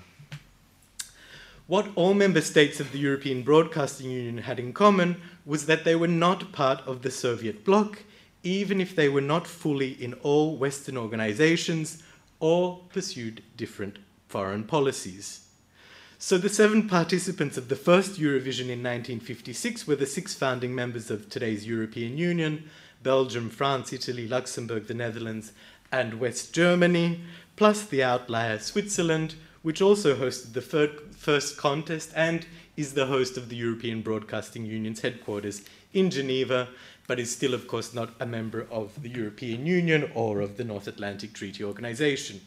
What all member states of the European Broadcasting Union had in common was that they were not part of the Soviet bloc, even if they were not fully in all Western organizations or pursued different foreign policies. So the seven participants of the first Eurovision in 1956 were the six founding members of today's European Union Belgium, France, Italy, Luxembourg, the Netherlands, and West Germany, plus the outlier Switzerland, which also hosted the third, first contest and is the host of the European Broadcasting Union's headquarters in Geneva, but is still, of course, not a member of the European Union or of the North Atlantic Treaty Organization.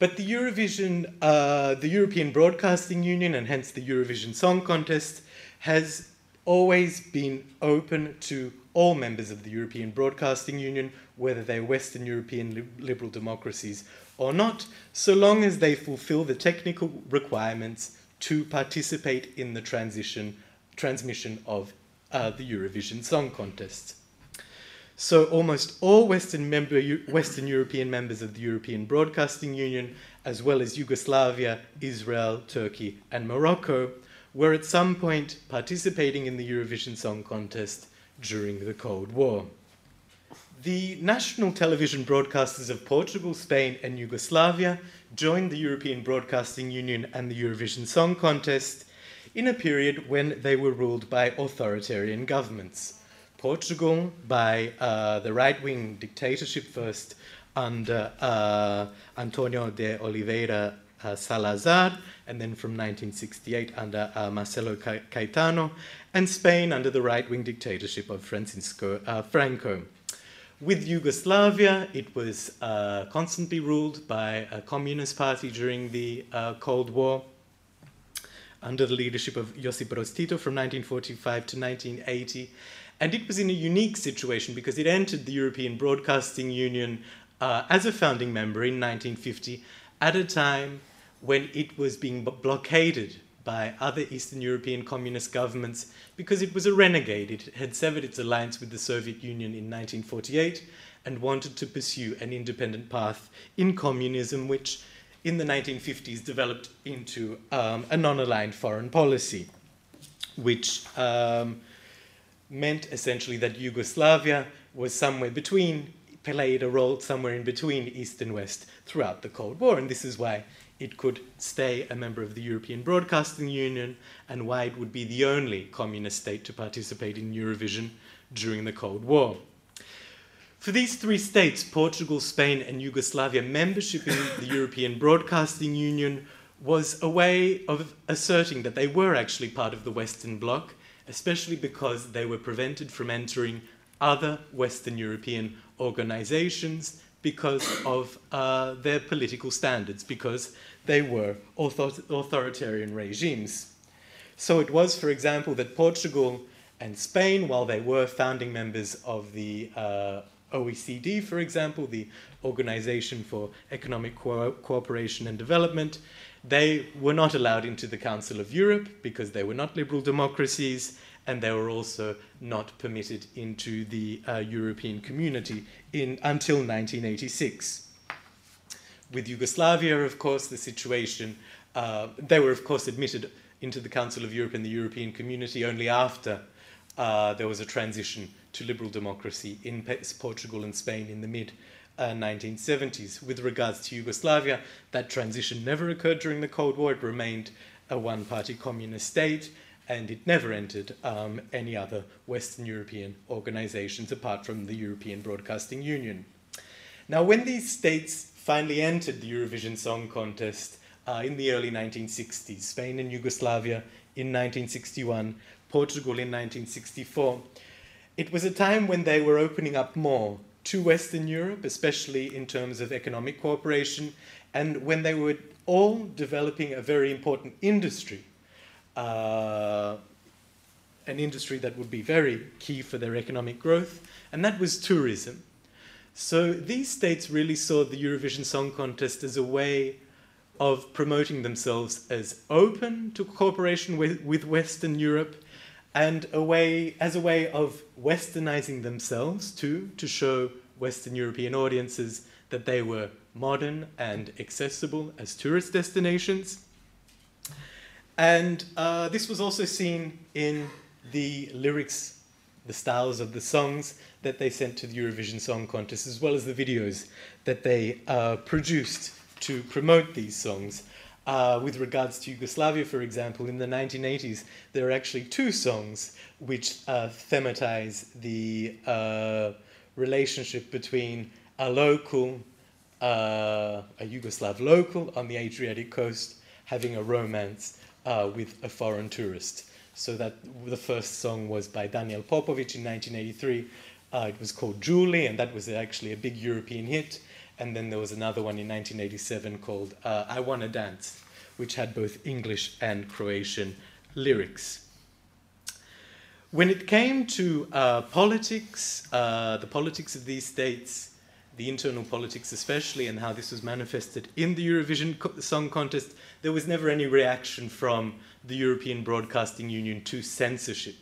But the Eurovision, uh, the European Broadcasting Union, and hence the Eurovision Song Contest, has always been open to all members of the European Broadcasting Union, whether they're Western European li- liberal democracies or not, so long as they fulfill the technical requirements to participate in the transition, transmission of uh, the Eurovision Song Contest. So almost all Western, member, Western European members of the European Broadcasting Union, as well as Yugoslavia, Israel, Turkey, and Morocco, were at some point participating in the Eurovision Song Contest during the Cold War. The national television broadcasters of Portugal, Spain, and Yugoslavia joined the European Broadcasting Union and the Eurovision Song Contest in a period when they were ruled by authoritarian governments. Portugal by uh, the right wing dictatorship first under uh, Antonio de Oliveira uh, Salazar, and then from 1968 under uh, Marcelo Caetano, and Spain under the right wing dictatorship of Francisco uh, Franco. With Yugoslavia, it was uh, constantly ruled by a communist party during the Cold War under the leadership of Josip Broz Tito from 1945 to 1980. And it was in a unique situation because it entered the European Broadcasting Union uh, as a founding member in 1950 at a time when it was being blockaded by other Eastern European communist governments because it was a renegade. It had severed its alliance with the Soviet Union in 1948 and wanted to pursue an independent path in communism, which in the 1950s developed into um, a non aligned foreign policy, which um, meant essentially that Yugoslavia was somewhere between, played a role somewhere in between East and West throughout the Cold War. And this is why it could stay a member of the European Broadcasting Union and why it would be the only communist state to participate in Eurovision during the Cold War. For these three states, Portugal, Spain, and Yugoslavia, membership in the European Broadcasting Union was a way of asserting that they were actually part of the Western Bloc, especially because they were prevented from entering other Western European organizations because of uh, their political standards, because they were author- authoritarian regimes. So it was, for example, that Portugal and Spain, while they were founding members of the uh, OECD, for example, the Organization for Economic Co- Cooperation and Development, they were not allowed into the Council of Europe because they were not liberal democracies, and they were also not permitted into the uh, European community in, until 1986. With Yugoslavia, of course, the situation, uh, they were, of course, admitted into the Council of Europe and the European community only after uh, there was a transition to liberal democracy in Portugal and Spain in the mid uh, 1970s. With regards to Yugoslavia, that transition never occurred during the Cold War. It remained a one party communist state, and it never entered um, any other Western European organizations apart from the European Broadcasting Union. Now, when these states finally entered the Eurovision Song Contest uh, in the early 1960s, Spain and Yugoslavia in 1961, Portugal in 1964, it was a time when they were opening up more to Western Europe, especially in terms of economic cooperation, and when they were all developing a very important industry, uh, an industry that would be very key for their economic growth, and that was tourism. So these states really saw the Eurovision Song Contest as a way of promoting themselves as open to cooperation with, with Western Europe and a way, as a way of westernizing themselves too, to show Western European audiences that they were modern and accessible as tourist destinations. And uh, this was also seen in the lyrics, the styles of the songs that they sent to the Eurovision Song Contest, as well as the videos that they uh, produced to promote these songs. Uh, with regards to Yugoslavia, for example, in the 1980s, there are actually two songs which uh, thematize the uh, relationship between a local, uh, a Yugoslav local on the Adriatic coast, having a romance uh, with a foreign tourist. So that the first song was by Daniel Popovic in 1983. Uh, it was called Julie, and that was actually a big European hit. And then there was another one in 1987 called uh, I Wanna Dance, which had both English and Croatian lyrics. When it came to uh, politics, uh, the politics of these states, the internal politics especially, and how this was manifested in the Eurovision co- Song Contest, there was never any reaction from the European Broadcasting Union to censorship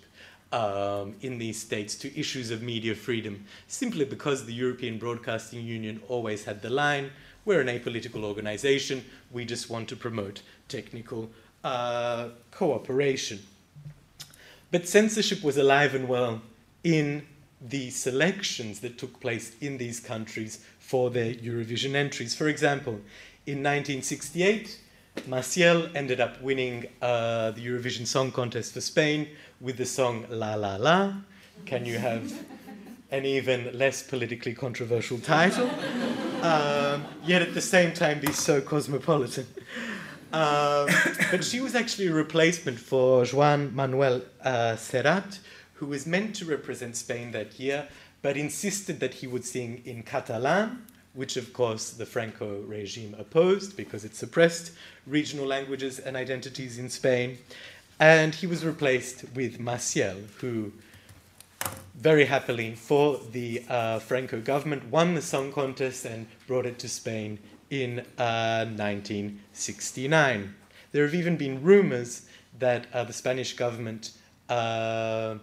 um, in these states to issues of media freedom, simply because the European Broadcasting Union always had the line we're an apolitical organization, we just want to promote technical uh, cooperation. But censorship was alive and well in the selections that took place in these countries for their Eurovision entries. For example, in 1968, Maciel ended up winning uh, the Eurovision Song Contest for Spain with the song La La La. Can you have an even less politically controversial title? Um, yet at the same time, be so cosmopolitan. Um, but she was actually a replacement for Joan Manuel uh, Serrat, who was meant to represent Spain that year, but insisted that he would sing in Catalan, which of course the Franco regime opposed because it suppressed regional languages and identities in Spain. And he was replaced with Maciel, who very happily for the uh, Franco government won the song contest and brought it to Spain in uh, 1969. There have even been rumors that uh, the Spanish government uh,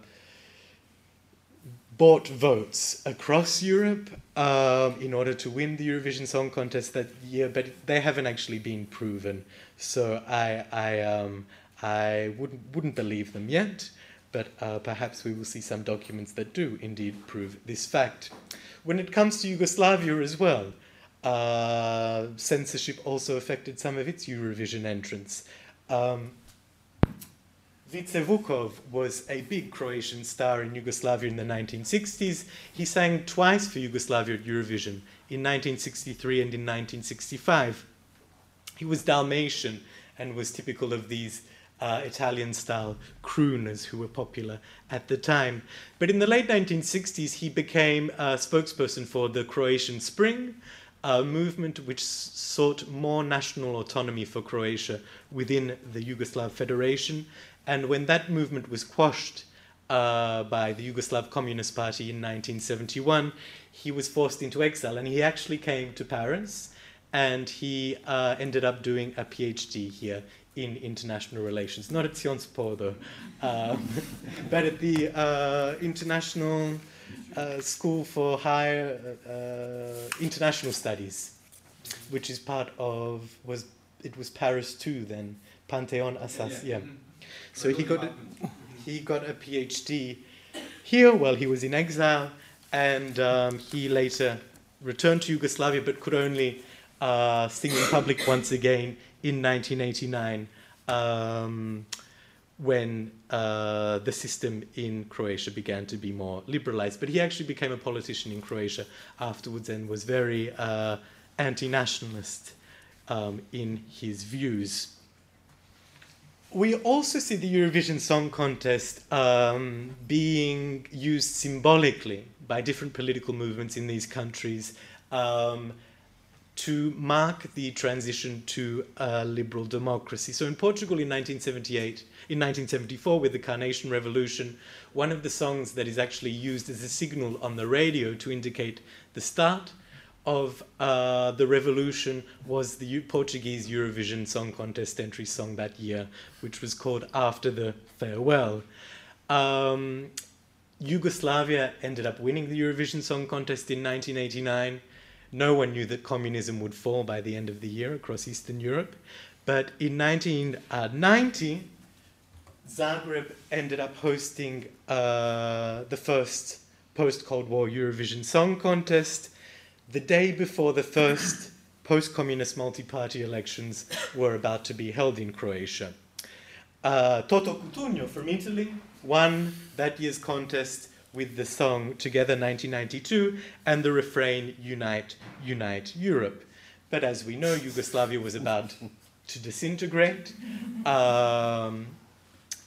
bought votes across Europe um, in order to win the Eurovision Song Contest that year, but they haven't actually been proven. So I, I, um, I wouldn't, wouldn't believe them yet, but uh, perhaps we will see some documents that do indeed prove this fact. When it comes to Yugoslavia as well, uh, censorship also affected some of its Eurovision entrants. Um, Vice Vukov was a big Croatian star in Yugoslavia in the 1960s. He sang twice for Yugoslavia at Eurovision, in 1963 and in 1965. He was Dalmatian and was typical of these uh, Italian style crooners who were popular at the time. But in the late 1960s, he became a spokesperson for the Croatian Spring, a movement which sought more national autonomy for Croatia within the Yugoslav Federation. And when that movement was quashed uh, by the Yugoslav Communist Party in 1971, he was forced into exile and he actually came to Paris and he uh, ended up doing a PhD here in international relations, not at Sciences Po though, um, (laughs) but at the uh, International uh, School for Higher uh, International Studies, which is part of was it was Paris too then. Pantheon Assas yeah. Mm-hmm. So he got a, he got a PhD here while he was in exile, and um, he later returned to Yugoslavia, but could only uh, in public once again in 1989 um, when uh, the system in Croatia began to be more liberalized. But he actually became a politician in Croatia afterwards and was very uh, anti nationalist um, in his views we also see the Eurovision Song Contest um, being used symbolically by different political movements in these countries um, to mark the transition to a liberal democracy. So in Portugal in 1978, in 1974, with the Carnation Revolution, one of the songs that is actually used as a signal on the radio to indicate the start of uh, the revolution was the Portuguese Eurovision Song Contest entry song that year, which was called After the Farewell. Um, Yugoslavia ended up winning the Eurovision Song Contest in 1989. No one knew that communism would fall by the end of the year across Eastern Europe. But in 1990, Zagreb ended up hosting uh, the first post Cold War Eurovision Song Contest the day before the first (coughs) post communist multi party elections were about to be held in Croatia. Uh, Toto Cutugno from Italy won that year's contest with the song Together 1992 and the refrain Unite, Unite Europe. But as we know, Yugoslavia was about (laughs) to disintegrate. Um,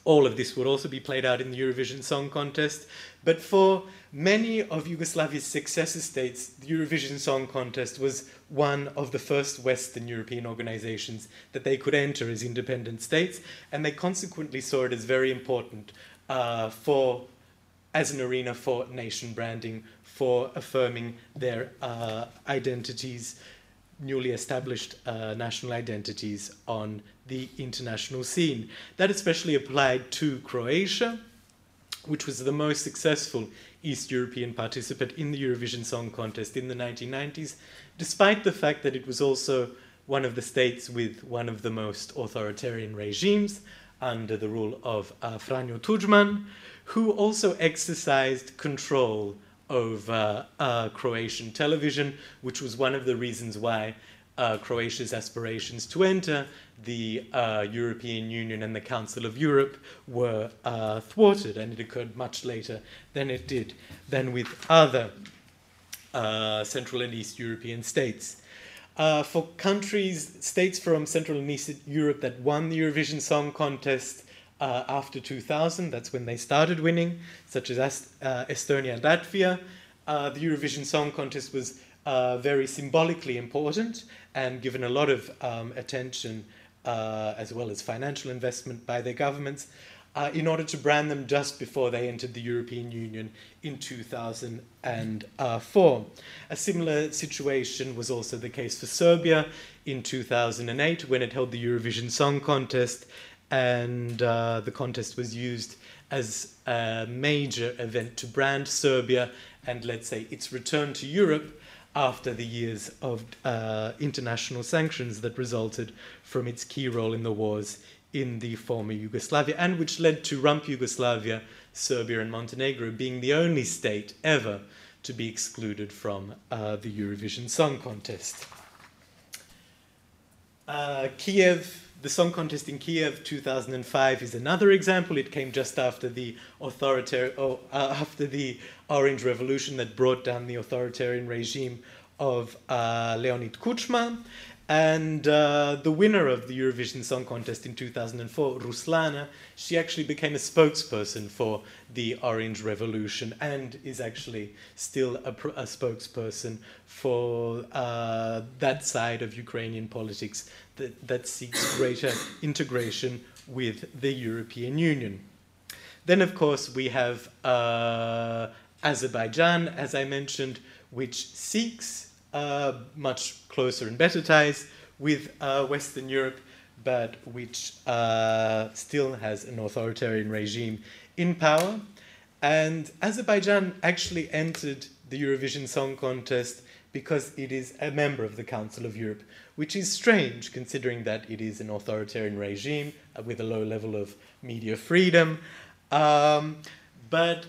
all of this would also be played out in the Eurovision Song Contest. But for many of Yugoslavia's successor states, the Eurovision Song Contest was one of the first Western European organizations that they could enter as independent states, and they consequently saw it as very important uh, for as an arena for nation branding, for affirming their uh, identities, newly established uh, national identities on the international scene. That especially applied to Croatia which was the most successful East European participant in the Eurovision Song Contest in the 1990s, despite the fact that it was also one of the states with one of the most authoritarian regimes under the rule of uh, Franjo Tudjman, who also exercised control over uh, Croatian television, which was one of the reasons why uh, Croatia's aspirations to enter the uh, European Union and the Council of Europe were uh, thwarted, and it occurred much later than it did than with other uh, Central and East European states. Uh, for countries, states from Central and East Europe that won the Eurovision Song Contest uh, after 2000, that's when they started winning, such as Estonia and Latvia, the Eurovision Song Contest was uh, very symbolically important and given a lot of um, attention uh, as well as financial investment by their governments uh, in order to brand them just before they entered the European Union in 2004. A similar situation was also the case for Serbia in 2008 when it held the Eurovision Song Contest, and uh, the contest was used as a major event to brand Serbia and, let's say, its return to Europe after the years of uh, international sanctions that resulted from its key role in the wars in the former Yugoslavia, and which led to rump Yugoslavia, Serbia, and Montenegro being the only state ever to be excluded from uh, the Eurovision Song Contest. Uh, Kiev, the Song Contest in Kiev 2005 is another example. It came just after the authoritarian, oh, uh, after the Orange Revolution that brought down the authoritarian regime of uh, Leonid Kuchma. And uh, the winner of the Eurovision Song Contest in 2004, Ruslana, she actually became a spokesperson for the Orange Revolution and is actually still a, a spokesperson for uh, that side of Ukrainian politics that, that seeks greater integration with the European Union. Then, of course, we have uh, Azerbaijan, as I mentioned, which seeks uh, much closer and better ties with uh, Western Europe, but which uh, still has an authoritarian regime in power. And Azerbaijan actually entered the Eurovision Song Contest because it is a member of the Council of Europe, which is strange considering that it is an authoritarian regime with a low level of media freedom. Um, but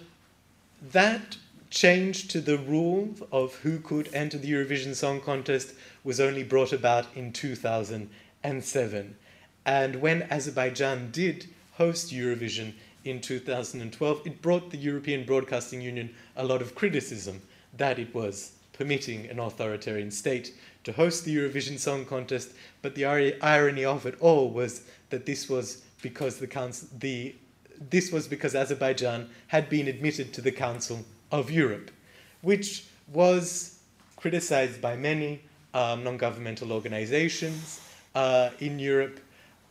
that change to the rule of who could enter the Eurovision Song Contest was only brought about in 2007. And when Azerbaijan did host Eurovision in 2012, it brought the European Broadcasting Union a lot of criticism that it was permitting an authoritarian state to host the Eurovision Song Contest. But the irony of it all was that this was because the council, the this was because Azerbaijan had been admitted to the Council of Europe, which was criticized by many um, non governmental organizations uh, in Europe,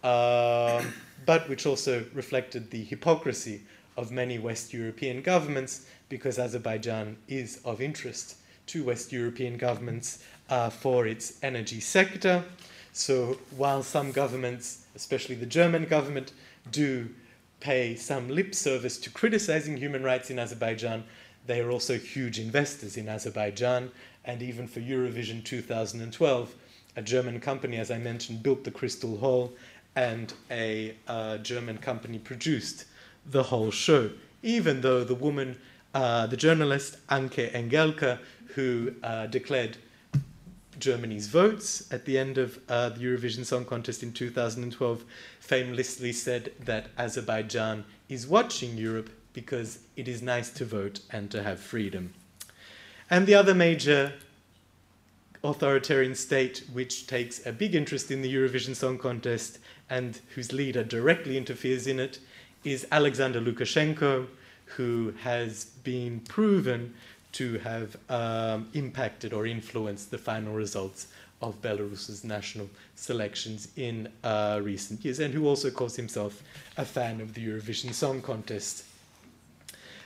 um, but which also reflected the hypocrisy of many West European governments because Azerbaijan is of interest to West European governments uh, for its energy sector. So while some governments, especially the German government, do pay some lip service to criticizing human rights in Azerbaijan, they are also huge investors in Azerbaijan, and even for Eurovision 2012, a German company, as I mentioned, built the Crystal Hall, and a uh, German company produced the whole show. Even though the woman, uh, the journalist Anke Engelke, who uh, declared Germany's votes at the end of uh, the Eurovision Song Contest in 2012, famously said that Azerbaijan is watching Europe because it is nice to vote and to have freedom. And the other major authoritarian state which takes a big interest in the Eurovision Song Contest and whose leader directly interferes in it is Alexander Lukashenko, who has been proven to have um, impacted or influenced the final results of Belarus's national selections in uh, recent years, and who also calls himself a fan of the Eurovision Song Contest.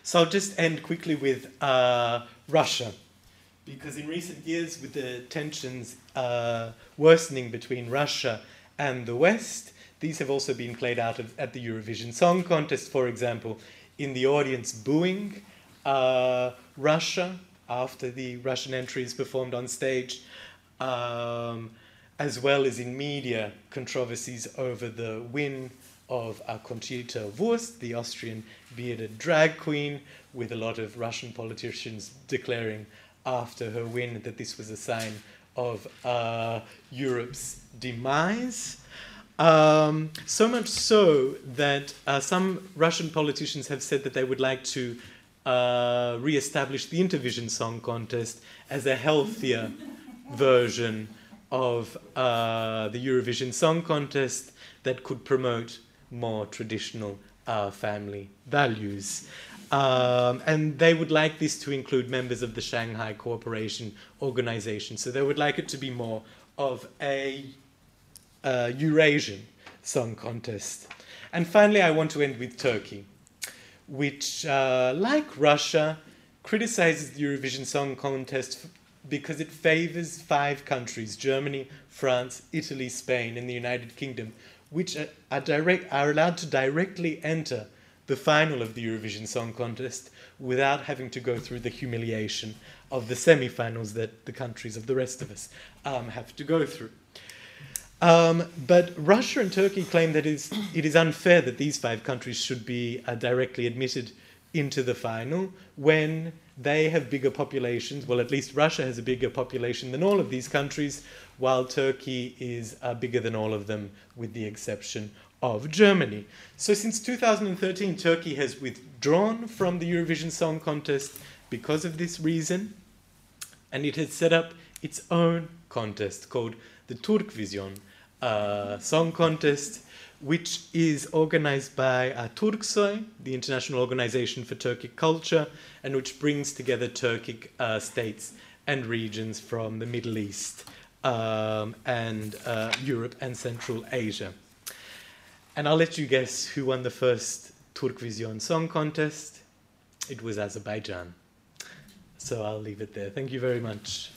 So I'll just end quickly with uh, Russia, because in recent years, with the tensions uh, worsening between Russia and the West, these have also been played out of, at the Eurovision Song Contest, for example, in the audience booing uh, Russia after the Russian entry is performed on stage, um, as well as in media controversies over the win of uh, Conchita Wurst, the Austrian bearded drag queen, with a lot of Russian politicians declaring after her win that this was a sign of uh, Europe's demise. Um, so much so that uh, some Russian politicians have said that they would like to uh, re establish the Intervision Song Contest as a healthier version of uh, the Eurovision Song Contest that could promote more traditional uh, family values. Um, and they would like this to include members of the Shanghai Cooperation Organization. So they would like it to be more of a uh, Eurasian song contest. And finally, I want to end with Turkey, which, uh, like Russia, criticizes the Eurovision Song Contest because it favors five countries Germany, France, Italy, Spain, and the United Kingdom which are, direct, are allowed to directly enter the final of the Eurovision Song Contest without having to go through the humiliation of the semi finals that the countries of the rest of us um, have to go through. Um, but Russia and Turkey claim that it is, it is unfair that these five countries should be uh, directly admitted into the final when they have bigger populations. Well, at least Russia has a bigger population than all of these countries, while Turkey is uh, bigger than all of them, with the exception of Germany. So, since 2013, Turkey has withdrawn from the Eurovision Song Contest because of this reason, and it has set up its own contest called the Turkvision uh, Song Contest which is organized by uh, Turksoy, the International Organization for Turkic Culture, and which brings together Turkic uh, states and regions from the Middle East um, and uh, Europe and Central Asia. And I'll let you guess who won the first Turkvision Song Contest. It was Azerbaijan. So I'll leave it there. Thank you very much.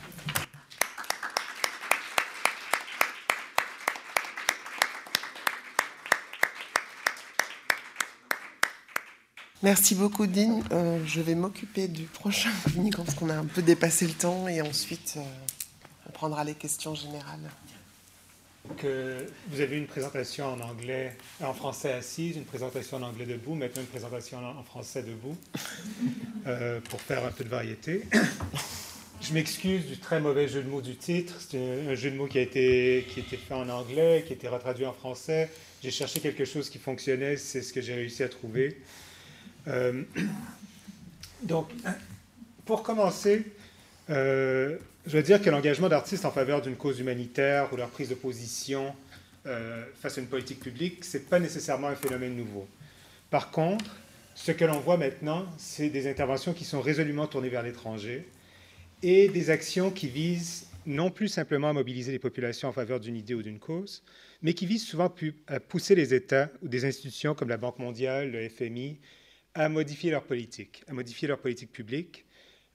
Merci beaucoup, Dean. Euh, je vais m'occuper du prochain (laughs) communicant parce qu'on a un peu dépassé le temps et ensuite euh, on prendra les questions générales. Vous avez une présentation en anglais, en français assise, une présentation en anglais debout, maintenant une présentation en français debout, euh, pour faire un peu de variété. (coughs) Je m'excuse du très mauvais jeu de mots du titre. C'est un jeu de mots qui a été, qui a été fait en anglais, qui a été retraduit en français. J'ai cherché quelque chose qui fonctionnait, c'est ce que j'ai réussi à trouver. Euh, donc, pour commencer, euh, je veux dire que l'engagement d'artistes en faveur d'une cause humanitaire ou leur prise de position euh, face à une politique publique, ce n'est pas nécessairement un phénomène nouveau. Par contre, ce que l'on voit maintenant, c'est des interventions qui sont résolument tournées vers l'étranger et des actions qui visent non plus simplement à mobiliser les populations en faveur d'une idée ou d'une cause, mais qui visent souvent à pousser les États ou des institutions comme la Banque mondiale, le FMI à modifier leur politique, à modifier leur politique publique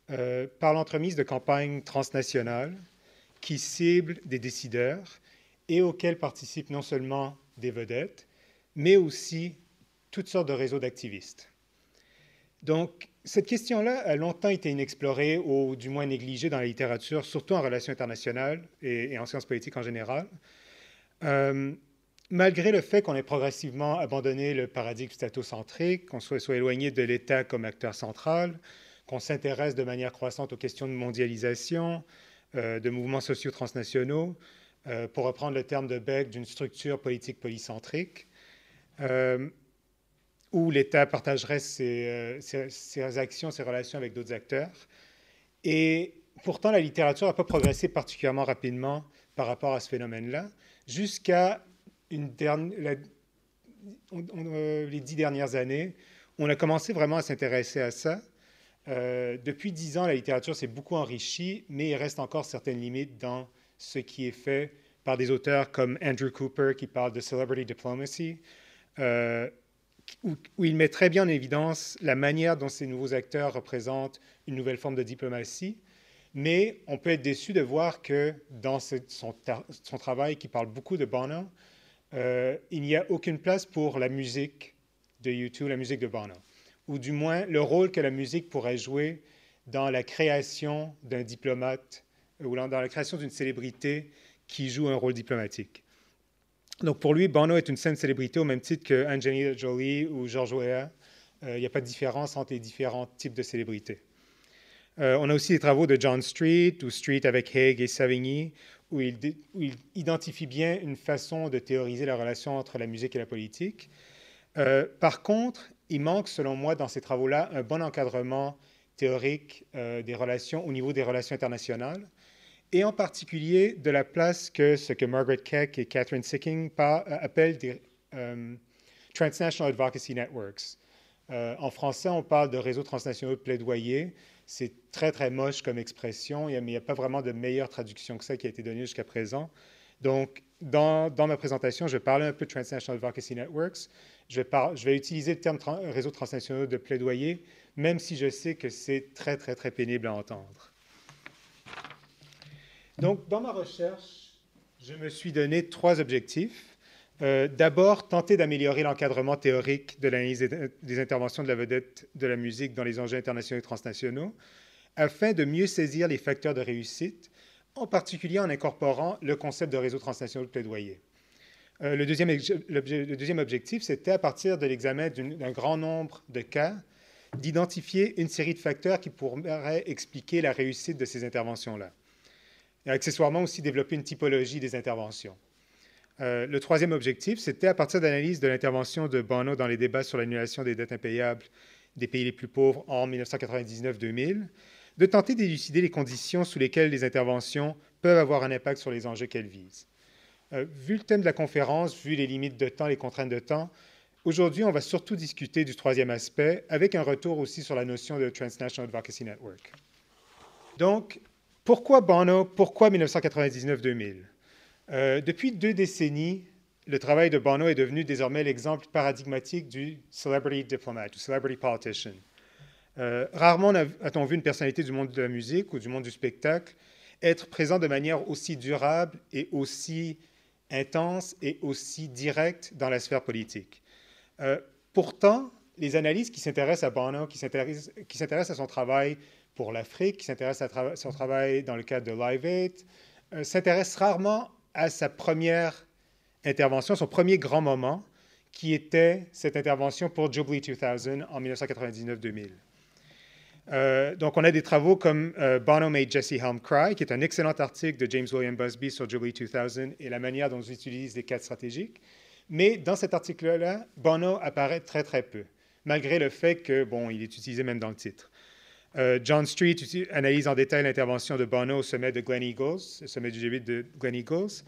euh, par l'entremise de campagnes transnationales qui ciblent des décideurs et auxquelles participent non seulement des vedettes, mais aussi toutes sortes de réseaux d'activistes. Donc, cette question-là a longtemps été inexplorée ou du moins négligée dans la littérature, surtout en relations internationales et, en sciences politiques en général. Euh, malgré le fait qu'on ait progressivement abandonné le paradigme statocentrique, qu'on soit, soit éloigné de l'État comme acteur central, qu'on s'intéresse de manière croissante aux questions de mondialisation, euh, de mouvements sociaux transnationaux, euh, pour reprendre le terme de Beck, d'une structure politique polycentrique, euh, où l'État partagerait ses, ses, actions, ses relations avec d'autres acteurs. Et pourtant, la littérature n'a pas progressé particulièrement rapidement par rapport à ce phénomène-là, jusqu'à euh, les dix dernières années, on a commencé vraiment à s'intéresser à ça. Euh, depuis dix ans, la littérature s'est beaucoup enrichie, mais il reste encore certaines limites dans ce qui est fait par des auteurs comme Andrew Cooper qui parle de celebrity diplomacy, euh, où, il met très bien en évidence la manière dont ces nouveaux acteurs représentent une nouvelle forme de diplomatie. Mais on peut être déçu de voir que dans son, travail qui parle beaucoup de Bono, euh, il n'y a aucune place pour la musique de YouTube, la musique de Bono, ou du moins le rôle que la musique pourrait jouer dans la création d'un diplomate ou dans la création d'une célébrité qui joue un rôle diplomatique. Donc pour lui, Bono est une saine célébrité au même titre que Angelina Jolie ou George Weah. Euh, il n'y a pas de différence entre les différents types de célébrités. Euh, on a aussi les travaux de John Street ou Street avec Haig et Savigny, où il, identifie bien une façon de théoriser la relation entre la musique et la politique. Euh, par contre, il manque, selon moi, dans ces travaux-là, un bon encadrement théorique euh, des relations au niveau des relations internationales, et en particulier de la place que ce que Margaret Keck et Catherine Sicking euh, appellent des Transnational Advocacy Networks. en français, on parle de réseaux transnationaux de plaidoyer. C'est très, très moche comme expression, mais il n'y a pas vraiment de meilleure traduction que ça qui a été donnée jusqu'à présent. Donc, dans, ma présentation, je vais parler un peu de Transnational Advocacy Networks. Je vais, je vais utiliser le terme réseau transnational de plaidoyer, même si je sais que c'est très, très, très pénible à entendre. Donc, dans ma recherche, je me suis donné trois objectifs. Euh, d'abord, tenter d'améliorer l'encadrement théorique de l'analyse des interventions de la vedette de la musique dans les enjeux internationaux et transnationaux, afin de mieux saisir les facteurs de réussite, en particulier en incorporant le concept de réseau transnational de plaidoyer. Euh, le, deuxième, le, deuxième, objectif, c'était à partir de l'examen d'un grand nombre de cas, d'identifier une série de facteurs qui pourraient expliquer la réussite de ces interventions-là. Et accessoirement aussi développer une typologie des interventions. Euh, le troisième objectif, c'était à partir d'analyse de l'intervention de Bono dans les débats sur l'annulation des dettes impayables des pays les plus pauvres en 1999-2000, de tenter d'élucider les conditions sous lesquelles les interventions peuvent avoir un impact sur les enjeux qu'elles visent. Euh, vu le thème de la conférence, vu les limites de temps, les contraintes de temps, aujourd'hui, on va surtout discuter du troisième aspect, avec un retour aussi sur la notion de Transnational Advocacy Network. Donc, pourquoi Bono? Pourquoi 1999-2000 euh, Depuis deux décennies, le travail de Bono est devenu désormais l'exemple paradigmatique du celebrity diplomat, du celebrity politician. Euh, rarement a-t-on vu une personnalité du monde de la musique ou du monde du spectacle être présent de manière aussi durable et aussi intense et aussi directe dans la sphère politique. Euh, pourtant, les analyses qui s'intéressent à Bono, qui s'intéressent à son travail pour l'Afrique, qui s'intéressent à son travail dans le cadre de Live Aid, s'intéressent rarement à sa première intervention, son premier grand moment, qui était cette intervention pour Jubilee 2000 en 1999-2000. Euh, donc, on a des travaux comme euh, Bono Made Jesse Helm Cry, qui est un excellent article de James William Busby sur Jubilee 2000 et la manière dont ils utilisent les cadres stratégiques. Mais dans cet article-là, Bono apparaît très, très peu, malgré le fait que, bon, il est utilisé même dans le titre. Euh, John Street analyse en détail l'intervention de Bono au sommet de Glen Eagles, le sommet du G8 de Glen Eagles.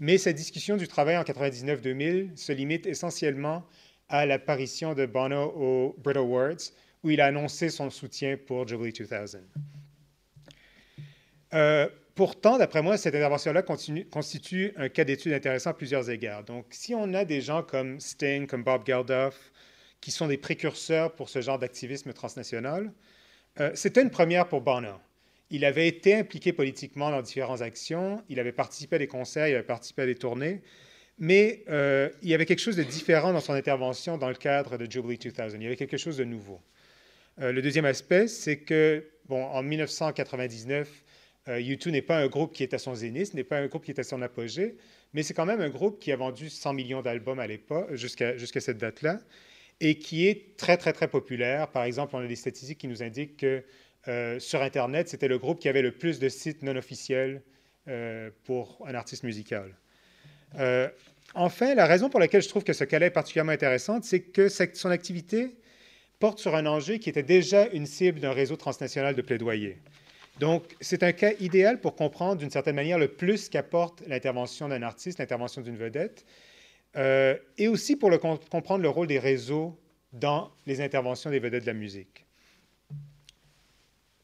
Mais cette discussion du travail en 99-2000 se limite essentiellement à l'apparition de Bono au Brit Awards, où il a annoncé son soutien pour Jubilee 2000. Euh, pourtant, d'après moi, cette intervention-là constitue un cas d'étude intéressant à plusieurs égards. Donc, si on a des gens comme Sting, comme Bob Geldof, qui sont des précurseurs pour ce genre d'activisme transnational, euh, c'était une première pour Bono. Il avait été impliqué politiquement dans différentes actions, il avait participé à des concerts, il avait participé à des tournées, mais euh, il y avait quelque chose de différent dans son intervention dans le cadre de Jubilee 2000. Il y avait quelque chose de nouveau. Euh, le deuxième aspect, c'est que, bon, en 1999, euh, U2 n'est pas un groupe qui est à son zénith, n'est pas un groupe qui est à son apogée, mais c'est quand même un groupe qui a vendu 100 millions d'albums à l'époque, jusqu'à cette date-là, et qui est très, très, très populaire. Par exemple, on a des statistiques qui nous indiquent que euh, sur Internet, c'était le groupe qui avait le plus de sites non officiels pour un artiste musical. enfin, la raison pour laquelle je trouve que ce cas-là est particulièrement intéressante, c'est que son activité porte sur un enjeu qui était déjà une cible d'un réseau transnational de plaidoyer. Donc, c'est un cas idéal pour comprendre d'une certaine manière le plus qu'apporte l'intervention d'un artiste, l'intervention d'une vedette, euh, et aussi pour comprendre le rôle des réseaux dans les interventions des vedettes de la musique.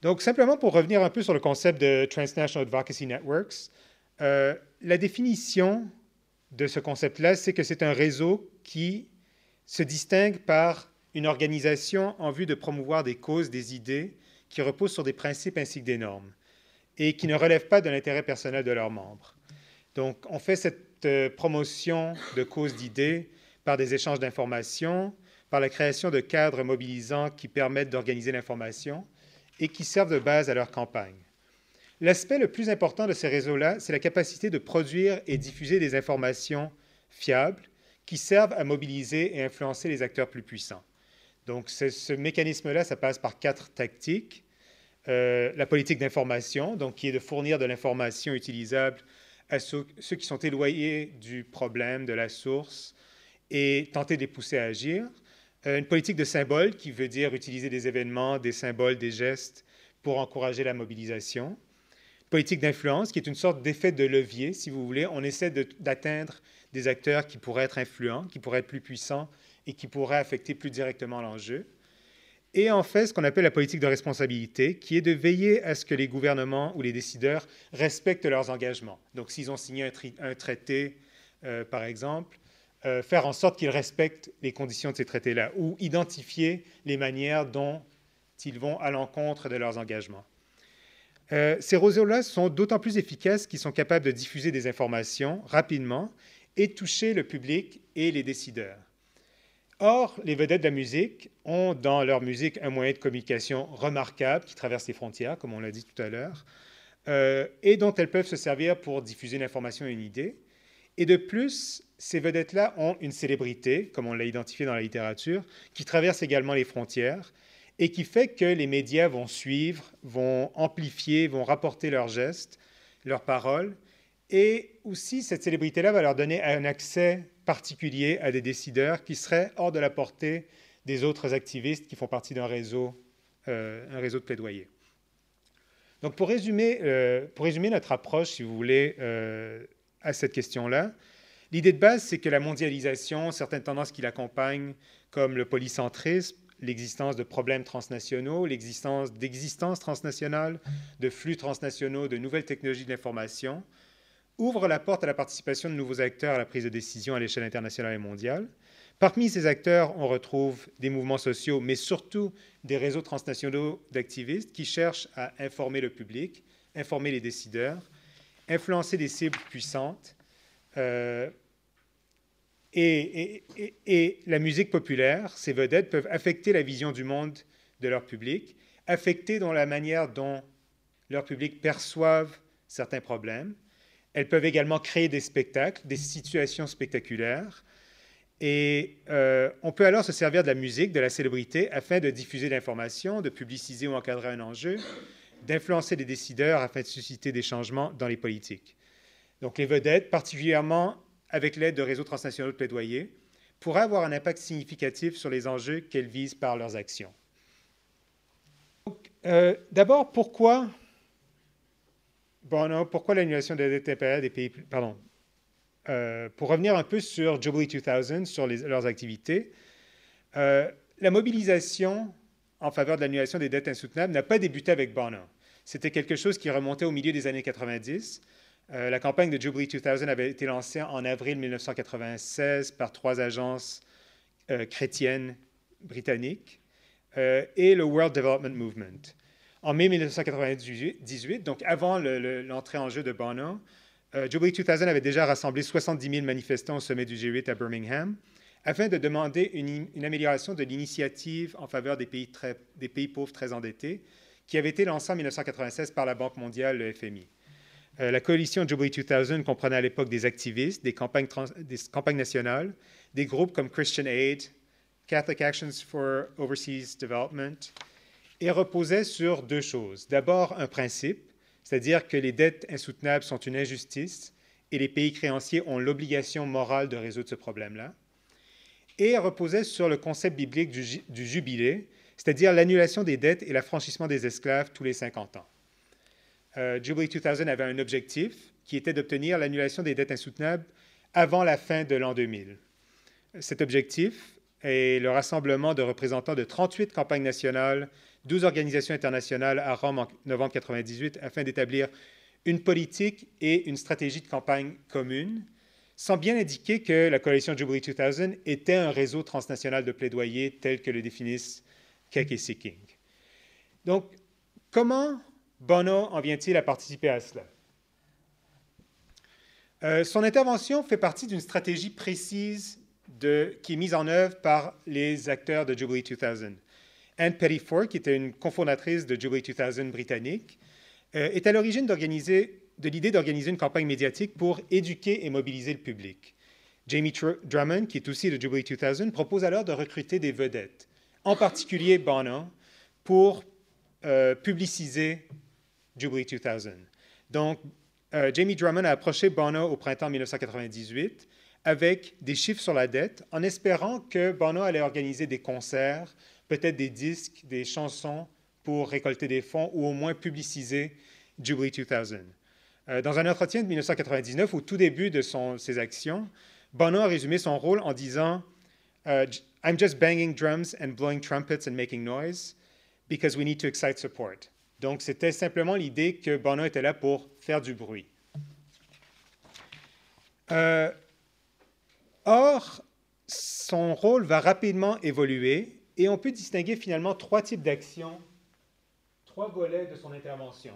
Donc, simplement pour revenir un peu sur le concept de Transnational Advocacy Networks, euh, la définition de ce concept-là, c'est que c'est un réseau qui se distingue par une organisation en vue de promouvoir des causes, des idées qui reposent sur des principes ainsi que des normes et qui ne relèvent pas de l'intérêt personnel de leurs membres. Donc, on fait cette euh, promotion de causes d'idées par des échanges d'informations, par la création de cadres mobilisants qui permettent d'organiser l'information et qui servent de base à leur campagne. L'aspect le plus important de ces réseaux-là, c'est la capacité de produire et diffuser des informations fiables qui servent à mobiliser et influencer les acteurs plus puissants. Donc, ce mécanisme-là, ça passe par quatre tactiques. Euh, la politique d'information, donc qui est de fournir de l'information utilisable à ceux, qui sont éloignés du problème, de la source, et tenter de les pousser à agir. Euh, une politique de symbole, qui veut dire utiliser des événements, des symboles, des gestes pour encourager la mobilisation. Politique d'influence, qui est une sorte d'effet de levier, si vous voulez. On essaie d'atteindre des acteurs qui pourraient être influents, qui pourraient être plus puissants et qui pourrait affecter plus directement l'enjeu. Et en fait, ce qu'on appelle la politique de responsabilité, qui est de veiller à ce que les gouvernements ou les décideurs respectent leurs engagements. Donc, s'ils ont signé un, traité, euh, par exemple, euh, faire en sorte qu'ils respectent les conditions de ces traités-là, ou identifier les manières dont ils vont à l'encontre de leurs engagements. Euh, ces réseaux-là sont d'autant plus efficaces qu'ils sont capables de diffuser des informations rapidement et toucher le public et les décideurs. Or, les vedettes de la musique ont dans leur musique un moyen de communication remarquable qui traverse les frontières, comme on l'a dit tout à l'heure, euh, et dont elles peuvent se servir pour diffuser l'information et une idée. Et de plus, ces vedettes-là ont une célébrité, comme on l'a identifié dans la littérature, qui traverse également les frontières et qui fait que les médias vont suivre, vont amplifier, vont rapporter leurs gestes, leurs paroles, et aussi cette célébrité-là va leur donner un accès particulier à des décideurs qui seraient hors de la portée des autres activistes qui font partie d'un réseau, euh, réseau de plaidoyer. Donc pour résumer, euh, pour résumer notre approche, si vous voulez, euh, à cette question-là, l'idée de base, c'est que la mondialisation, certaines tendances qui l'accompagnent, comme le polycentrisme, l'existence de problèmes transnationaux, l'existence d'existences transnationales, de flux transnationaux, de nouvelles technologies de l'information, ouvrent la porte à la participation de nouveaux acteurs à la prise de décision à l'échelle internationale et mondiale. Parmi ces acteurs, on retrouve des mouvements sociaux, mais surtout des réseaux transnationaux d'activistes qui cherchent à informer le public, informer les décideurs, influencer des cibles puissantes. Euh, et, et, la musique populaire, ces vedettes peuvent affecter la vision du monde de leur public, affecter dans la manière dont leur public perçoivent certains problèmes. Elles peuvent également créer des spectacles, des situations spectaculaires. Et euh, on peut alors se servir de la musique, de la célébrité, afin de diffuser l'information, de publiciser ou encadrer un enjeu, d'influencer les décideurs afin de susciter des changements dans les politiques. Donc les vedettes, particulièrement avec l'aide de réseaux transnationaux de plaidoyer, pourraient avoir un impact significatif sur les enjeux qu'elles visent par leurs actions. Euh, d'abord, pourquoi, bon, pourquoi l'annulation des impériales des pays... Pardon. Euh, pour revenir un peu sur Jubilee 2000, sur leurs activités, euh, la mobilisation en faveur de l'annulation des dettes insoutenables n'a pas débuté avec Bono. C'était quelque chose qui remontait au milieu des années 90. Euh, la campagne de Jubilee 2000 avait été lancée en avril 1996 par trois agences chrétiennes britanniques et le World Development Movement. En mai 1998, donc avant l'entrée en jeu de Bono, Jubilee 2000 avait déjà rassemblé 70 000 manifestants au sommet du G8 à Birmingham afin de demander une, amélioration de l'initiative en faveur des pays, très, des pays pauvres très endettés qui avait été lancée en 1996 par la Banque mondiale, le FMI. Euh, la coalition Jubilee 2000 comprenait à l'époque des activistes, des campagnes, des campagnes, nationales, des groupes comme Christian Aid, Catholic Actions for Overseas Development, et reposait sur deux choses. D'abord, un principe, c'est-à-dire que les dettes insoutenables sont une injustice et les pays créanciers ont l'obligation morale de résoudre ce problème-là. Et reposait sur le concept biblique du, jubilé, c'est-à-dire l'annulation des dettes et l'affranchissement des esclaves tous les 50 ans. Euh, Jubilee 2000 avait un objectif qui était d'obtenir l'annulation des dettes insoutenables avant la fin de l'an 2000. Cet objectif est le rassemblement de représentants de 38 campagnes nationales, 12 organisations internationales à Rome en novembre 1998 afin d'établir une politique et une stratégie de campagne commune, sans bien indiquer que la coalition Jubilee 2000 était un réseau transnational de plaidoyer tel que le définissent Keck et Seeking. Donc, comment Bono en vient-il à participer à cela? Euh, son intervention fait partie d'une stratégie précise qui est mise en œuvre par les acteurs de Jubilee 2000. Anne Pettifor, qui était une cofondatrice de Jubilee 2000 britannique, euh, est à l'origine de l'idée d'organiser une campagne médiatique pour éduquer et mobiliser le public. Jamie Drummond, qui est aussi de Jubilee 2000, propose alors de recruter des vedettes, en particulier Bono, pour euh, publiciser Jubilee 2000. Donc, euh, Jamie Drummond a approché Bono au printemps 1998 avec des chiffres sur la dette, en espérant que Bono allait organiser des concerts, peut-être des disques, des chansons pour récolter des fonds ou au moins publiciser Jubilee 2000. Euh, dans un entretien de 1999, au tout début de ses actions, Bono a résumé son rôle en disant uh, I'm just banging drums and blowing trumpets and making noise because we need to excite support. Donc, c'était simplement l'idée que Bono était là pour faire du bruit. Euh, or, son rôle va rapidement évoluer et on peut distinguer finalement trois types d'actions, trois volets de son intervention.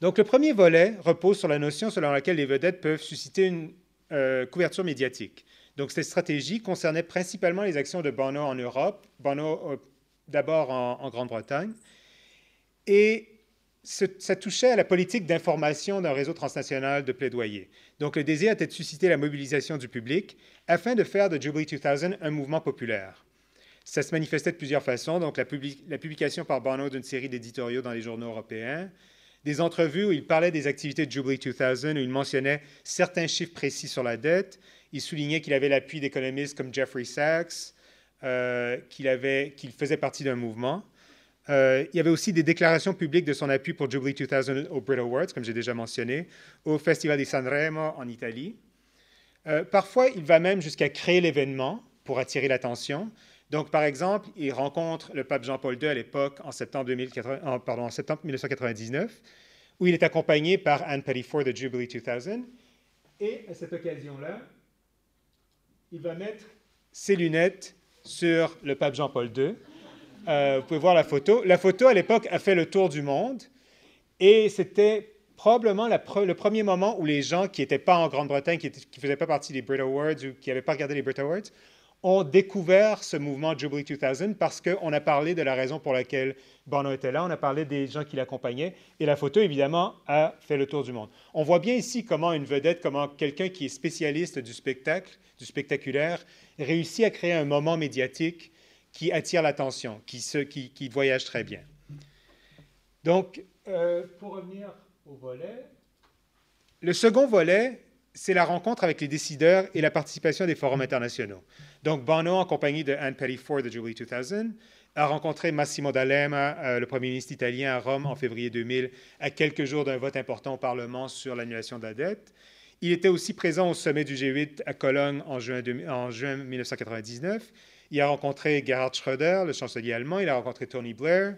Donc, le premier volet repose sur la notion selon laquelle les vedettes peuvent susciter une euh, couverture médiatique. Donc, cette stratégie concernait principalement les actions de Bono en Europe, Bono euh, d'abord en Grande-Bretagne, et ça touchait à la politique d'information d'un réseau transnational de plaidoyer. Donc le désir était de susciter la mobilisation du public afin de faire de Jubilee 2000 un mouvement populaire. Ça se manifestait de plusieurs façons. Donc, la, publication par Bono d'une série d'éditoriaux dans les journaux européens, des entrevues où il parlait des activités de Jubilee 2000, où il mentionnait certains chiffres précis sur la dette. Il soulignait qu'il avait l'appui d'économistes comme Jeffrey Sachs, euh, qu'il qu'il faisait partie d'un mouvement. Euh, il y avait aussi des déclarations publiques de son appui pour Jubilee 2000 au Brit Awards, comme j'ai déjà mentionné, au Festival di Sanremo en Italie. Euh, parfois, il va même jusqu'à créer l'événement pour attirer l'attention. Donc, par exemple, il rencontre le pape Jean-Paul II à l'époque, en, septembre en septembre 1999, où il est accompagné par Anne Pettifor de Jubilee 2000. Et à cette occasion-là, il va mettre ses lunettes sur le pape Jean-Paul II. Euh, vous pouvez voir la photo. La photo, à l'époque, a fait le tour du monde. Et c'était probablement le premier moment où les gens qui n'étaient pas en Grande-Bretagne, qui ne faisaient pas partie des Brit Awards ou qui n'avaient pas regardé les Brit Awards, ont découvert ce mouvement Jubilee 2000 parce qu'on a parlé de la raison pour laquelle Bono était là, on a parlé des gens qui l'accompagnaient, et la photo, évidemment, a fait le tour du monde. On voit bien ici comment une vedette, comment quelqu'un qui est spécialiste du spectacle, du spectaculaire, réussit à créer un moment médiatique qui attire l'attention, qui, qui, voyage très bien. Donc, euh, pour revenir au volet, le second volet, c'est la rencontre avec les décideurs et la participation des forums internationaux. Donc, Bono, en compagnie de Anne Pettifor de Jubilee 2000, a rencontré Massimo D'Alema, euh, le premier ministre italien, à Rome en février 2000, à quelques jours d'un vote important au Parlement sur l'annulation de la dette. Il était aussi présent au sommet du G8 à Cologne en juin 1999. Il a rencontré Gerhard Schröder, le chancelier allemand. Il a rencontré Tony Blair.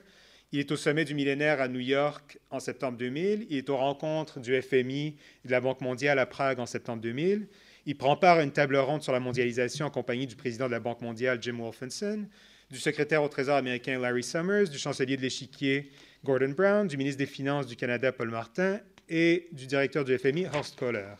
Il est au sommet du millénaire à New York en septembre 2000. Il est aux rencontres du FMI et de la Banque mondiale à Prague en septembre 2000. Il prend part à une table ronde sur la mondialisation en compagnie du président de la Banque mondiale, Jim Wolfenson, du secrétaire au Trésor américain, Larry Summers, du chancelier de l'échiquier, Gordon Brown, du ministre des Finances du Canada, Paul Martin, et du directeur du FMI, Horst Kohler.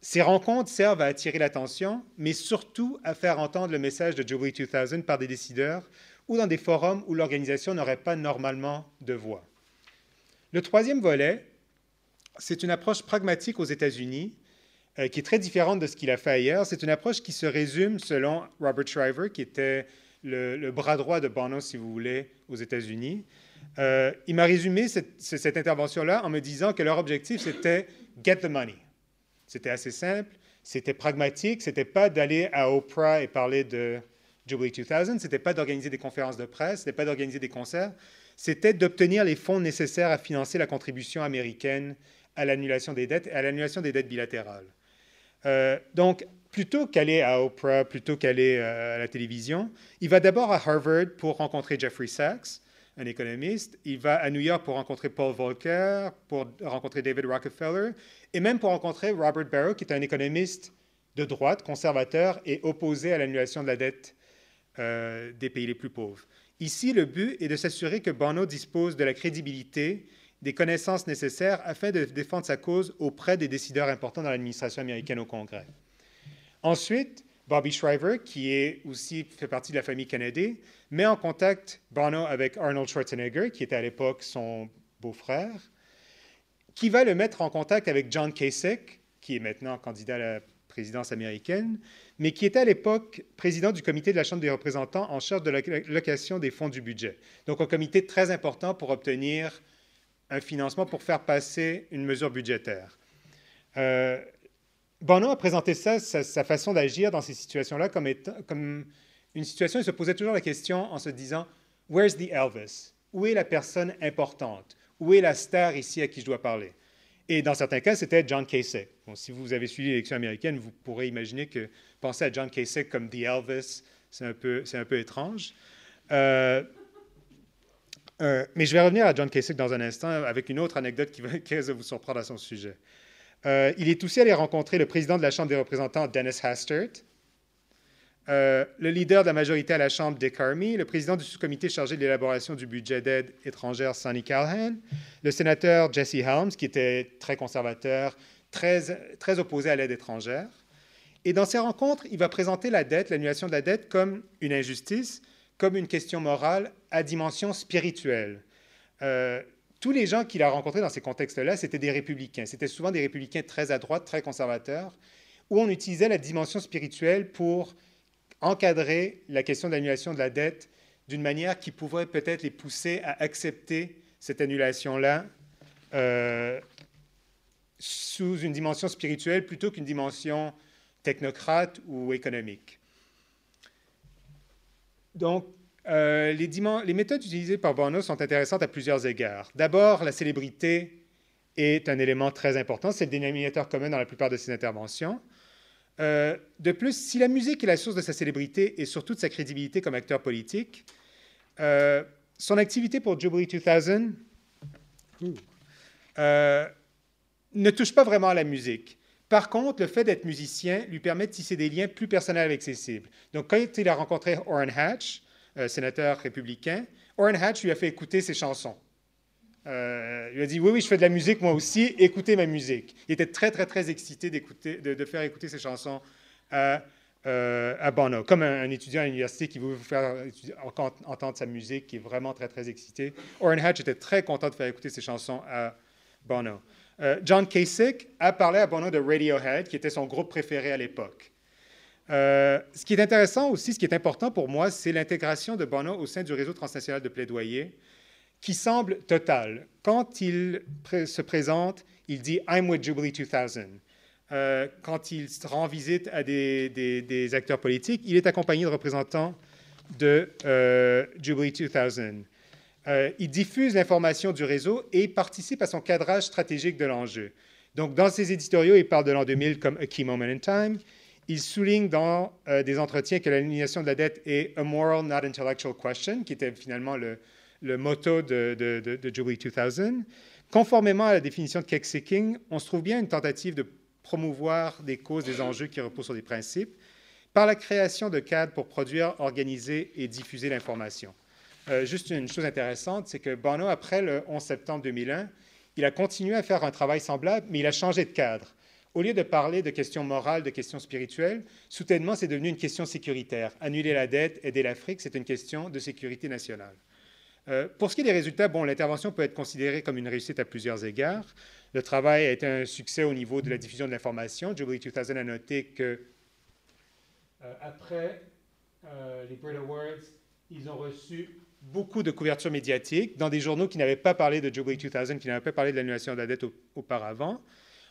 Ces rencontres servent à attirer l'attention, mais surtout à faire entendre le message de Jubilee 2000 par des décideurs ou dans des forums où l'organisation n'aurait pas normalement de voix. Le troisième volet, c'est une approche pragmatique aux États-Unis euh, qui est très différente de ce qu'il a fait ailleurs. C'est une approche qui se résume, selon Robert Shriver, qui était le, bras droit de Bono, si vous voulez, aux États-Unis. Euh, il m'a résumé cette, cette intervention-là en me disant que leur objectif, c'était get the money. C'était assez simple, c'était pragmatique, c'était pas d'aller à Oprah et parler de Jubilee 2000, c'était pas d'organiser des conférences de presse, c'était pas d'organiser des concerts, c'était d'obtenir les fonds nécessaires à financer la contribution américaine à l'annulation des dettes et à l'annulation des dettes bilatérales. Euh, donc, plutôt qu'aller à Oprah, plutôt qu'aller euh, à la télévision, il va d'abord à Harvard pour rencontrer Jeffrey Sachs, un économiste. Il va à New York pour rencontrer Paul Volcker, pour rencontrer David Rockefeller, et même pour rencontrer Robert Barrow, qui est un économiste de droite, conservateur et opposé à l'annulation de la dette euh, des pays les plus pauvres. Ici, le but est de s'assurer que Bono dispose de la crédibilité, des connaissances nécessaires afin de défendre sa cause auprès des décideurs importants dans l'administration américaine au Congrès. Ensuite, Bobby Shriver, qui est aussi fait partie de la famille Kennedy, met en contact Bono avec Arnold Schwarzenegger, qui était à l'époque son beau-frère, qui va le mettre en contact avec John Kasich, qui est maintenant candidat à la présidence américaine, mais qui était à l'époque président du comité de la Chambre des représentants en charge de l'allocation des fonds du budget. Donc un comité très important pour obtenir un financement pour faire passer une mesure budgétaire. Euh, Bono a présenté ça, sa, façon d'agir dans ces situations-là, comme, une situation, il se posait toujours la question en se disant Where's the Elvis? Où est la personne importante? Où est la star ici à qui je dois parler? Et dans certains cas, c'était John Kasich. Si vous avez suivi l'élection américaine, vous pourrez imaginer que penser à John Kasich comme The Elvis, c'est un peu, un peu étrange. Euh, euh, mais je vais revenir à John Kasich dans un instant avec une autre anecdote qui va, (laughs) qui va vous surprendre à son sujet. Euh, il est aussi allé rencontrer le président de la Chambre des représentants, Dennis Hastert, euh, le leader de la majorité à la Chambre, Dick Armey, le président du sous-comité chargé de l'élaboration du budget d'aide étrangère, Sonny Callahan, le sénateur Jesse Helms, qui était très conservateur, très, très opposé à l'aide étrangère. Et dans ces rencontres, il va présenter la dette, l'annulation de la dette, comme une injustice, comme une question morale à dimension spirituelle. Euh, tous les gens qu'il a rencontrés dans ces contextes-là, c'était des républicains. C'était souvent des républicains très à droite, très conservateurs, où on utilisait la dimension spirituelle pour encadrer la question de l'annulation de la dette d'une manière qui pourrait peut-être les pousser à accepter cette annulation-là euh, sous une dimension spirituelle plutôt qu'une dimension technocrate ou économique. Donc, euh, les, méthodes utilisées par Bono sont intéressantes à plusieurs égards. D'abord, la célébrité est un élément très important, c'est le dénominateur commun dans la plupart de ses interventions. Euh, de plus, si la musique est la source de sa célébrité et surtout de sa crédibilité comme acteur politique, euh, son activité pour Jubilee 2000 ne touche pas vraiment à la musique. Par contre, le fait d'être musicien lui permet de tisser des liens plus personnels avec ses cibles. Donc, quand il a rencontré Orrin Hatch, euh, sénateur républicain, Orrin Hatch lui a fait écouter ses chansons. Euh, il a dit Oui, oui, je fais de la musique moi aussi, écoutez ma musique. Il était très, très, très excité d'écouter, de, faire écouter ses chansons à, euh, à Bono, comme un, étudiant à l'université qui veut vous faire entendre sa musique, qui est vraiment très, très excité. Orrin Hatch était très content de faire écouter ses chansons à Bono. John Kasich a parlé à Bono de Radiohead, qui était son groupe préféré à l'époque. Euh, ce qui est intéressant aussi, ce qui est important pour moi, c'est l'intégration de Bono au sein du réseau transnational de plaidoyer, qui semble totale. Quand il se présente, il dit I'm with Jubilee 2000. Euh, quand il rend visite à des, acteurs politiques, il est accompagné de représentants de euh, Jubilee 2000. Il diffuse l'information du réseau et participe à son cadrage stratégique de l'enjeu. Donc, dans ses éditoriaux, il parle de l'an 2000 comme a key moment in time. Il souligne dans euh, des entretiens que l'aliénation de la dette est a moral, not intellectual question, qui était finalement le, le motto de, Jubilee 2000. Conformément à la définition de cake-seeking, on se trouve bien une tentative de promouvoir des causes, des enjeux qui reposent sur des principes, par la création de cadres pour produire, organiser et diffuser l'information. Euh, juste une chose intéressante, c'est que Bono, après le 11 septembre 2001, il a continué à faire un travail semblable, mais il a changé de cadre. Au lieu de parler de questions morales, de questions spirituelles, soudainement, c'est devenu une question sécuritaire. Annuler la dette, aider l'Afrique, c'est une question de sécurité nationale. Euh, pour ce qui est des résultats, bon, l'intervention peut être considérée comme une réussite à plusieurs égards. Le travail a été un succès au niveau de la diffusion de l'information. Jubilee 2000 a noté que euh, après les Brit Awards, ils ont reçu beaucoup de couverture médiatique dans des journaux qui n'avaient pas parlé de Jubilee 2000, qui n'avaient pas parlé de l'annulation de la dette auparavant.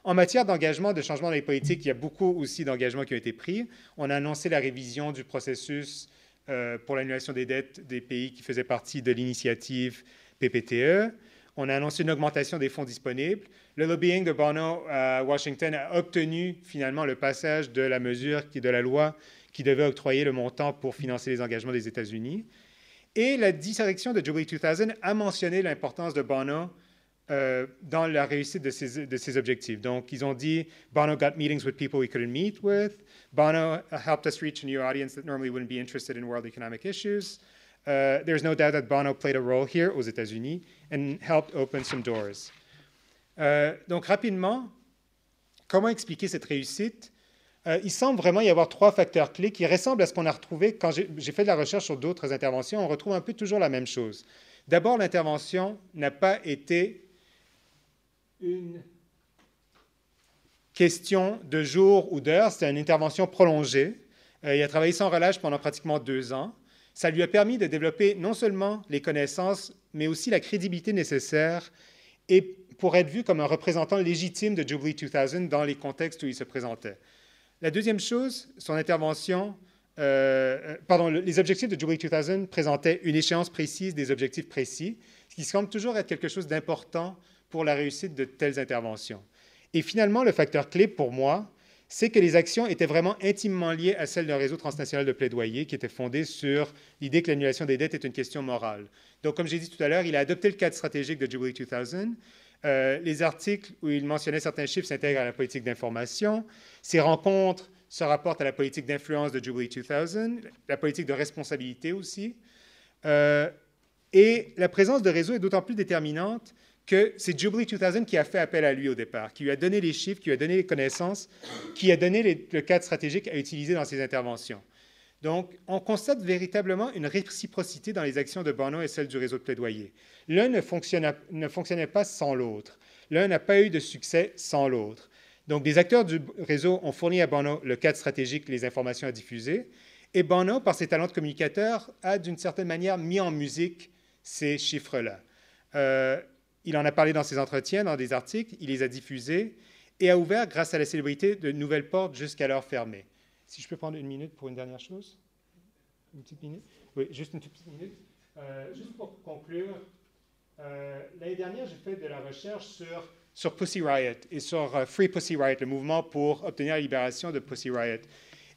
En matière d'engagement, de changement dans les politiques, il y a beaucoup aussi d'engagements qui ont été pris. On a annoncé la révision du processus euh, pour l'annulation des dettes des pays qui faisaient partie de l'initiative PPTE. On a annoncé une augmentation des fonds disponibles. Le lobbying de Bono à Washington a obtenu finalement le passage de la mesure, de la loi qui devait octroyer le montant pour financer les engagements des États-Unis. Et la direction de Jubilee 2000 a mentionné l'importance de Bono euh, dans la réussite de ces, objectifs. Donc, ils ont dit Bono got meetings with people we couldn't meet with. Bono helped us reach a new audience that normally wouldn't be interested in world economic issues. Uh, there's no doubt that Bono played a role here aux États-Unis and helped open some doors. Euh, donc, rapidement, comment expliquer cette réussite? Euh, Il semble vraiment y avoir trois facteurs clés qui ressemblent à ce qu'on a retrouvé quand j'ai fait de la recherche sur d'autres interventions. On retrouve un peu toujours la même chose. D'abord, l'intervention n'a pas été une question de jour ou d'heure. C'était une intervention prolongée. Euh, il a travaillé sans relâche pendant pratiquement deux ans. Ça lui a permis de développer non seulement les connaissances, mais aussi la crédibilité nécessaire et pour être vu comme un représentant légitime de Jubilee 2000 dans les contextes où il se présentait. La deuxième chose, son intervention, euh, euh, pardon, les objectifs de Jubilee 2000 présentaient une échéance précise des objectifs précis, ce qui semble toujours être quelque chose d'important pour la réussite de telles interventions. Et finalement, le facteur clé pour moi, c'est que les actions étaient vraiment intimement liées à celles d'un réseau transnational de plaidoyer qui était fondé sur l'idée que l'annulation des dettes est une question morale. Donc, comme j'ai dit tout à l'heure, il a adopté le cadre stratégique de Jubilee 2000. Euh, les articles où il mentionnait certains chiffres s'intègrent à la politique d'information. Ces rencontres se rapportent à la politique d'influence de Jubilee 2000, la politique de responsabilité aussi. Euh, et la présence de réseaux est d'autant plus déterminante que c'est Jubilee 2000 qui a fait appel à lui au départ, qui lui a donné les chiffres, qui lui a donné les connaissances, qui a donné le cadre stratégique à utiliser dans ses interventions. Donc, on constate véritablement une réciprocité dans les actions de Bono et celles du réseau de plaidoyer. L'un ne, fonctionnait pas sans l'autre. L'un n'a pas eu de succès sans l'autre. Donc, les acteurs du réseau ont fourni à Bono le cadre stratégique, les informations à diffuser, Et Bono, par ses talents de communicateur, a d'une certaine manière mis en musique ces chiffres-là. Euh, il en a parlé dans ses entretiens, dans des articles, il les a diffusés et a ouvert, grâce à la célébrité, de nouvelles portes jusqu'alors fermées. Si je peux prendre une minute pour une dernière chose? Une petite minute? Oui, juste une petite minute. Euh, juste pour conclure, euh, l'année dernière, j'ai fait de la recherche sur, sur Pussy Riot et sur euh, Free Pussy Riot, le mouvement pour obtenir la libération de Pussy Riot.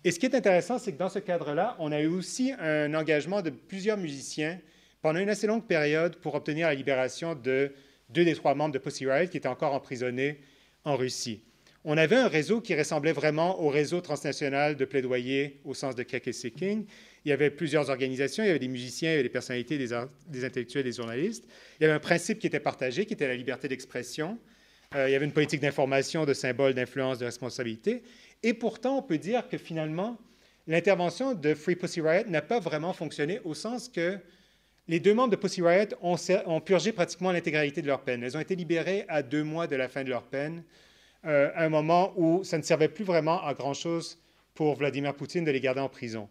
Et ce qui est intéressant, c'est que dans ce cadre-là, on a eu aussi un engagement de plusieurs musiciens pendant une assez longue période pour obtenir la libération de deux des trois membres de Pussy Riot qui étaient encore emprisonnés en Russie. On avait un réseau qui ressemblait vraiment au réseau transnational de plaidoyer au sens de Cake Seeking. Il y avait plusieurs organisations, il y avait des musiciens, il y avait des personnalités, des, intellectuels, des journalistes. Il y avait un principe qui était partagé, qui était la liberté d'expression. Euh, il y avait une politique d'information, de symboles, d'influence, de responsabilité. Et pourtant, on peut dire que finalement, l'intervention de Free Pussy Riot n'a pas vraiment fonctionné au sens que les deux membres de Pussy Riot ont purgé pratiquement l'intégralité de leur peine. Elles ont été libérées à deux mois de la fin de leur peine, euh, à un moment où ça ne servait plus vraiment à grand-chose pour Vladimir Poutine de les garder en prison.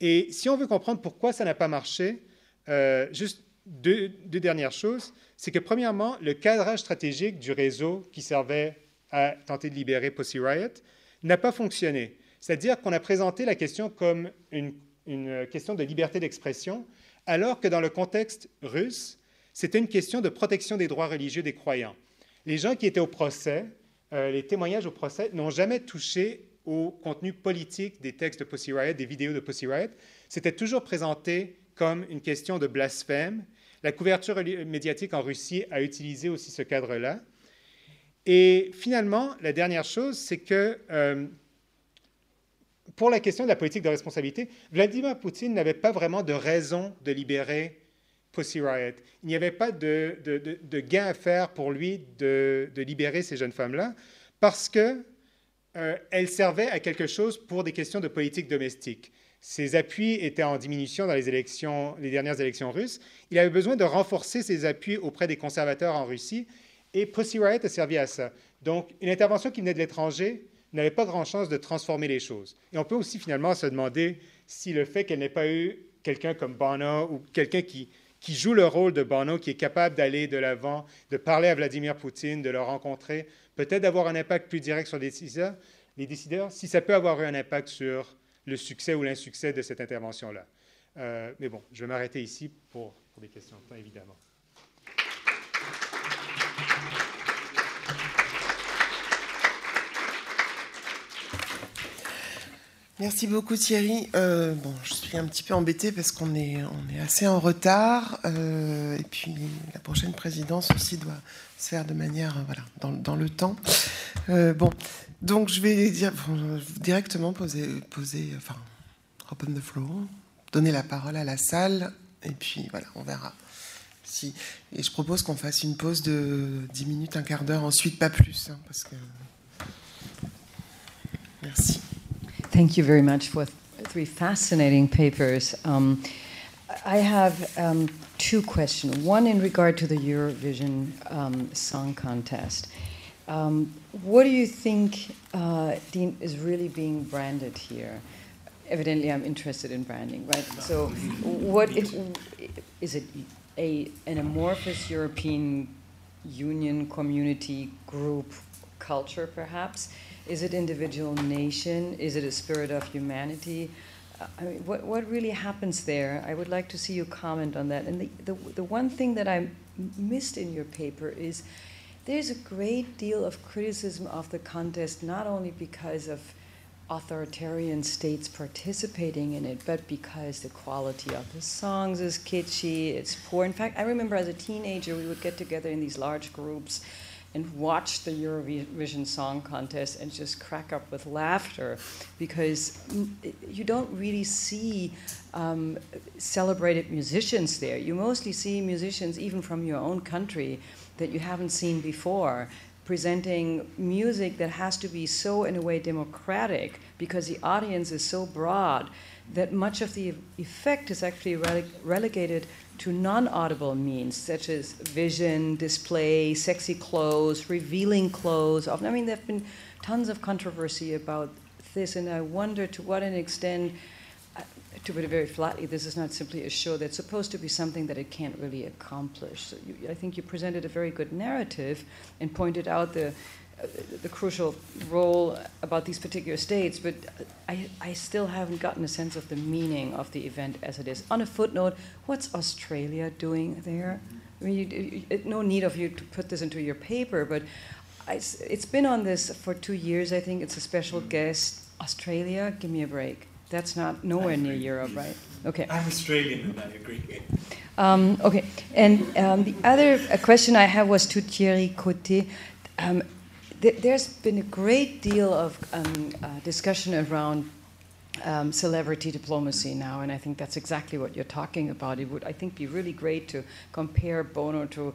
Et si on veut comprendre pourquoi ça n'a pas marché, euh, juste deux, dernières choses, c'est que premièrement, le cadrage stratégique du réseau qui servait à tenter de libérer Pussy Riot n'a pas fonctionné. C'est-à-dire qu'on a présenté la question comme une question de liberté d'expression, alors que dans le contexte russe, c'était une question de protection des droits religieux des croyants. Les gens qui étaient au procès, euh, les témoignages au procès, n'ont jamais touché au contenu politique des textes de Pussy Riot, des vidéos de Pussy Riot. C'était toujours présenté comme une question de blasphème. La couverture médiatique en Russie a utilisé aussi ce cadre-là. Et finalement, la dernière chose, c'est que euh, pour la question de la politique de responsabilité, Vladimir Poutine n'avait pas vraiment de raison de libérer Pussy Riot. Il n'y avait pas de, gain à faire pour lui de, libérer ces jeunes femmes-là parce qu'elles euh, servaient à quelque chose pour des questions de politique domestique. Ses appuis étaient en diminution dans les dernières élections russes. Il avait besoin de renforcer ses appuis auprès des conservateurs en Russie et Pussy Riot a servi à ça. Donc, une intervention qui venait de l'étranger n'avait pas grand chance de transformer les choses. Et on peut aussi finalement se demander si le fait qu'elle n'ait pas eu quelqu'un comme Bono ou quelqu'un qui, qui joue le rôle de Bono, qui est capable d'aller de l'avant, de parler à Vladimir Poutine, de le rencontrer, peut-être d'avoir un impact plus direct sur les décideurs, les décideurs, si ça peut avoir eu un impact sur le succès ou l'insuccès de cette intervention-là. Euh, mais bon, je vais m'arrêter ici pour, pour des questions de temps, évidemment. Merci beaucoup Thierry. Euh, bon, je suis un petit peu embêtée parce qu'on est, on est assez en retard. Euh, et puis la prochaine présidence aussi doit se faire de manière euh, voilà, dans, dans le temps. bon, donc je vais dire, directement poser, poser, enfin, open the floor, donner la parole à la salle. Et puis voilà, on verra. Si, et je propose qu'on fasse une pause de 10 minutes, un quart d'heure, ensuite pas plus. Hein, parce que... Merci. Thank you very much for three fascinating papers. Um, I have um, two questions. One in regard to the Eurovision um, Song Contest. Um, what do you think uh, Dean is really being branded here? Evidently, I'm interested in branding, right? So, what is, is it? A an amorphous European Union community group culture, perhaps? Is it individual nation? Is it a spirit of humanity? Uh, I mean, what, what really happens there? I would like to see you comment on that. And the, the, the one thing that I missed in your paper is there's a great deal of criticism of the contest, not only because of authoritarian states participating in it, but because the quality of the songs is kitschy, it's poor. In fact, I remember as a teenager, we would get together in these large groups and watch the Eurovision Song Contest and just crack up with laughter because you don't really see um, celebrated musicians there. You mostly see musicians, even from your own country, that you haven't seen before, presenting music that has to be so, in a way, democratic because the audience is so broad that much of the effect is actually rele- relegated to non audible means, such as vision, display, sexy clothes, revealing clothes. I mean, there have been tons of controversy about this, and I wonder to what an extent. to put it very flatly, this is not simply a show that's supposed to be something that it can't really accomplish. So you, I think you presented a very good narrative and pointed out the uh, the crucial role about these particular states, but I, I still haven't gotten a sense of the meaning of the event as it is. On a footnote, what's Australia doing there? I mean, you, you, no need of you to put this into your paper, but I, it's been on this for two years. I think it's a special guest. Australia, give me a break. That's not nowhere near Europe, right? Okay. I'm Australian, and I agree. Um, okay, and um, the other question I have was to Thierry Coté. Um, there's been a great deal of um, uh, discussion around um, celebrity diplomacy now, and I think that's exactly what you're talking about. It would, I think, be really great to compare Bono to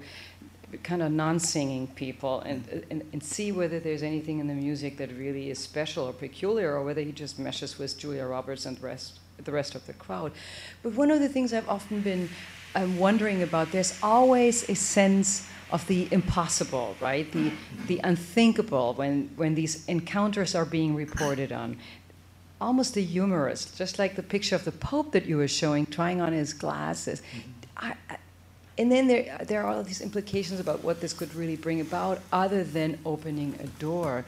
kind of non-singing people and, and, and see whether there's anything in the music that really is special or peculiar or whether he just meshes with Julia Roberts and the rest, the rest of the crowd. But one of the things I've often been um, wondering about, there's always a sense of the impossible, right? The, the unthinkable when, when these encounters are being reported on. Almost the humorous, just like the picture of the Pope that you were showing, trying on his glasses. I, I, and then there, there are all these implications about what this could really bring about, other than opening a door.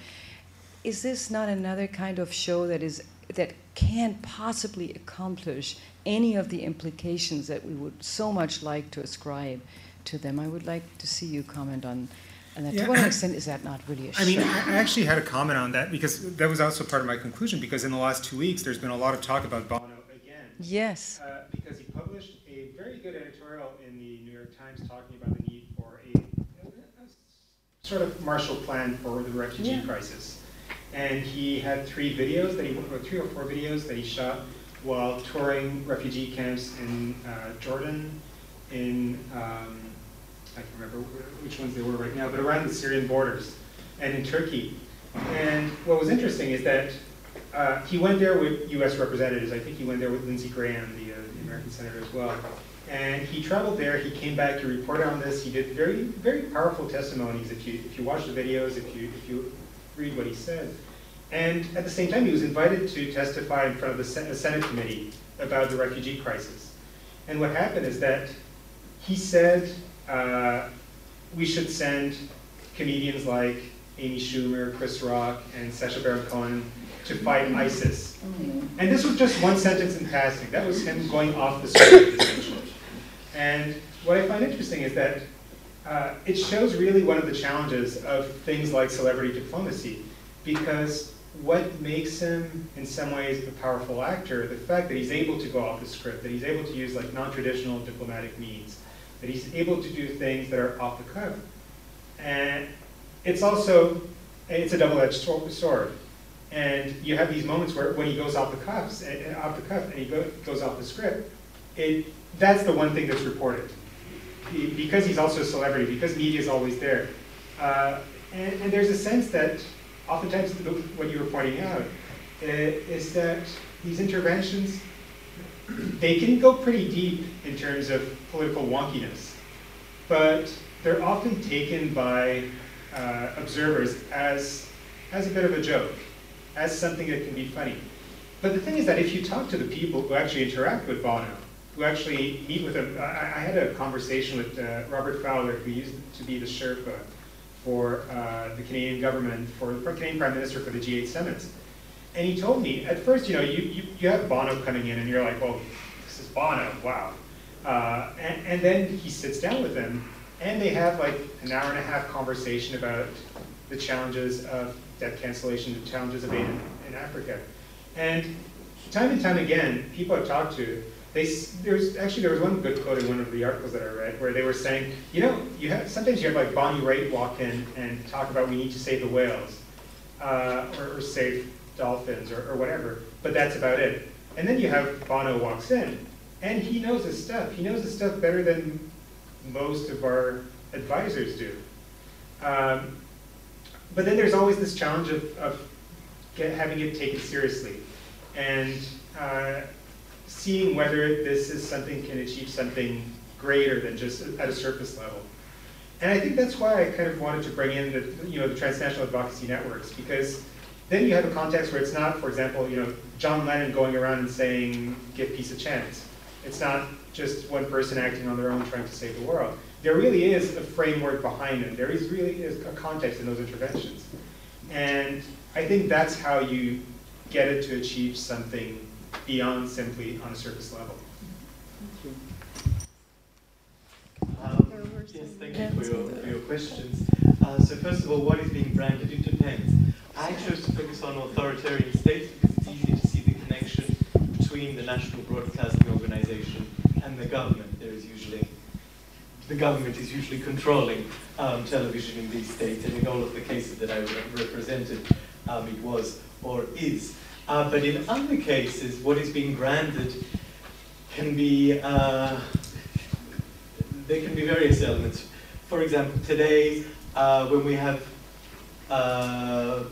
Is this not another kind of show that is that can't possibly accomplish any of the implications that we would so much like to ascribe to them? I would like to see you comment on. And that. Yeah. To what extent is that not really a I mean. I I actually had a comment on that because that was also part of my conclusion. Because in the last two weeks, there's been a lot of talk about Bono again. Yes. Uh, because he published a very good editorial in the New York Times talking about the need for a, a sort of Marshall Plan for the refugee Yeah. crisis. And he had three videos that he, or three or four videos that he shot while touring refugee camps in uh, Jordan, in um, I can't remember which ones they were right now, but around the Syrian borders, and in Turkey. And what was interesting is that uh, he went there with U.S. representatives. I think he went there with Lindsey Graham, the, uh, the American senator, as well. And he traveled there. He came back to report on this. He did very, very powerful testimonies. If you if you watch the videos, if you if you read what he said, and at the same time, he was invited to testify in front of the Senate committee about the refugee crisis. And what happened is that he said uh, we should send comedians like Amy Schumer, Chris Rock, and Sacha Baron Cohen to fight ISIS. And this was just one sentence in passing. That was him going off the script, essentially. And what I find interesting is that uh, it shows really one of the challenges of things like celebrity diplomacy, because what makes him, in some ways, a powerful actor, the fact that he's able to go off the script, that he's able to use like non-traditional diplomatic means, that he's able to do things that are off the cuff. And it's also, it's a double-edged sword. And you have these moments where when he goes off the cuffs, eh, eh, off the cuff, and he go, goes off the script, it, that's the one thing that's reported. Because he's also a celebrity, because media is always there. Uh, and, and there's a sense that oftentimes the, what you were pointing out uh, is that these interventions, they can go pretty deep in terms of political wonkiness, but they're often taken by uh, observers as, as a bit of a joke, as something that can be funny. But the thing is that if you talk to the people who actually interact with Bono, who actually meet with him, I, I had a conversation with uh, Robert Fowler, who used to be the Sherpa for uh, the Canadian government, for the Canadian Prime Minister for the G8 summits. And he told me, at first, you know, you, you, you have Bono coming in and you're like, well, this is Bono, wow. Uh, and, and then he sits down with them and they have like an hour and a half conversation about the challenges of debt cancellation, the challenges of aid in, in Africa. And time and time again, people I've talked to, they, there's actually there was one good quote in one of the articles that I read where they were saying, you know, you have sometimes you have like Bonnie Raitt walk in and talk about we need to save the whales uh, or, or save dolphins or, or whatever, but that's about it. And then you have Bono walks in and he knows his stuff. He knows his stuff better than most of our advisors do. Um, but then there's always this challenge of, of get, having it taken seriously and uh, seeing whether this is something can achieve something greater than just at a surface level. And I think that's why I kind of wanted to bring in the, you know, the transnational advocacy networks because then you have a context where it's not, for example, you know, John Lennon going around and saying, give peace a chance. It's not just one person acting on their own trying to save the world. There really is a framework behind them. There is really is a context in those interventions. And I think that's how you get it to achieve something beyond simply on a surface level. Um, yes, thank you for your, for your questions. Uh, so first of all, what is being branded? It depends. I chose to focus on authoritarian states because it's easy to see the connection between the National Broadcasting Organization and the government. There is usually the government is usually controlling um, television in these states, and in all of the cases that I represented, um, it was or is. Uh, but in other cases, what is being granted can be uh, there can be various elements. For example, today uh, when we have uh,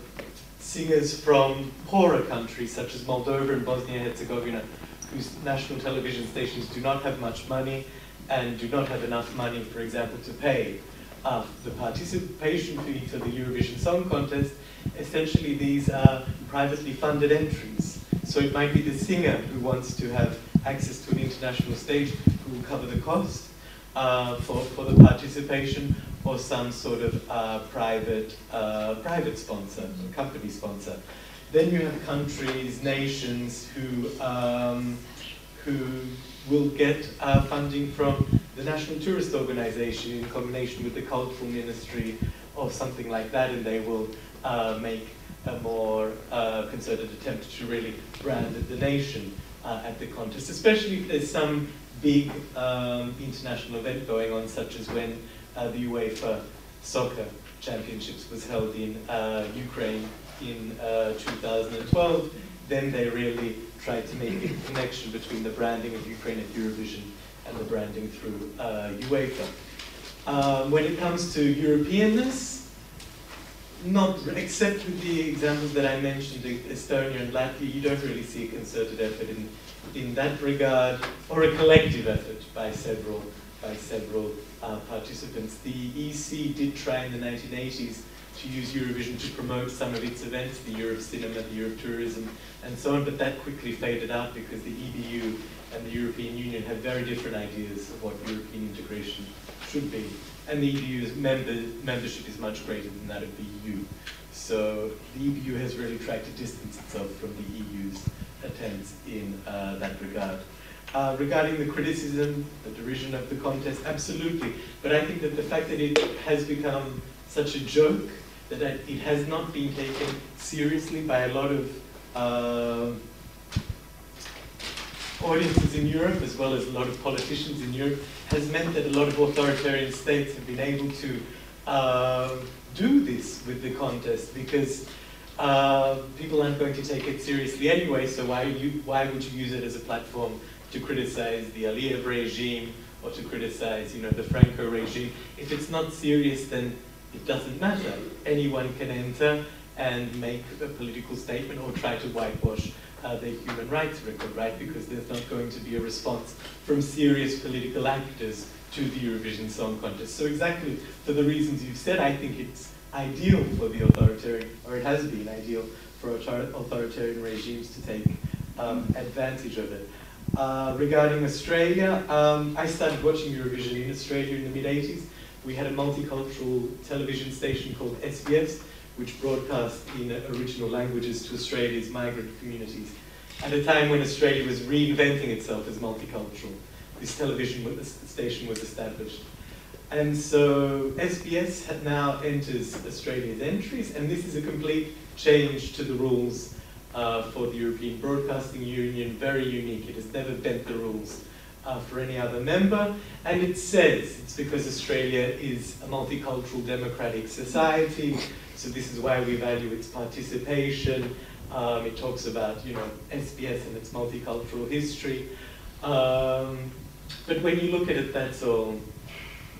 singers from poorer countries such as Moldova and Bosnia and Herzegovina, whose national television stations do not have much money and do not have enough money, for example, to pay uh, the participation fee for the Eurovision Song Contest, essentially these are privately funded entries. So it might be the singer who wants to have access to an international stage who will cover the cost uh, for, for the participation or some sort of uh, private, uh, private sponsor, company sponsor. Then you have countries, nations who, um, who will get uh, funding from the National Tourist Organization in combination with the Cultural Ministry or something like that, and they will make a more uh, concerted attempt to really brand the nation uh, at the contest, especially if there's some big um, international event going on, such as when uh, the UEFA Soccer Championships was held in uh, Ukraine in 2012. Then they really tried to make a connection between the branding of Ukraine at Eurovision and the branding through uh, UEFA. Um, when it comes to Europeanness, not except with the examples that I mentioned, Estonia and Latvia, you don't really see a concerted effort in, in that regard, or a collective effort by several by several uh, participants. The EC did try in the 1980s to use Eurovision to promote some of its events, the Europe Cinema, the Europe Tourism, and so on, but that quickly faded out because the EBU and the European Union have very different ideas of what European integration should be. And the EBU's member, membership is much greater than that of the EU. So the EBU has really tried to distance itself from the EU's attempts in uh, that regard. Uh, regarding the criticism, the derision of the contest, absolutely. But I think that the fact that it has become such a joke, that it has not been taken seriously by a lot of uh, audiences in Europe, as well as a lot of politicians in Europe, has meant that a lot of authoritarian states have been able to uh, do this with the contest because uh, people aren't going to take it seriously anyway, so why, you, why would you use it as a platform to criticize the Aliyev regime or to criticize you know, the Franco regime? If it's not serious, then it doesn't matter. Anyone can enter and make a political statement or try to whitewash uh, their human rights record, right? Because there's not going to be a response from serious political actors to the Eurovision Song Contest. So exactly for the reasons you've said, I think it's ideal for the authoritarian, or it has been ideal for authoritarian regimes to take um, advantage of it. Uh, regarding Australia, um, I started watching Eurovision in Australia in the mid-80s. We had a multicultural television station called SBS, which broadcast in original languages to Australia's migrant communities. At a time when Australia was reinventing itself as multicultural, this television station was established. And so SBS now enters Australia's entries, and this is a complete change to the rules uh, for the European Broadcasting Union, very unique. It has never bent the rules uh, for any other member, and it says it's because Australia is a multicultural democratic society, so this is why we value its participation. Um, it talks about, you know, SBS and its multicultural history. Um, but when you look at it, that's all,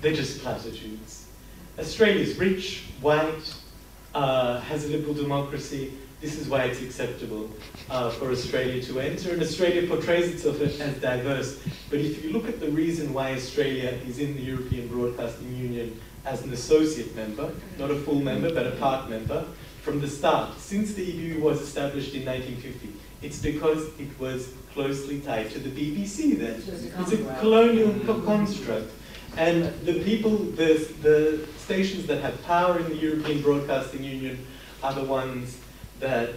they're just platitudes. Australia is rich, white, uh, has a liberal democracy. This is why it's acceptable uh, for Australia to enter. And Australia portrays itself as diverse. But if you look at the reason why Australia is in the European Broadcasting Union as an associate member, not a full member, but a part member, from the start, since the EBU was established in 1950, it's because it was closely tied to the BBC then. It's a colonial co- construct. And the people, the, the stations that have power in the European Broadcasting Union are the ones that,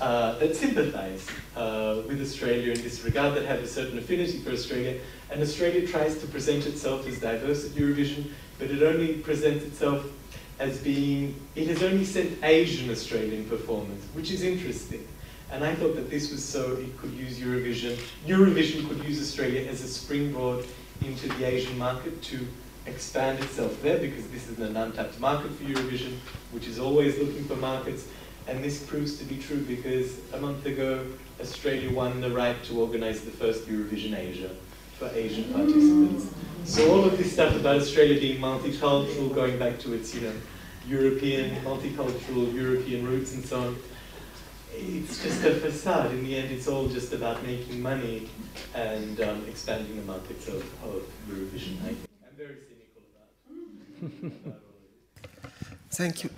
uh, that sympathize uh, with Australia in this regard, that have a certain affinity for Australia. And Australia tries to present itself as diverse at Eurovision, but it only presents itself as being, it has only sent Asian Australian performers, which is interesting. And I thought that this was so it could use Eurovision, Eurovision could use Australia as a springboard into the Asian market to expand itself there because this is an untapped market for Eurovision, which is always looking for markets. And this proves to be true because a month ago, Australia won the right to organize the first Eurovision Asia for Asian participants. So all of this stuff about Australia being multicultural, going back to its, you know, European, multicultural European roots and so on, it's just a facade. In the end, it's all just about making money and um, expanding the markets of, of Eurovision, I think. I'm very cynical about, about (laughs) Thank you.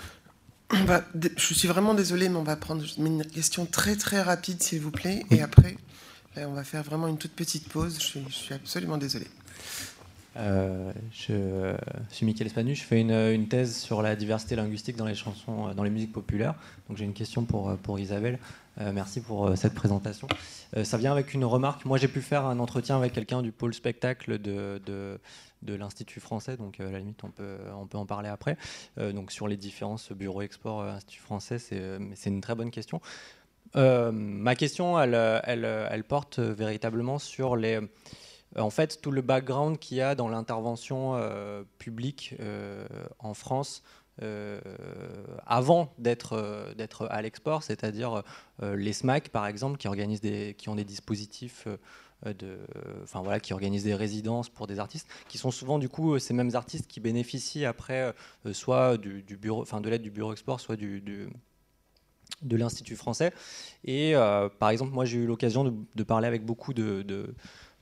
On va, je suis vraiment désolée, mais on va prendre une question très très rapide, s'il vous plaît, et après, on va faire vraiment une toute petite pause. Je suis, absolument désolée. Euh, je suis Michael Espanu, je fais une, thèse sur la diversité linguistique dans les chansons, dans les musiques populaires. Donc j'ai une question pour, pour Isabelle. Euh, merci pour euh, cette présentation. Euh, ça vient avec une remarque. Moi j'ai pu faire un entretien avec quelqu'un du pôle spectacle de, de, de l'Institut français, donc à la limite on peut, on peut en parler après. donc sur les différences bureau export Institut français, c'est une très bonne question. Ma question, elle, porte véritablement sur les en fait, tout le background qu'il y a dans l'intervention euh, publique euh, en France euh, avant d'être d'être à l'export, c'est-à-dire les SMAC par exemple, qui organisent des, qui ont des dispositifs de, enfin voilà, qui organisent des résidences pour des artistes, qui sont souvent du coup ces mêmes artistes qui bénéficient après soit du, bureau, enfin de l'aide du bureau export, soit du de l'Institut français. Et par exemple, moi j'ai eu l'occasion de, parler avec beaucoup de,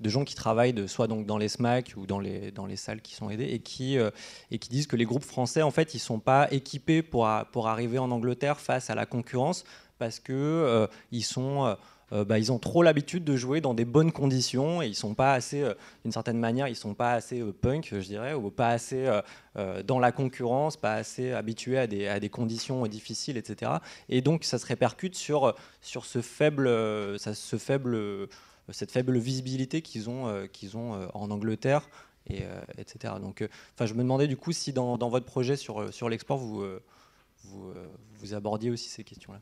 de gens qui travaillent de, soit donc dans les SMAC ou dans les, dans les salles qui sont aidées et qui, euh, et qui disent que les groupes français, en fait, ils ne sont pas équipés pour, pour arriver en Angleterre face à la concurrence parce qu'ils euh, sont... Euh, bah, ils ont trop l'habitude de jouer dans des bonnes conditions et ils sont pas assez, d'une certaine manière, ils sont pas assez punk, je dirais, ou pas assez dans la concurrence, pas assez habitués à des, conditions difficiles, etc. Et donc ça se répercute sur, sur ce faible, cette faible visibilité qu'ils ont, euh, qu'ils ont euh, en Angleterre, et, euh, etc. Donc, enfin, je me demandais du coup si dans, votre projet sur, sur l'export, vous, vous abordiez aussi ces questions-là.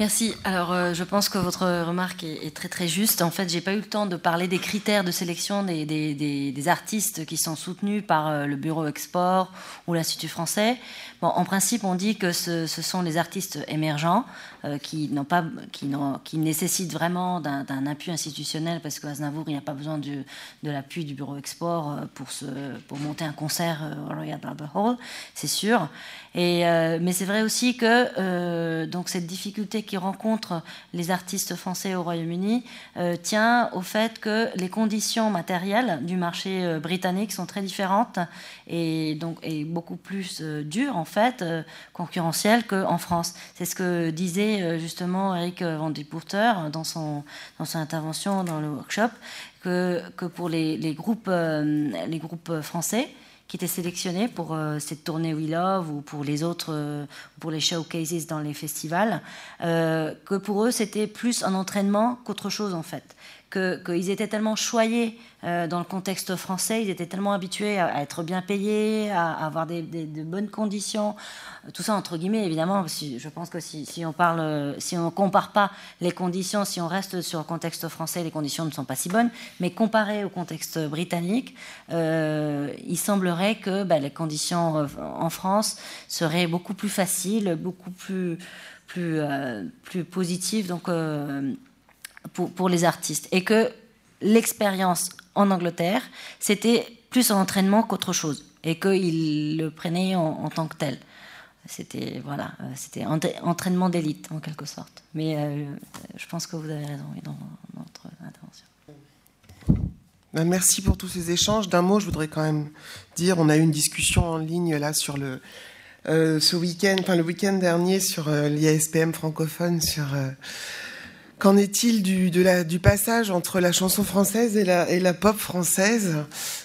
Merci. Alors, euh, je pense que votre remarque est, très très juste. En fait, j'ai pas eu le temps de parler des critères de sélection des artistes qui sont soutenus par euh, le Bureau Export ou l'Institut français. En principe, on dit que ce, sont les artistes émergents euh, qui n'ont pas, qui, nécessitent vraiment d'un, appui institutionnel parce qu'à Aznavour, il n'y a pas besoin de, l'appui du Bureau Export euh, pour, se, pour monter un concert au Royal Albert Hall, c'est sûr. Euh, mais c'est vrai aussi que donc cette difficulté qui rencontrent les artistes français au Royaume-Uni euh, tient au fait que les conditions matérielles du marché euh, britannique sont très différentes et donc et beaucoup plus euh, dures en fait, euh, concurrentielles qu'en France. C'est ce que disait euh, justement Eric Van Porter dans son dans son intervention dans le workshop que, que pour les, les groupes les groupes français qui étaient sélectionnés pour euh, cette tournée We Love ou pour les autres, euh, pour les showcases dans les festivals, euh, que pour eux c'était plus un entraînement qu'autre chose en fait qu'ils étaient tellement choyés euh, dans le contexte français, ils étaient tellement habitués à, être bien payés, à, avoir de bonnes conditions, tout ça entre guillemets évidemment. Je pense que si, on parle, compare pas les conditions, si on reste sur le contexte français, les conditions ne sont pas si bonnes, mais comparé au contexte britannique, euh, il semblerait que bah, les conditions en France seraient beaucoup plus faciles, beaucoup plus plus, euh, positives. Donc pour, les artistes et que l'expérience en Angleterre, c'était plus un entraînement qu'autre chose et qu'ils le prenaient en, tant que tel. C'était voilà, c'était entraînement d'élite en quelque sorte. Mais euh, je pense que vous avez raison dans, votre intervention. Ben merci pour tous ces échanges. D'un mot, je voudrais quand même dire, on a eu une discussion en ligne là sur le, ce week-end, enfin le week-end dernier sur l'IASPM francophone sur Qu'en est-il du, passage entre la chanson française et la, pop française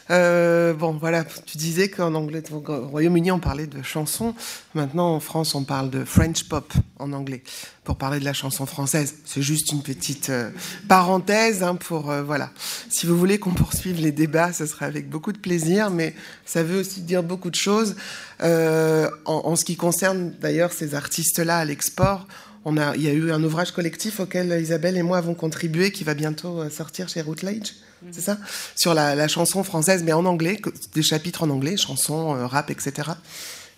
euh, Bon, voilà, tu disais qu'en anglais, au Royaume-Uni, on parlait de chansons. Maintenant, en France, on parle de French pop en anglais pour parler de la chanson française. C'est juste une petite euh, parenthèse hein, pour euh, voilà. Si vous voulez qu'on poursuive les débats, ce sera avec beaucoup de plaisir, mais ça veut aussi dire beaucoup de choses en ce qui concerne d'ailleurs ces artistes-là à l'export il y a eu un ouvrage collectif auquel Isabelle et moi avons contribué, qui va bientôt euh, sortir chez Routledge, mhm. c'est ça? Sur la, chanson française, mais en anglais, des chapitres en anglais, chansons, euh, rap, etc.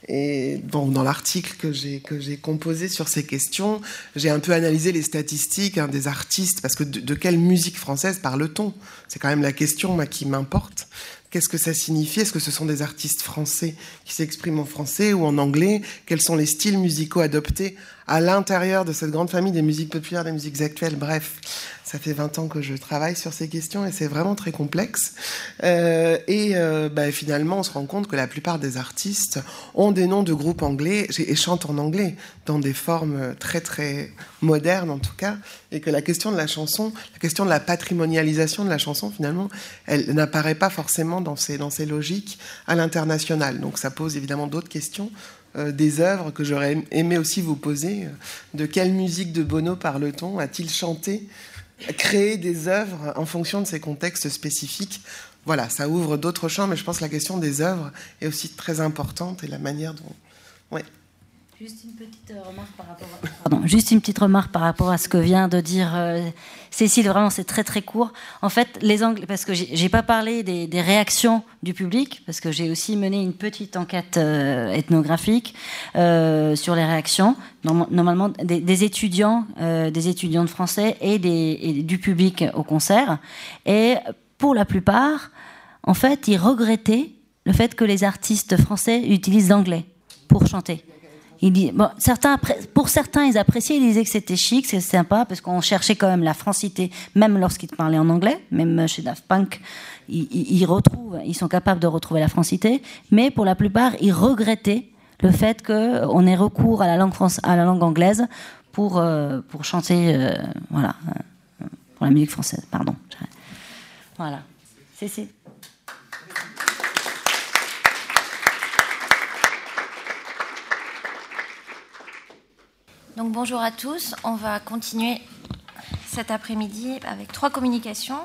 Et dans l'article que j'ai que j'ai composé sur ces questions, j'ai un peu analysé les statistiques hein, des artistes, parce que de, quelle musique française parle-t-on? C'est quand même la question qui m'importe. Qu'est-ce que ça signifie? Est-ce que ce sont des artistes français qui s'expriment en français ou en anglais? Quels sont les styles musicaux adoptés à l'intérieur de cette grande famille des musiques populaires, des musiques actuelles Bref, ça fait 20 ans que je travaille sur ces questions et c'est vraiment très complexe. Euh, et euh, bah, finalement, on se rend compte que la plupart des artistes ont des noms de groupes anglais et chantent en anglais dans des formes très très modernes en tout cas, et que la question de la chanson, la question de la patrimonialisation de la chanson, finalement, elle n'apparaît pas forcément dans ces, dans ces logiques à l'international. Donc ça pose évidemment d'autres questions des œuvres que j'aurais aimé aussi vous poser. De quelle musique de Bono parle-t-on? A-t-il chanté Créé des œuvres en fonction de ces contextes spécifiques? Voilà, ça ouvre d'autres champs, mais je pense que la question des œuvres est aussi très importante et la manière dont. Juste une petite euh, remarque par rapport à... Pardon, juste une petite remarque par rapport à ce que vient de dire euh, Cécile. Vraiment, c'est très très court. En fait, les Anglais, parce que j'ai pas parlé des, réactions du public, parce que j'ai aussi mené une petite enquête euh, ethnographique sur les réactions. Normalement, des, étudiants, des étudiants de français et, et du public au concert. Et pour la plupart, en fait, ils regrettaient le fait que les artistes français utilisent l'anglais pour chanter. Il dit, bon, pour certains, ils appréciaient, ils disaient que c'était chic, c'est sympa, parce qu'on cherchait quand même la francité, même lorsqu'ils parlaient en anglais, même chez Daft Punk, ils, retrouvent, ils sont capables de retrouver la francité, mais pour la plupart, ils regrettaient le fait qu'on ait recours à la langue, France, à la langue anglaise pour, euh, pour chanter, euh, voilà, euh, pour la musique française, pardon. Voilà. C'est, c'est. Donc bonjour à tous, on va continuer cet après-midi avec trois communications.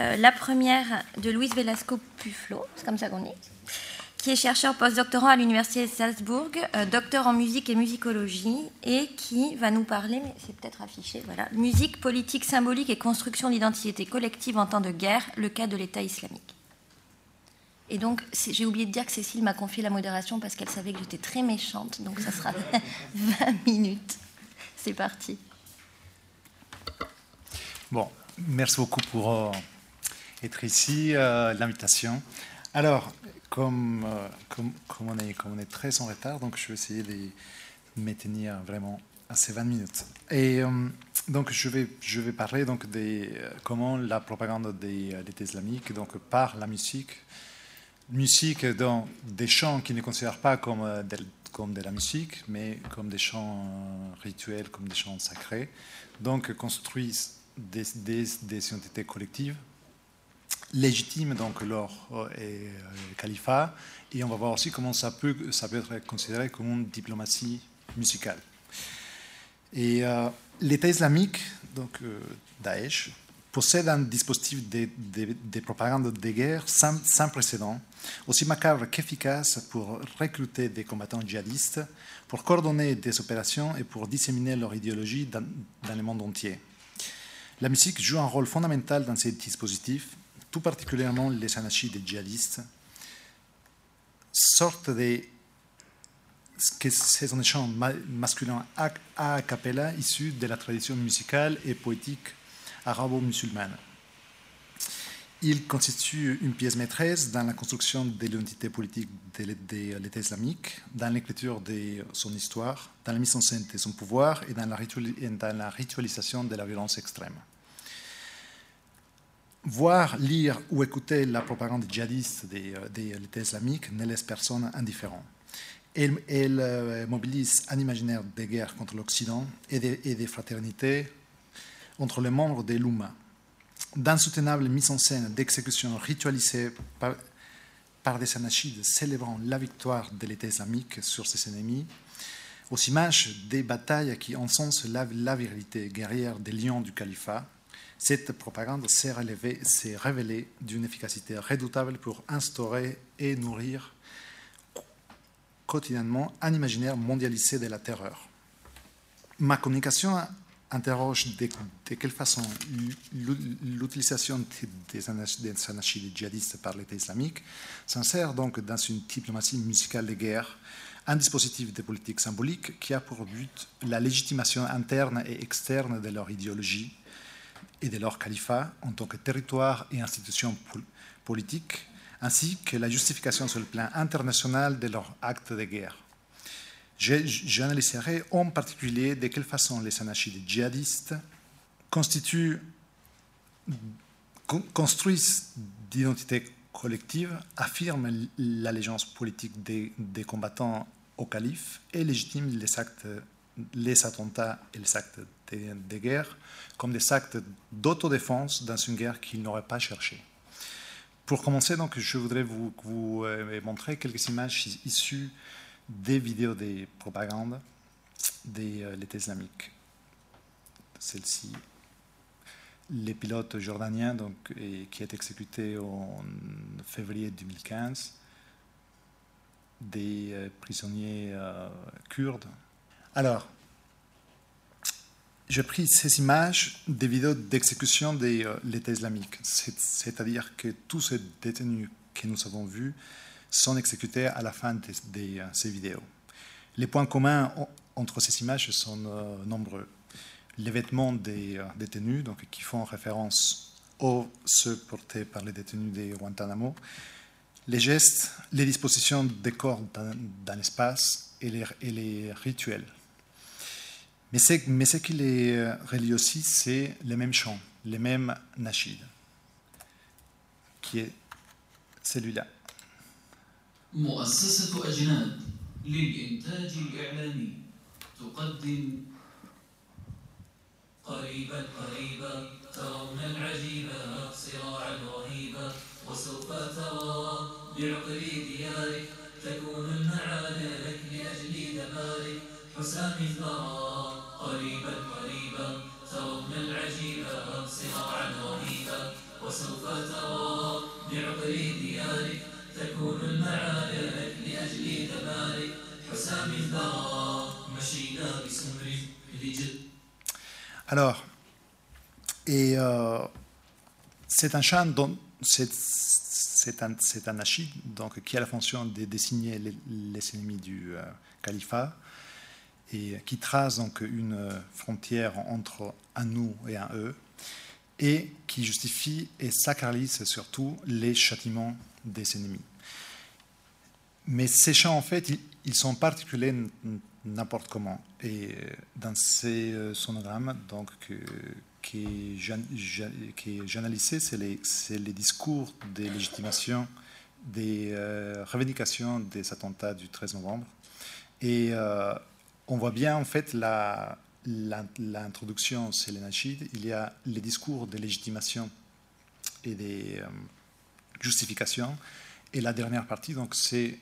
Euh, la première de Luis Velasco Puflo, c'est comme ça qu'on dit, qui est chercheur postdoctorant à l'Université de Salzbourg, euh, docteur en musique et musicologie, et qui va nous parler, mais c'est peut-être affiché, voilà, musique, politique, symbolique et construction d'identité collective en temps de guerre, le cas de l'État islamique. Et donc, j'ai oublié de dire que Cécile m'a confié la modération parce qu'elle savait que j'étais très méchante. Donc, ça sera (laughs) 20 minutes. C'est parti. Bon, merci beaucoup pour euh, être ici, euh, l'invitation. Alors, comme, euh, comme, comme, on est, comme on est très en retard, donc je vais essayer de me tenir vraiment à ces 20 minutes. Et donc, je vais, je vais parler donc de comment la propagande des l'État islamique, donc par la musique, musique dans des chants qui ne considèrent pas comme euh, de, comme de la musique, mais comme des chants euh, rituels, comme des chants sacrés. Donc construisent des, des, identités collectives légitimes donc leur euh, califat et on va voir aussi comment ça peut, être considéré comme une diplomatie musicale. Et l'État islamique, donc Daesh, possède un dispositif de, de, propagande de guerre sans précédent, aussi macabre qu'efficace pour recruter des combattants djihadistes, pour coordonner des opérations et pour disséminer leur idéologie dans, le monde entier. La musique joue un rôle fondamental dans ces dispositifs, tout particulièrement les anarchies des djihadistes, sortent de que c'est un chant masculin a cappella issu de la tradition musicale et poétique arabo-musulmane. Il constitue une pièce maîtresse dans la construction de l'identité politique de l'État islamique, dans l'écriture de son histoire, dans la mise en scène de son pouvoir et dans la, ritualisation de la violence extrême. Voir, lire ou écouter la propagande djihadiste de, l'État islamique ne laisse personne indifférent. Elle, euh, mobilise un imaginaire de guerre contre l'Occident et des et des fraternités entre les membres de l'UMA. D'insoutenables mises en scène d'exécutions ritualisées par, des anachides célébrant la victoire de l'État islamique sur ses ennemis, aux images des batailles qui encensent la, la virilité guerrière des lions du califat, cette propagande s'est révélée d'une efficacité redoutable pour instaurer et nourrir quotidiennement un imaginaire mondialisé de la terreur. Ma communication interroge de, quelle façon l'u- l'utilisation des anachides djihadistes par l'État islamique s'insère donc dans une diplomatie musicale de guerre, un dispositif de politique symbolique qui a pour but la légitimation interne et externe de leur idéologie et de leur califat en tant que territoire et institution pol- politique, ainsi que la justification sur le plan international de leurs actes de guerre. J'analyserai en particulier de quelle façon les anachides djihadistes construisent d'identité collective, affirment l'allégeance politique des, des combattants au calife et légitiment les actes, les attentats et les actes de, de guerre comme des actes d'autodéfense dans une guerre qu'ils n'auraient pas cherchée. Pour commencer, donc, je voudrais vous, euh, montrer quelques images is- issues des vidéos des propagandes de euh, l'État islamique. Celle-ci, les pilotes jordaniens donc, qui est exécuté en février 2015, des euh, prisonniers euh, kurdes. Alors, j'ai pris ces images des vidéos d'exécution de euh, l'État islamique, C'est- c'est-à-dire que tous ces détenus que nous avons vus sont exécutés à la fin de, de, euh, ces vidéos. Les points communs en- entre ces images sont euh, nombreux. Les vêtements des euh, détenus, donc, qui font référence aux ceux portés par les détenus de Guantanamo, les gestes, les dispositions des corps dans, dans l'espace et les, rituels. Mais, ce qui les relie aussi, c'est les mêmes chants, les mêmes nashids, qui est celui-là. مؤسسة أجناد للإنتاج الإعلامي. تقدم قريبا قريبا ترون العجيبة صراعا رهيبا وسوف ترى بعقر ديارك تكون المعارك لأجل دمارك حسام الثرى قريبا قريبا ترون العجيبة صراعا رهيبا وسوف ترى بعقر ديارك تكون لأجل دمارك حسام الثرى مشينا بسمر لجد Alors, et euh, c'est un chant dont c'est c'est un, c'est un nachid, donc qui a la fonction de désigner les, les ennemis du euh, califat et qui trace donc une euh, frontière entre un nous et un eux et qui justifie et sacralise surtout les châtiments des ennemis. Mais ces chants, en fait, ils, sont particuliers n'importe comment. Et euh, dans ces euh, sonogrammes, donc, que, que j'an- j'an- que j'analysais, c'est les, discours de légitimation des euh, revendications des attentats du 13 novembre. Et on voit bien, en fait, la, la- l'introduction, c'est. Il y a les discours de légitimation et des justifications. Et la dernière partie, donc, c'est,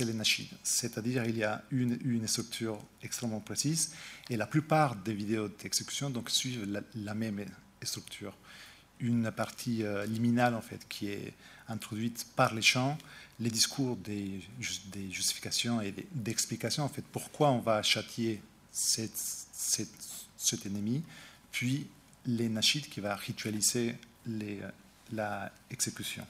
les nachides. C'est-à-dire, il y a une, une structure extrêmement précise. Et la plupart des vidéos d'exécution donc, suivent la, même structure. Une partie euh, liminale, en fait, qui est introduite par les chants, les discours des, jus- des justifications et d'explications, en fait, pourquoi on va châtier cet ennemi, puis les nachides qui va ritualiser les, la exécution.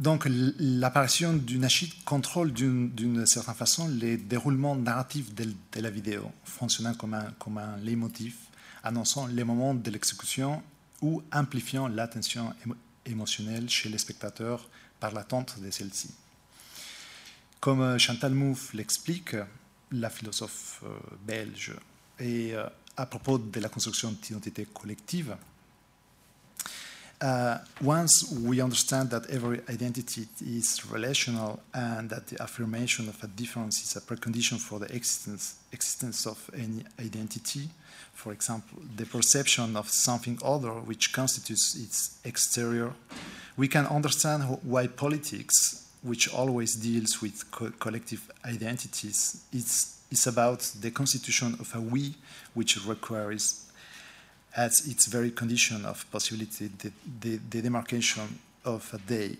Donc l'apparition du nachid contrôle d'une d'une certaine façon les déroulements narratifs de, la vidéo, fonctionnant comme un, comme un leitmotiv, annonçant les moments de l'exécution ou amplifiant l'attention émo- émotionnelle chez les spectateurs par l'attente de celle-ci. Comme euh, Chantal Mouffe l'explique, la philosophe euh, belge, et euh, à propos de la construction d'identité collective, uh, once we understand that every identity is relational and that the affirmation of a difference is a precondition for the existence, existence of any identity, for example, the perception of something other which constitutes its exterior, we can understand why politics, which always deals with co collective identities, is, is about the constitution of a we which requires as its very condition of possibility the, the, the demarcation of a day.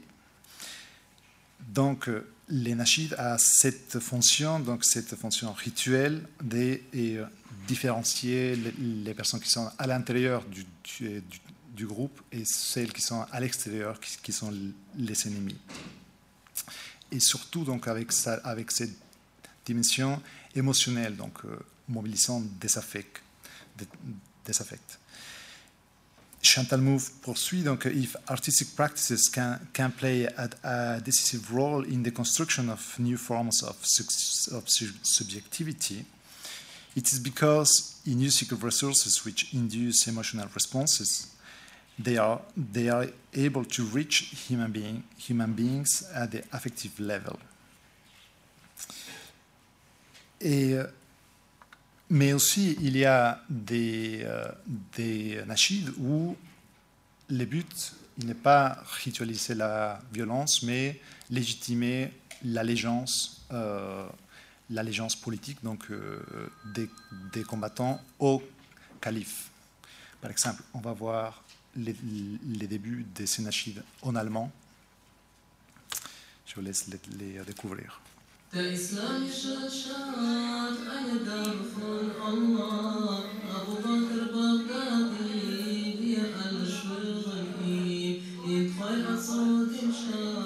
Donc, euh, nashids a cette fonction, donc cette fonction rituelle de euh, différencier les, personnes qui sont à l'intérieur du, du, groupe et celles qui sont à l'extérieur, qui, sont les ennemis. Et surtout, donc, avec, cette dimension émotionnelle, donc euh, mobilisant des affects. Chantal Mouffe poursuit donc if artistic practices can, can play a, a, decisive role in the construction of new forms of, of subjectivity, it is because in using resources which induce emotional responses, they are, they are able to reach human, being, human beings at the affective level. Mais aussi, il y a des, euh, des nashids où le but n'est pas ritualiser la violence, mais légitimer l'allégeance, euh, l'allégeance politique donc, euh, des, des, combattants au calife. Par exemple, on va voir les, les débuts de ces nashids en allemand. Je vous laisse les découvrir. Der Islam شاشات أنا دارفون الله أبو بكر بغدادي هي الشوي غني يدخل صوت شاخ دولتنا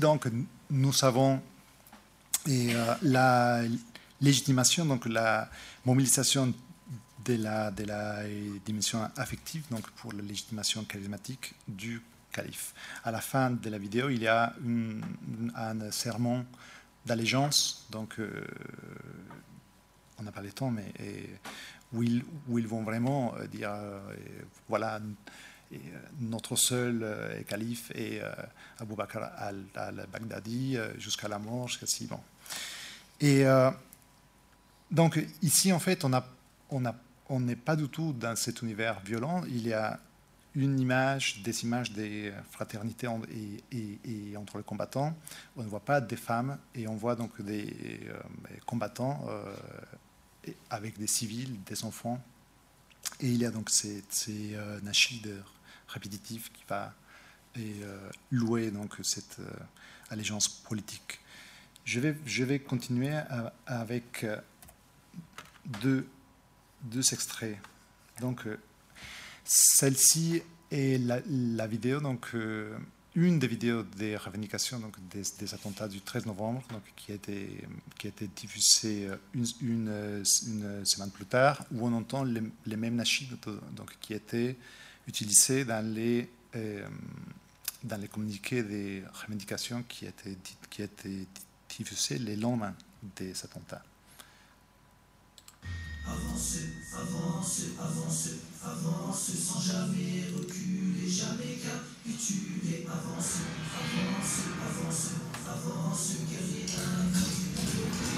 Donc, nous savons et, euh, la légitimation, donc la mobilisation de la, de la dimension affective, donc pour la légitimation charismatique du calife. À la fin de la vidéo, il y a un serment d'allégeance, donc euh, on n'a pas le temps, mais où, ils, où, ils, vont vraiment euh, dire voilà euh, notre seul euh, calife est euh, Abu Bakr al-Baghdadi jusqu'à la mort, jusqu'à si bon. Et donc ici, en fait, on n'est pas du tout dans cet univers violent. Il y a une image, des images des fraternités et, entre les combattants. On ne voit pas des femmes et on voit donc des combattants avec des civils, des enfants. Et il y a donc ces, ces répétitifs qui va et, louer donc cette allégeance politique. Je vais, je vais continuer avec deux deux extraits. Donc, euh, celle-ci est la, vidéo, donc euh, une des vidéos des revendications donc des, attentats du 13 novembre, donc qui a été, qui a été diffusée une, semaine plus tard, où on entend les, mêmes nashids donc, qui étaient utilisé dans les, euh, dans les communiqués des revendications qui étaient, qui étaient diffusés les lendemains des attentats. Avancez, avancez, avancez, avancez sans jamais reculer, jamais capituler. Avancez, avancez, avancez, avancez, guerrier invaincu,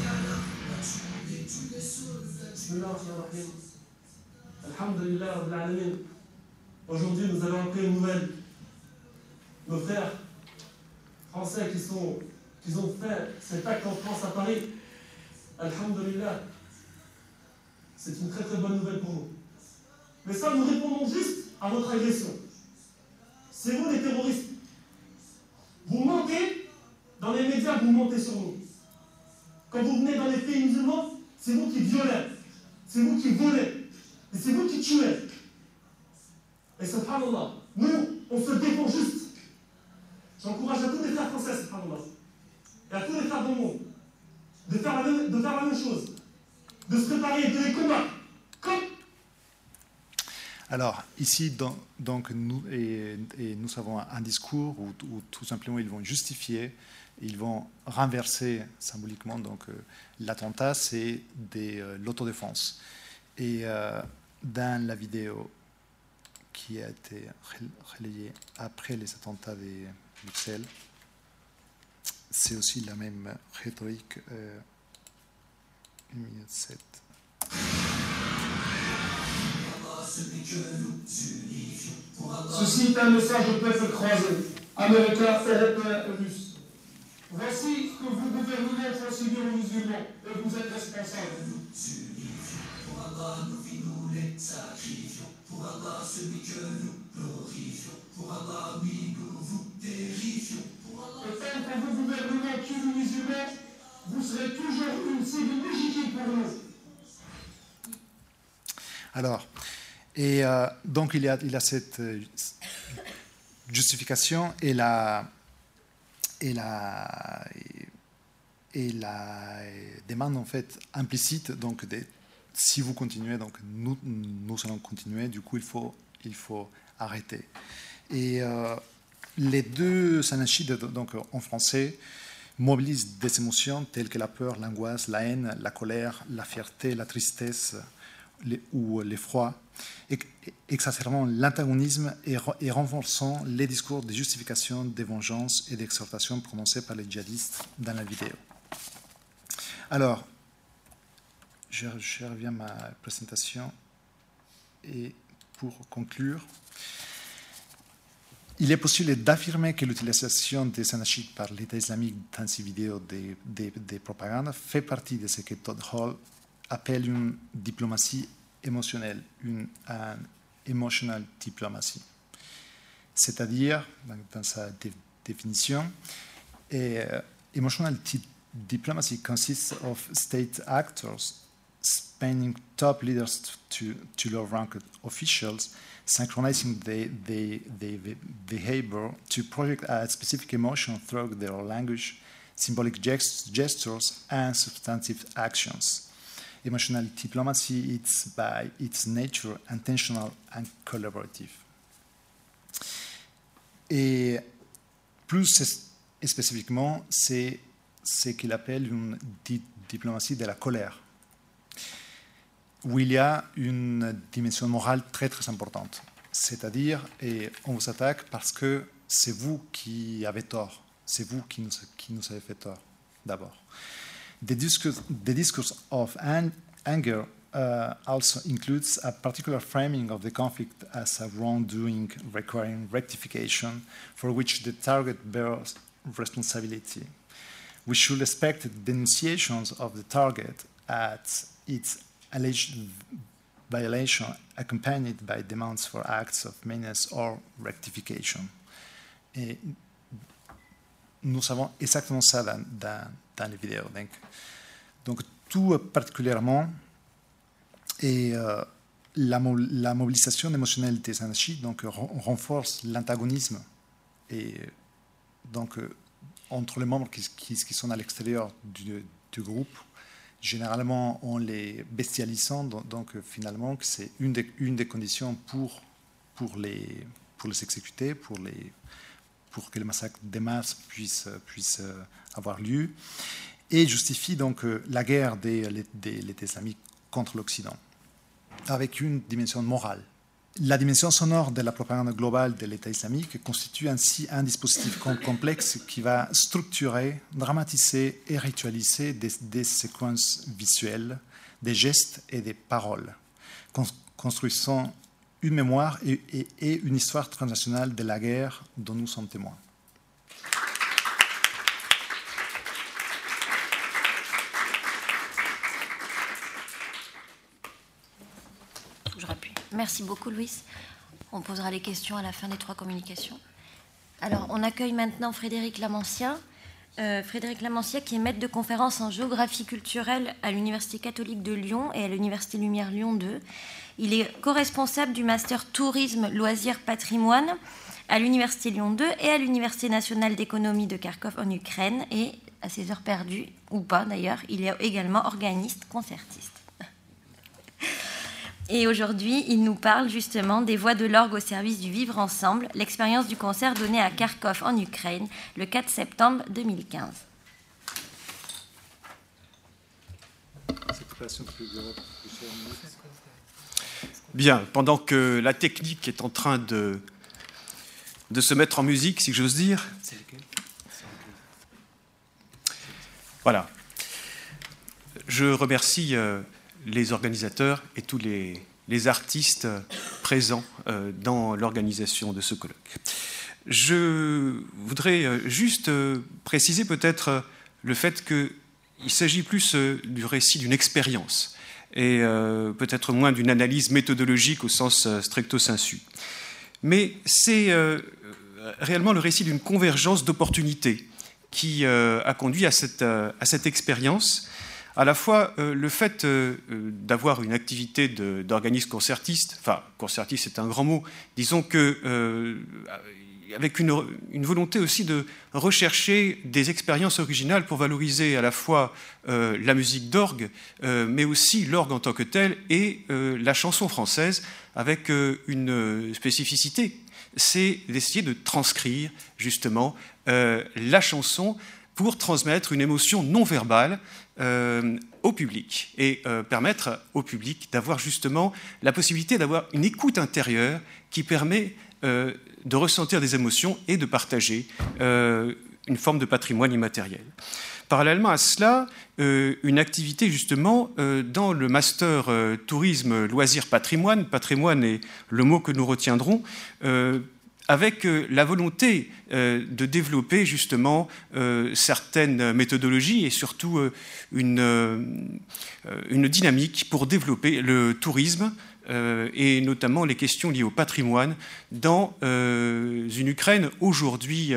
à la nature des tués sauves. Bismillah, Alhamdulillah, Rabbil Alamin. Aujourd'hui, nous avons appris une nouvelle. Nos frères français qui, sont, qui ont fait cet acte en France à Paris, Alhamdulillah, c'est une très très bonne nouvelle pour nous. Mais ça, nous répondons juste à votre agression. C'est vous les terroristes. Vous mentez dans les médias, vous mentez sur nous. Quand vous venez dans les pays musulmans, c'est vous qui violez, c'est vous qui volez, et c'est vous qui tuez. Et subhanallah, nous, on se défend juste. J'encourage à tous les frères français, subhanallah, et à tous les frères du monde, de faire, la même, de faire la même chose, de se préparer de les combattre. Alors, ici, dans- donc, nous, et, nous avons un discours où, tout simplement ils vont justifier, ils vont renverser symboliquement. Euh, l'attentat, c'est des, euh, l'autodéfense. Et euh, dans la vidéo qui a été rel- relayée après les attentats de Bruxelles, c'est aussi la même rhétorique. Euh, une minute sept. Ceci est un message au peuple croisé, américain, européen et russe. Voici que vous gouvernement font subir aux musulmans, et vous êtes responsables. Pour Allah, celui que nous glorifions. Pour Allah, oui, nous vous terrifions. Pour Allah. Et tant que vos gouvernements tuent les musulmans, vous serez toujours une cible légitime pour nous. Alors, et euh, donc il y a, il y a cette euh, justification et la, et la, et la demande en fait implicite, donc de, si vous continuez, donc nous, nous allons continuer, du coup il faut, il faut arrêter. Et euh, les deux sanachides, donc en français, mobilisent des émotions telles que la peur, l'angoisse, la haine, la colère, la fierté, la tristesse ou l'effroi, et- exacerbant l'antagonisme et, et renforçant les discours de justification, de vengeance et d'exhortation prononcés par les djihadistes dans la vidéo. Alors, je, reviens à ma présentation et pour conclure, il est possible d'affirmer que l'utilisation des anachides par l'État islamique dans ces vidéos de, de- de propagande fait partie de ce que Todd Hall appelle une diplomatie émotionnelle, une un emotional diplomacy. C'est-à-dire, dans, sa dé- définition, et, euh, emotional di- diplomacy consists of state actors spanning top leaders to, to low-ranked officials, synchronizing the, the, the, the behavior to project a specific emotion through their language, symbolic gest- gestures, and substantive actions. Emotional diplomacy is by its nature intentional and collaborative. Et plus spécifiquement, c'est ce qu'il appelle une di- diplomatie de la colère, où il y a une dimension morale très très importante. C'est-à-dire, et on vous attaque parce que c'est vous qui avez tort, c'est vous qui nous, avez fait tort d'abord. The discourse, the of an- anger uh, also includes a particular framing of the conflict as a wrongdoing requiring rectification for which the target bears responsibility. We should expect denunciations of the target at its alleged violation accompanied by demands for acts of menace or rectification. Et nous savons exactement ça dans, dans, dans les vidéos. Donc, donc tout particulièrement et euh, la, la mobilisation émotionnelle des anarchistes donc ren- renforce l'antagonisme et donc euh, entre les membres qui, qui- qui sont à l'extérieur du, du groupe généralement en les bestialisant donc, euh, finalement c'est une des, des conditions pour pour les pour les exécuter pour les pour que le massacre des masses puisse puisse euh, avoir lieu et justifie donc euh, la guerre des, des l'État islamique contre l'Occident, avec une dimension morale. La dimension sonore de la propagande globale de l'État islamique constitue ainsi un dispositif com- complexe qui va structurer, dramatiser et ritualiser des, séquences visuelles, des gestes et des paroles, cons- construisant une mémoire et- et une histoire transnationale de la guerre dont nous sommes témoins. Faut que je rappuie. Merci beaucoup, Louis. On posera les questions à la fin des trois communications. Alors, on accueille maintenant Frédéric Lamancia. Euh, Frédéric Lamancia, qui est maître de conférence en géographie culturelle à l'Université catholique de Lyon et à l'Université Lumière Lyon 2. Il est co-responsable du master tourisme, loisirs, patrimoine à l'Université Lyon 2 et à l'Université nationale d'économie de Kharkov en Ukraine. Et à ses heures perdues, ou pas d'ailleurs, il est également organiste, concertiste. Et aujourd'hui, il nous parle justement des voix de l'orgue au service du vivre ensemble, l'expérience du concert donné à Kharkov en Ukraine le 4 septembre 2015. Bien, pendant que la technique est en train de, de se mettre en musique, si j'ose dire. Voilà. Je remercie euh, les organisateurs et tous les, artistes présents euh, dans l'organisation de ce colloque. Je voudrais euh, juste euh, préciser peut-être le fait qu'il s'agit plus du récit d'une expérience et peut-être moins d'une analyse méthodologique au sens stricto sensu. Mais c'est réellement le récit d'une convergence d'opportunités qui a conduit à cette, à cette expérience. À la fois euh, le fait euh, euh, d'avoir une activité d'organisme concertiste, enfin concertiste c'est un grand mot, disons que avec une, volonté aussi de rechercher des expériences originales pour valoriser à la fois la musique d'orgue, mais aussi l'orgue en tant que tel et la chanson française avec une spécificité, c'est d'essayer de transcrire justement la chanson pour transmettre une émotion non verbale euh, au public et euh, permettre au public d'avoir justement la possibilité d'avoir une écoute intérieure qui permet euh, de ressentir des émotions et de partager une forme de patrimoine immatériel. Parallèlement à cela, une activité justement dans le master tourisme, loisirs, patrimoine, patrimoine est le mot que nous retiendrons, avec euh, la volonté euh, de développer justement euh, certaines méthodologies et surtout une, dynamique pour développer le tourisme et notamment les questions liées au patrimoine dans une Ukraine aujourd'hui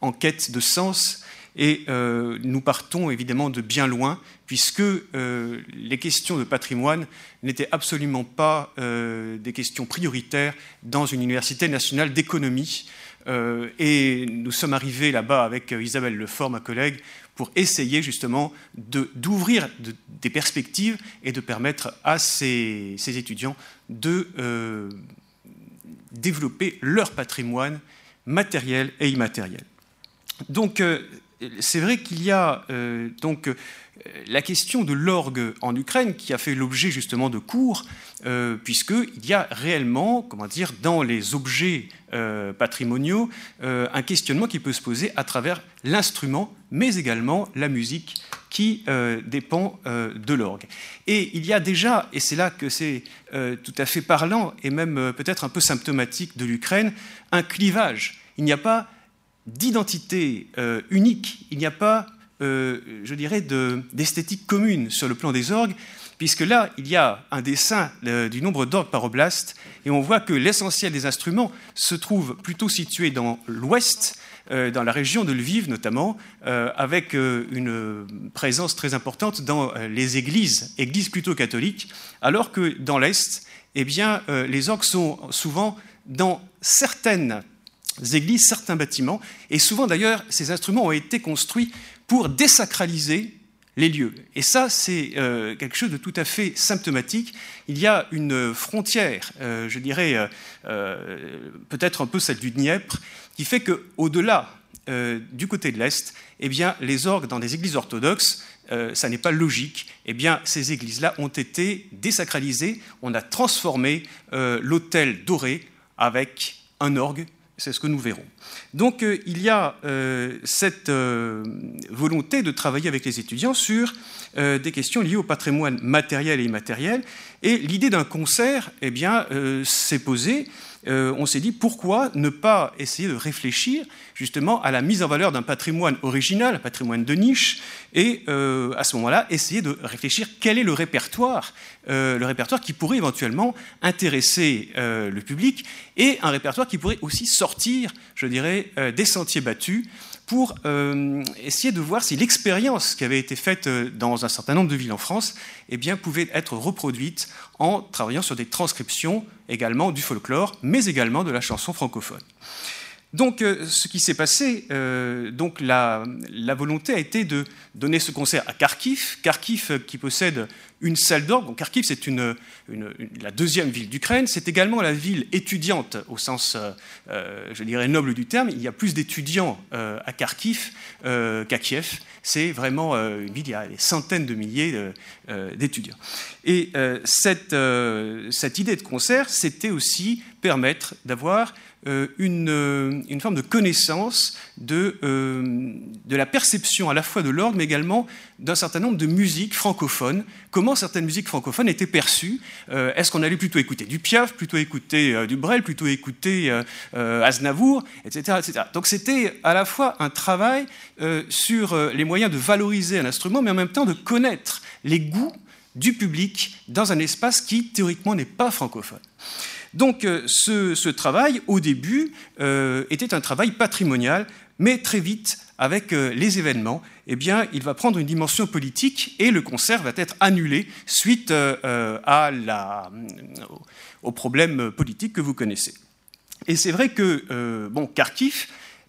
en quête de sens. Et euh, nous partons évidemment de bien loin, puisque euh, les questions de patrimoine n'étaient absolument pas euh, des questions prioritaires dans une université nationale d'économie. Et nous sommes arrivés là-bas avec Isabelle Lefort, ma collègue, pour essayer justement d'ouvrir de- des perspectives et de permettre à ces, ces étudiants de développer leur patrimoine matériel et immatériel. Donc, c'est vrai qu'il y a euh, donc euh, la question de l'orgue en Ukraine qui a fait l'objet justement de cours, euh, puisqu'il y a réellement, comment dire, dans les objets patrimoniaux, un questionnement qui peut se poser à travers l'instrument, mais également la musique qui dépend de l'orgue. Et il y a déjà, et c'est là que c'est tout à fait parlant et même peut-être un peu symptomatique de l'Ukraine, un clivage. Il n'y a pas d'identité euh, unique, il n'y a pas, euh, je dirais, de- d'esthétique commune sur le plan des orgues, puisque là, il y a un dessin du nombre d'orgues par oblast, et on voit que l'essentiel des instruments se trouve plutôt situé dans l'ouest, euh, dans la région de Lviv notamment, avec une présence très importante dans les églises, églises plutôt catholiques, alors que dans l'est, eh bien, les orgues sont souvent dans certaines églises, certains bâtiments, et souvent d'ailleurs, ces instruments ont été construits pour désacraliser les lieux. Et ça, c'est euh, quelque chose de tout à fait symptomatique. Il y a une frontière, euh, je dirais, euh, peut-être un peu celle du Dniepr, qui fait qu'au-delà du côté de l'Est, eh bien, les orgues dans des églises orthodoxes, ça n'est pas logique. Eh bien, ces églises-là ont été désacralisées. On a transformé l'autel doré avec un orgue c'est ce que nous verrons. Donc il y a cette volonté de travailler avec les étudiants sur des questions liées au patrimoine matériel et immatériel. Et l'idée d'un concert, eh bien, s'est posée euh, on s'est dit pourquoi ne pas essayer de réfléchir justement à la mise en valeur d'un patrimoine original, un patrimoine de niche, et euh, à ce moment-là essayer de réfléchir quel est le répertoire, euh, le répertoire qui pourrait éventuellement intéresser le public et un répertoire qui pourrait aussi sortir, je dirais, des sentiers battus pour euh, essayer de voir si l'expérience qui avait été faite euh, dans un certain nombre de villes en France eh bien, pouvait être reproduite en travaillant sur des transcriptions également du folklore, mais également de la chanson francophone. Donc, euh, ce qui s'est passé, donc la, la, volonté a été de donner ce concert à Kharkiv. Kharkiv, qui possède une salle d'orgue. Kharkiv, c'est la deuxième ville d'Ukraine. C'est également la ville étudiante au sens, euh, euh, je dirais, noble du terme. Il y a plus d'étudiants euh, à Kharkiv qu'à Kiev. C'est vraiment une ville, il y a des centaines de milliers d'étudiants. Et cette, idée de concert, c'était aussi permettre d'avoir une, forme de connaissance de, de, la perception à la fois de l'orgue, mais également d'un certain nombre de musiques francophones, comment certaines musiques francophones étaient perçues. Euh, est-ce qu'on allait plutôt écouter du Piaf, plutôt écouter du Brel, plutôt écouter Aznavour, etc., etc. Donc c'était à la fois un travail sur les moyens de valoriser un instrument, mais en même temps de connaître les goûts du public dans un espace qui théoriquement n'est pas francophone. Donc euh, ce, travail, au début, euh, était un travail patrimonial, mais très vite, avec euh, les événements, eh bien, il va prendre une dimension politique et le concert va être annulé suite à la, au problème politique que vous connaissez. Et c'est vrai que, bon, Kharkiv,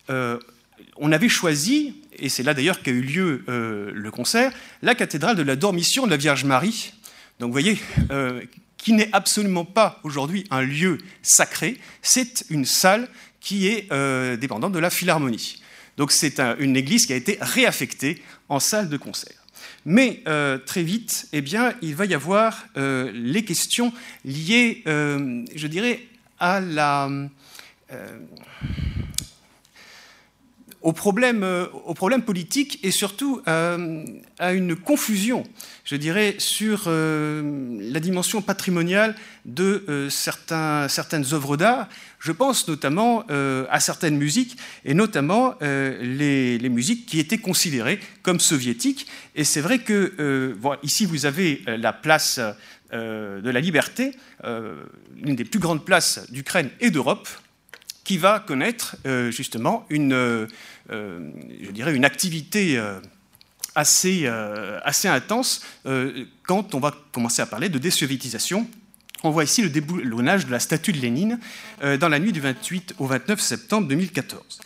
on avait choisi, et c'est là d'ailleurs qu'a eu lieu le concert, la cathédrale de la Dormition de la Vierge Marie. Donc vous voyez, qui n'est absolument pas aujourd'hui un lieu sacré, c'est une salle qui est euh, dépendante de la Philharmonie. Donc c'est une église qui a été réaffectée en salle de concert. Mais euh, très vite, eh bien, il va y avoir euh, les questions liées, je dirais, à la, au problème, problème politique et surtout à une confusion je dirais, sur euh, la dimension patrimoniale de euh, certains, certaines œuvres d'art. Je pense notamment euh, à certaines musiques, et notamment les, les, musiques qui étaient considérées comme soviétiques. Et c'est vrai que, bon, ici, vous avez la place de la liberté, l'une des plus grandes places d'Ukraine et d'Europe, qui va connaître justement une, je dirais, une activité assez, euh, assez intense euh, quand on va commencer à parler de désoviétisation. On voit ici le déboulonnage de la statue de Lénine euh, dans la nuit du 28 au 29 septembre 2014.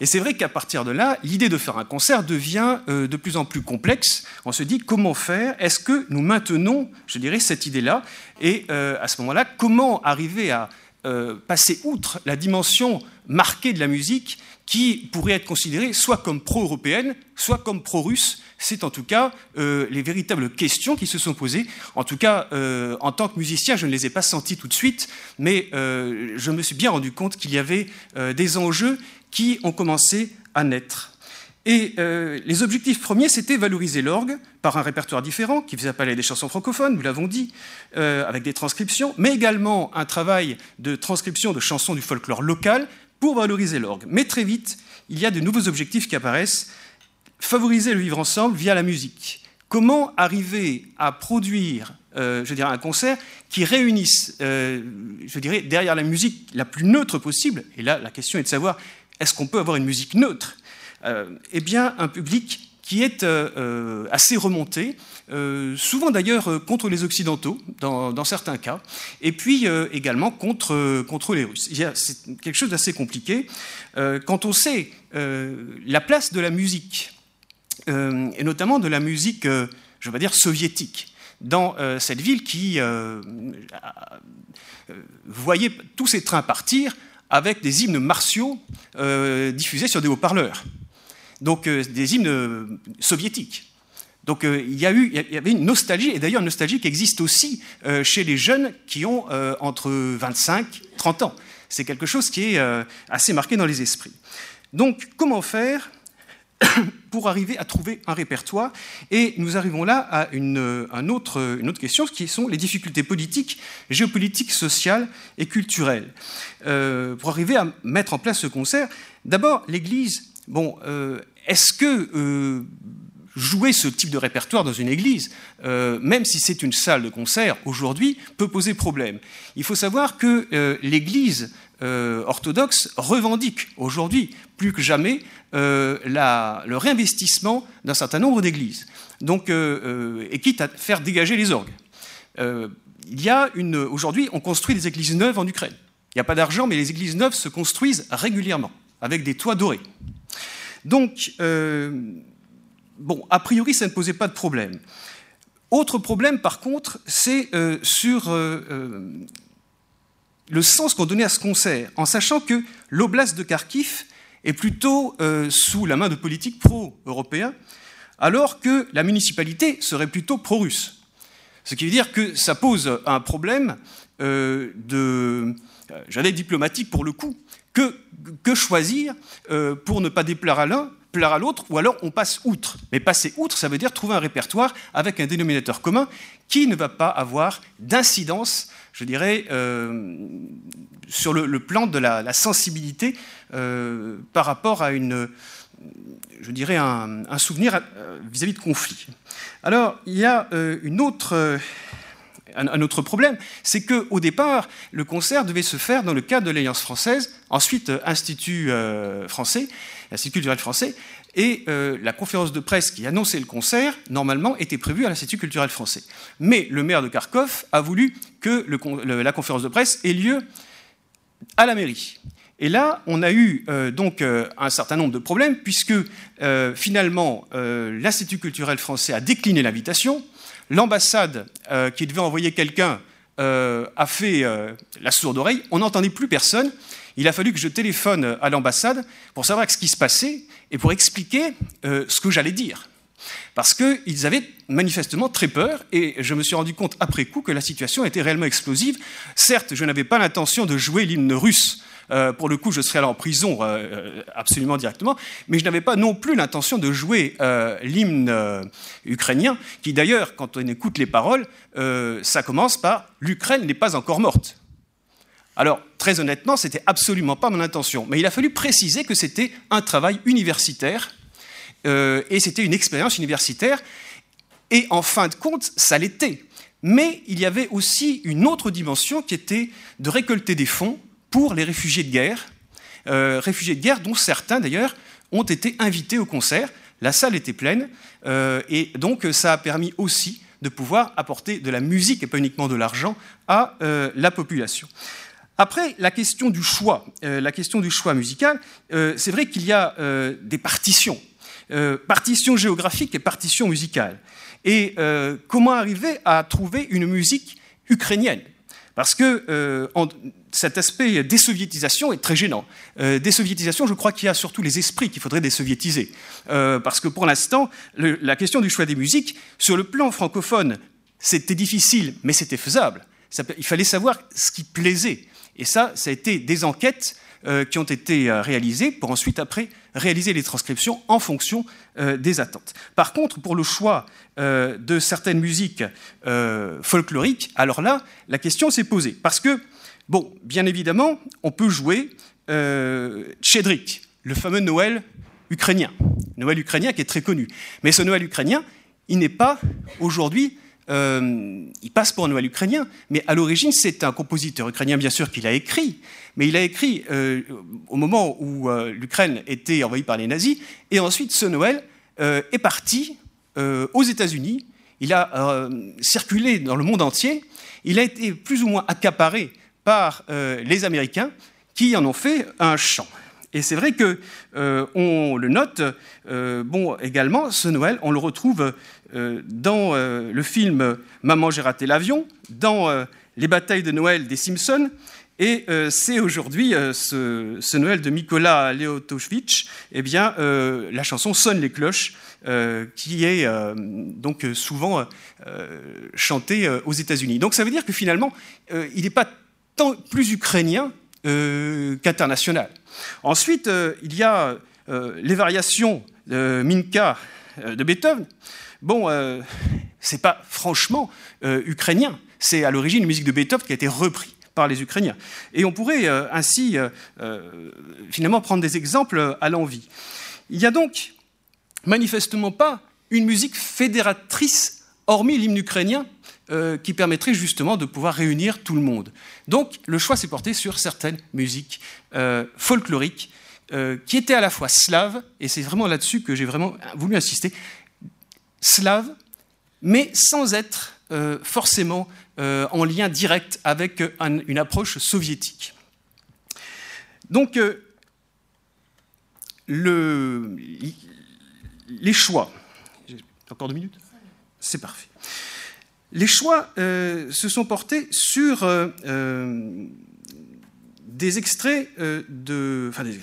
Et c'est vrai qu'à partir de là, l'idée de faire un concert devient de plus en plus complexe. On se dit comment faire? Est-ce que nous maintenons, je dirais, cette idée-là? Et à ce moment-là, comment arriver à passer outre la dimension marquée de la musique qui pourrait être considérée soit comme pro-européenne, soit comme pro-russe. C'est en tout cas euh, les véritables questions qui se sont posées. En tout cas, euh, en tant que musicien, je ne les ai pas senties tout de suite, mais euh, je me suis bien rendu compte qu'il y avait des enjeux qui ont commencé à naître. Et les objectifs premiers, c'était valoriser l'orgue par un répertoire différent qui faisait appel à des chansons francophones, nous l'avons dit, avec des transcriptions, mais également un travail de transcription de chansons du folklore local pour valoriser l'orgue. Mais très vite, il y a de nouveaux objectifs qui apparaissent. Favoriser le vivre ensemble via la musique. Comment arriver à produire, euh, je dirais, un concert qui réunisse, euh, je dirais, derrière la musique la plus neutre possible? Et là, la question est de savoir est-ce qu'on peut avoir une musique neutre? Euh, Eh bien, un public qui est assez remonté, souvent d'ailleurs euh, contre les Occidentaux, dans, certains cas, et puis euh, également contre, contre les Russes. C'est quelque chose d'assez compliqué. quand on sait la place de la musique, et notamment de la musique, je vais dire, soviétique, dans cette ville qui voyait tous ces trains partir avec des hymnes martiaux diffusés sur des haut-parleurs. Donc des hymnes soviétiques. Donc euh, il, y a eu, il y avait une nostalgie, et d'ailleurs une nostalgie qui existe aussi euh, chez les jeunes qui ont euh, entre 25 et 30 ans. C'est quelque chose qui est assez marqué dans les esprits. Donc, comment faire (coughs) pour arriver à trouver un répertoire? Et nous arrivons là à une, autre, une autre question, qui sont les difficultés politiques, géopolitiques, sociales et culturelles. Pour arriver à mettre en place ce concert, d'abord, l'Église, bon, est-ce que jouer ce type de répertoire dans une église, même si c'est une salle de concert aujourd'hui, peut poser problème. Il faut savoir que l'Église orthodoxe revendique aujourd'hui plus que jamais euh, le réinvestissement d'un certain nombre d'églises, donc, euh, euh, et quitte à faire dégager les orgues. il y a une, aujourd'hui, on construit des églises neuves en Ukraine. Il n'y a pas d'argent, mais les églises neuves se construisent régulièrement, avec des toits dorés. Donc, bon, a priori, ça ne posait pas de problème. Autre problème, par contre, c'est sur le sens qu'on donnait à ce concert, en sachant que l'oblast de Kharkiv est plutôt euh, sous la main de politiques pro-européens, alors que la municipalité serait plutôt pro-russe. Ce qui veut dire que ça pose un problème euh, de, euh, j'allais diplomatique pour le coup, que, que choisir pour ne pas déplaire à l'un, plaire à l'autre, ou alors on passe outre. Mais passer outre, ça veut dire trouver un répertoire avec un dénominateur commun qui ne va pas avoir d'incidence, je dirais, sur le, plan de la, sensibilité euh, par rapport à une, je dirais, un, souvenir euh, vis-à-vis de conflits. Alors, il y a euh, une un, autre problème, c'est qu'au départ, le concert devait se faire dans le cadre de l'Alliance française, ensuite Institut français, Institut culturel français, et la conférence de presse qui annonçait le concert, normalement, était prévue à l'Institut culturel français. Mais le maire de Kharkov a voulu que la conférence de presse ait lieu à la mairie. Et là, on a eu euh, donc euh, un certain nombre de problèmes, puisque euh, finalement, l'Institut culturel français a décliné l'invitation. L'ambassade, qui devait envoyer quelqu'un, a fait la sourde oreille. On n'entendait plus personne. Il a fallu que je téléphone à l'ambassade pour savoir ce qui se passait et pour expliquer ce que j'allais dire parce qu'ils avaient manifestement très peur, et je me suis rendu compte après coup que la situation était réellement explosive. Certes, je n'avais pas l'intention de jouer l'hymne russe, euh, pour le coup, je serais allé en prison euh, euh, absolument directement, mais je n'avais pas non plus l'intention de jouer l'hymne ukrainien, qui d'ailleurs, quand on écoute les paroles, ça commence par L'Ukraine n'est pas encore morte. Alors, très honnêtement, c'était absolument pas mon intention, mais il a fallu préciser que c'était un travail universitaire euh, et c'était une expérience universitaire, et en fin de compte, ça l'était. Mais il y avait aussi une autre dimension qui était de récolter des fonds pour les réfugiés de guerre, euh, réfugiés de guerre dont certains d'ailleurs ont été invités au concert. La salle était pleine, euh, et donc ça a permis aussi de pouvoir apporter de la musique et pas uniquement de l'argent à la population. Après, la question du choix, la question du choix musical, c'est vrai qu'il y a des partitions euh, partition géographique et partition musicale. Et euh, comment arriver à trouver une musique ukrainienne? Parce que euh, cet aspect désoviétisation est très gênant. désoviétisation, je crois qu'il y a surtout les esprits qu'il faudrait désoviétiser. parce que pour l'instant, la question du choix des musiques, sur le plan francophone, c'était difficile, mais c'était faisable. il fallait savoir ce qui plaisait. Et ça, ça a été des enquêtes euh, qui ont été euh, réalisées pour ensuite, après, réaliser les transcriptions en fonction euh, des attentes. Par contre, pour le choix de certaines musiques folkloriques, alors là, la question s'est posée. Parce que, bon, bien évidemment, on peut jouer Tchedrik, le fameux Noël ukrainien. Noël ukrainien qui est très connu. Mais ce Noël ukrainien, il n'est pas aujourd'hui euh, il passe pour un Noël ukrainien, mais à l'origine, c'est un compositeur ukrainien, bien sûr, qu'il a écrit, mais il a écrit euh, au moment où euh, l'Ukraine était envahie par les nazis, et ensuite ce Noël est parti aux États-Unis, il a circulé dans le monde entier, il a été plus ou moins accaparé par les Américains, qui en ont fait un chant. Et c'est vrai que on le note. bon, également, ce Noël, on le retrouve euh, dans euh, le film Maman, j'ai raté l'avion, dans euh, les batailles de Noël des Simpsons. Et c'est aujourd'hui ce, Noël de Mikola Leotoshvich, eh bien, la chanson Sonne les cloches, qui est donc souvent chantée aux États-Unis. Donc ça veut dire que finalement, il n'est pas tant plus ukrainien qu'internationales. Ensuite, il y a les variations de Minka de Beethoven. Bon, c'est pas franchement ukrainien, c'est à l'origine une musique de Beethoven qui a été reprise par les Ukrainiens. Et on pourrait ainsi finalement prendre des exemples à l'envie. Il n'y a donc manifestement pas une musique fédératrice, hormis l'hymne ukrainien, euh, qui permettrait justement de pouvoir réunir tout le monde. Donc le choix s'est porté sur certaines musiques euh, folkloriques euh, qui étaient à la fois slaves, et c'est vraiment là-dessus que j'ai vraiment voulu insister, slaves, mais sans être forcément en lien direct avec une approche soviétique. Donc le, les choix encore deux minutes? C'est parfait. Les choix euh, se sont portés sur euh, euh, des extraits de. Enfin, des,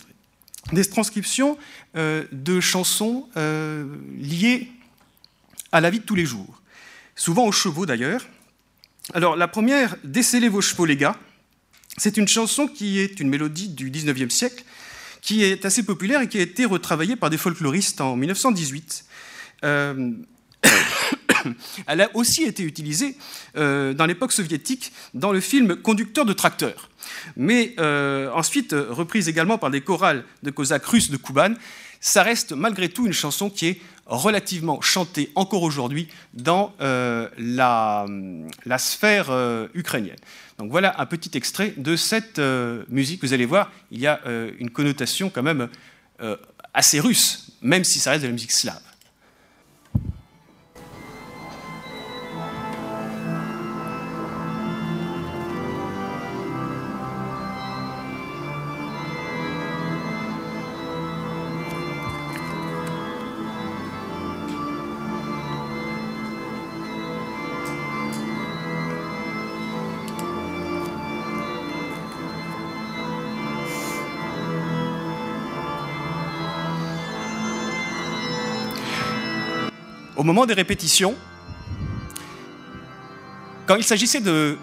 des transcriptions de chansons liées à la vie de tous les jours, souvent aux chevaux d'ailleurs. Alors, la première, Décellez vos chevaux, les gars, c'est une chanson qui est une mélodie du 19e siècle, qui est assez populaire et qui a été retravaillée par des folkloristes en 1918. Euh, (coughs) elle a aussi été utilisée euh, dans l'époque soviétique dans le film Conducteur de tracteur, mais euh, ensuite reprise également par des chorales de cosaques russes de Kuban. Ça reste malgré tout une chanson qui est relativement chantée encore aujourd'hui dans la, la, sphère ukrainienne. Donc voilà un petit extrait de cette musique. Vous allez voir, il y a une connotation quand même assez russe, même si ça reste de la musique slave. Au moment des répétitions, quand il s'agissait de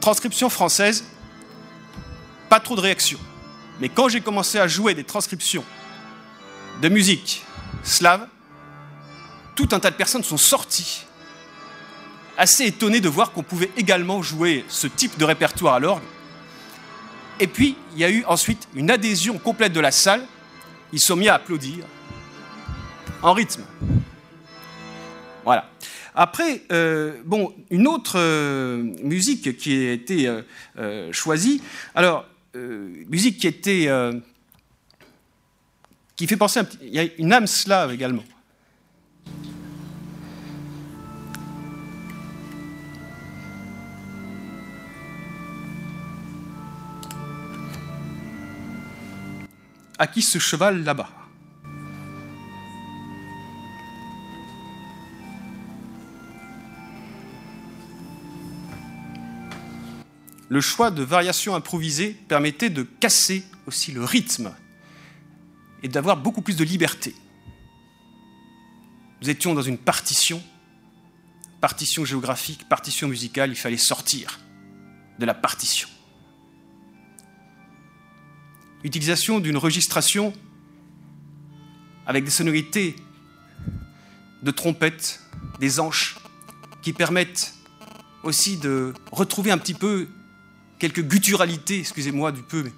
transcription française, pas trop de réactions. Mais quand j'ai commencé à jouer des transcriptions de musique slave, tout un tas de personnes sont sorties, assez étonnées de voir qu'on pouvait également jouer ce type de répertoire à l'orgue. Et puis, il y a eu ensuite une adhésion complète de la salle. Ils sont mis à applaudir en rythme. Voilà. Après, euh, bon, une autre euh, musique qui a été euh, choisie, alors, musique qui était. qui fait penser un. Il y a une âme slave également. À qui ce cheval là-bas? Le choix de variations improvisées permettait de casser aussi le rythme et d'avoir beaucoup plus de liberté. Nous étions dans une partition, partition géographique, partition musicale, il fallait sortir de la partition. Utilisation d'une registration avec des sonorités de trompettes, des anches, qui permettent aussi de retrouver un petit peu quelques gutturalités, excusez-moi du peu, mais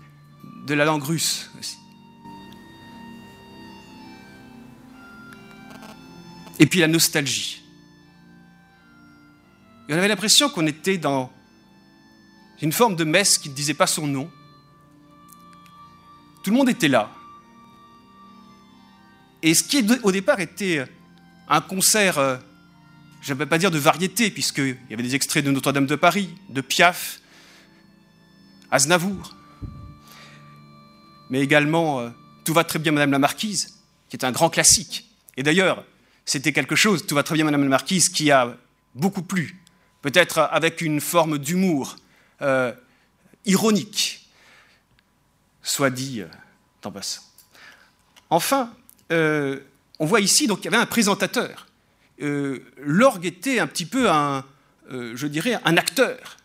de la langue russe aussi. Et puis la nostalgie. Et on avait l'impression qu'on était dans une forme de messe qui ne disait pas son nom. Tout le monde était là. Et ce qui au départ était un concert, euh, je ne vais pas dire de variété, puisqu'il y avait des extraits de Notre-Dame de Paris, de Piaf, Aznavour, mais également euh, Tout va très bien Madame la Marquise, qui est un grand classique. Et d'ailleurs, c'était quelque chose, Tout va très bien Madame la Marquise, qui a beaucoup plu, peut-être avec une forme d'humour euh, ironique, soit dit euh, en passant. Enfin, on voit ici donc y avait un présentateur. L'orgue était un petit peu un, je dirais, un acteur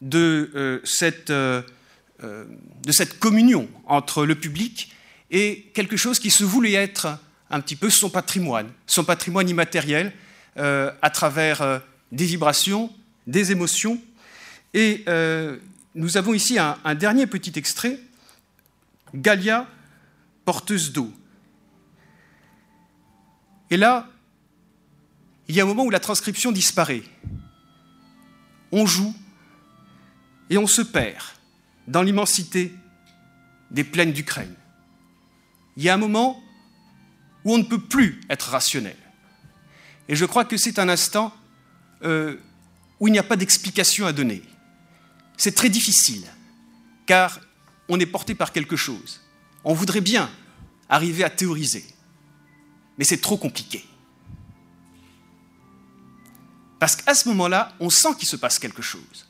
de cette euh, de cette communion entre le public et quelque chose qui se voulait être un petit peu son patrimoine, son patrimoine immatériel, euh, à travers euh, des vibrations, des émotions. Et nous avons ici un dernier petit extrait, Galia, porteuse d'eau. Et là, il y a un moment où la transcription disparaît. On joue et on se perd dans l'immensité des plaines d'Ukraine. Il y a un moment où on ne peut plus être rationnel. Et je crois que c'est un instant euh, où il n'y a pas d'explication à donner. C'est très difficile, car on est porté par quelque chose. On voudrait bien arriver à théoriser, mais c'est trop compliqué. Parce qu'à ce moment-là, on sent qu'il se passe quelque chose.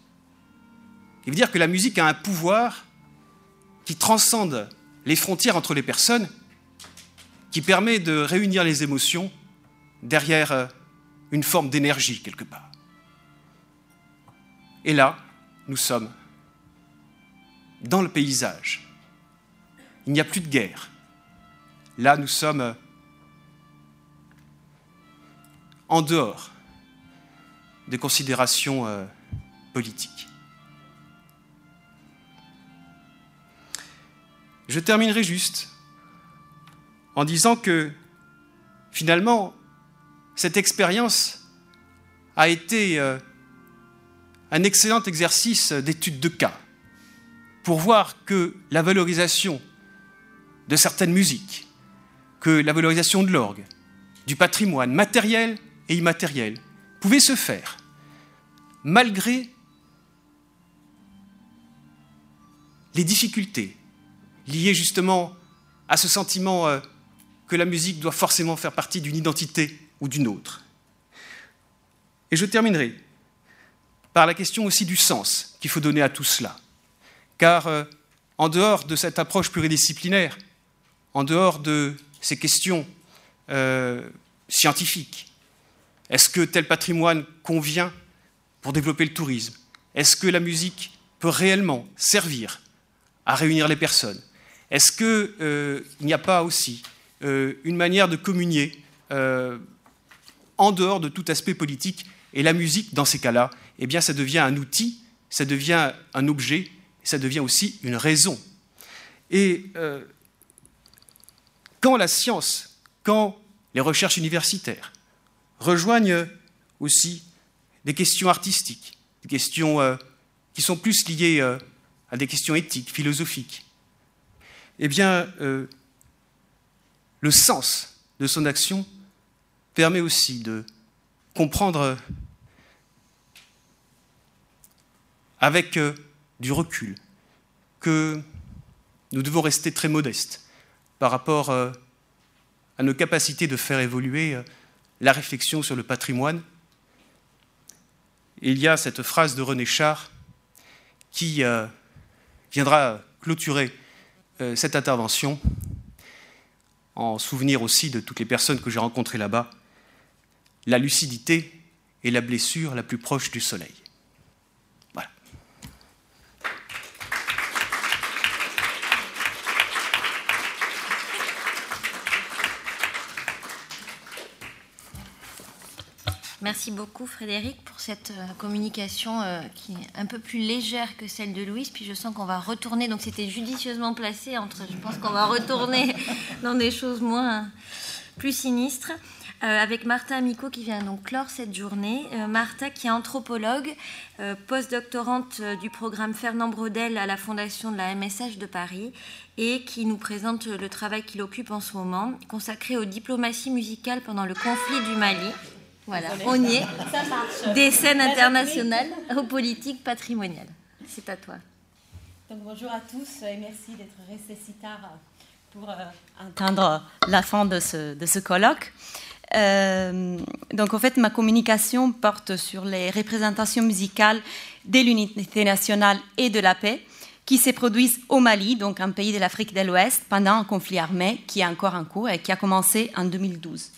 Il veut dire que la musique a un pouvoir qui transcende les frontières entre les personnes, qui permet de réunir les émotions derrière euh, une forme d'énergie quelque part. Et là, nous sommes dans le paysage. Il n'y a plus de guerre. Là, nous sommes euh, en dehors des considérations euh, politiques. Je terminerai juste en disant que finalement, cette expérience a été euh, un excellent exercice d'étude de cas pour voir que la valorisation de certaines musiques, que la valorisation de l'orgue, du patrimoine matériel et immatériel, pouvait se faire malgré les difficultés liées justement à ce sentiment euh, que la musique doit forcément faire partie d'une identité ou d'une autre. Et je terminerai par la question aussi du sens qu'il faut donner à tout cela. Car euh, en dehors de cette approche pluridisciplinaire, en dehors de ces questions euh, scientifiques, est-ce que tel patrimoine convient pour développer le tourisme? Est-ce que la musique peut réellement servir à réunir les personnes? Est-ce qu'il euh, n'y a pas aussi euh, une manière de communier euh, en dehors de tout aspect politique Et la musique, dans ces cas-là, eh bien, ça devient un outil, ça devient un objet, ça devient aussi une raison. Et quand la science, quand les recherches universitaires, rejoignent aussi des questions artistiques, des questions qui sont plus liées à des questions éthiques, philosophiques. Eh bien, euh, le sens de son action permet aussi de comprendre avec du recul que nous devons rester très modestes par rapport à nos capacités de faire évoluer la réflexion sur le patrimoine. il y a cette phrase de René Char qui euh, viendra clôturer euh, cette intervention en souvenir aussi de toutes les personnes que j'ai rencontrées là-bas. La lucidité est la blessure la plus proche du soleil. Merci beaucoup Frédéric pour cette euh, communication euh, qui est un peu plus légère que celle de Louise. Puis je sens qu'on va retourner, donc c'était judicieusement placé entre, je pense qu'on va retourner (laughs) dans des choses moins plus sinistres. Euh, avec Martha Amico qui vient donc clore cette journée. Martha qui est anthropologue, postdoctorante du programme Fernand Brodel à la Fondation de la MSH de Paris et qui nous présente le travail qu'il occupe en ce moment, consacré aux diplomaties musicales pendant le conflit du Mali. Voilà, on y est. Des scènes internationales aux politiques patrimoniales. C'est à toi. Donc, bonjour à tous et merci d'être restés si tard pour euh, entendre la fin de ce, de ce colloque. Euh, donc, en fait, ma communication porte sur les représentations musicales de l'unité nationale et de la paix qui se produisent au Mali, donc un pays de l'Afrique de l'Ouest, pendant un conflit armé qui est encore en cours et qui a commencé en 2012.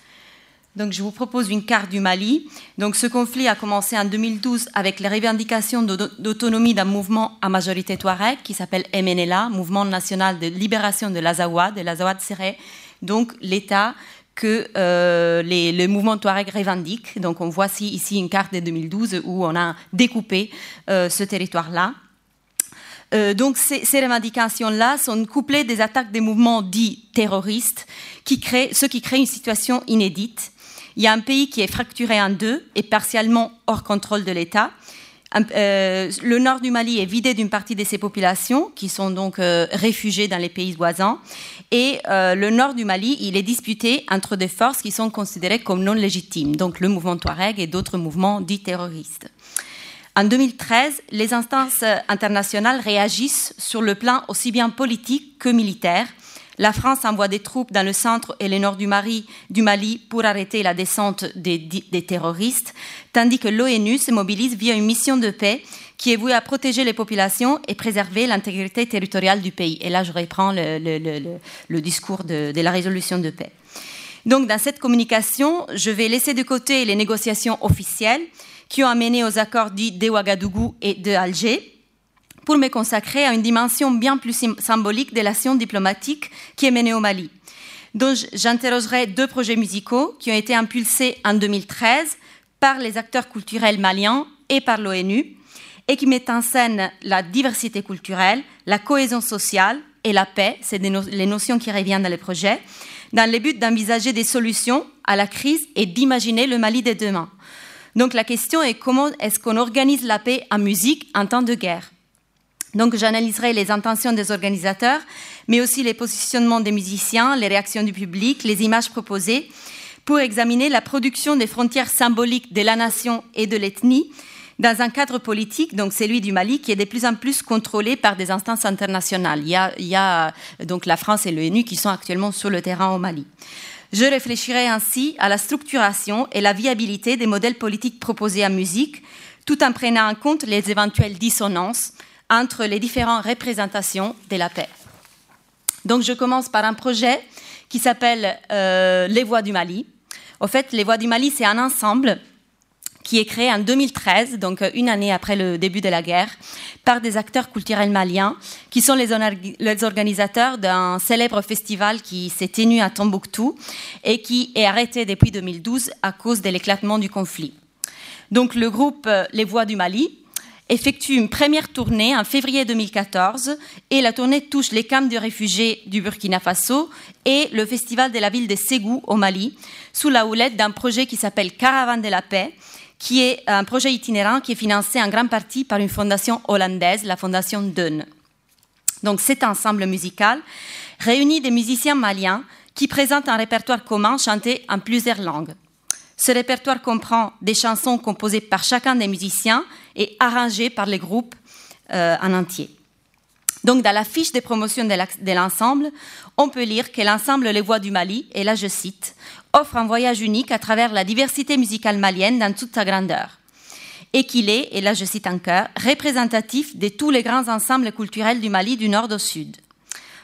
Donc, je vous propose une carte du Mali. Donc, ce conflit a commencé en 2012 avec les revendications d'autonomie d'un mouvement à majorité touareg qui s'appelle MNLA, Mouvement national de libération de l'Azawad. Et l'Azawad serait donc l'État que euh, le mouvement Touareg revendique. Donc, on voit ici, une carte de 2012 où on a découpé euh, ce territoire-là. Euh, donc ces, ces revendications-là sont couplées des attaques des mouvements dits terroristes, qui créent, ce qui crée une situation inédite il y a un pays qui est fracturé en deux et partiellement hors contrôle de l'État. Euh, le nord du Mali est vidé d'une partie de ses populations, qui sont donc euh, réfugiées dans les pays voisins. Et euh, le nord du Mali, il est disputé entre des forces qui sont considérées comme non légitimes, donc le mouvement Touareg et d'autres mouvements dits terroristes. En 2013, les instances internationales réagissent sur le plan aussi bien politique que militaire la France envoie des troupes dans le centre et le nord du Mali, pour arrêter la descente des, terroristes, tandis que l'ONU se mobilise via une mission de paix qui est vouée à protéger les populations et préserver l'intégrité territoriale du pays. Et là, je reprends le, discours de, de la résolution de paix. Donc, dans cette communication, je vais laisser de côté les négociations officielles qui ont amené aux accords dits de Ouagadougou et de Alger pour me consacrer à une dimension bien plus symbolique de l'action diplomatique qui est menée au Mali. Donc, j'interrogerai deux projets musicaux qui ont été impulsés en 2013 par les acteurs culturels maliens et par l'ONU et qui mettent en scène la diversité culturelle, la cohésion sociale et la paix, c'est les notions qui reviennent dans les projets, dans le but d'envisager des solutions à la crise et d'imaginer le Mali de demain. Donc la question est comment est-ce qu'on organise la paix en musique en temps de guerre? Donc j'analyserai les intentions des organisateurs, mais aussi les positionnements des musiciens, les réactions du public, les images proposées, pour examiner la production des frontières symboliques de la nation et de l'ethnie dans un cadre politique, donc celui du Mali, qui est de plus en plus contrôlé par des instances internationales. Il y a, donc la France et l'ONU qui sont actuellement sur le terrain au Mali. Je réfléchirai ainsi à la structuration et la viabilité des modèles politiques proposés en musique, tout en prenant en compte les éventuelles dissonances entre les différentes représentations de la paix. Donc je commence par un projet qui s'appelle euh, Les Voix du Mali. Au fait, Les Voix du Mali, c'est un ensemble qui est créé en 2013, donc euh, une année après le début de la guerre, par des acteurs culturels maliens, qui sont les, les organisateurs d'un célèbre festival qui s'est tenu à Tombouctou et qui est arrêté depuis 2012 à cause de l'éclatement du conflit. Donc le groupe euh, Les Voix du Mali effectue une première tournée en février 2014 et la tournée touche les camps de réfugiés du Burkina Faso et le festival de la ville de Ségou au Mali sous la houlette d'un projet qui s'appelle Caravane de la paix qui est un projet itinérant qui est financé en grande partie par une fondation hollandaise, la fondation Deun. Donc cet ensemble musical réunit des musiciens maliens qui présentent un répertoire commun chanté en plusieurs langues. Ce répertoire comprend des chansons composées par chacun des musiciens et arrangées par les groupes euh, en entier. Donc, dans la fiche de promotion de l'ensemble, on peut lire que l'ensemble Les Voix du Mali, et là je cite, offre un voyage unique à travers la diversité musicale malienne dans toute sa grandeur. Et qu'il est, et là je cite encore, représentatif de tous les grands ensembles culturels du Mali du nord au sud.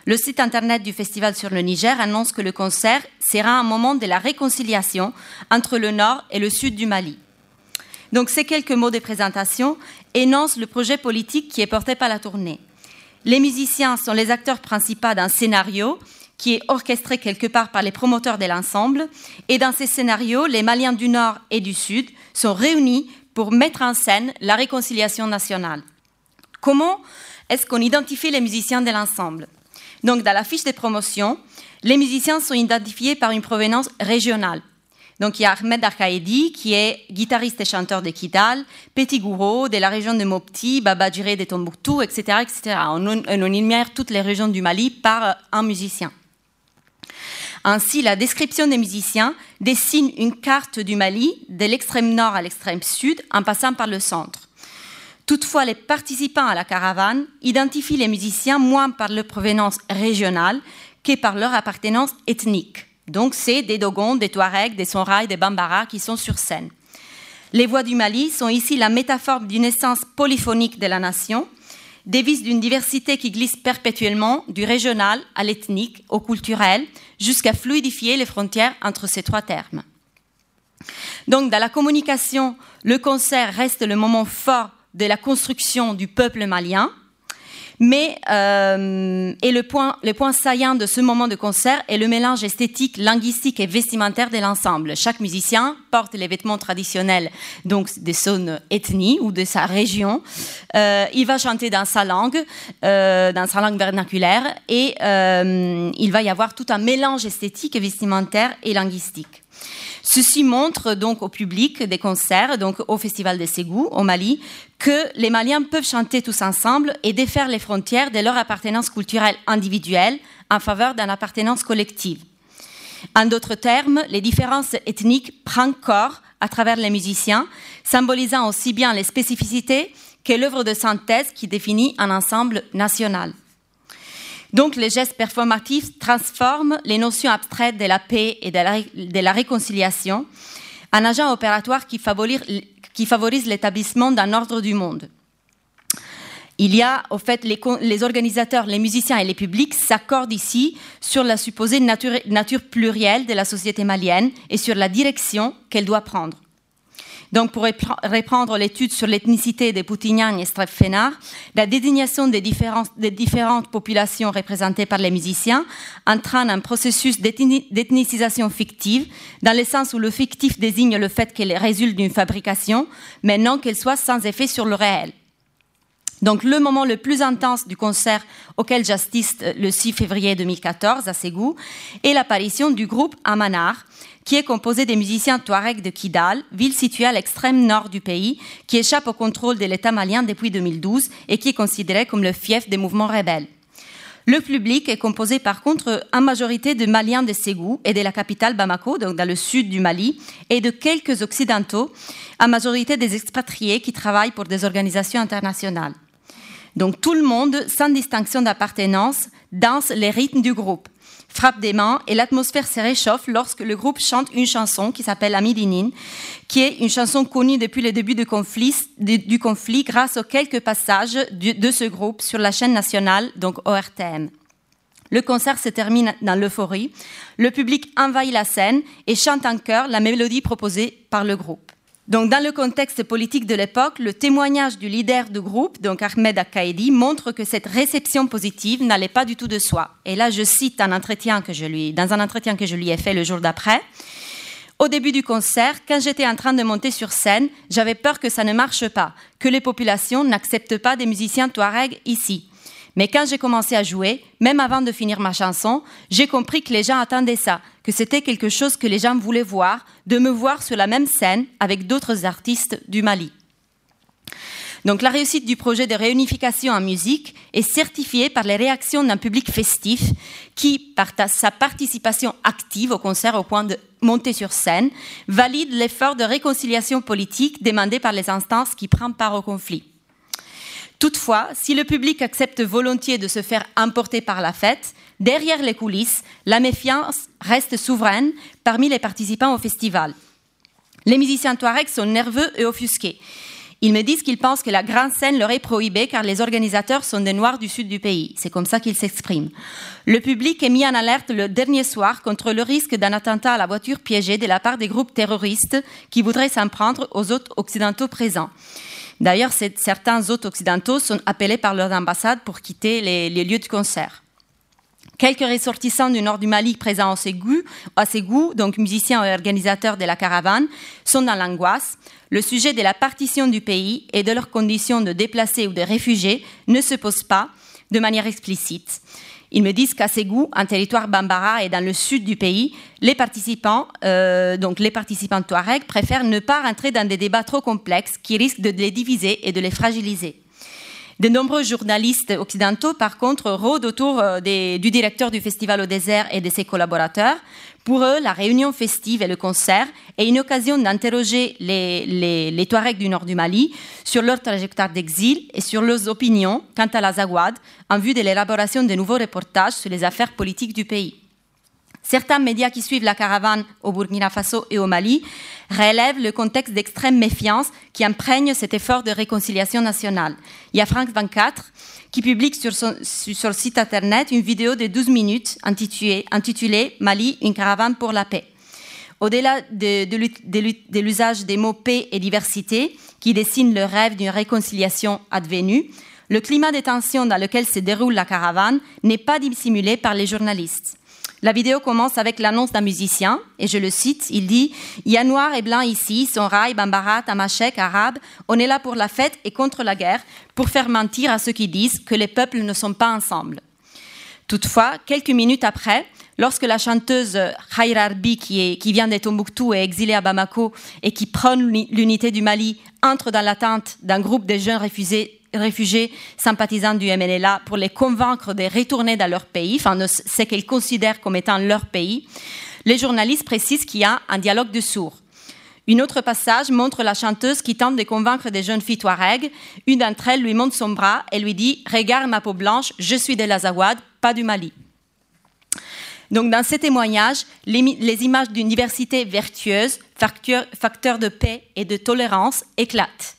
Le site internet du Festival sur le Niger annonce que le concert sera un moment de la réconciliation entre le nord et le sud du Mali. Donc ces quelques mots de présentation énoncent le projet politique qui est porté par la tournée. Les musiciens sont les acteurs principaux d'un scénario qui est orchestré quelque part par les promoteurs de l'ensemble. Et dans ces scénarios, les Maliens du Nord et du Sud sont réunis pour mettre en scène la réconciliation nationale. Comment est-ce qu'on identifie les musiciens de l'ensemble? Donc, dans la fiche de promotion, les musiciens sont identifiés par une provenance régionale. Donc, il y a Ahmed Arkaedi, qui est guitariste et chanteur de Kidal, Petit Gouro, de la région de Mopti, Baba Djiré de Tombouctou, etc., etc. On, énumère toutes les régions du Mali par un musicien. Ainsi, la description des musiciens dessine une carte du Mali de l'extrême nord à l'extrême sud en passant par le centre. Toutefois, les participants à la caravane identifient les musiciens moins par leur provenance régionale que par leur appartenance ethnique. Donc, c'est des Dogons, des Touaregs, des Sonrai, des Bambara qui sont sur scène. Les voix du Mali sont ici la métaphore d'une essence polyphonique de la nation, dévise d'une diversité qui glisse perpétuellement du régional à l'ethnique, au culturel, jusqu'à fluidifier les frontières entre ces trois termes. Donc, dans la communication, le concert reste le moment fort de la construction du peuple malien. Mais euh, et le point, le point saillant de ce moment de concert est le mélange esthétique, linguistique et vestimentaire de l'ensemble. Chaque musicien porte les vêtements traditionnels donc de son ethnie ou de sa région. Euh, il va chanter dans sa langue, euh, dans sa langue vernaculaire, et il va y avoir tout un mélange esthétique, vestimentaire et linguistique. Ceci montre donc au public des concerts, donc au Festival de Ségou, au Mali, que les Maliens peuvent chanter tous ensemble et défaire les frontières de leur appartenance culturelle individuelle en faveur d'une appartenance collective. En d'autres termes, les différences ethniques prennent corps à travers les musiciens, symbolisant aussi bien les spécificités que l'œuvre de synthèse qui définit un ensemble national. Donc les gestes performatifs transforment les notions abstraites de la paix et de la, réconciliation en agent opératoire qui favorise, l'établissement d'un ordre du monde. Il y a, au fait, les, organisateurs, les musiciens et les publics s'accordent ici sur la supposée nature plurielle de la société malienne et sur la direction qu'elle doit prendre. Donc, pour reprendre l'étude sur l'ethnicité des Poutignans et Strepfénard, la désignation des des différentes populations représentées par les musiciens entraîne un processus d'ethnicisation fictive, dans le sens où le fictif désigne le fait qu'elle résulte d'une fabrication, mais non qu'elle soit sans effet sur le réel. Donc le moment le plus intense du concert auquel j'assiste le 6 février 2014 à Ségou est l'apparition du groupe Amanar, qui est composé des musiciens touaregs de Kidal, ville située à l'extrême nord du pays, qui échappe au contrôle de l'État malien depuis 2012 et qui est considéré comme le fief des mouvements rebelles. Le public est composé par contre en majorité de Maliens de Ségou et de la capitale Bamako, donc dans le sud du Mali, et de quelques Occidentaux, en majorité des expatriés qui travaillent pour des organisations internationales. Donc tout le monde, sans distinction d'appartenance, danse les rythmes du groupe frappe des mains et l'atmosphère se réchauffe lorsque le groupe chante une chanson qui s'appelle Amidinine, qui est une chanson connue depuis le début du conflit, du conflit grâce aux quelques passages de ce groupe sur la chaîne nationale, donc ORTM. Le concert se termine dans l'euphorie. Le public envahit la scène et chante en chœur la mélodie proposée par le groupe. Donc, dans le contexte politique de l'époque, le témoignage du leader du groupe, donc Ahmed Akaedi, montre que cette réception positive n'allait pas du tout de soi. Et là, je cite un entretien que je lui, dans un entretien que je lui ai fait le jour d'après. Au début du concert, quand j'étais en train de monter sur scène, j'avais peur que ça ne marche pas, que les populations n'acceptent pas des musiciens touaregs ici. Mais quand j'ai commencé à jouer, même avant de finir ma chanson, j'ai compris que les gens attendaient ça, que c'était quelque chose que les gens voulaient voir, de me voir sur la même scène avec d'autres artistes du Mali. Donc la réussite du projet de réunification en musique est certifiée par les réactions d'un public festif qui, par sa participation active au concert au point de monter sur scène, valide l'effort de réconciliation politique demandé par les instances qui prennent part au conflit. Toutefois, si le public accepte volontiers de se faire emporter par la fête, derrière les coulisses, la méfiance reste souveraine parmi les participants au festival. Les musiciens touaregs sont nerveux et offusqués. Ils me disent qu'ils pensent que la grande scène leur est prohibée car les organisateurs sont des Noirs du sud du pays. C'est comme ça qu'ils s'expriment. Le public est mis en alerte le dernier soir contre le risque d'un attentat à la voiture piégée de la part des groupes terroristes qui voudraient s'en prendre aux autres occidentaux présents. D'ailleurs, certains hôtes occidentaux sont appelés par leurs ambassades pour quitter les, lieux de concert. Quelques ressortissants du nord du Mali présents à Ségou, donc musiciens et organisateurs de la caravane, sont dans l'angoisse. Le sujet de la partition du pays et de leurs conditions de déplacés ou de réfugiés ne se pose pas de manière explicite. Ils me disent qu'à Ségou, un territoire bambara et dans le sud du pays, les participants, euh, donc les participants Touareg, préfèrent ne pas rentrer dans des débats trop complexes qui risquent de les diviser et de les fragiliser. De nombreux journalistes occidentaux, par contre, rôdent autour euh, du directeur du Festival au désert et de ses collaborateurs pour eux, la réunion festive et le concert est une occasion d'interroger les, Touaregs du nord du Mali sur leur trajectoire d'exil et sur leurs opinions quant à la Zawad en vue de l'élaboration de nouveaux reportages sur les affaires politiques du pays. Certains médias qui suivent la caravane au Burkina Faso et au Mali relèvent le contexte d'extrême méfiance qui imprègne cet effort de réconciliation nationale. Il y a France 24 qui publie sur, son, site internet une vidéo de 12 minutes intitulée, Mali, une caravane pour la paix. Au-delà de, de l'usage des mots paix et diversité, qui dessinent le rêve d'une réconciliation advenue, le climat de tension dans lequel se déroule la caravane n'est pas dissimulé par les journalistes. La vidéo commence avec l'annonce d'un musicien, et je le cite, il dit « Il y a noir et blanc ici, Sonraï, Bambara, Tamashek, Arabe, on est là pour la fête et contre la guerre, pour faire mentir à ceux qui disent que les peuples ne sont pas ensemble. » Toutefois, quelques minutes après, lorsque la chanteuse Khaira Arbi, qui, qui vient de Tombouctou et exilée à Bamako et qui prône l'uni- l'unité du Mali, entre dans l'attente d'un groupe de jeunes réfugiés, réfugiés sympathisants du MNLA pour les convaincre de retourner dans leur pays, enfin ce qu'elles considèrent comme étant leur pays, les journalistes précisent qu'il y a un dialogue de sourds. Une autre passage montre la chanteuse qui tente de convaincre des jeunes filles touareg. Une d'entre elles lui montre son bras et lui dit Regarde ma peau blanche, je suis de l'Azawad, pas du Mali. Donc, dans ces témoignages, les, images d'une diversité vertueuse, facteur de paix et de tolérance, éclatent.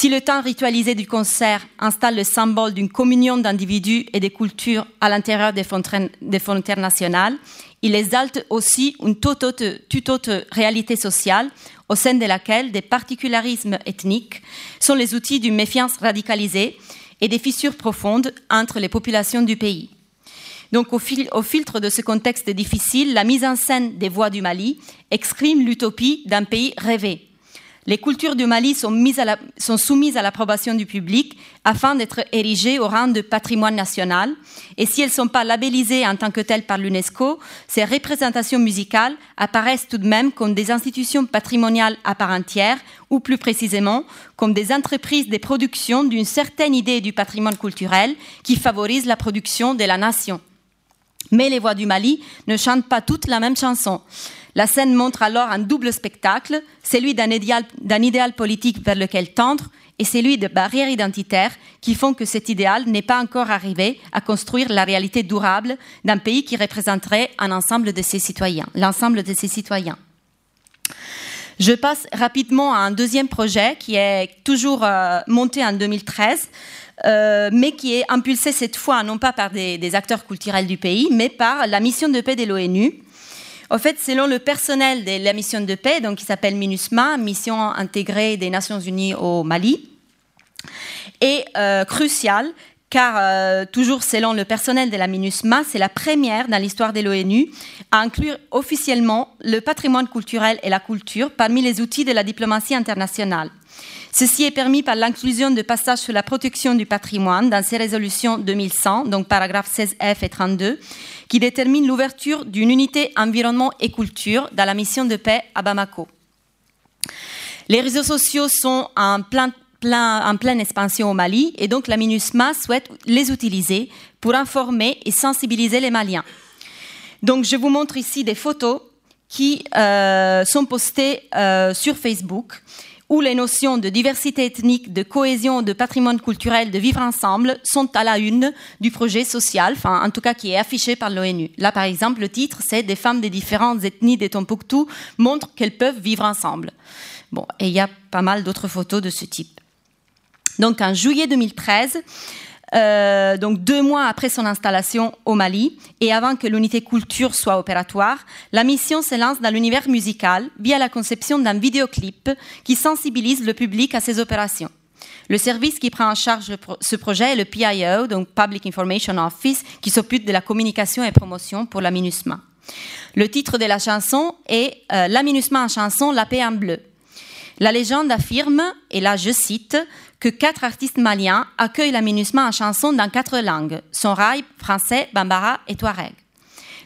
Si le temps ritualisé du concert installe le symbole d'une communion d'individus et de cultures à l'intérieur des frontières, nationales, il exalte aussi une toute autre, réalité sociale au sein de laquelle des particularismes ethniques sont les outils d'une méfiance radicalisée et des fissures profondes entre les populations du pays. Donc, au, au filtre de ce contexte difficile, la mise en scène des voix du Mali exprime l'utopie d'un pays rêvé. Les cultures du Mali sont, soumises à l'approbation du public afin d'être érigées au rang de patrimoine national. Et si elles ne sont pas labellisées en tant que telles par l'UNESCO, ces représentations musicales apparaissent tout de même comme des institutions patrimoniales à part entière, ou plus précisément comme des entreprises de production d'une certaine idée du patrimoine culturel qui favorise la production de la nation. Mais les voix du Mali ne chantent pas toutes la même chanson. La scène montre alors un double spectacle, celui d'un idéal, politique vers lequel tendre et celui de barrières identitaires qui font que cet idéal n'est pas encore arrivé à construire la réalité durable d'un pays qui représenterait un de ses citoyens, l'ensemble de ses citoyens. Je passe rapidement à un deuxième projet qui est toujours euh, monté en 2013, euh, mais qui est impulsé cette fois non pas par des acteurs culturels du pays, mais par la mission de paix de l'ONU. En fait, selon le personnel de la mission de paix, donc qui s'appelle MINUSMA, mission intégrée des Nations Unies au Mali, est euh, crucial car, euh, toujours selon le personnel de la MINUSMA, c'est la première dans l'histoire de l'ONU à inclure officiellement le patrimoine culturel et la culture parmi les outils de la diplomatie internationale. Ceci est permis par l'inclusion de passages sur la protection du patrimoine dans ces résolutions 2100, donc paragraphes 16F et 32, qui déterminent l'ouverture d'une unité environnement et culture dans la mission de paix à Bamako. Les réseaux sociaux sont en, plein, plein- en pleine expansion au Mali et donc la MINUSMA souhaite les utiliser pour informer et sensibiliser les Maliens. Donc je vous montre ici des photos qui euh, sont postées euh, sur Facebook où les notions de diversité ethnique, de cohésion, de patrimoine culturel, de vivre ensemble sont à la une du projet social, enfin en tout cas qui est affiché par l'ONU. Là par exemple, le titre c'est Des femmes des différentes ethnies des Tombouctou montrent qu'elles peuvent vivre ensemble. Bon, et il y a pas mal d'autres photos de ce type. Donc en juillet 2013, euh, donc deux mois après son installation au Mali et avant que l'unité culture soit opératoire, la mission se lance dans l'univers musical via la conception d'un vidéoclip qui sensibilise le public à ces opérations. Le service qui prend en charge ce projet est le PIO, donc Public Information Office, qui s'occupe de la communication et promotion pour la MINUSMA. Le titre de la chanson est euh, La MINUSMA en chanson, la paix en bleu. La légende affirme, et là je cite, que quatre artistes maliens accueillent la MINUSMA en chanson dans quatre langues, Sonraï, français, bambara et touareg.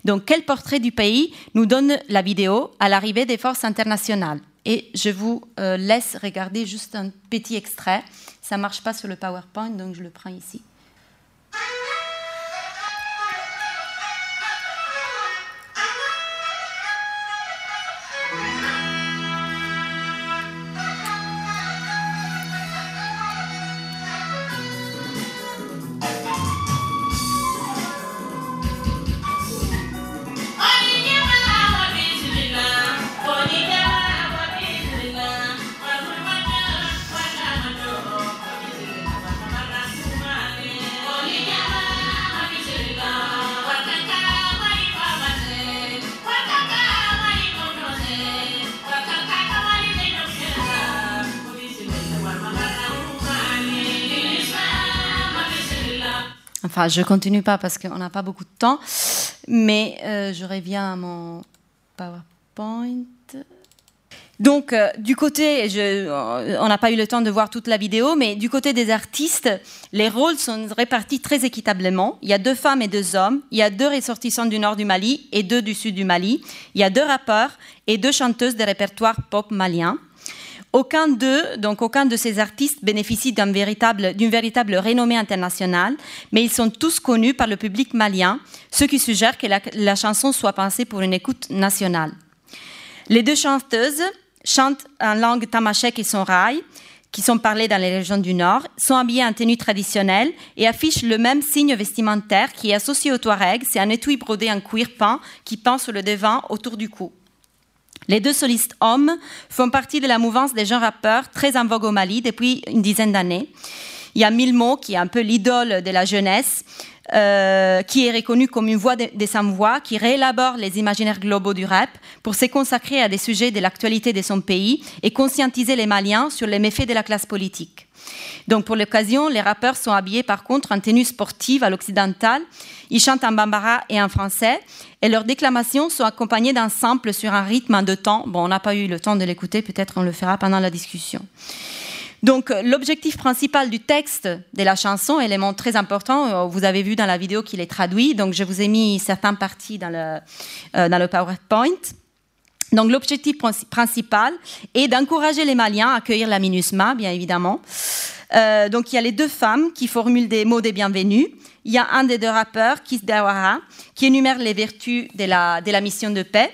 Donc quel portrait du pays nous donne la vidéo à l'arrivée des forces internationales? Et je vous euh, laisse regarder juste un petit extrait. Ça marche pas sur le PowerPoint, donc je le prends ici. Enfin, je continue pas parce qu'on n'a pas beaucoup de temps, mais euh, je reviens à mon PowerPoint. Donc, euh, du côté, on n'a pas eu le temps de voir toute la vidéo, mais du côté des artistes, les rôles sont répartis très équitablement. Il y a deux femmes et deux hommes. Il y a deux ressortissants du nord du Mali et deux du sud du Mali. Il y a deux rappeurs et deux chanteuses de répertoire pop malien. Aucun d'eux, donc aucun de ces artistes bénéficie d'une véritable, véritable renommée internationale, mais ils sont tous connus par le public malien, ce qui suggère que la, chanson soit pensée pour une écoute nationale. Les deux chanteuses chantent en langue tamashek et sonrail, qui sont parlées dans les régions du Nord, sont habillées en tenue traditionnelle et affichent le même signe vestimentaire qui est associé au Touareg, c'est un étui brodé en cuir peint qui pend sur le devant autour du cou. Les deux solistes hommes font partie de la mouvance des jeunes rappeurs très en vogue au Mali depuis une dizaine d'années. Il y a Milmo, qui est un peu l'idole de la jeunesse, euh, qui est reconnu comme une voix des de sans-voix, qui réélabore les imaginaires globaux du rap pour se consacrer à des sujets de l'actualité de son pays et conscientiser les Maliens sur les méfaits de la classe politique. Donc pour l'occasion, les rappeurs sont habillés par contre en tenue sportive à l'occidental. Ils chantent en bambara et en français et leurs déclamations sont accompagnées d'un sample sur un rythme deux temps. Bon, on n'a pas eu le temps de l'écouter, peut-être on le fera pendant la discussion. Donc l'objectif principal du texte de la chanson, élément très important, euh, vous avez vu dans la vidéo qu'il est traduit, donc je vous ai mis certaines parties dans le, euh, dans le PowerPoint. Donc l'objectif principal est d'encourager les Maliens à accueillir la MINUSMA, bien évidemment. Euh, donc il y a les deux femmes qui formulent des mots de bienvenue. Il y a un des deux rappeurs, Kis Dawara, qui énumère les vertus de la, mission de paix.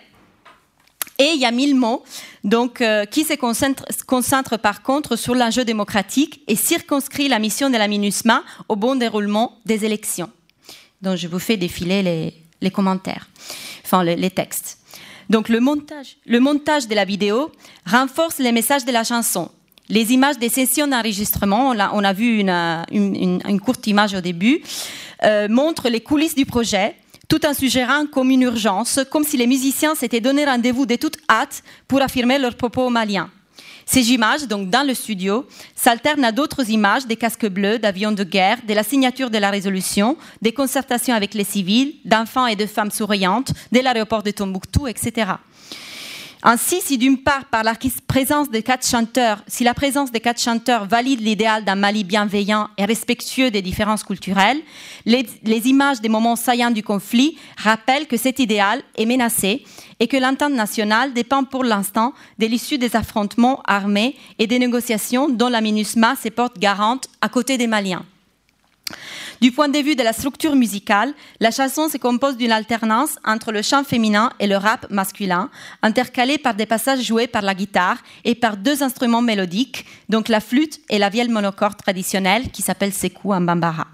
Et il y a mille mots, donc, euh, qui se concentre, par contre sur l'enjeu démocratique et circonscrit la mission de la MINUSMA au bon déroulement des élections. Donc, je vous fais défiler les, les commentaires, enfin les, les, textes. Donc, le montage, le montage de la vidéo renforce les messages de la chanson. Les images des sessions d'enregistrement, on, a vu une, une, courte image au début, euh, montrent les coulisses du projet tout en suggérant comme une urgence, comme si les musiciens s'étaient donné rendez-vous de toute hâte pour affirmer leurs propos aux Maliens. Ces images, donc dans le studio, s'alternent à d'autres images des casques bleus, d'avions de guerre, de la signature de la résolution, des concertations avec les civils, d'enfants et de femmes souriantes, de l'aéroport de Tombouctou, etc. Ainsi, si d'une part, par la présence des quatre chanteurs, si la présence des quatre chanteurs valide l'idéal d'un Mali bienveillant et respectueux des différences culturelles, les, images des moments saillants du conflit rappellent que cet idéal est menacé et que l'entente nationale dépend pour l'instant de l'issue des affrontements armés et des négociations dont la MINUSMA se porte garante à côté des Maliens. Du point de vue de la structure musicale, la chanson se compose d'une alternance entre le chant féminin et le rap masculin, intercalé par des passages joués par la guitare et par deux instruments mélodiques, donc la flûte et la vielle monocorde traditionnelle qui s'appelle sekou en bambara.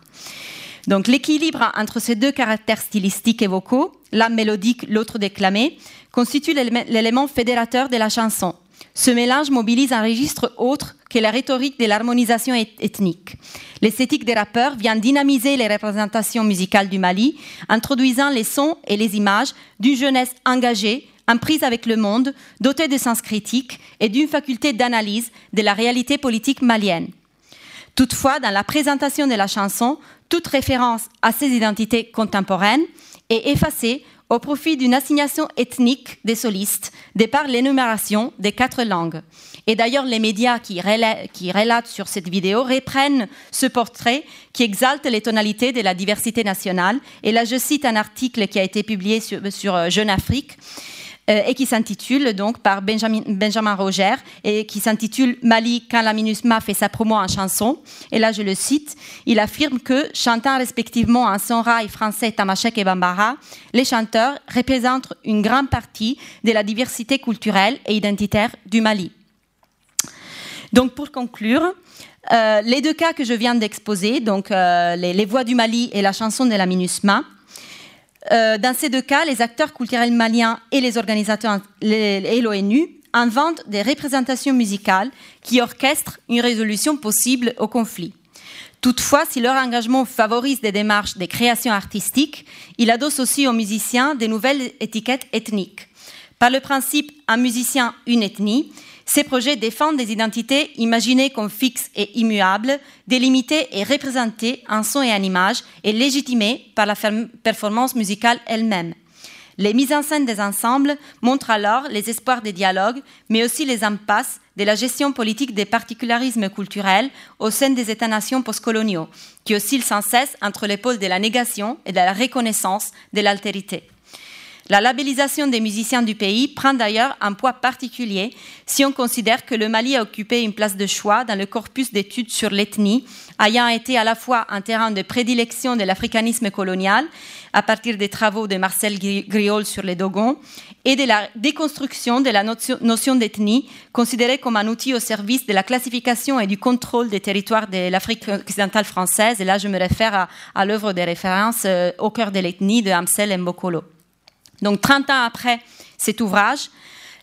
Donc l'équilibre entre ces deux caractères stylistiques et vocaux, l'un mélodique, l'autre déclamé, constitue l'élément fédérateur de la chanson. Ce mélange mobilise un registre autre que la rhétorique de l'harmonisation ethnique. L'esthétique des rappeurs vient dynamiser les représentations musicales du Mali, introduisant les sons et les images d'une jeunesse engagée, en prise avec le monde, dotée de sens critique et d'une faculté d'analyse de la réalité politique malienne. Toutefois, dans la présentation de la chanson, toute référence à ces identités contemporaines est effacée au profit d'une assignation ethnique des solistes, de par l'énumération des quatre langues. Et d'ailleurs, les médias qui, relatent, sur cette vidéo reprennent ce portrait qui exalte les tonalités de la diversité nationale. Et là, je cite un article qui a été publié sur, sur Jeune Afrique euh, et qui s'intitule donc par Benjamin, Benjamin Roger et qui s'intitule Mali quand la MINUSMA fait sa promo en chanson. Et là, je le cite, il affirme que, chantant respectivement en sonrail français, tamashek et bambara, les chanteurs représentent une grande partie de la diversité culturelle et identitaire du Mali. Donc, pour conclure, euh, les deux cas que je viens d'exposer, donc euh, les, les, voix du Mali et la chanson de la MINUSMA, euh, dans ces deux cas, les acteurs culturels maliens et les organisateurs les, et l'ONU inventent des représentations musicales qui orchestrent une résolution possible au conflit. Toutefois, si leur engagement favorise des démarches de création artistique, il adosse aussi aux musiciens des nouvelles étiquettes ethniques. Par le principe un musicien, une ethnie, Ces projets défendent des identités imaginées comme fixes et immuables, délimitées et représentées en son et en image, et légitimées par la performance musicale elle-même. Les mises en scène des ensembles montrent alors les espoirs des dialogues, mais aussi les impasses de la gestion politique des particularismes culturels au sein des États-nations postcoloniaux, qui oscillent sans cesse entre les pôles de la négation et de la reconnaissance de l'altérité. La labellisation des musiciens du pays prend d'ailleurs un poids particulier si on considère que le Mali a occupé une place de choix dans le corpus d'études sur l'ethnie, ayant été à la fois un terrain de prédilection de l'africanisme colonial, à partir des travaux de Marcel Griol sur les Dogons, et de la déconstruction de la notion d'ethnie, considérée comme un outil au service de la classification et du contrôle des territoires de l'Afrique occidentale française. Et là, je me réfère à, l'œuvre de référence euh, Au cœur de l'ethnie de Amsel Mbokolo. Donc 30 ans après cet ouvrage,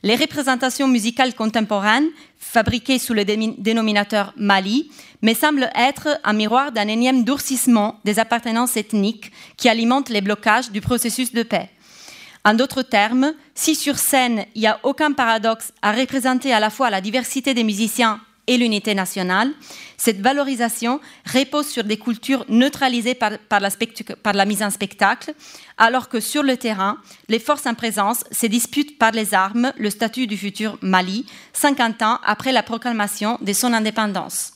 les représentations musicales contemporaines, fabriquées sous le dénominateur Mali, me semblent être un miroir d'un énième durcissement des appartenances ethniques qui alimentent les blocages du processus de paix. En d'autres termes, si sur scène il n'y a aucun paradoxe à représenter à la fois la diversité des musiciens et l'unité nationale, cette valorisation repose sur des cultures neutralisées par, la, mise en spectacle, alors que sur le terrain, les forces en présence se disputent par les armes le statut du futur Mali, 50 ans après la proclamation de son indépendance.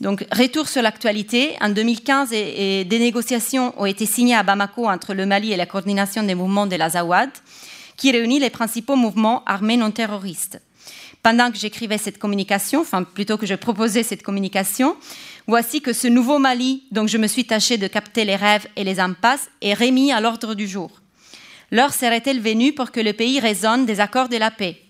Donc, retour sur l'actualité. En 2015, des négociations ont été signées à Bamako entre le Mali et la coordination des mouvements de l'Azawad, qui réunit les principaux mouvements armés non terroristes pendant que j'écrivais cette communication, enfin plutôt que je proposais cette communication, voici que ce nouveau Mali, dont je me suis tâché de capter les rêves et les impasses, est remis à l'ordre du jour. L'heure serait-elle venue pour que le pays résonne des accords de la paix?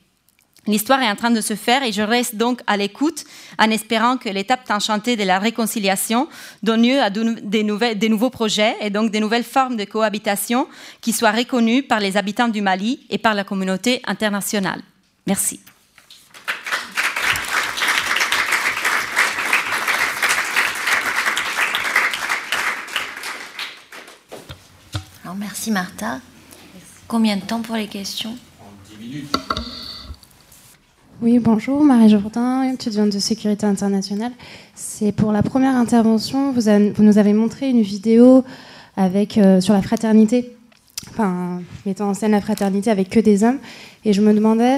L'histoire est en train de se faire et je reste donc à l'écoute en espérant que l'étape enchantée de la réconciliation donne lieu à des, des, nouveaux projets et donc des nouvelles formes de cohabitation qui soient reconnues par les habitants du Mali et par la communauté internationale. Merci. Merci Martha. Combien de temps pour les questions 10 minutes. Oui, bonjour, Marie Jourdain, étudiante de sécurité internationale. C'est pour la première intervention, vous, nous avez montré une vidéo euh, sur la fraternité, enfin, mettant en scène la fraternité avec que des hommes. Et je me demandais,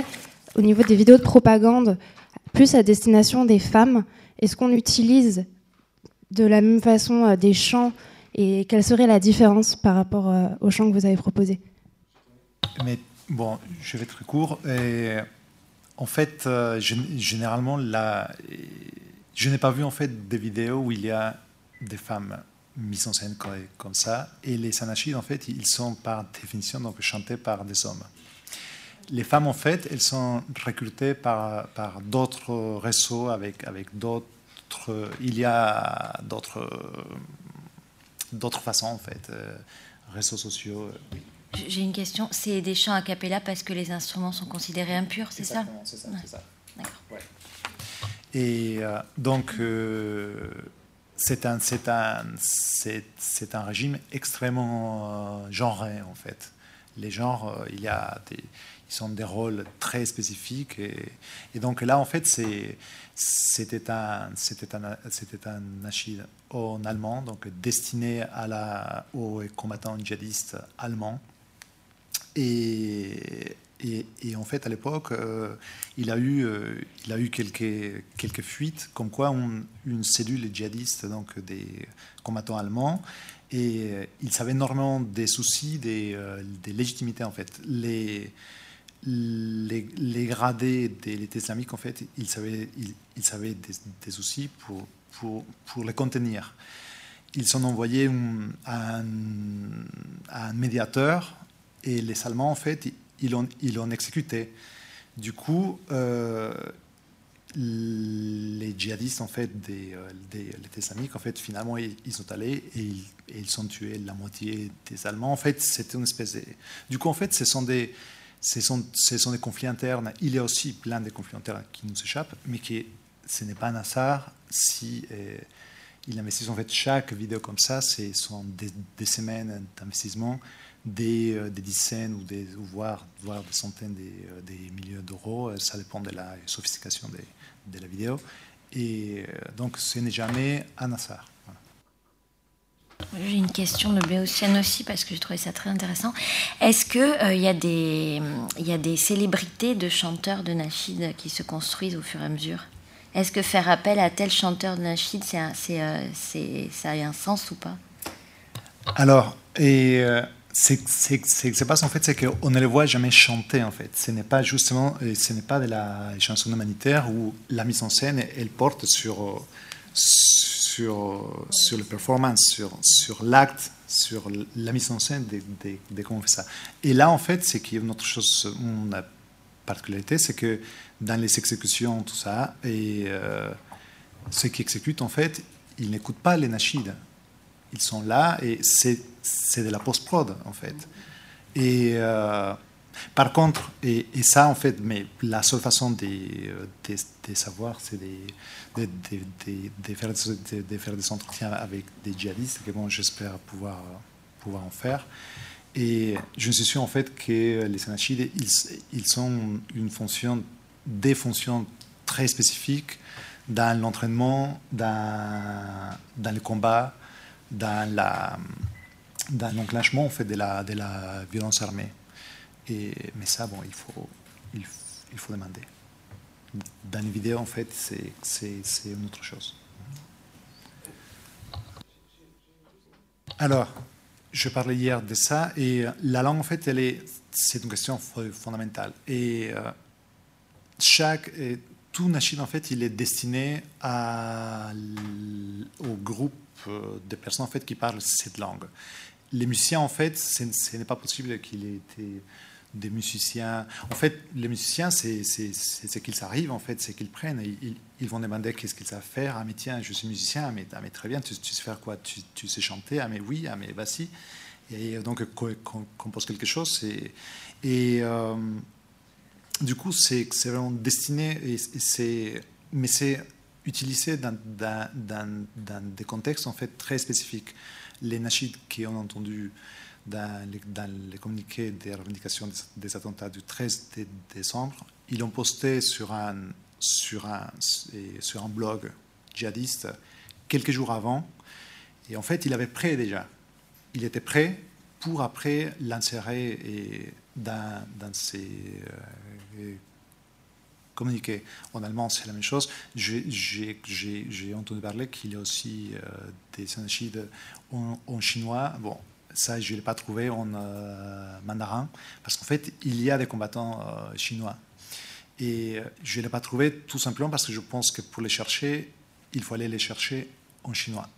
au niveau des vidéos de propagande, plus à destination des femmes, est-ce qu'on utilise de la même façon euh, des chants et quelle serait la différence par rapport euh, au chant que vous avez proposé? Mais bon, je vais être court. En fait, euh, généralement, la, je n'ai pas vu en fait des vidéos où il y a des femmes mises en scène comme ça. Et les anachis, en fait, ils sont par définition donc chantés par des hommes. Les femmes, en fait, elles sont recrutées par, par d'autres réseaux avec, avec d'autres. Il y a d'autres d'autres façons, en fait, euh, réseaux sociaux. Euh, J'ai une question. C'est des chants a cappella parce que les instruments sont considérés impurs, c'est ça? C'est ça, c'est ça. D'accord. Et euh, donc, c'est un, c'est un, c'est, un régime extrêmement genré, en fait. Les genres, il y a des, ils sont des rôles très spécifiques. Et, et donc là, en fait, c'est, c'était un, c'était un, c'était un en allemand, donc destiné à la, aux combattants djihadistes allemands. Et, et, en fait, à l'époque, euh, il a eu, euh, il a eu quelques, quelques fuites, comme quoi une cellule djihadiste, donc des combattants allemands, et il savait énormément des soucis, des, euh, des légitimités en fait. Les, les, les, gradés de l'État islamique, en fait, ils savaient, ils, savaient des, soucis pour, pour, les contenir. Ils sont envoyés à un, médiateur et les Allemands, en fait, ils l'ont ils ont exécuté. Du coup, euh, les djihadistes, en fait, des, euh, des l'État islamique, en fait, finalement, ils, sont allés et ils, et ils ont tué la moitié des Allemands. En fait, c'était une espèce de... Du coup, en fait, ce sont des ce sont, ce sont, des conflits internes. Il y a aussi plein de conflits internes qui nous échappent, mais qui, ce n'est pas un hasard si euh, il en fait chaque vidéo comme ça, ce sont des, semaines d'investissement des, des, dizaines ou, des, voire, voire des centaines des, des milliers d'euros. Ça dépend de la sophistication de, de la vidéo. Et donc, ce n'est jamais un hasard. J'ai une question de Béotienne aussi parce que je trouvais ça très intéressant. Est-ce qu'il euh, y, a des, y a des célébrités de chanteurs de Nashid qui se construisent au fur et à mesure? Est-ce que faire appel à tel chanteur de c'est, euh, ça a un sens ou pas? Alors, et, euh, c'est, se passe en fait, c'est qu'on ne les voit jamais chanter en fait. Ce n'est pas justement, ce n'est pas de la chanson humanitaire où la mise en scène, elle porte sur sur, sur le performance, sur, sur l'acte, sur la mise en scène de, de, de, comment on fait ça. Et là, en fait, c'est qu'il y a une autre chose, une particularité, c'est que dans les exécutions, tout ça, et euh, ceux qui exécutent, en fait, ils n'écoutent pas les nashids. Ils sont là et c'est, de la post-prod, en fait. Et euh, par contre, et, ça, en fait, mais la seule façon de, de, savoir, c'est de, faire, de, faire, des entretiens avec des djihadistes, que bon, j'espère pouvoir, pouvoir en faire. Et je suis sûr, en fait, que les anachides, ils, ils ont une fonction, des fonctions très spécifiques dans l'entraînement, dans, dans le combat, dans, l'enclenchement en fait, de, la, violence armée. Et, mais ça, bon, il faut, demander. Dans les vidéos, en fait, c'est, c'est, c'est une autre chose. Alors, je parlais hier de ça, et la langue, en fait, elle est, c'est une question fondamentale. Et euh, chaque, tout Nashid, en fait, il est destiné au groupe de personnes, en fait, qui parlent cette langue. Les musiciens, en fait, ce n'est pas possible qu'il ait été des musiciens. En fait, les musiciens, c'est ce qu'ils arrivent, en fait, c'est qu'ils prennent. Ils, ils, vont demander qu'est-ce qu'ils savent faire. Ah, mais tiens, je suis musicien, ah, mais, ah, très bien, tu, sais faire quoi? Tu, sais chanter Ah, mais oui, ah, mais vas-y. Et donc, qu'on compose quelque chose. Et, et euh, du coup, c'est vraiment destiné, et, mais c'est utilisé dans, des contextes, en fait, très spécifiques. Les nashids qui ont entendu dans les, communiqués des revendications des, attentats du 13 décembre, ils l'ont posté sur un, sur, un, sur un blog djihadiste quelques jours avant. Et en fait, il avait prêt déjà. Il était prêt pour après l'insérer dans, dans ses communiqués. En allemand, c'est la même chose. J'ai entendu parler qu'il y a aussi euh, des anachides en, en, chinois. Bon, ça, je ne l'ai pas trouvé en euh, mandarin, parce qu'en fait, il y a des combattants euh, chinois. Et je ne l'ai pas trouvé tout simplement parce que je pense que pour les chercher, il faut aller les chercher en chinois.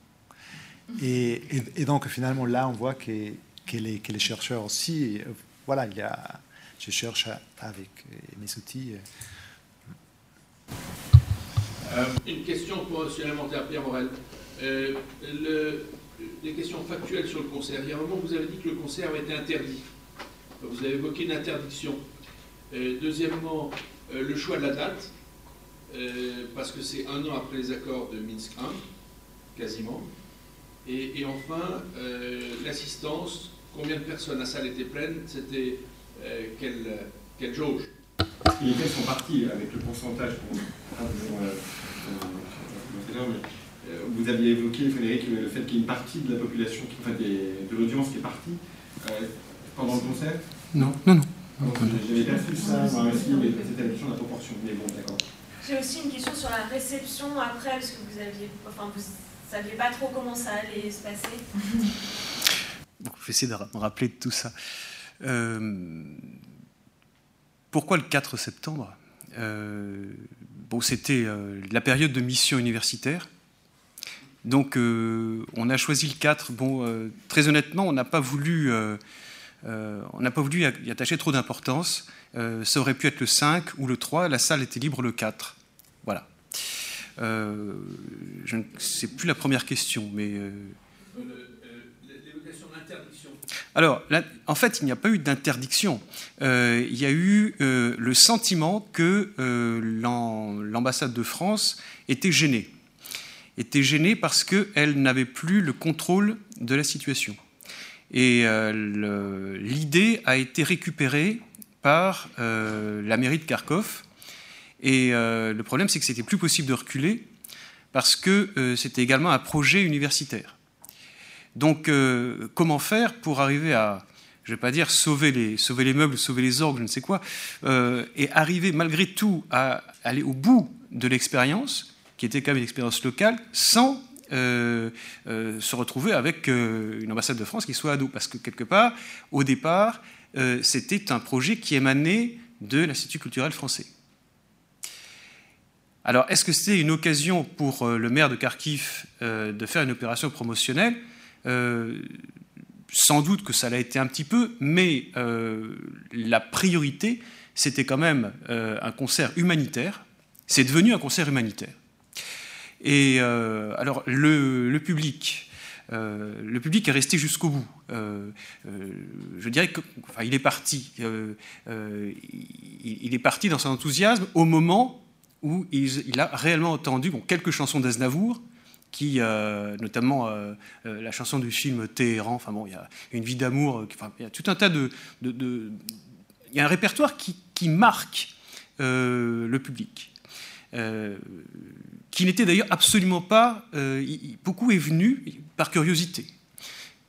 Et, et, et donc, finalement, là, on voit que, que, les, que les, chercheurs aussi, voilà, il y a, je cherche avec mes outils. Euh, une question pour M. l'inventaire Pierre Morel. le, des questions factuelles sur le concert. Il y a un moment, vous avez dit que le concert était interdit. Vous avez évoqué une interdiction. Euh, deuxièmement, euh, le choix de la date, euh, parce que c'est un an après les accords de Minsk 1, quasiment. Et, et enfin, l'assistance, combien de personnes? La salle était pleine, c'était quelle, quelle jauge Les tests sont partis avec le pourcentage pour. Euh, vous aviez évoqué, Frédéric, le fait qu'il y ait une partie de la population, enfin des, de l'audience qui est partie euh, pendant le concert Non, non, non. J'avais perçu ça, moi aussi, mais c'était la question de la proportion. Mais bon, d'accord. J'ai aussi une question sur la réception après, parce que vous aviez, enfin, vous saviez pas trop comment ça allait se passer. Bon, je vais essayer de me rappeler de tout ça. Euh, pourquoi le 4 septembre? Euh, c'était euh, la période de mission universitaire. Donc on a choisi le 4. Bon, très honnêtement, on n'a pas voulu, on n'a pas voulu y attacher trop d'importance. ça aurait pu être le 5 ou le 3. La salle était libre le 4. Voilà. je ne sais plus la première question, mais. Alors, en fait, il n'y a pas eu d'interdiction. Euh, il y a eu euh, le sentiment que euh, l'ambassade de France était gênée était gênée parce qu'elle n'avait plus le contrôle de la situation. Et l'idée a été récupérée par la mairie de Kharkov. Et le problème, c'est que c'était plus possible de reculer parce que c'était également un projet universitaire. Donc, comment faire pour arriver à, je ne vais pas dire sauver les, meubles, sauver les orgues, je ne sais quoi, et arriver malgré tout à aller au bout de l'expérience, qui était quand même une expérience locale, sans euh, euh, se retrouver avec euh, une ambassade de France qui soit à dos. Parce que quelque part, au départ, c'était un projet qui émanait de l'Institut culturel français. Alors, est-ce que c'était une occasion pour le maire de Kharkiv de faire une opération promotionnelle? Sans doute que ça l'a été un petit peu, mais la priorité, c'était quand même un concert humanitaire. C'est devenu un concert humanitaire. Et euh, alors, le, public. Euh, le public est resté jusqu'au bout. Euh, je dirais qu'il est parti. Il, est parti dans son enthousiasme au moment où il, a réellement entendu quelques chansons d'Aznavour, qui, notamment la chanson du film Téhéran, enfin bon, il y a une vie d'amour, il y a tout un tas de, il y a un répertoire qui, marque le public qui n'était d'ailleurs absolument pas. Euh, beaucoup est venu par curiosité,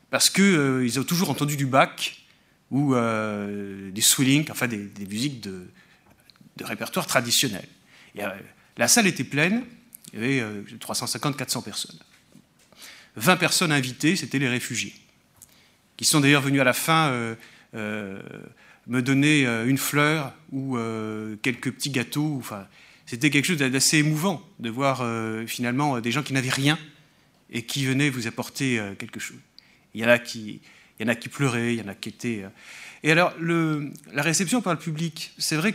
parce qu'ils euh, ont toujours entendu du Bach ou euh, des swing, enfin des, musiques de, répertoire traditionnel. la salle était pleine, il y avait 350-400 personnes. 20 personnes invitées, c'était les réfugiés, qui sont d'ailleurs venus à la fin me donner une fleur ou quelques petits gâteaux. Enfin, c'était quelque chose d'assez émouvant de voir euh, finalement des gens qui n'avaient rien et qui venaient vous apporter euh, quelque chose. Il y en a qui, qui pleuraient, il y en a qui étaient. Euh, et alors, la réception par le public, c'est vrai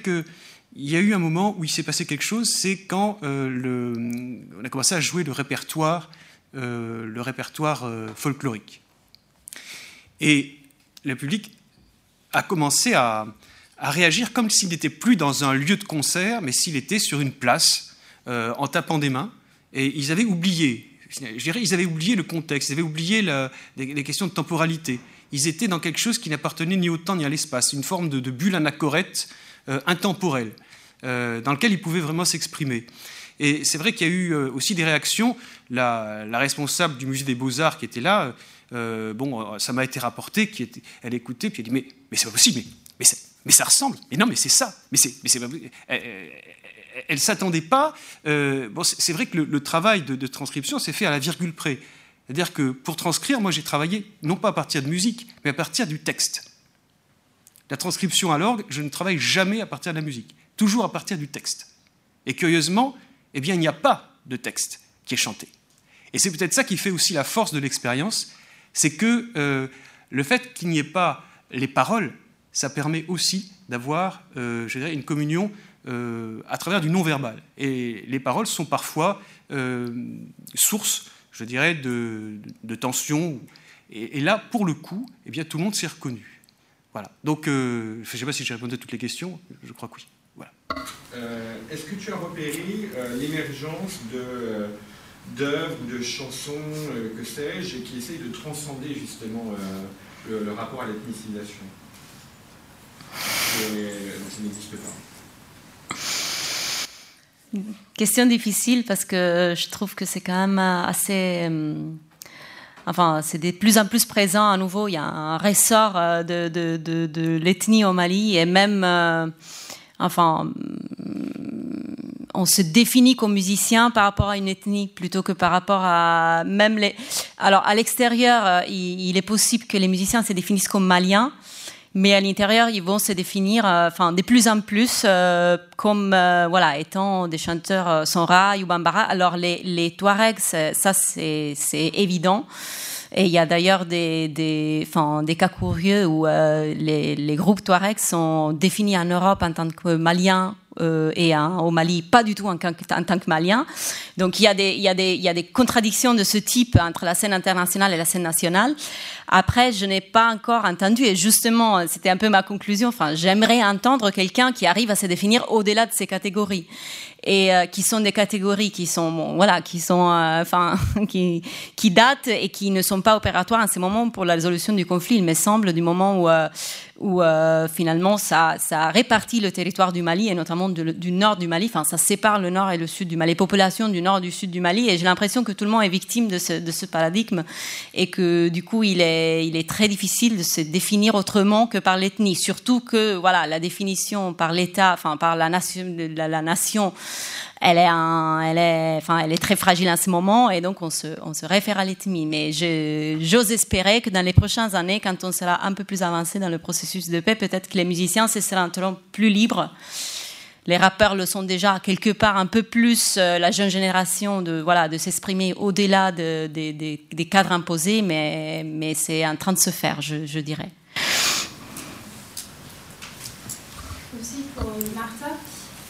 qu'il y a eu un moment où il s'est passé quelque chose, c'est quand le, on a commencé à jouer le répertoire, le répertoire folklorique. Et le public a commencé à, réagir comme s'il n'était plus dans un lieu de concert, mais s'il était sur une place, euh, en tapant des mains. Et ils avaient oublié, je dirais, ils avaient oublié le contexte, ils avaient oublié les, questions de temporalité. Ils étaient dans quelque chose qui n'appartenait ni au temps ni à l'espace, une forme de, bulle anachorète euh, intemporelle, euh, dans laquelle ils pouvaient vraiment s'exprimer. Et c'est vrai qu'il y a eu aussi des réactions. La, responsable du musée des beaux-arts qui était là, bon, ça m'a été rapporté, qui était, elle écoutait, puis elle dit Mais, mais c'est pas possible, mais, mais ça ressemble. Mais non, mais c'est ça. Mais c'est, mais elle ne s'attendait pas. Euh, bon, c'est vrai que le, travail de, transcription s'est fait à la virgule près. C'est-à-dire que pour transcrire, moi j'ai travaillé non pas à partir de musique, mais à partir du texte. La transcription à l'orgue, je ne travaille jamais à partir de la musique, toujours à partir du texte. Et curieusement, eh bien, il n'y a pas de texte qui est chanté. Et c'est peut-être ça qui fait aussi la force de l'expérience, c'est que euh, le fait qu'il n'y ait pas les paroles, ça permet aussi d'avoir euh, une communion euh, à travers du non-verbal. Et les paroles sont parfois source, je dirais, de, de, tension. Et, là, pour le coup, eh bien, tout le monde s'est reconnu. Voilà. Donc, je ne sais pas si j'ai répondu à toutes les questions, je crois que oui. Voilà. Est-ce que tu as repéré l'émergence de d'œuvres de chansons, que sais-je, qui essayent de transcender justement le rapport à l'ethnicisation? Question difficile parce que je trouve que c'est quand même assez. Euh, enfin, c'est de plus en plus présent à nouveau. Il y a un ressort euh, de, l'ethnie au Mali et même. Euh, enfin. On se définit comme musicien par rapport à une ethnie plutôt que par rapport à même les. Alors à l'extérieur, il, il est possible que les musiciens se définissent comme maliens, mais à l'intérieur, ils vont se définir, euh, enfin, de plus en plus euh, comme, euh, voilà, étant des chanteurs Sonra ou Bambara. Alors, les, les Touaregs, ça, c'est évident. Et il y a d'ailleurs des, des, des cas curieux où les, les, groupes Touaregs sont définis en Europe en tant que maliens euh, et hein, au Mali, pas du tout en, tant que malien. Donc il y, a des, il, y a des, il y a des contradictions de ce type entre la scène internationale et la scène nationale. Après, je n'ai pas encore entendu, et justement, c'était un peu ma conclusion, enfin, j'aimerais entendre quelqu'un qui arrive à se définir au-delà de ces catégories et euh, qui sont des catégories qui sont voilà qui sont euh, enfin (laughs) qui qui datent et qui ne sont pas opératoires en ce moment pour la résolution du conflit il me semble du moment où euh, où finalement ça, ça répartit le territoire du Mali et notamment du nord du Mali. Enfin, ça sépare le nord et le sud du Mali, les populations du nord et du sud du Mali. Et j'ai l'impression que tout le monde est victime de ce, de ce, paradigme et que du coup, il est, il est très difficile de se définir autrement que par l'ethnie. Surtout que voilà, la définition par l'État, enfin par la nation, la nation elle est, très fragile en ce moment et donc on se, réfère à l'ethnie. Mais j'ose espérer que dans les prochaines années, quand on sera un peu plus avancé dans le processus de paix, peut-être que les musiciens se seront plus libres. Les rappeurs le sont déjà quelque part un peu plus, euh, la jeune génération, de, s'exprimer au-delà de, des cadres imposés, mais, c'est en train de se faire, je, dirais. Aussi pour Martha.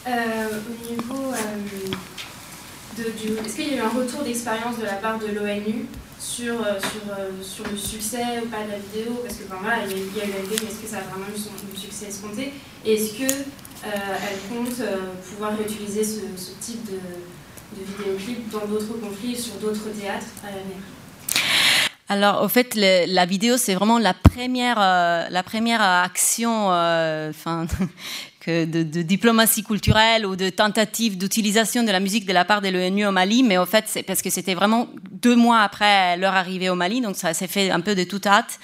Euh, au niveau euh, de. Est-ce qu'il y a eu un retour d'expérience de la part de l'ONU sur, euh, sur, sur le succès ou pas de la vidéo? Parce que voilà, il y a eu la vidéo, mais est-ce que ça a vraiment eu son succès escompté? Et est-ce qu'elle compte pouvoir réutiliser ce, type de, de vidéoclip dans d'autres conflits, sur d'autres théâtres à l'avenir? Alors, au fait, le, la vidéo, c'est vraiment la première, euh, la première action, euh, enfin, de, de, diplomatie culturelle ou de tentative d'utilisation de la musique de la part de l'ONU au Mali. Mais au fait, c'est parce que c'était vraiment deux mois après leur arrivée au Mali, donc ça s'est fait un peu de toute hâte.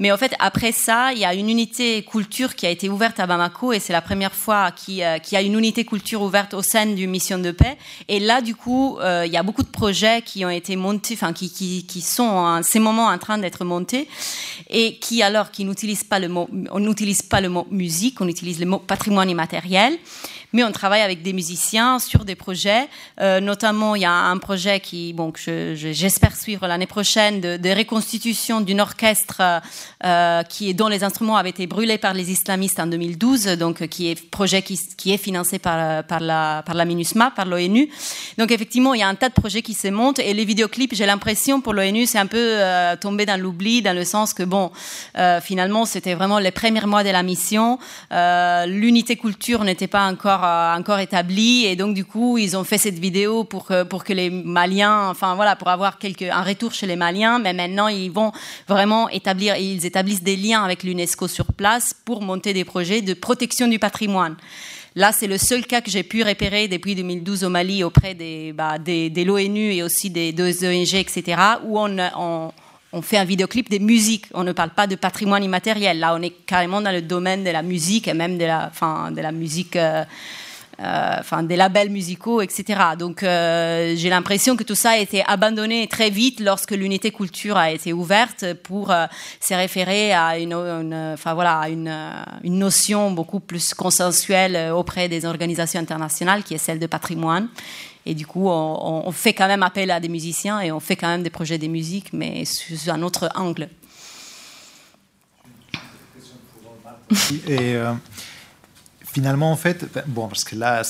Mais en fait, après ça, il y a une unité culture qui a été ouverte à Bamako et c'est la première fois qu'il y a une unité culture ouverte au sein d'une mission de paix. Et là, du coup, euh, il y a beaucoup de projets qui ont été montés, enfin, qui, qui, qui sont en ces moments en train d'être montés et qui, alors, qui n'utilisent pas le mot, on n'utilise pas le mot musique, on utilise le mot patrimoine immatériel mais on travaille avec des musiciens sur des projets. Euh, notamment, il y a un projet qui, bon, que j'espère suivre l'année prochaine, de, de reconstitution d'un orchestre euh, qui dont les instruments avaient été brûlés par les islamistes en 2012, donc qui est projet qui, est financé par, par la, par la MINUSMA, par l'ONU. Donc effectivement, il y a un tas de projets qui se montent et les vidéoclips, j'ai l'impression pour l'ONU, c'est un peu euh, tombé dans l'oubli, dans le sens que bon, finalement, c'était vraiment les premiers mois de la mission. L'unité culture n'était pas encore euh, encore, établi et donc du coup ils ont fait cette vidéo pour que, pour que les Maliens, enfin voilà, pour avoir quelques, un retour chez les Maliens, mais maintenant ils vont vraiment établir, ils établissent des liens avec l'UNESCO sur place pour monter des projets de protection du patrimoine. Là, c'est le seul cas que j'ai pu repérer depuis 2012 au Mali auprès des, bah, des, de l'ONU et aussi des deux ONG, etc., où on, on, fait un vidéoclip des musiques. On ne parle pas de patrimoine immatériel. Là, on est carrément dans le domaine de la musique et même de la, fin, de la musique. Euh, euh, des labels musicaux, etc. Donc euh, j'ai l'impression que tout ça a été abandonné très vite lorsque l'unité culture a été ouverte pour se référer à une, enfin voilà, une, notion beaucoup plus consensuelle auprès des organisations internationales, qui est celle de patrimoine. Et du coup, on, fait quand même appel à des musiciens et on fait quand même des projets de musique, mais sous un autre angle. Et finalement, en fait, bon, parce que là,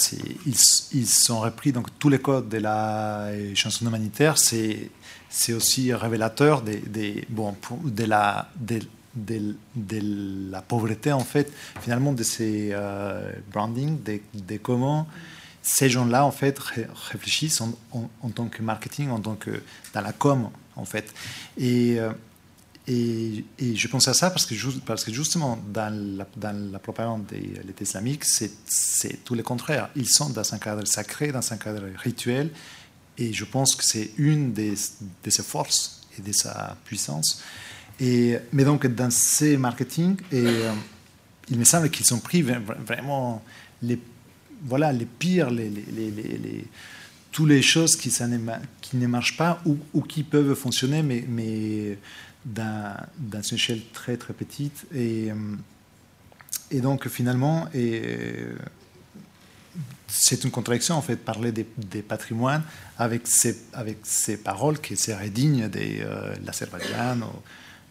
ils, ils sont repris donc tous les codes de la chanson humanitaire, c'est aussi révélateur des, bon, de la pauvreté en fait finalement de ces euh, branding, de, de, comment ces gens-là en fait réfléchissent en, tant que marketing, en tant que dans la com en fait et euh, et, je pense à ça parce que, parce que justement, dans la, dans la propagande de l'État islamique, c'est tout le contraire. Ils sont dans un cadre sacré, dans un cadre rituel, et je pense que c'est une des, de ses forces et de sa puissance. Et, mais donc, dans ces marketing, et, euh, il me semble qu'ils ont pris vraiment les, voilà, les pires, les, les, toutes les choses qui, ne, marchent pas ou, qui peuvent fonctionner, mais, mais d'une échelle très très petite. Et, euh, donc finalement, c'est une contradiction en fait, parler des, patrimoines avec ces, paroles qui seraient dignes de euh, l'Azerbaïdjan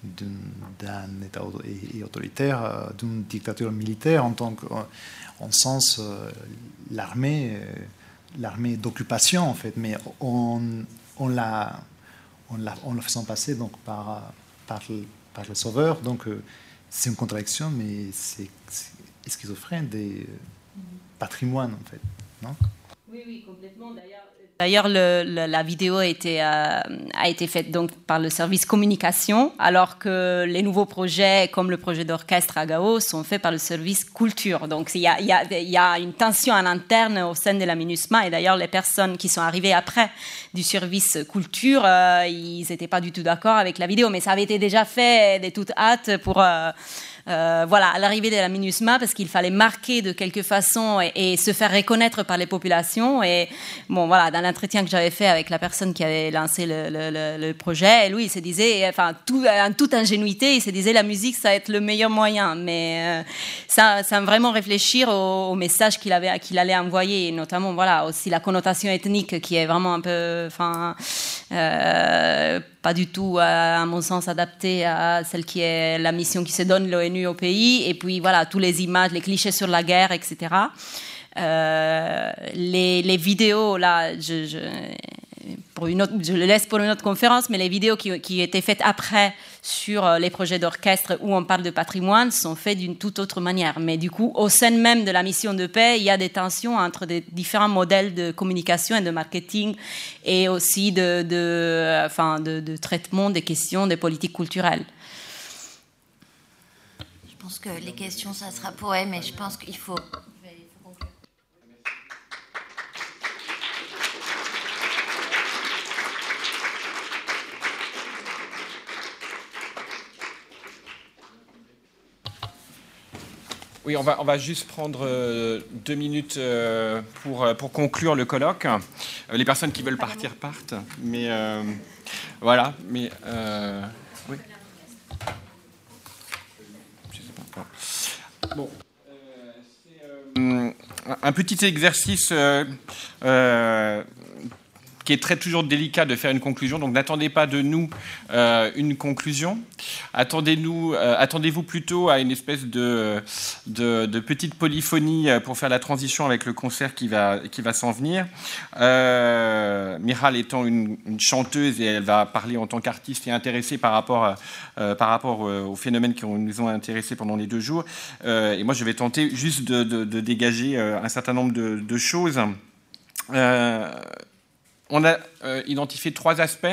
d'un État autoritaire, d'une dictature militaire en tant en sens l'armée, l'armée d'occupation en fait, mais on, on l'a on, on le faisant passer donc par, par, par le sauveur, donc c'est une contradiction, mais c'est schizophrène des patrimoines en fait, non? Oui, oui, complètement. D'ailleurs, D'ailleurs, la vidéo a été, euh, a été faite donc par le service communication, alors que les nouveaux projets, comme le projet d'orchestre à Gao, sont faits par le service culture. Donc, il y a, une tension en interne au sein de la MINUSMA. Et d'ailleurs, les personnes qui sont arrivées après du service culture, euh, ils n'étaient pas du tout d'accord avec la vidéo. Mais ça avait été déjà fait de toute hâte pour... Euh, euh, voilà, à l'arrivée de la MINUSMA, parce qu'il fallait marquer de quelque façon et, se faire reconnaître par les populations. Et bon, voilà, dans l'entretien que j'avais fait avec la personne qui avait lancé le, projet, lui, il se disait, enfin, en toute ingénuité, il se disait la musique, ça va être le meilleur moyen. Mais euh, ça, ça vraiment réfléchir au, message qu'il avait, qu'il allait envoyer, notamment, voilà, aussi la connotation ethnique qui est vraiment un peu, enfin, euh, pas du tout, à mon sens, adaptée à celle qui est la mission qui se donne l'ONU au pays. Et puis voilà, tous les images, les clichés sur la guerre, etc. Euh, les, vidéos, là, je, je le laisse pour une autre conférence, mais les vidéos qui, qui étaient faites après sur euh, les projets d'orchestre où on parle de patrimoine sont faites d'une toute autre manière. Mais du coup, au sein même de la mission de paix, il y a des tensions entre des différents modèles de communication et de marketing et aussi de, de, enfin, de traitement des questions des politiques culturelles. Je pense que les questions, ça sera pour elle, mais je pense qu'il faut Oui, on va, on va juste prendre euh, deux minutes euh, pour, euh, pour conclure le colloque. les personnes qui veulent partir partent. Mais voilà, mais oui. Sais pas. Bon. un petit exercice qui est très toujours délicat de faire une conclusion. Donc n'attendez pas de nous euh, une conclusion. Euh, attendez-vous plutôt à une espèce de, petite polyphonie euh, pour faire la transition avec le concert qui va, s'en venir. Euh, Miral étant une, chanteuse et elle va parler en tant qu'artiste et intéressée par rapport, par rapport aux phénomènes qui nous ont intéressés pendant les deux jours. et moi, je vais tenter juste de, dégager un certain nombre de, choses. On a euh, identifié trois aspects.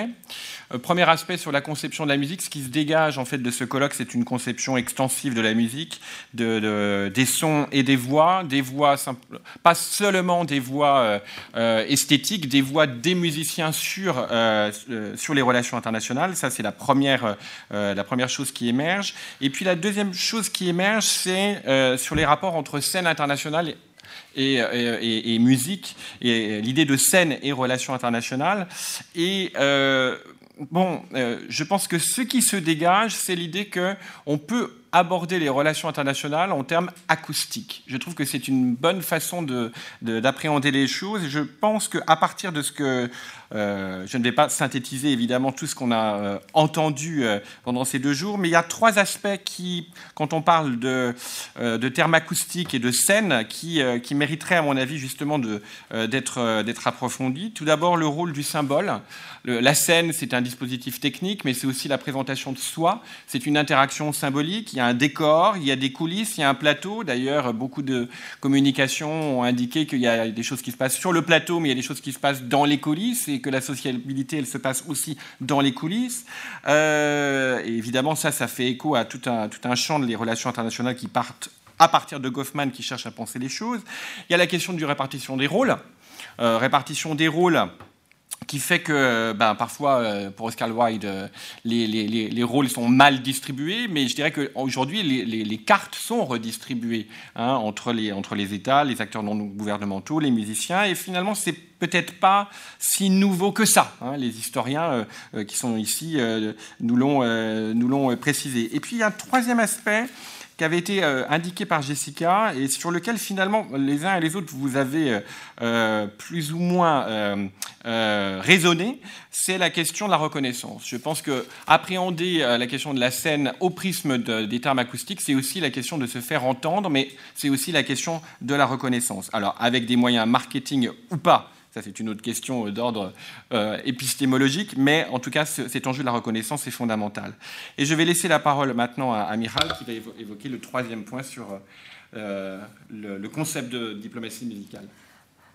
Euh, premier aspect sur la conception de la musique, ce qui se dégage en fait de ce colloque, c'est une conception extensive de la musique, de, des sons et des voix, des voix pas seulement des voix euh, esthétiques, des voix des musiciens sur sur les relations internationales. Ça, c'est la première la première chose qui émerge. Et puis la deuxième chose qui émerge, c'est sur les rapports entre scène internationale et, musique, et l'idée de scène et relations internationales. Et euh, bon, euh, je pense que ce qui se dégage, c'est l'idée qu'on peut aborder les relations internationales en termes acoustiques. Je trouve que c'est une bonne façon d'appréhender de, les choses. Je pense qu'à partir de ce que euh, je ne vais pas synthétiser évidemment tout ce qu'on a euh, entendu euh, pendant ces deux jours, mais il y a trois aspects qui, quand on parle de, de termes acoustiques et de scène, qui, qui mériteraient à mon avis justement d'être approfondis. Tout d'abord, le rôle du symbole. la scène, c'est un dispositif technique, mais c'est aussi la présentation de soi. C'est une interaction symbolique. Il y a un décor, il y a des coulisses, il y a un plateau. D'ailleurs, beaucoup de communications ont indiqué qu'il y a des choses qui se passent sur le plateau, mais il y a des choses qui se passent dans les coulisses et que la sociabilité, elle se passe aussi dans les coulisses. Euh, évidemment, ça, ça fait écho à tout un, tout un champ de relations internationales qui partent à partir de Goffman qui cherche à penser les choses. Il y a la question du répartition des rôles. Euh, répartition des rôles qui fait que ben, parfois, euh, pour Oscar Wilde, euh, les, les, les, rôles sont mal distribués, mais je dirais qu'aujourd'hui, les, cartes sont redistribuées hein, entre, les, entre les États, les acteurs non gouvernementaux, les musiciens, et finalement, c'est peut-être pas si nouveau que ça. Hein. les historiens euh, qui sont ici nous l'ont précisé. Et puis, il y a un troisième aspect qui avait été euh, indiqué par Jessica et sur lequel finalement les uns et les autres vous avez euh, euh, plus ou moins raisonné, c'est la question de la reconnaissance. Je pense que appréhender la question de la scène au prisme des termes acoustiques, c'est aussi la question de se faire entendre, mais c'est aussi la question de la reconnaissance. Alors avec des moyens marketing ou pas, ça, c'est une autre question d'ordre euh, épistémologique, mais en tout cas, cet enjeu de la reconnaissance est fondamental. Et je vais laisser la parole maintenant à, Michal, qui va évoquer le troisième point sur euh, le, concept de diplomatie musicale.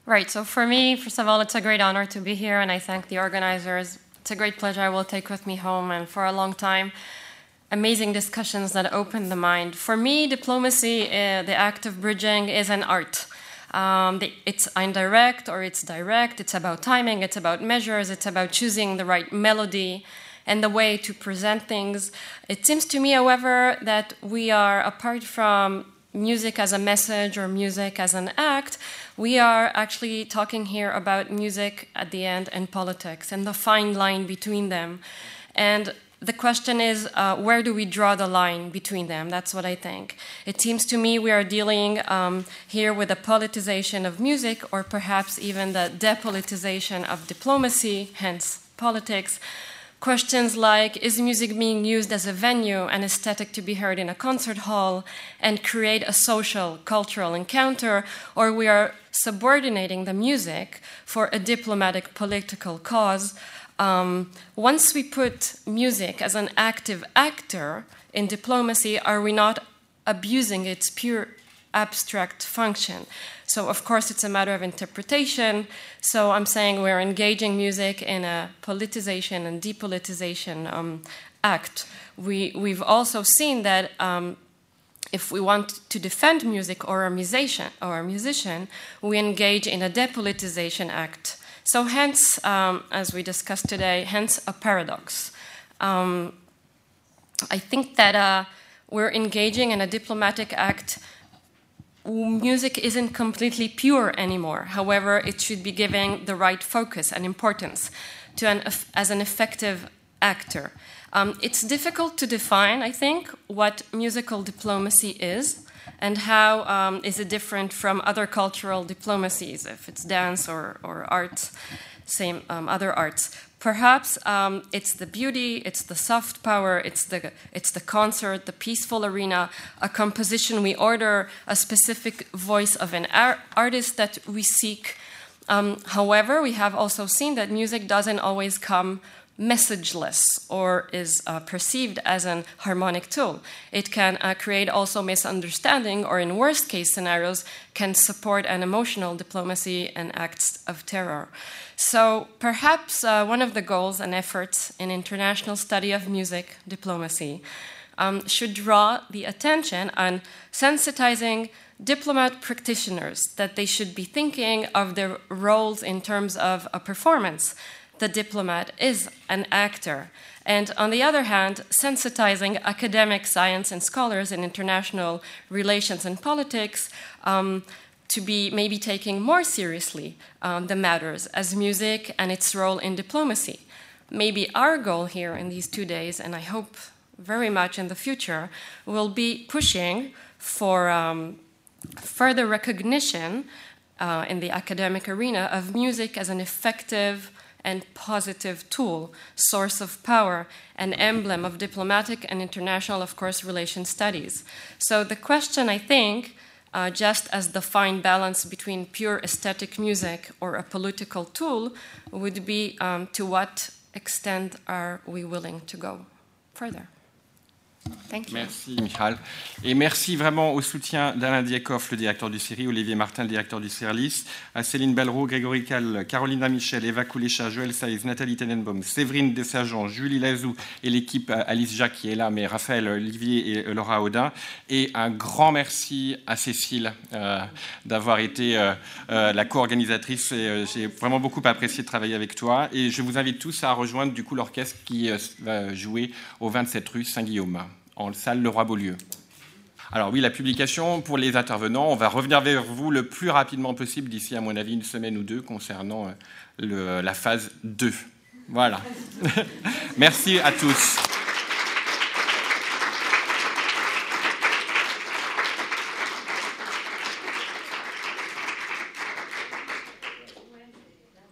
Right, so for me, first of all, it's a great honor to be here, and I thank the organizers. It's a great pleasure I will take with me home, and for a long time, amazing discussions that open the mind. For me, diplomacy, uh, the act of bridging, is an art. Um, it's indirect or it's direct. It's about timing, it's about measures, it's about choosing the right melody and the way to present things. It seems to me, however, that we are, apart from music as a message or music as an act, we are actually talking here about music at the end and politics and the fine line between them. And the question is uh, where do we draw the line between them? That's what I think. It seems to me we are dealing um, here with a politicization of music, or perhaps even the depolitization of diplomacy, hence politics. Questions like Is music being used as a venue, an aesthetic to be heard in a concert hall, and create a social, cultural encounter, or we are subordinating the music for a diplomatic, political cause? Um, once we put music as an active actor in diplomacy, are we not abusing its pure abstract function? So, of course, it's a matter of interpretation. So, I'm saying we're engaging music in a politicization and depolitization um, act. We, we've also seen that um, if we want to defend music or a musician, or a musician, we engage in a depolitization act. So, hence, um, as we discussed today, hence a paradox. Um, I think that uh, we're engaging in a diplomatic act. Music isn't completely pure anymore. However, it should be giving the right focus and importance to an, as an effective actor. Um, it's difficult to define, I think, what musical diplomacy is and how um, is it different from other cultural diplomacies, if it's dance or, or art, same um, other arts. Perhaps um, it's the beauty, it's the soft power, it's the, it's the concert, the peaceful arena, a composition we order, a specific voice of an ar- artist that we seek. Um, however, we have also seen that music doesn't always come messageless or is uh, perceived as an harmonic tool. It can uh, create also misunderstanding, or in worst case scenarios, can support an emotional diplomacy and acts of terror. So perhaps uh, one of the goals and efforts in international study of music diplomacy um, should draw the attention on sensitizing diplomat practitioners that they should be thinking of their roles in terms of a performance the diplomat is an actor. And on the other hand, sensitizing academic science and scholars in international relations and politics um, to be maybe taking more seriously um, the matters as music and its role in diplomacy. Maybe our goal here in these two days, and I hope very much in the future, will be pushing for um, further recognition uh, in the academic arena of music as an effective and positive tool, source of power, and emblem of diplomatic and international, of course, relation studies. So the question, I think, uh, just as the fine balance between pure aesthetic music or a political tool, would be um, to what extent are we willing to go further? Merci, Michal. Et merci vraiment au soutien d'Alain Diakov, le directeur du CIRI, Olivier Martin, le directeur du CERLIS, à Céline Bellereau, Grégory Cal, Carolina Michel, Eva Koulécha, Joël Saïz, Nathalie Tenenbaum, Séverine Desageant, Julie Lazou et l'équipe euh, Alice Jacques qui est là, mais Raphaël Olivier et euh, Laura Audin. Et un grand merci à Cécile euh, d'avoir été euh, euh, la co-organisatrice. J'ai vraiment beaucoup apprécié de travailler avec toi. Et je vous invite tous à rejoindre du coup l'orchestre qui va jouer au 27 rue Saint-Guillaume en salle Le Roi-Beaulieu. Alors oui, la publication pour les intervenants, on va revenir vers vous le plus rapidement possible d'ici, à mon avis, une semaine ou deux concernant euh, la phase 2. Voilà. (laughs) Merci à tous.